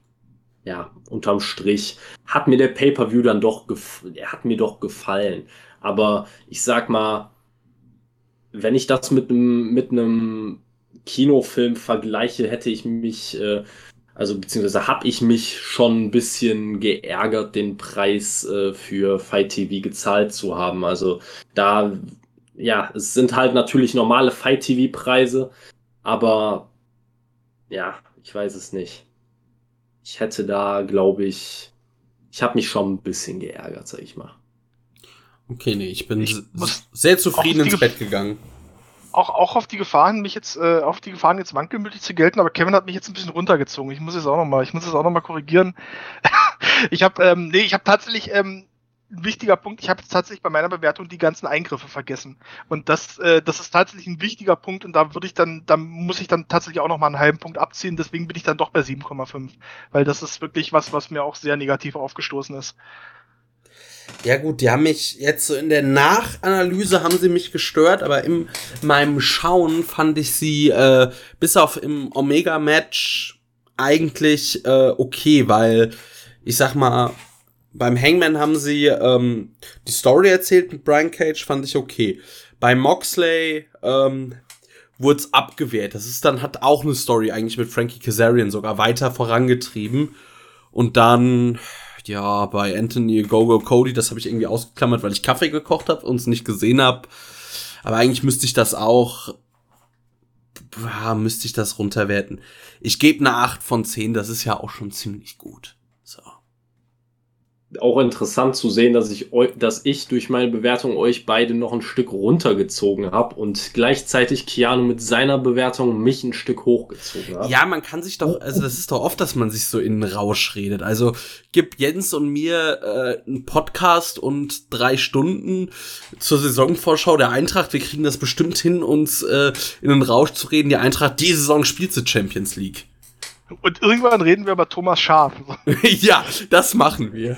Ja, unterm Strich hat mir der Pay-per-View dann doch er hat mir doch gefallen. Aber ich sag mal, wenn ich das mit einem mit einem Kinofilm vergleiche, hätte ich mich äh, also beziehungsweise habe ich mich schon ein bisschen geärgert, den Preis äh, für Fight TV gezahlt zu haben. Also da ja, es sind halt natürlich normale Fight-TV-Preise, aber ja, ich weiß es nicht. Ich hätte da, glaube ich, ich habe mich schon ein bisschen geärgert, sag ich mal. Okay, nee, ich bin ich sehr zufrieden ins Bett gegangen. Auch, auch auf die Gefahren, mich jetzt, äh, auf die Gefahren jetzt wankelmütig zu gelten, aber Kevin hat mich jetzt ein bisschen runtergezogen. Ich muss es auch nochmal, ich muss es auch nochmal korrigieren. <laughs> ich habe, ähm, nee, ich habe tatsächlich ähm, wichtiger Punkt. Ich habe jetzt tatsächlich bei meiner Bewertung die ganzen Eingriffe vergessen. Und das, äh, das ist tatsächlich ein wichtiger Punkt und da würde ich dann, da muss ich dann tatsächlich auch noch mal einen halben Punkt abziehen. Deswegen bin ich dann doch bei 7,5. Weil das ist wirklich was, was mir auch sehr negativ aufgestoßen ist. Ja gut, die haben mich jetzt so in der Nachanalyse haben sie mich gestört, aber in meinem Schauen fand ich sie äh, bis auf im Omega-Match eigentlich äh, okay, weil ich sag mal, beim Hangman haben sie ähm, die Story erzählt mit Brian Cage, fand ich okay. Bei Moxley ähm, wurde es abgewehrt. Das ist dann, hat auch eine Story eigentlich mit Frankie Kazarian sogar weiter vorangetrieben. Und dann, ja, bei Anthony Gogo Cody, das habe ich irgendwie ausgeklammert, weil ich Kaffee gekocht habe und es nicht gesehen habe. Aber eigentlich müsste ich das auch, müsste ich das runterwerten. Ich gebe eine 8 von 10, das ist ja auch schon ziemlich gut auch interessant zu sehen, dass ich, dass ich durch meine Bewertung euch beide noch ein Stück runtergezogen habe und gleichzeitig Keanu mit seiner Bewertung mich ein Stück hochgezogen hat. Ja, man kann sich doch, also das ist doch oft, dass man sich so in den Rausch redet. Also gib Jens und mir äh, einen Podcast und drei Stunden zur Saisonvorschau der Eintracht. Wir kriegen das bestimmt hin, uns äh, in den Rausch zu reden. Die Eintracht, die Saison spielt sie Champions League. Und irgendwann reden wir über Thomas Schaf. <laughs> ja, das machen wir.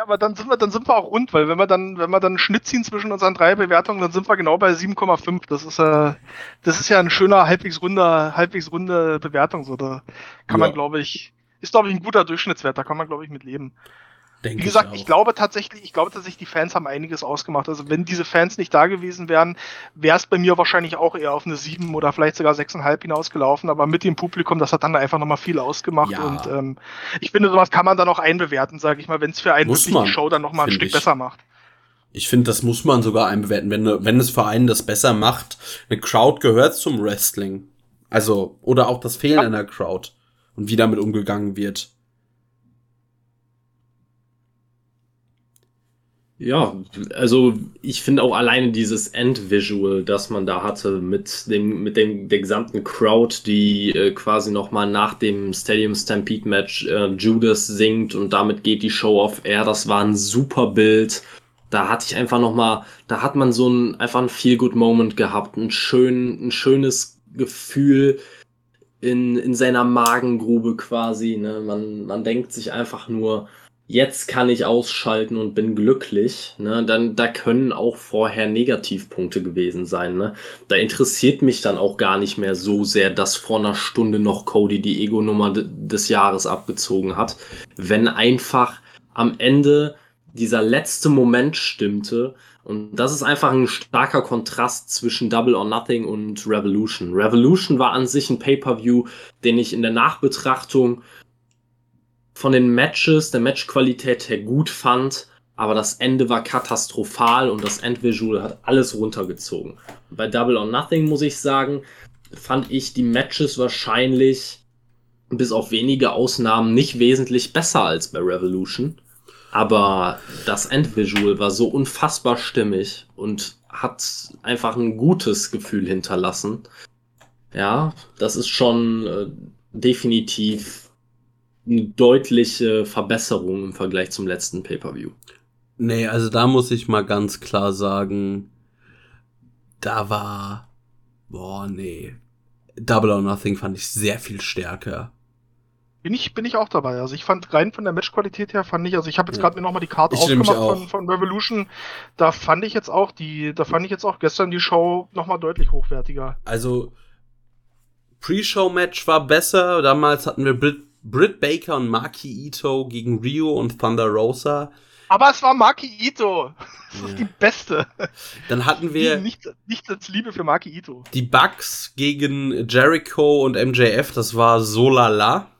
Aber dann sind wir, dann sind wir auch rund, weil wenn wir dann, wenn wir dann einen Schnitt ziehen zwischen unseren drei Bewertungen, dann sind wir genau bei 7,5. Das ist äh, das ist ja ein schöner, halbwegs runder, halbwegs runde Bewertung. So, da kann ja. man, glaube ich, ist glaube ich ein guter Durchschnittswert, da kann man, glaube ich, mit leben. Denke Wie gesagt, ich, ich, glaube tatsächlich, ich glaube tatsächlich, die Fans haben einiges ausgemacht. Also wenn diese Fans nicht da gewesen wären, wäre es bei mir wahrscheinlich auch eher auf eine 7 oder vielleicht sogar 6,5 hinausgelaufen. Aber mit dem Publikum, das hat dann einfach nochmal viel ausgemacht. Ja. Und ähm, ich finde, sowas kann man dann auch einbewerten, sage ich mal, wenn es für einen muss wirklich man, die Show dann nochmal ein Stück ich. besser macht. Ich finde, das muss man sogar einbewerten, wenn, wenn es für einen das besser macht. Eine Crowd gehört zum Wrestling. Also, oder auch das Fehlen ja. einer Crowd und wie damit umgegangen wird. Ja, also ich finde auch alleine dieses Endvisual, das man da hatte mit dem mit dem der gesamten Crowd, die äh, quasi noch mal nach dem Stadium Stampede Match äh, Judas singt und damit geht die Show off air. Das war ein super Bild. Da hatte ich einfach noch mal, da hat man so ein einfach ein Feel Good Moment gehabt, ein schön ein schönes Gefühl in in seiner Magengrube quasi. Ne? Man man denkt sich einfach nur jetzt kann ich ausschalten und bin glücklich, ne, dann da können auch vorher Negativpunkte gewesen sein. Ne? Da interessiert mich dann auch gar nicht mehr so sehr, dass vor einer Stunde noch Cody die Ego-Nummer des Jahres abgezogen hat. Wenn einfach am Ende dieser letzte Moment stimmte, und das ist einfach ein starker Kontrast zwischen Double or Nothing und Revolution. Revolution war an sich ein Pay-per-View, den ich in der Nachbetrachtung von den Matches, der Matchqualität her gut fand, aber das Ende war katastrophal und das Endvisual hat alles runtergezogen. Bei Double or Nothing muss ich sagen, fand ich die Matches wahrscheinlich bis auf wenige Ausnahmen nicht wesentlich besser als bei Revolution. Aber das Endvisual war so unfassbar stimmig und hat einfach ein gutes Gefühl hinterlassen. Ja, das ist schon äh, definitiv eine deutliche Verbesserung im Vergleich zum letzten Pay-per-View. Nee, also da muss ich mal ganz klar sagen, da war, boah, nee, Double or Nothing fand ich sehr viel stärker. Bin ich, bin ich auch dabei. Also ich fand rein von der Matchqualität her fand ich, also ich habe jetzt ja. gerade mir nochmal die Karte ich aufgemacht von, von Revolution. Da fand ich jetzt auch die, da fand ich jetzt auch gestern die Show nochmal deutlich hochwertiger. Also Pre-Show-Match war besser. Damals hatten wir Brit Britt Baker und Maki Ito gegen Rio und Thunder Rosa. Aber es war Maki Ito. Das ja. ist die beste. Dann hatten wir. Nichts nicht als Liebe für Maki Ito. Die Bugs gegen Jericho und MJF, das war so lala.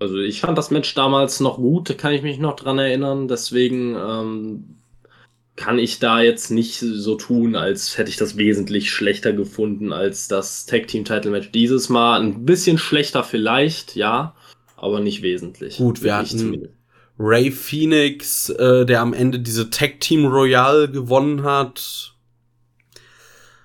Also ich fand das Match damals noch gut, kann ich mich noch dran erinnern. Deswegen ähm, kann ich da jetzt nicht so tun, als hätte ich das wesentlich schlechter gefunden als das Tag Team Title Match dieses Mal. Ein bisschen schlechter vielleicht, ja, aber nicht wesentlich. Gut, wir hatten zumindest. Ray Phoenix, äh, der am Ende diese Tag Team Royale gewonnen hat.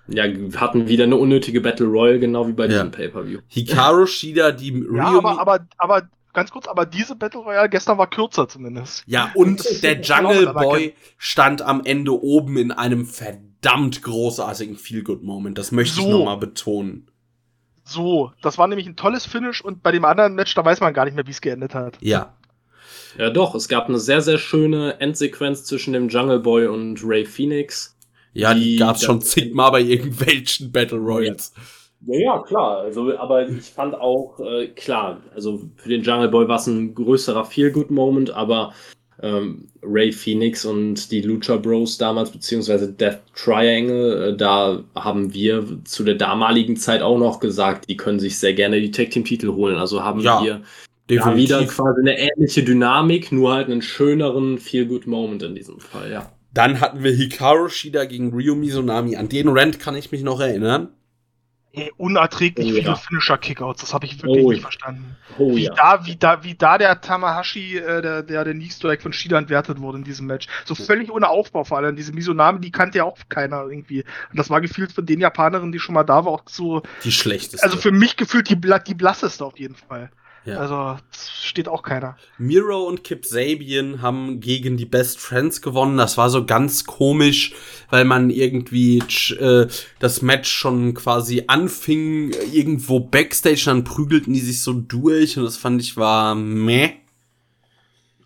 Ja, hatten wieder eine unnötige Battle Royale, genau wie bei ja. diesem Pay-Per-View. Hikaru <laughs> Shida, die Ja, aber, aber, aber ganz kurz, aber diese Battle Royale gestern war kürzer zumindest. Ja, und der Jungle Boy stand am Ende oben in einem verdammt großartigen Feel-Good-Moment. Das möchte so. ich nochmal betonen. So, das war nämlich ein tolles Finish und bei dem anderen Match, da weiß man gar nicht mehr, wie es geendet hat. Ja. Ja, doch, es gab eine sehr, sehr schöne Endsequenz zwischen dem Jungle Boy und Ray Phoenix. Ja, die, die gab's schon zigmal bei irgendwelchen Battle Royals. Ja. Ja, ja, klar. Also, aber ich fand auch, äh, klar, also für den Jungle Boy war es ein größerer Feel-Good-Moment, aber ähm, Ray Phoenix und die Lucha Bros damals, beziehungsweise Death Triangle, äh, da haben wir zu der damaligen Zeit auch noch gesagt, die können sich sehr gerne die Tag Team Titel holen. Also haben ja, wir ja, wieder quasi eine ähnliche Dynamik, nur halt einen schöneren Feel-Good-Moment in diesem Fall, ja. Dann hatten wir Hikaru Shida gegen Ryo Mizunami. An den Rant kann ich mich noch erinnern. Ey, unerträglich oh, viele ja. Finisher-Kickouts, das habe ich wirklich oh, nicht verstanden. Oh, wie, ja. da, wie, da, wie da der Tamahashi, äh, der, der, der Knee-Strike von Shida entwertet wurde in diesem Match. So völlig ohne Aufbau vor allem. Diese Misoname, die kannte ja auch keiner irgendwie. Und das war gefühlt von den Japanerinnen, die schon mal da war, auch so. Die schlechteste. Also für mich gefühlt die, die blasseste auf jeden Fall. Ja. Also steht auch keiner. Miro und Kip Sabian haben gegen die Best Friends gewonnen. Das war so ganz komisch, weil man irgendwie äh, das Match schon quasi anfing, irgendwo Backstage, dann prügelten die sich so durch und das fand ich war meh.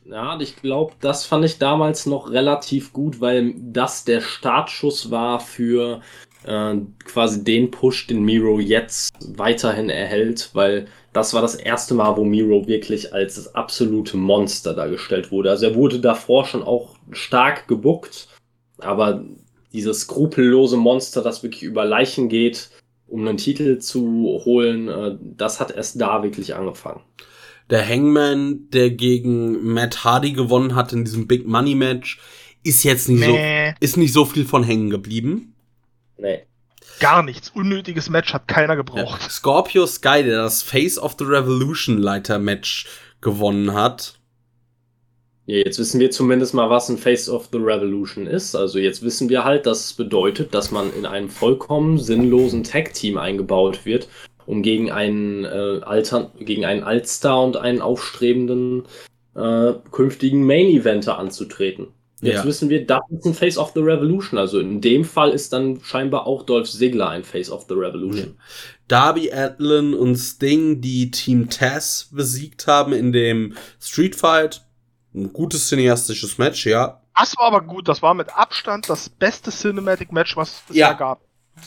Ja, ich glaube, das fand ich damals noch relativ gut, weil das der Startschuss war für äh, quasi den Push, den Miro jetzt weiterhin erhält, weil das war das erste Mal, wo Miro wirklich als das absolute Monster dargestellt wurde. Also er wurde davor schon auch stark gebuckt, aber dieses skrupellose Monster, das wirklich über Leichen geht, um einen Titel zu holen, äh, das hat erst da wirklich angefangen. Der Hangman, der gegen Matt Hardy gewonnen hat in diesem Big Money Match, ist jetzt nicht nee. so, ist nicht so viel von hängen geblieben. Nee. Gar nichts. Unnötiges Match hat keiner gebraucht. Ja. Scorpio Sky, der das Face of the Revolution Leiter Match gewonnen hat. Ja, jetzt wissen wir zumindest mal, was ein Face of the Revolution ist. Also jetzt wissen wir halt, dass es bedeutet, dass man in einem vollkommen sinnlosen Tag-Team eingebaut wird, um gegen einen äh, Alter, gegen einen Altstar und einen aufstrebenden äh, künftigen Main-Eventer anzutreten. Jetzt Ja. wissen wir, das ist ein Face of the Revolution. Also in dem Fall ist dann scheinbar auch Dolph Ziggler ein Face of the Revolution. Darby Allin und Sting, die Team Taz besiegt haben in dem Street Fight. Ein gutes cineastisches Match, ja. Das war aber gut. Das war mit Abstand das beste Cinematic Match, was es Ja. bisher gab.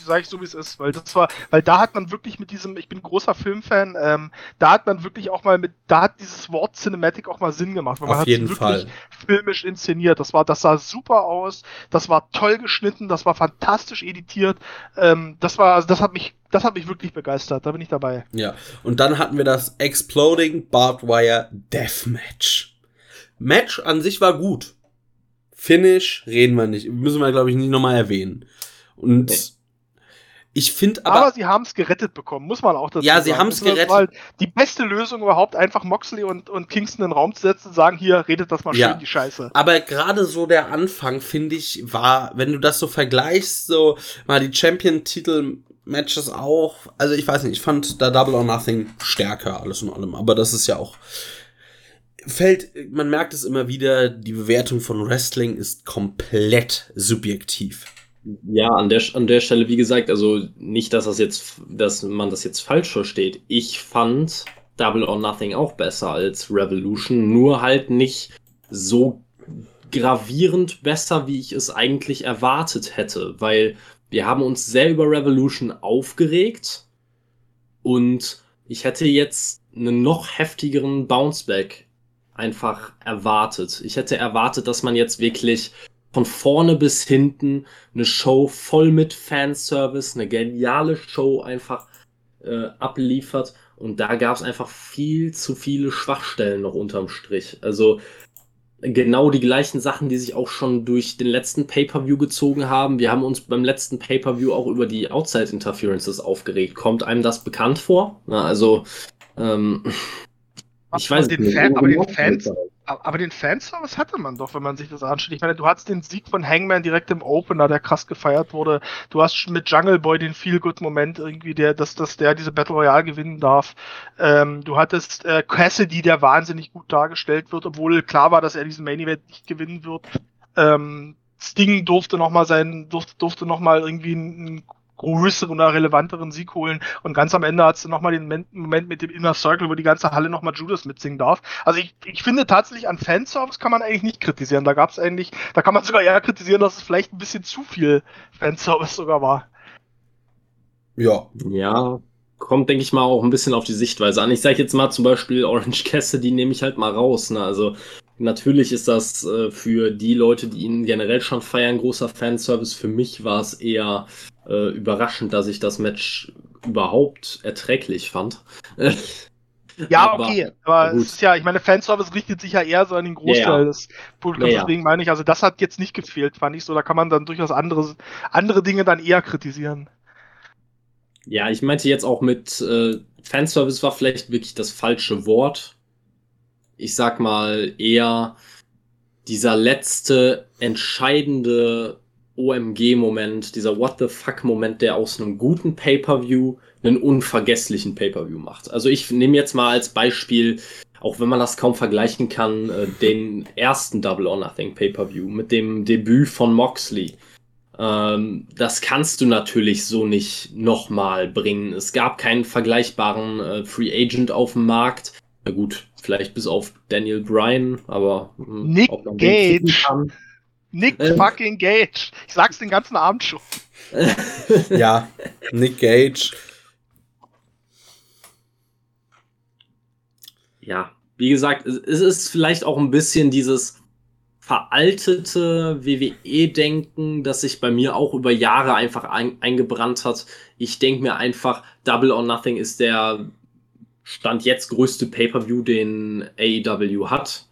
Sag ich so wie es ist, weil das war, weil da hat man wirklich mit diesem, ich bin großer Filmfan, ähm, da hat man wirklich auch mal mit, da hat dieses Wort Cinematic auch mal Sinn gemacht, weil man Auf hat jeden es Fall. wirklich filmisch inszeniert. Das war, das sah super aus, das war toll geschnitten, das war fantastisch editiert. Ähm, das war, also das hat mich, das hat mich wirklich begeistert. Da bin ich dabei. Ja. Und dann hatten wir das Exploding Barbed Wire Deathmatch. Match an sich war gut. Finish reden wir nicht. Müssen wir, glaube ich, nicht nochmal erwähnen. Und Nee. Ich finde Aber, aber, sie haben es gerettet bekommen, muss man auch dazu Ja, sagen. sie haben's Das war gerettet. Halt die beste Lösung überhaupt, einfach Moxley und, und Kingston in den Raum zu setzen und sagen, hier, redet das mal Ja. schön, die Scheiße. aber gerade so der Anfang, finde ich, war, wenn du das so vergleichst, so mal die Champion-Titel Matches auch, also ich weiß nicht, ich fand da Double or Nothing stärker, alles in allem, aber das ist ja auch, fällt, man merkt es immer wieder, die Bewertung von Wrestling ist komplett subjektiv. Ja, an der, an der Stelle, wie gesagt, also nicht, dass das jetzt, dass man das jetzt falsch versteht. Ich fand Double or Nothing auch besser als Revolution, nur halt nicht so gravierend besser, wie ich es eigentlich erwartet hätte, weil wir haben uns sehr über Revolution aufgeregt und ich hätte jetzt einen noch heftigeren Bounceback einfach erwartet. Ich hätte erwartet, dass man jetzt wirklich von vorne bis hinten eine Show voll mit Fanservice, eine geniale Show einfach äh, abliefert. Und da gab es einfach viel zu viele Schwachstellen noch unterm Strich. Also genau die gleichen Sachen, die sich auch schon durch den letzten Pay-per-View gezogen haben. Wir haben uns beim letzten Pay-per-View auch über die Outside Interferences aufgeregt. Kommt einem das bekannt vor? Na, also ähm, ich weiß den nicht. Fan, aber den Fans, aber den Fanservice hatte man doch, wenn man sich das anschaut. Ich meine, du hattest den Sieg von Hangman direkt im Opener, der krass gefeiert wurde. Du hast mit Jungle Boy den Feel-Good-Moment irgendwie, der, dass, dass der diese Battle Royale gewinnen darf. Ähm, du hattest äh, Cassidy, der wahnsinnig gut dargestellt wird, obwohl klar war, dass er diesen Main Event nicht gewinnen wird. Ähm, Sting durfte noch mal sein, durfte, durfte noch mal irgendwie einen größeren oder relevanteren Sieg holen. Und ganz am Ende hast du nochmal den Moment- Moment mit dem Inner Circle, wo die ganze Halle nochmal Judas mitsingen darf. Also ich, ich finde tatsächlich an Fanservice kann man eigentlich nicht kritisieren. Da gab es eigentlich, da kann man sogar eher kritisieren, dass es vielleicht ein bisschen zu viel Fanservice sogar war. Ja, Ja, kommt, denke ich mal, auch ein bisschen auf die Sichtweise an. Ich sage jetzt mal zum Beispiel Orange Cassidy nehme ich halt mal raus. Ne? Also natürlich ist das äh, für die Leute, die ihn generell schon feiern, großer Fanservice. Für mich war es eher äh, überraschend, dass ich das Match überhaupt erträglich fand. Ja, Aber- okay. Aber gut. es ist ja, ich meine, Fanservice richtet sich ja eher so an den Großteil Ja, ja. des Publikums. Ja. Deswegen meine ich, also das hat jetzt nicht gefehlt, fand ich so. Da kann man dann durchaus andere, andere Dinge dann eher kritisieren. Ja, ich meinte jetzt auch mit äh, Fanservice war vielleicht wirklich das falsche Wort. Ich sag mal eher dieser letzte entscheidende OMG-Moment, dieser What the fuck-Moment, der aus einem guten Pay-per-View einen unvergesslichen Pay-per-View macht. Also ich nehme jetzt mal als Beispiel, auch wenn man das kaum vergleichen kann, äh, den ersten Double or Nothing Pay-per-View mit dem Debüt von Moxley. Ähm, das kannst du natürlich so nicht nochmal bringen. Es gab keinen vergleichbaren äh, Free Agent auf dem Markt. Na gut, vielleicht bis auf Daniel Bryan, aber mh, Nick ob man den Gage. Nick Ähm. fucking Gage. Ich sag's den ganzen Abend schon. <laughs> ja, Nick Gage. ja, wie gesagt, es es ist vielleicht auch ein bisschen dieses veraltete WWE-Denken, das sich bei mir auch über Jahre einfach ein, eingebrannt hat. Ich denke mir einfach, Double or Nothing ist der Stand jetzt größte Pay-per-View, den AEW hat.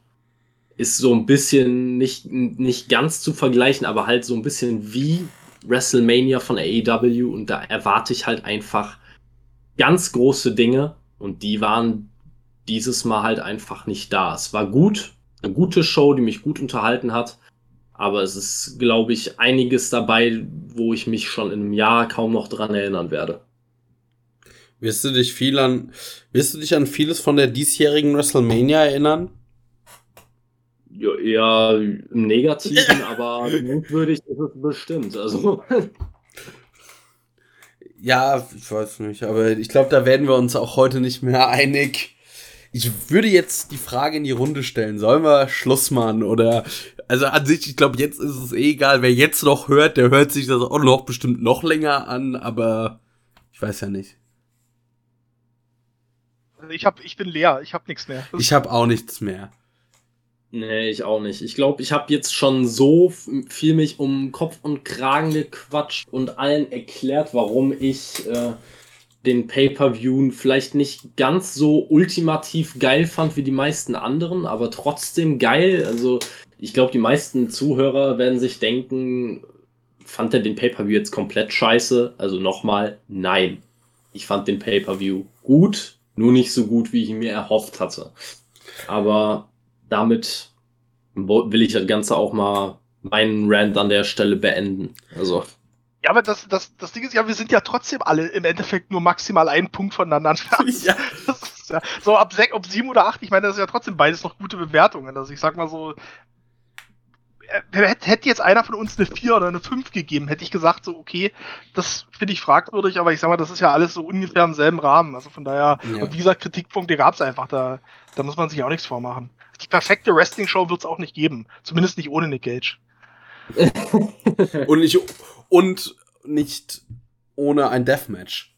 Ist so ein bisschen nicht, nicht ganz zu vergleichen, aber halt so ein bisschen wie WrestleMania von AEW und da erwarte ich halt einfach ganz große Dinge und die waren dieses Mal halt einfach nicht da. Es war gut, eine gute Show, die mich gut unterhalten hat. Aber es ist, glaube ich, einiges dabei, wo ich mich schon in einem Jahr kaum noch dran erinnern werde. Wirst du dich viel an, wirst du dich an vieles von der diesjährigen WrestleMania erinnern? Ja, eher im Negativen, <laughs> aber mutwürdig ist es bestimmt. Also. Ja, ich weiß nicht, aber ich glaube, da werden wir uns auch heute nicht mehr einig. Ich würde jetzt die Frage in die Runde stellen. Sollen wir Schluss machen? Oder, also an sich, ich glaube, jetzt ist es eh egal. Wer jetzt noch hört, der hört sich das auch noch bestimmt noch länger an, aber ich weiß ja nicht. Ich, hab, ich bin leer, ich habe nichts mehr. Ich habe auch nichts mehr. Nee, ich auch nicht. Ich glaube, ich habe jetzt schon so viel mich um Kopf und Kragen gequatscht und allen erklärt, warum ich äh, den Pay-per-View vielleicht nicht ganz so ultimativ geil fand wie die meisten anderen, aber trotzdem geil. Also ich glaube, die meisten Zuhörer werden sich denken, fand er den Pay-per-View jetzt komplett scheiße? Also nochmal, nein. Ich fand den Pay-per-View gut, nur nicht so gut, wie ich mir erhofft hatte. Aber damit will ich das Ganze auch mal meinen Rant an der Stelle beenden. Also. Ja, aber das, das, das Ding ist ja, wir sind ja trotzdem alle im Endeffekt nur maximal einen Punkt voneinander entfernt. <laughs> Ja. ja. so ab, sechs, ob sieben oder acht, ich meine, das ist ja trotzdem beides noch gute Bewertungen. Also ich sag mal so, hätte jetzt einer von uns eine 4 oder eine 5 gegeben, hätte ich gesagt, so, okay, das finde ich fragwürdig, aber ich sag mal, das ist ja alles so ungefähr im selben Rahmen. Also von daher, ja. und dieser Kritikpunkt, der gab es einfach, da, da muss man sich auch nichts vormachen. Die perfekte Wrestling-Show wird es auch nicht geben. Zumindest nicht ohne Nick Gage. <laughs> und, nicht, und nicht ohne ein Deathmatch.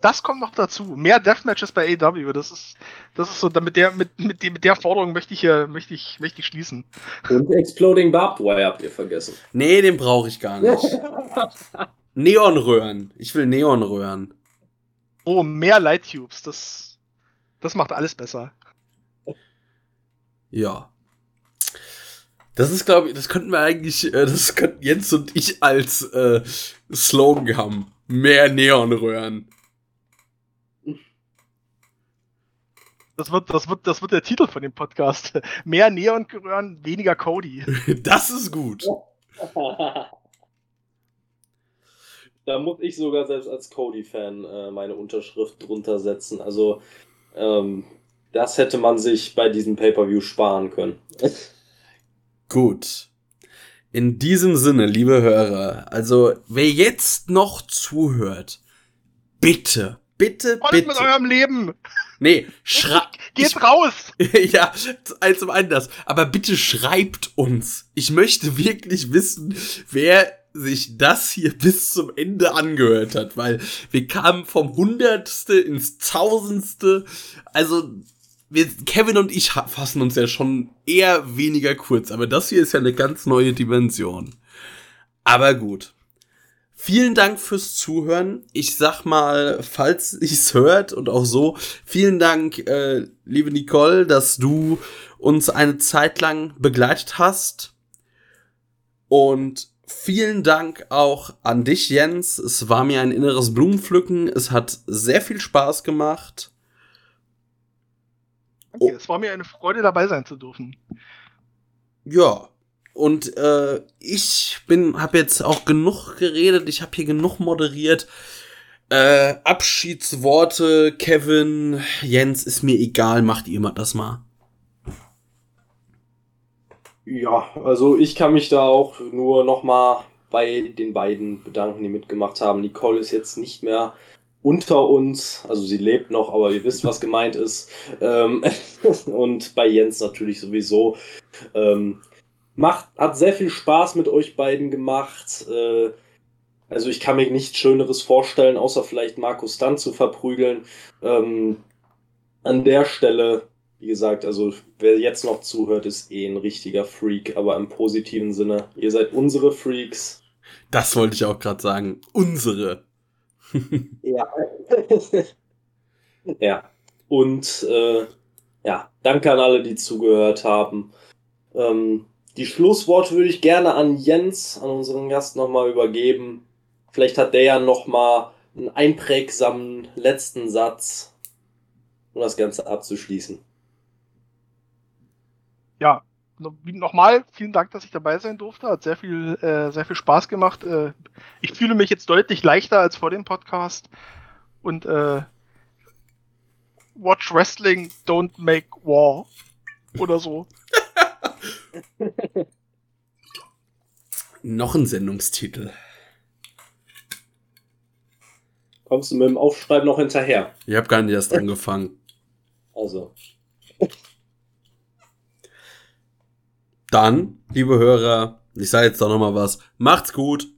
Das kommt noch dazu. Mehr Deathmatches bei AW. Das ist, das ist so, mit der, mit, mit, mit der Forderung möchte ich, möchte ich, möchte ich schließen. Und Exploding Barbed Wire habt ihr vergessen. Nee, den brauche ich gar nicht. <laughs> Neonröhren. Ich will Neonröhren. Oh, mehr Light Tubes. Das, das macht alles besser. Ja. Das ist, glaube ich, das könnten wir eigentlich, äh, das könnten Jens und ich als äh, Slogan haben. Mehr Neonröhren. Das wird, das, wird, das wird der Titel von dem Podcast. <laughs> Mehr Neonröhren, weniger Cody. <laughs> das ist gut. <laughs> da muss ich sogar selbst als Cody-Fan äh, meine Unterschrift drunter setzen. Also, ähm, das hätte man sich bei diesem Pay-per-View sparen können. Gut. In diesem Sinne, liebe Hörer, also wer jetzt noch zuhört, bitte, bitte, Was bitte. mit eurem Leben? Nee, schreibt. Geht raus! <laughs> ja, eins um anders. Aber bitte schreibt uns. Ich möchte wirklich wissen, wer sich das hier bis zum Ende angehört hat, weil wir kamen vom Hundertste ins Tausendste. Also wir, Kevin und ich fassen uns ja schon eher weniger kurz, aber das hier ist ja eine ganz neue Dimension. Aber gut. Vielen Dank fürs Zuhören. Ich sag mal, falls ich's hört und auch so, vielen Dank, äh, liebe Nicole, dass du uns eine Zeit lang begleitet hast. Und vielen Dank auch an dich, Jens. Es war mir ein inneres Blumenpflücken. Es hat sehr viel Spaß gemacht. Danke, oh. es war mir eine Freude, dabei sein zu dürfen. Ja. Und äh, ich bin, habe jetzt auch genug geredet. Ich habe hier genug moderiert. Äh, Abschiedsworte, Kevin, Jens, ist mir egal. Macht ihr mal das mal. Ja, also ich kann mich da auch nur noch mal bei den beiden bedanken, die mitgemacht haben. Nicole ist jetzt nicht mehr unter uns, also sie lebt noch, aber ihr wisst, was gemeint ist. Ähm, <laughs> und bei Jens natürlich sowieso. Ähm, macht, hat sehr viel Spaß mit euch beiden gemacht. Äh, also ich kann mir nichts Schöneres vorstellen, außer vielleicht Markus dann zu verprügeln. Ähm, an der Stelle, wie gesagt, also wer jetzt noch zuhört, ist eh ein richtiger Freak, aber im positiven Sinne. Ihr seid unsere Freaks. Das wollte ich auch gerade sagen. Unsere <laughs> ja. <laughs> ja. Und äh, ja, danke an alle, die zugehört haben. Ähm, die Schlussworte würde ich gerne an Jens, an unseren Gast, nochmal übergeben. Vielleicht hat der ja nochmal einen einprägsamen letzten Satz, um das Ganze abzuschließen. nochmal vielen Dank, dass ich dabei sein durfte. Hat sehr viel, äh, sehr viel Spaß gemacht. Äh, ich fühle mich jetzt deutlich leichter als vor dem Podcast. Und äh, Watch Wrestling, don't make war. Oder so. <laughs> <laughs> Noch ein Sendungstitel. Kommst du mit dem Aufschreiben noch hinterher? Ich habe gar nicht erst angefangen. Also. Dann, liebe Hörer, ich sage jetzt doch noch mal was. Macht's gut.